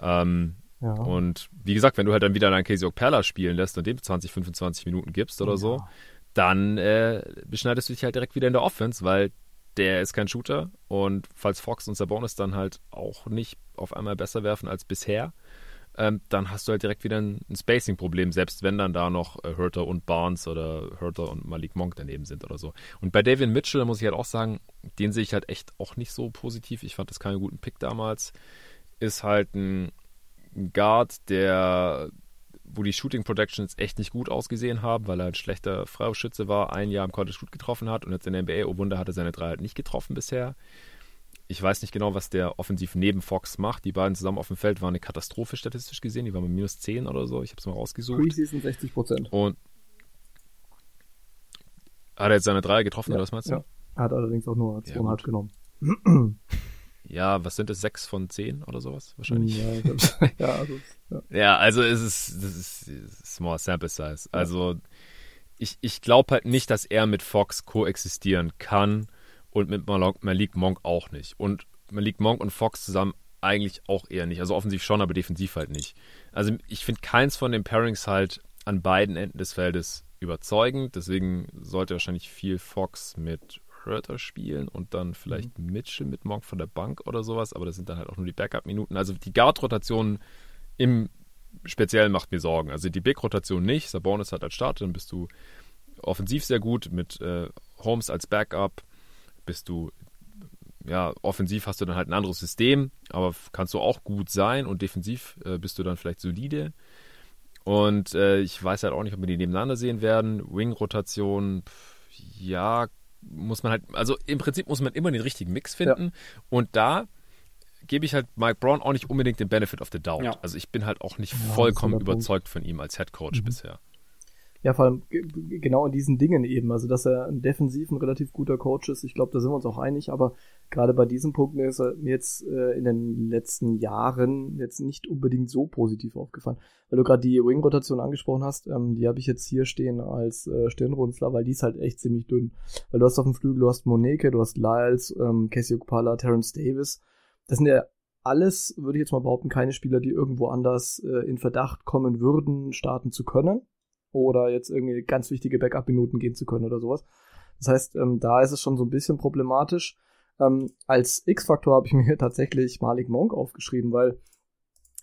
Ähm, ja. Und wie gesagt, wenn du halt dann wieder deinen Casey Perla spielen lässt und dem 20, 25 Minuten gibst oder ja. so, dann äh, beschneidest du dich halt direkt wieder in der Offense, weil der ist kein Shooter und falls Fox und Sabonis dann halt auch nicht auf einmal besser werfen als bisher, ähm, dann hast du halt direkt wieder ein, ein Spacing-Problem, selbst wenn dann da noch äh, Hurter und Barnes oder Hurter und Malik Monk daneben sind oder so. Und bei David Mitchell muss ich halt auch sagen, den sehe ich halt echt auch nicht so positiv. Ich fand das keinen guten Pick damals. Ist halt ein Guard, der wo die Shooting Protections echt nicht gut ausgesehen haben, weil er ein schlechter Freischütze war, ein Jahr im College gut getroffen hat und jetzt in der NBA, oh Wunder, hat er seine drei halt nicht getroffen bisher. Ich weiß nicht genau, was der offensiv neben Fox macht. Die beiden zusammen auf dem Feld waren eine Katastrophe statistisch gesehen. Die waren mit minus 10 oder so. Ich habe es mal rausgesucht. Preseason 60 Prozent. Und hat er jetzt seine drei getroffen, ja, oder was meinst du? Ja. Er hat allerdings auch nur zweieinhalb ja, genommen. ja, was sind es, sechs von zehn oder sowas wahrscheinlich? Ja, ja, also, ja. ja, also es ist, das ist small sample size. Also ich, ich glaube halt nicht, dass er mit Fox koexistieren kann und mit Malik Monk auch nicht. Und Malik Monk und Fox zusammen eigentlich auch eher nicht. Also offensiv schon, aber defensiv halt nicht. Also ich finde keins von den Pairings halt an beiden Enden des Feldes überzeugend. Deswegen sollte wahrscheinlich viel Fox mit Hurter spielen und dann vielleicht mhm. Mitchell mit Monk von der Bank oder sowas, aber das sind dann halt auch nur die Backup-Minuten. Also die Guard-Rotation im Speziellen macht mir Sorgen. Also die Big-Rotation nicht. Sabonis hat als Starter, dann bist du offensiv sehr gut mit äh, Holmes als Backup. Bist du, ja, offensiv hast du dann halt ein anderes System, aber kannst du auch gut sein und defensiv äh, bist du dann vielleicht solide. Und äh, ich weiß halt auch nicht, ob wir die nebeneinander sehen werden. Wing-Rotation, ja, muss man halt, also im Prinzip muss man immer den richtigen Mix finden. Ja. Und da gebe ich halt Mike Brown auch nicht unbedingt den Benefit of the Doubt. Ja. Also ich bin halt auch nicht vollkommen überzeugt von ihm als Head Coach mhm. bisher. Ja, vor allem genau in diesen Dingen eben. Also, dass er ein defensiv ein relativ guter Coach ist, ich glaube, da sind wir uns auch einig, aber gerade bei diesem Punkt ist er mir jetzt äh, in den letzten Jahren jetzt nicht unbedingt so positiv aufgefallen. Weil du gerade die Wing-Rotation angesprochen hast, ähm, die habe ich jetzt hier stehen als äh, Stirnrunzler, weil die ist halt echt ziemlich dünn. Weil du hast auf dem Flügel, du hast Moneke, du hast Lyles, ähm, Casey Okpala, Terrence Davis. Das sind ja alles, würde ich jetzt mal behaupten, keine Spieler, die irgendwo anders äh, in Verdacht kommen würden, starten zu können oder jetzt irgendwie ganz wichtige Backup-Minuten gehen zu können oder sowas. Das heißt, ähm, da ist es schon so ein bisschen problematisch. Ähm, als X-Faktor habe ich mir tatsächlich Malik Monk aufgeschrieben, weil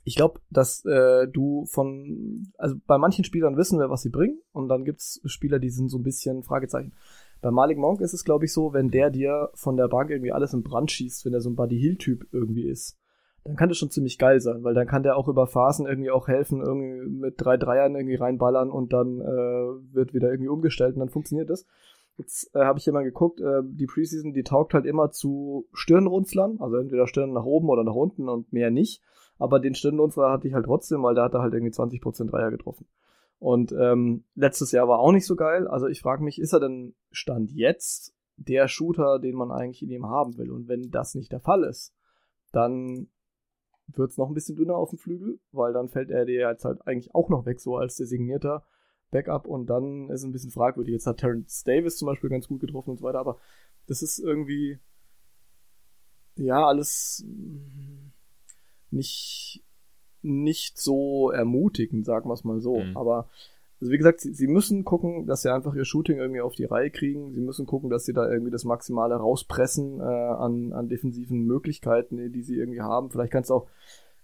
ich glaube, dass äh, du von, also bei manchen Spielern wissen wir, was sie bringen, und dann gibt's Spieler, die sind so ein bisschen Fragezeichen. Bei Malik Monk ist es, glaube ich, so, wenn der dir von der Bank irgendwie alles in Brand schießt, wenn er so ein Buddy Hill-Typ irgendwie ist, dann kann das schon ziemlich geil sein, weil dann kann der auch über Phasen irgendwie auch helfen, irgendwie mit drei Dreiern irgendwie reinballern und dann äh, wird wieder irgendwie umgestellt und dann funktioniert das. Jetzt äh, habe ich hier mal geguckt, äh, die Preseason, die taugt halt immer zu Stirnrunzlern, also entweder Stirn nach oben oder nach unten und mehr nicht. Aber den Stirnrunzler hatte ich halt trotzdem, weil der hat halt irgendwie 20% Dreier getroffen. Und ähm, letztes Jahr war auch nicht so geil. Also ich frage mich, ist er denn Stand jetzt der Shooter, den man eigentlich in ihm haben will? Und wenn das nicht der Fall ist, dann wird es noch ein bisschen dünner auf dem Flügel, weil dann fällt er dir jetzt halt eigentlich auch noch weg, so als designierter Backup und dann ist es ein bisschen fragwürdig. Jetzt hat Terrence Davis zum Beispiel ganz gut getroffen und so weiter, aber das ist irgendwie ja alles nicht nicht so ermutigend, sagen wir es mal so. Mhm. Aber also wie gesagt, sie, sie müssen gucken, dass sie einfach ihr Shooting irgendwie auf die Reihe kriegen. Sie müssen gucken, dass sie da irgendwie das Maximale rauspressen äh, an, an defensiven Möglichkeiten, die sie irgendwie haben. Vielleicht kannst du auch,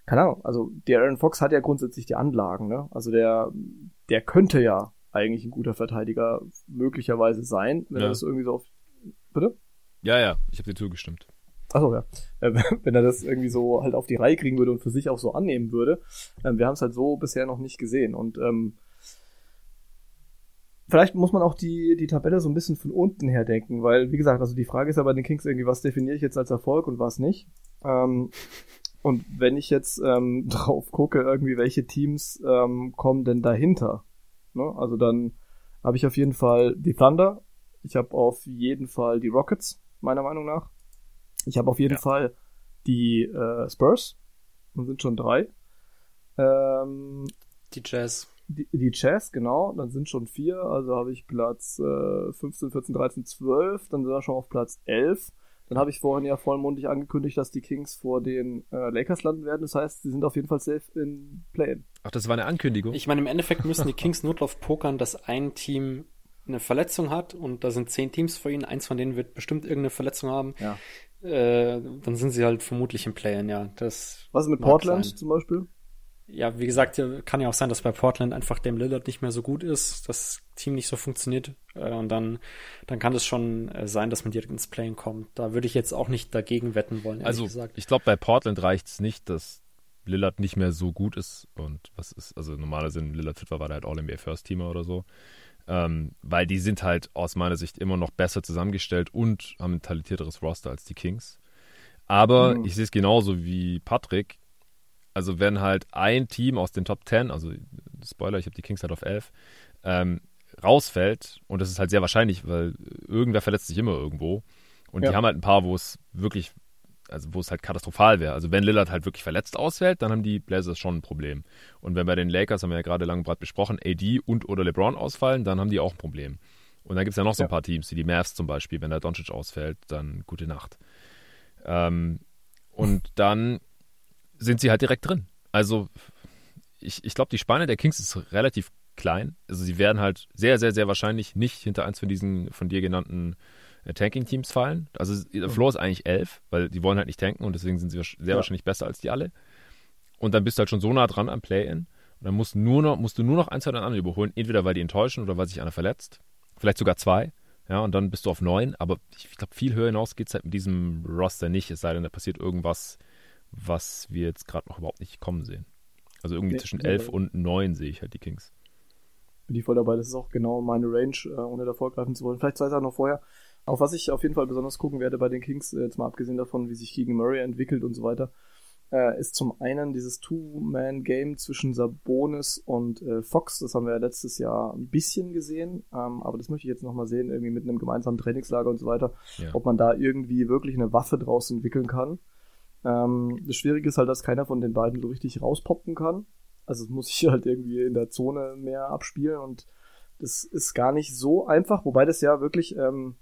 keine Ahnung, also der Aaron Fox hat ja grundsätzlich die Anlagen, ne? Also der, der könnte ja eigentlich ein guter Verteidiger möglicherweise sein, wenn ja. er das irgendwie so auf. Bitte? Ja, ja, ich habe dir zugestimmt. Achso, ja. Äh, wenn er das irgendwie so halt auf die Reihe kriegen würde und für sich auch so annehmen würde. Ähm, wir haben es halt so bisher noch nicht gesehen. Und ähm, vielleicht muss man auch die, die Tabelle so ein bisschen von unten her denken, weil, wie gesagt, also die Frage ist ja bei den Kings irgendwie, was definiere ich jetzt als Erfolg und was nicht. Ähm, und wenn ich jetzt ähm, drauf gucke, irgendwie, welche Teams ähm, kommen denn dahinter? Ne? Also dann habe ich auf jeden Fall die Thunder, ich habe auf jeden Fall die Rockets, meiner Meinung nach. Ich habe auf jeden ja. Fall die äh, Spurs, und sind schon drei. Ähm, die Jazz die, die Chess, genau, dann sind schon vier, also habe ich Platz äh, 15, 14, 13, 12, dann sind wir schon auf Platz 11. Dann habe ich vorhin ja vollmundig angekündigt, dass die Kings vor den äh, Lakers landen werden. Das heißt, sie sind auf jeden Fall safe in Play-In. Ach, das war eine Ankündigung? Ich meine, im Endeffekt müssen die Kings nur drauf pokern, dass ein Team eine Verletzung hat und da sind zehn Teams vor ihnen. Eins von denen wird bestimmt irgendeine Verletzung haben. Ja. Äh, dann sind sie halt vermutlich im Play-In, ja. Das Was ist mit Portland sein. zum Beispiel? Ja, wie gesagt, kann ja auch sein, dass bei Portland einfach dem Lillard nicht mehr so gut ist, das Team nicht so funktioniert äh, und dann, dann kann es schon äh, sein, dass man direkt ins Playing kommt. Da würde ich jetzt auch nicht dagegen wetten wollen. Also gesagt. ich glaube, bei Portland reicht es nicht, dass Lillard nicht mehr so gut ist und was ist, also normalerweise in Lillard fit war, war der halt All-NBA First Teamer oder so. Ähm, weil die sind halt aus meiner Sicht immer noch besser zusammengestellt und haben ein talentierteres Roster als die Kings. Aber mhm. ich sehe es genauso wie Patrick also wenn halt ein Team aus den Top 10, also Spoiler, ich habe die Kings halt auf 11, ähm, rausfällt, und das ist halt sehr wahrscheinlich, weil irgendwer verletzt sich immer irgendwo. Und ja. die haben halt ein paar, wo es wirklich, also wo es halt katastrophal wäre. Also wenn Lillard halt wirklich verletzt ausfällt, dann haben die Blazers schon ein Problem. Und wenn bei den Lakers, haben wir ja gerade lang breit besprochen, AD und oder LeBron ausfallen, dann haben die auch ein Problem. Und dann gibt es ja noch so ein paar Teams, wie die Mavs zum Beispiel, wenn der Doncic ausfällt, dann gute Nacht. Ähm, und dann sind sie halt direkt drin. Also ich, ich glaube, die Spanne der Kings ist relativ klein. Also sie werden halt sehr, sehr, sehr wahrscheinlich nicht hinter eins von diesen von dir genannten äh, Tanking-Teams fallen. Also der. Floor ist eigentlich elf, weil die wollen halt nicht tanken und deswegen sind sie sehr ja. wahrscheinlich besser als die alle. Und dann bist du halt schon so nah dran am Play-In. Und dann musst, nur noch, musst du nur noch eins oder andere überholen, entweder weil die enttäuschen oder weil sich einer verletzt. Vielleicht sogar zwei. Ja, und dann bist du auf neun. Aber ich glaube, viel höher hinaus geht es halt mit diesem Roster nicht, es sei denn, da passiert irgendwas was wir jetzt gerade noch überhaupt nicht kommen sehen. Also irgendwie nee, zwischen 11 und 9 sehe ich halt die Kings. Bin ich voll dabei, das ist auch genau meine Range, äh, ohne da vorgreifen zu wollen. Vielleicht zwei Sachen noch vorher. Auf was ich auf jeden Fall besonders gucken werde bei den Kings, äh, jetzt mal abgesehen davon, wie sich Keegan Murray entwickelt und so weiter, äh, ist zum einen dieses Two-Man-Game zwischen Sabonis und Fox. Das haben wir ja letztes Jahr ein bisschen gesehen, ähm, aber das möchte ich jetzt nochmal sehen, irgendwie mit einem gemeinsamen Trainingslager und so weiter, Ja. ob man da irgendwie wirklich eine Waffe draus entwickeln kann. Ähm, das Schwierige ist halt, dass keiner von den beiden so richtig rauspoppen kann. Also es muss sich halt irgendwie in der Zone mehr abspielen und das ist gar nicht so einfach, wobei das ja wirklich ähm,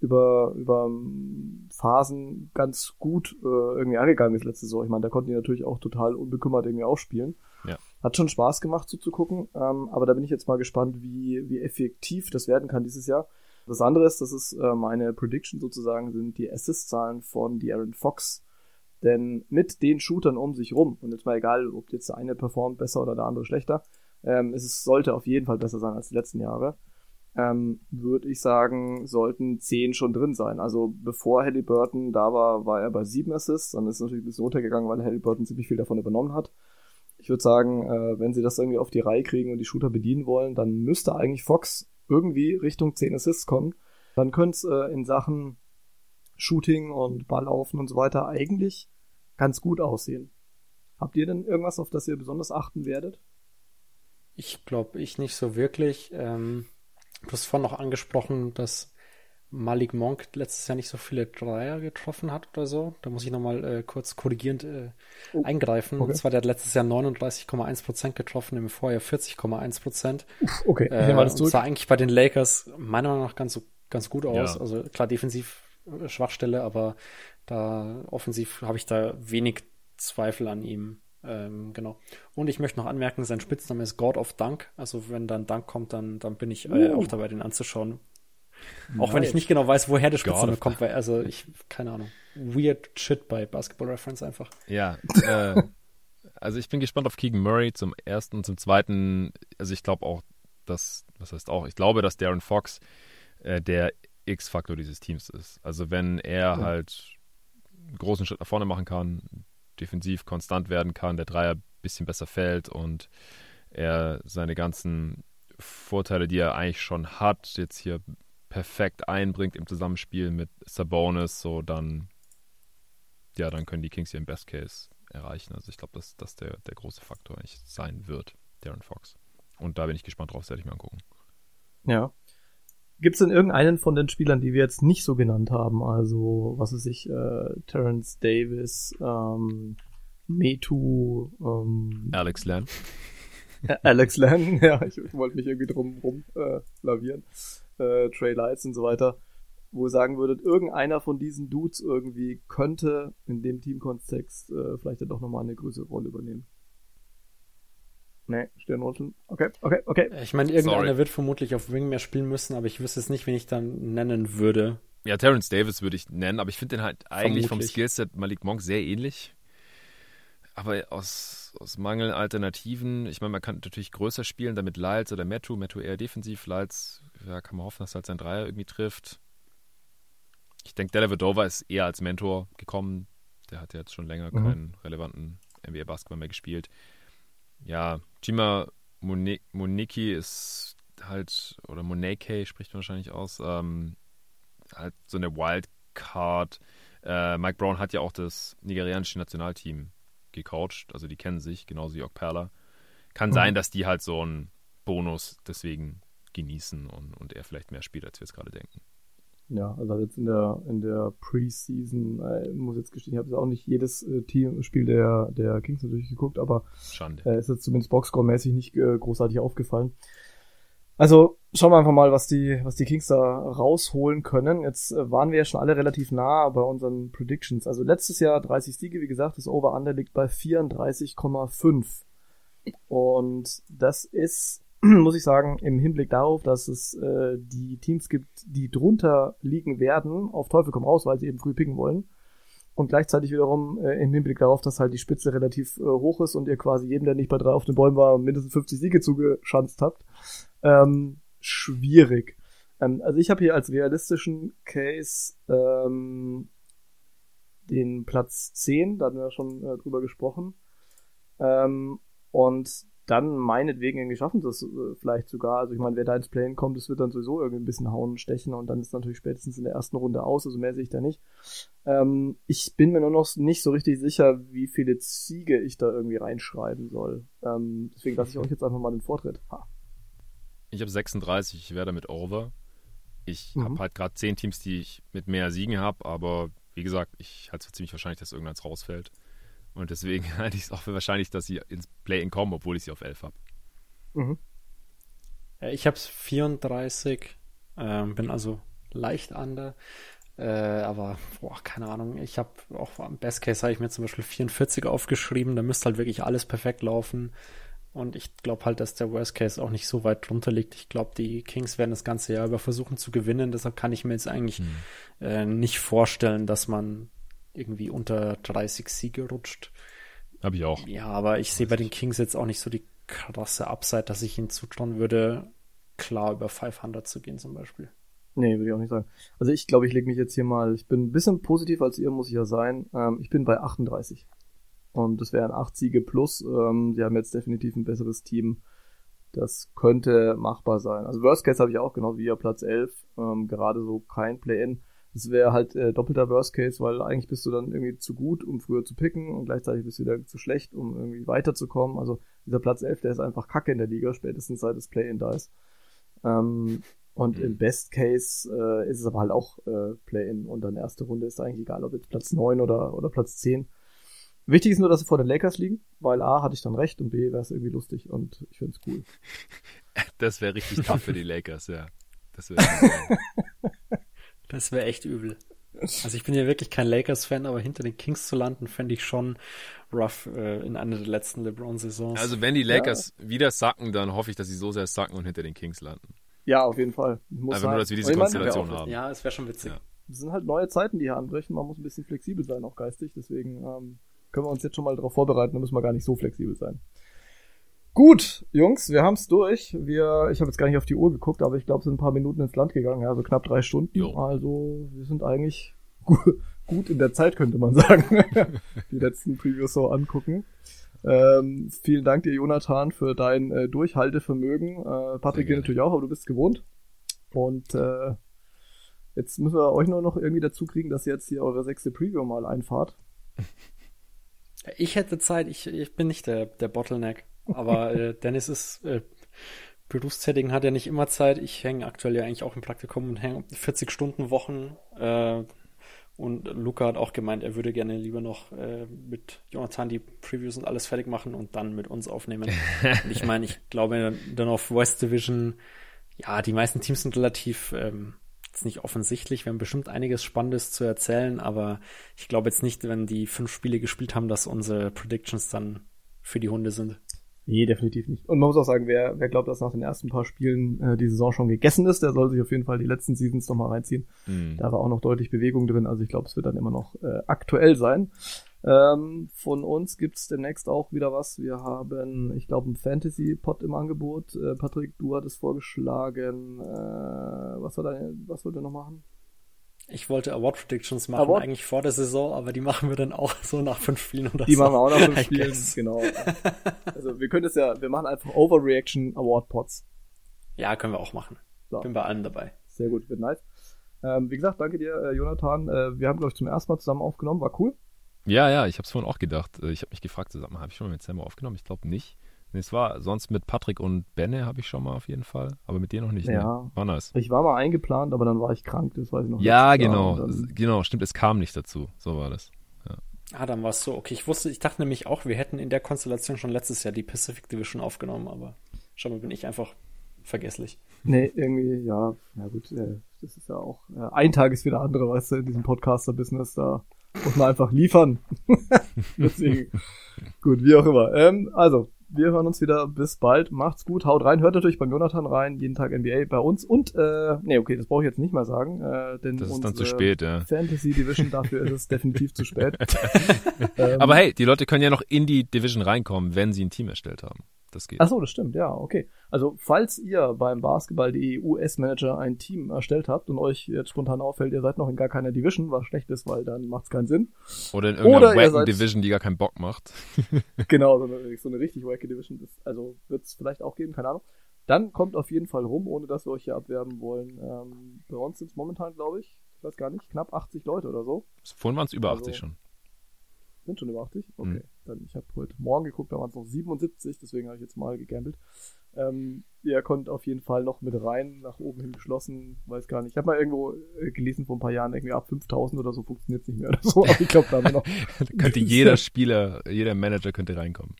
über, über ähm, Phasen ganz gut äh, irgendwie angegangen ist letzte Saison. Ich meine, da konnten die natürlich auch total unbekümmert irgendwie aufspielen. Ja. Hat schon Spaß gemacht zuzugucken, ähm, aber da bin ich jetzt mal gespannt, wie, wie effektiv das werden kann dieses Jahr. Das andere ist, das ist äh, meine Prediction sozusagen, sind die Assist-Zahlen von De'Aaron Fox. Denn mit den Shootern um sich rum, und jetzt mal egal, ob jetzt der eine performt besser oder der andere schlechter, ähm, es ist, sollte auf jeden Fall besser sein als die letzten Jahre, ähm, würde ich sagen, sollten zehn schon drin sein. Also bevor Halliburton da war, war er bei sieben Assists, dann ist es natürlich ein bisschen runtergegangen, weil Halliburton ziemlich viel davon übernommen hat. Ich würde sagen, äh, wenn sie das irgendwie auf die Reihe kriegen und die Shooter bedienen wollen, dann müsste eigentlich Fox irgendwie Richtung 10 Assists kommen. Dann könnte es äh, in Sachen Shooting und Balllaufen und so weiter eigentlich ganz gut aussehen. Habt ihr denn irgendwas, auf das ihr besonders achten werdet? Ich glaube, ich nicht so wirklich. Ähm, du hast vorhin noch angesprochen, dass Malik Monk letztes Jahr nicht so viele Dreier getroffen hat oder so. Da muss ich nochmal äh, kurz korrigierend äh, Oh, eingreifen. okay. Und zwar, der hat letztes Jahr 39,1% getroffen, im Vorjahr 40,1%. Okay, ich Äh, und zurück. sah eigentlich bei den Lakers meiner Meinung nach ganz, so- ganz gut aus. Ja. Also klar, defensiv äh, Schwachstelle, aber da offensiv habe ich da wenig Zweifel an ihm. Ähm, genau. Und ich möchte noch anmerken, sein Spitzname ist God of Dunk. Also wenn dann Dunk kommt, dann, dann bin ich äh, Uh. auch dabei, den anzuschauen. Auch wenn ich Nice. nicht genau weiß, woher der Spitzname kommt, weil, also ich, keine Ahnung. Weird Shit bei Basketball Reference einfach. Ja, äh, also ich bin gespannt auf Keegan Murray zum ersten und zum zweiten. Also ich glaube auch, dass, was heißt auch, ich glaube, dass Darren Fox äh, der X-Faktor dieses Teams ist. Also wenn er Ja. halt einen großen Schritt nach vorne machen kann, defensiv konstant werden kann, der Dreier ein bisschen besser fällt und er seine ganzen Vorteile, die er eigentlich schon hat, jetzt hier perfekt einbringt im Zusammenspiel mit Sabonis, so dann ja, dann können die Kings hier im Best Case erreichen. Also ich glaube, dass das der, der große Faktor eigentlich sein wird, Darren Fox. Und da bin ich gespannt drauf, das werde ich mir angucken. Ja. Gibt es denn irgendeinen von den Spielern, die wir jetzt nicht so genannt haben? Also, was weiß ich, äh, Terrence Davis, ähm, Metu, ähm, Alex. Ä- Alex Len, ja, ich wollte mich irgendwie drum rum äh, lavieren, äh, Trey Lights und so weiter, wo ihr sagen würdet, irgendeiner von diesen Dudes irgendwie könnte in dem Teamkontext äh, vielleicht ja doch nochmal eine größere Rolle übernehmen. Nee, Stirnrunzeln. Okay, okay, okay. Ich meine, irgendeiner Sorry. wird vermutlich auf Wing mehr spielen müssen, aber ich wüsste es nicht, wen ich dann nennen würde. Ja, Terrence Davis würde ich nennen, aber ich finde den halt eigentlich vom Vermutlich. Skillset Malik Monk sehr ähnlich. Aber aus, aus Mangel an Alternativen, ich meine, man kann natürlich größer spielen, damit Lyles oder Metu, Metu eher defensiv, Lyles, ja, kann man hoffen, dass er halt sein Dreier irgendwie trifft. Ich denke, Dellavedova ist eher als Mentor gekommen. Der hat ja jetzt schon länger Mhm. keinen relevanten NBA-Basketball mehr gespielt. Ja, Chima Mone- Moniki ist halt, oder Moneke spricht man wahrscheinlich aus, ähm, halt so eine Wildcard. Äh, Mike Brown hat ja auch das nigerianische Nationalteam gecoacht, also die kennen sich, genauso wie Okpala. Kann Mhm. sein, dass die halt so einen Bonus deswegen genießen und, und er vielleicht mehr spielt, als wir es gerade denken. Ja, also jetzt in der in der Preseason, äh, muss jetzt gestehen, ich habe jetzt auch nicht jedes äh, Team Spiel der der Kings natürlich geguckt, aber Schande. äh, ist jetzt zumindest Boxscore-mäßig nicht äh, großartig aufgefallen. Also schauen wir einfach mal, was die was die Kings da rausholen können. Jetzt äh, waren wir ja schon alle relativ nah bei unseren Predictions. Also letztes Jahr 30 Siege, wie gesagt, das Over-Under liegt bei 34,5 und das ist muss ich sagen, im Hinblick darauf, dass es äh, die Teams gibt, die drunter liegen werden, auf Teufel komm raus, weil sie eben früh picken wollen. Und gleichzeitig wiederum äh, im Hinblick darauf, dass halt die Spitze relativ äh, hoch ist und ihr quasi jedem, der nicht bei drei auf den Bäumen war, mindestens 50 Siege zugeschanzt habt. Ähm, schwierig. Ähm, also ich habe hier als realistischen Case ähm, den Platz 10, da hatten wir schon äh, drüber gesprochen. Ähm, und dann meinetwegen irgendwie schaffen sie es äh, vielleicht sogar. Also ich meine, wer da ins Play kommt, das wird dann sowieso irgendwie ein bisschen hauen und stechen und dann ist natürlich spätestens in der ersten Runde aus, also mehr sehe ich da nicht. Ähm, ich bin mir nur noch nicht so richtig sicher, wie viele Siege ich da irgendwie reinschreiben soll. Ähm, deswegen lasse ich euch jetzt einfach mal den Vortritt. Ha. Ich habe 36, ich werde damit over. Ich mhm. habe halt gerade zehn Teams, die ich mit mehr Siegen habe, aber wie gesagt, ich halte es für ziemlich wahrscheinlich, dass irgendeins rausfällt. Und deswegen halte ich es auch für wahrscheinlich, dass sie ins Play-In kommen, obwohl ich sie auf 11 habe. Mhm. Ich habe es 34, ähm, bin also leicht under. Äh, aber, boah, keine Ahnung. Ich habe auch am Best Case habe ich mir zum Beispiel 44 aufgeschrieben. Da müsste halt wirklich alles perfekt laufen. Und ich glaube halt, dass der Worst Case auch nicht so weit drunter liegt. Ich glaube, die Kings werden das ganze Jahr über versuchen zu gewinnen. Deshalb kann ich mir jetzt eigentlich hm. äh, nicht vorstellen, dass man irgendwie unter 30 Siege rutscht. Habe ich auch. Ja, aber ich sehe bei den Kings jetzt auch nicht so die krasse Upside, dass ich ihnen zutrauen würde, klar über 500 zu gehen zum Beispiel. Nee, würde ich auch nicht sagen. Also ich glaube, ich lege mich jetzt hier mal, ich bin ein bisschen positiv als ihr, muss ich ja sein. Ähm, ich bin bei 38. Und das wären 8 Siege plus. Ähm, sie haben jetzt definitiv ein besseres Team. Das könnte machbar sein. Also Worst Case habe ich auch, genau wie ihr Platz 11. Ähm, gerade so kein Play-In. Das wäre halt äh, doppelter Worst Case, weil eigentlich bist du dann irgendwie zu gut, um früher zu picken und gleichzeitig bist du wieder zu schlecht, um irgendwie weiterzukommen. Also dieser Platz 11, der ist einfach kacke in der Liga, spätestens seit das Play-In da ist. Ähm, und im Best Case äh, ist es aber halt auch äh, Play-In und dann erste Runde ist eigentlich egal, ob jetzt Platz 9 oder, oder Platz 10. Wichtig ist nur, dass sie vor den Lakers liegen, weil A hatte ich dann recht und B wäre es irgendwie lustig und ich finde es cool. Das wäre richtig tough für die Lakers, ja. Das wäre Das wäre echt übel. Also ich bin ja wirklich kein Lakers-Fan, aber hinter den Kings zu landen, fände ich schon rough äh, in einer der letzten LeBron-Saisons. Also wenn die Lakers ja. wieder sacken, dann hoffe ich, dass sie so sehr sacken und hinter den Kings landen. Ja, auf jeden Fall. Muss Einfach nur, dass wir diese Konstellation haben. Ja, es wäre schon witzig. Ja. Das sind halt neue Zeiten, die hier anbrechen. Man muss ein bisschen flexibel sein, auch geistig. Deswegen ähm, können wir uns jetzt schon mal darauf vorbereiten. Da müssen wir gar nicht so flexibel sein. Gut, Jungs, wir haben's durch. Wir, ich habe jetzt gar nicht auf die Uhr geguckt, aber ich glaube, es sind ein paar Minuten ins Land gegangen, ja, so knapp drei Stunden. Jo. Also wir sind eigentlich gut in der Zeit, könnte man sagen. die letzten Previews so angucken. Ähm, vielen Dank dir, Jonathan, für dein äh, Durchhaltevermögen. Äh, Patrick dir natürlich auch, aber du bist gewohnt. Und äh, jetzt müssen wir euch nur noch irgendwie dazu kriegen, dass ihr jetzt hier eure sechste Preview mal einfahrt. Ich hätte Zeit, ich, ich bin nicht der, der Bottleneck. Aber äh, Dennis ist äh, berufstätig hat ja nicht immer Zeit. Ich hänge aktuell ja eigentlich auch im Praktikum und hänge 40 Stunden Wochen. Äh, und Luca hat auch gemeint, er würde gerne lieber noch äh, mit Jonathan die Previews und alles fertig machen und dann mit uns aufnehmen. und ich meine, ich glaube dann auf West Division, ja, die meisten Teams sind relativ ähm, jetzt nicht offensichtlich. Wir haben bestimmt einiges Spannendes zu erzählen, aber ich glaube jetzt nicht, wenn die fünf Spiele gespielt haben, dass unsere Predictions dann für die Hunde sind. Nee, definitiv nicht. Und man muss auch sagen, wer, wer glaubt, dass nach den ersten paar Spielen äh, die Saison schon gegessen ist, der soll sich auf jeden Fall die letzten Seasons nochmal reinziehen. Mhm. Da war auch noch deutlich Bewegung drin, also ich glaube, es wird dann immer noch äh, aktuell sein. Ähm, von uns gibt's demnächst auch wieder was. Wir haben, ich glaube, einen Fantasy-Pod im Angebot. Äh, Patrick, du hattest vorgeschlagen, äh, was soll dein, was wollt ihr noch machen? Ich wollte Award Predictions machen, Award? eigentlich vor der Saison, aber die machen wir dann auch so nach fünf Spielen oder die so. Die machen wir auch nach fünf Spielen, genau. Also wir können es ja, wir machen einfach Overreaction Award Pots. Ja, können wir auch machen. So. Bin bei allem dabei. Sehr gut, wird nice. Ähm, wie gesagt, danke dir, äh, Jonathan. Äh, wir haben, glaube ich, zum ersten Mal zusammen aufgenommen, war cool. Ja, ja, ich habe es vorhin auch gedacht. Äh, ich habe mich gefragt, habe ich schon mal mit Sam aufgenommen? Ich glaube nicht. Nee, es war sonst mit Patrick und Benne habe ich schon mal auf jeden Fall, aber mit dir noch nicht. Ja. Ne? War nice. Ich war mal eingeplant, aber dann war ich krank, das weiß ich noch. Ja, genau, genau, stimmt, es kam nicht dazu. So war das. Ja. Ah, dann war es so. Okay, ich wusste, ich dachte nämlich auch, wir hätten in der Konstellation schon letztes Jahr die Pacific Division aufgenommen, aber schau mal, bin ich einfach vergesslich. Nee, irgendwie, ja, ja gut, äh, das ist ja auch, äh, ein Tag ist wieder andere, weißt du, in diesem Podcaster-Business, da muss man einfach liefern. Deswegen, gut, wie auch immer. Ähm, also, wir hören uns wieder. Bis bald. Macht's gut. Haut rein. Hört natürlich beim Jonathan rein. Jeden Tag NBA bei uns. Und, äh, nee, okay, das brauche ich jetzt nicht mal sagen. Äh, denn das ist dann zu spät, ja. Fantasy Division, dafür ist es definitiv zu spät. ähm, Aber hey, die Leute können ja noch in die Division reinkommen, wenn sie ein Team erstellt haben. Das geht. Ach so, das stimmt, ja, okay. Also, falls ihr beim Basketball.de US-Manager ein Team erstellt habt und euch jetzt spontan auffällt, ihr seid noch in gar keiner Division, was schlecht ist, weil dann macht's keinen Sinn. Oder in irgendeiner Oder wacken seid- Division, die gar keinen Bock macht. genau, so eine, so eine richtig wacky Division. Das, also, wird's vielleicht auch geben, keine Ahnung. Dann kommt auf jeden Fall rum, ohne dass wir euch hier abwerben wollen. Ähm, bei uns sind's momentan, glaube ich, ich weiß gar nicht, knapp 80 Leute oder so. Vorhin waren es über Also- 80 schon. Sind schon über 80? Okay. Mhm. Dann, ich habe heute Morgen geguckt, da waren es noch 77, deswegen habe ich jetzt mal gegambelt. Ähm, ihr könnt auf jeden Fall noch mit rein, nach oben hin geschlossen, weiß gar nicht. Ich habe mal irgendwo äh, gelesen vor ein paar Jahren, irgendwie ab 5000 oder so funktioniert nicht mehr oder so, aber ich glaube, da haben wir noch, könnte jeder Spieler, jeder Manager könnte reinkommen.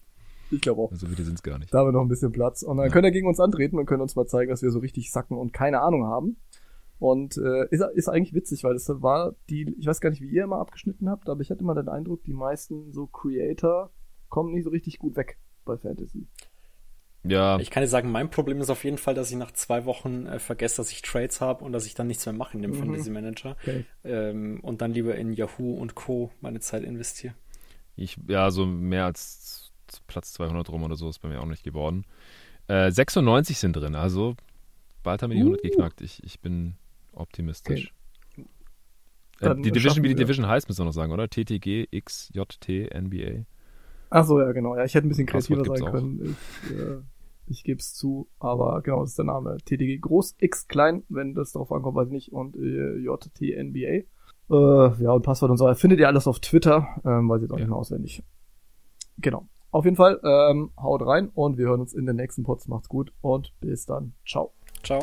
ich glaube auch, Also viele sind es gar nicht. da haben wir noch ein bisschen Platz. Und dann Ja. könnt ihr gegen uns antreten und könnt uns mal zeigen, dass wir so richtig sacken und keine Ahnung haben. Und äh, ist, ist eigentlich witzig, weil das war die, ich weiß gar nicht, wie ihr immer abgeschnitten habt, aber ich hatte immer den Eindruck, die meisten so Creator kommen nicht so richtig gut weg bei Fantasy. Ja, Ich kann dir sagen, mein Problem ist auf jeden Fall, dass ich nach zwei Wochen äh, vergesse, dass ich Trades habe und dass ich dann nichts mehr mache in dem Mhm. Fantasy Manager. Okay. Ähm, und dann lieber in Yahoo und Co. meine Zeit investiere. ich, ja, so mehr als Platz 200 rum oder so ist bei mir auch nicht geworden. Äh, 96 sind drin, also bald haben wir die 100 Uh. geknackt. Ich, ich bin optimistisch. Äh, Dann die Division, wie die Division heißt, müssen wir noch sagen, oder? TTG, XJT, NBA. Ach so, ja, genau. Ja, ich hätte ein bisschen Passwort kreativer sein können. Ich, äh, ich gebe es zu, aber genau, das ist der Name. TTG groß, X klein, wenn das darauf ankommt, weiß ich nicht, und äh, JTNBA. Äh, ja, und Passwort und so. Findet ihr alles auf Twitter, ähm, weiß ich jetzt auch Ja. nicht mehr auswendig. Genau. Auf jeden Fall, ähm, haut rein und wir hören uns in den nächsten Pods. Macht's gut und bis dann. Ciao. Ciao.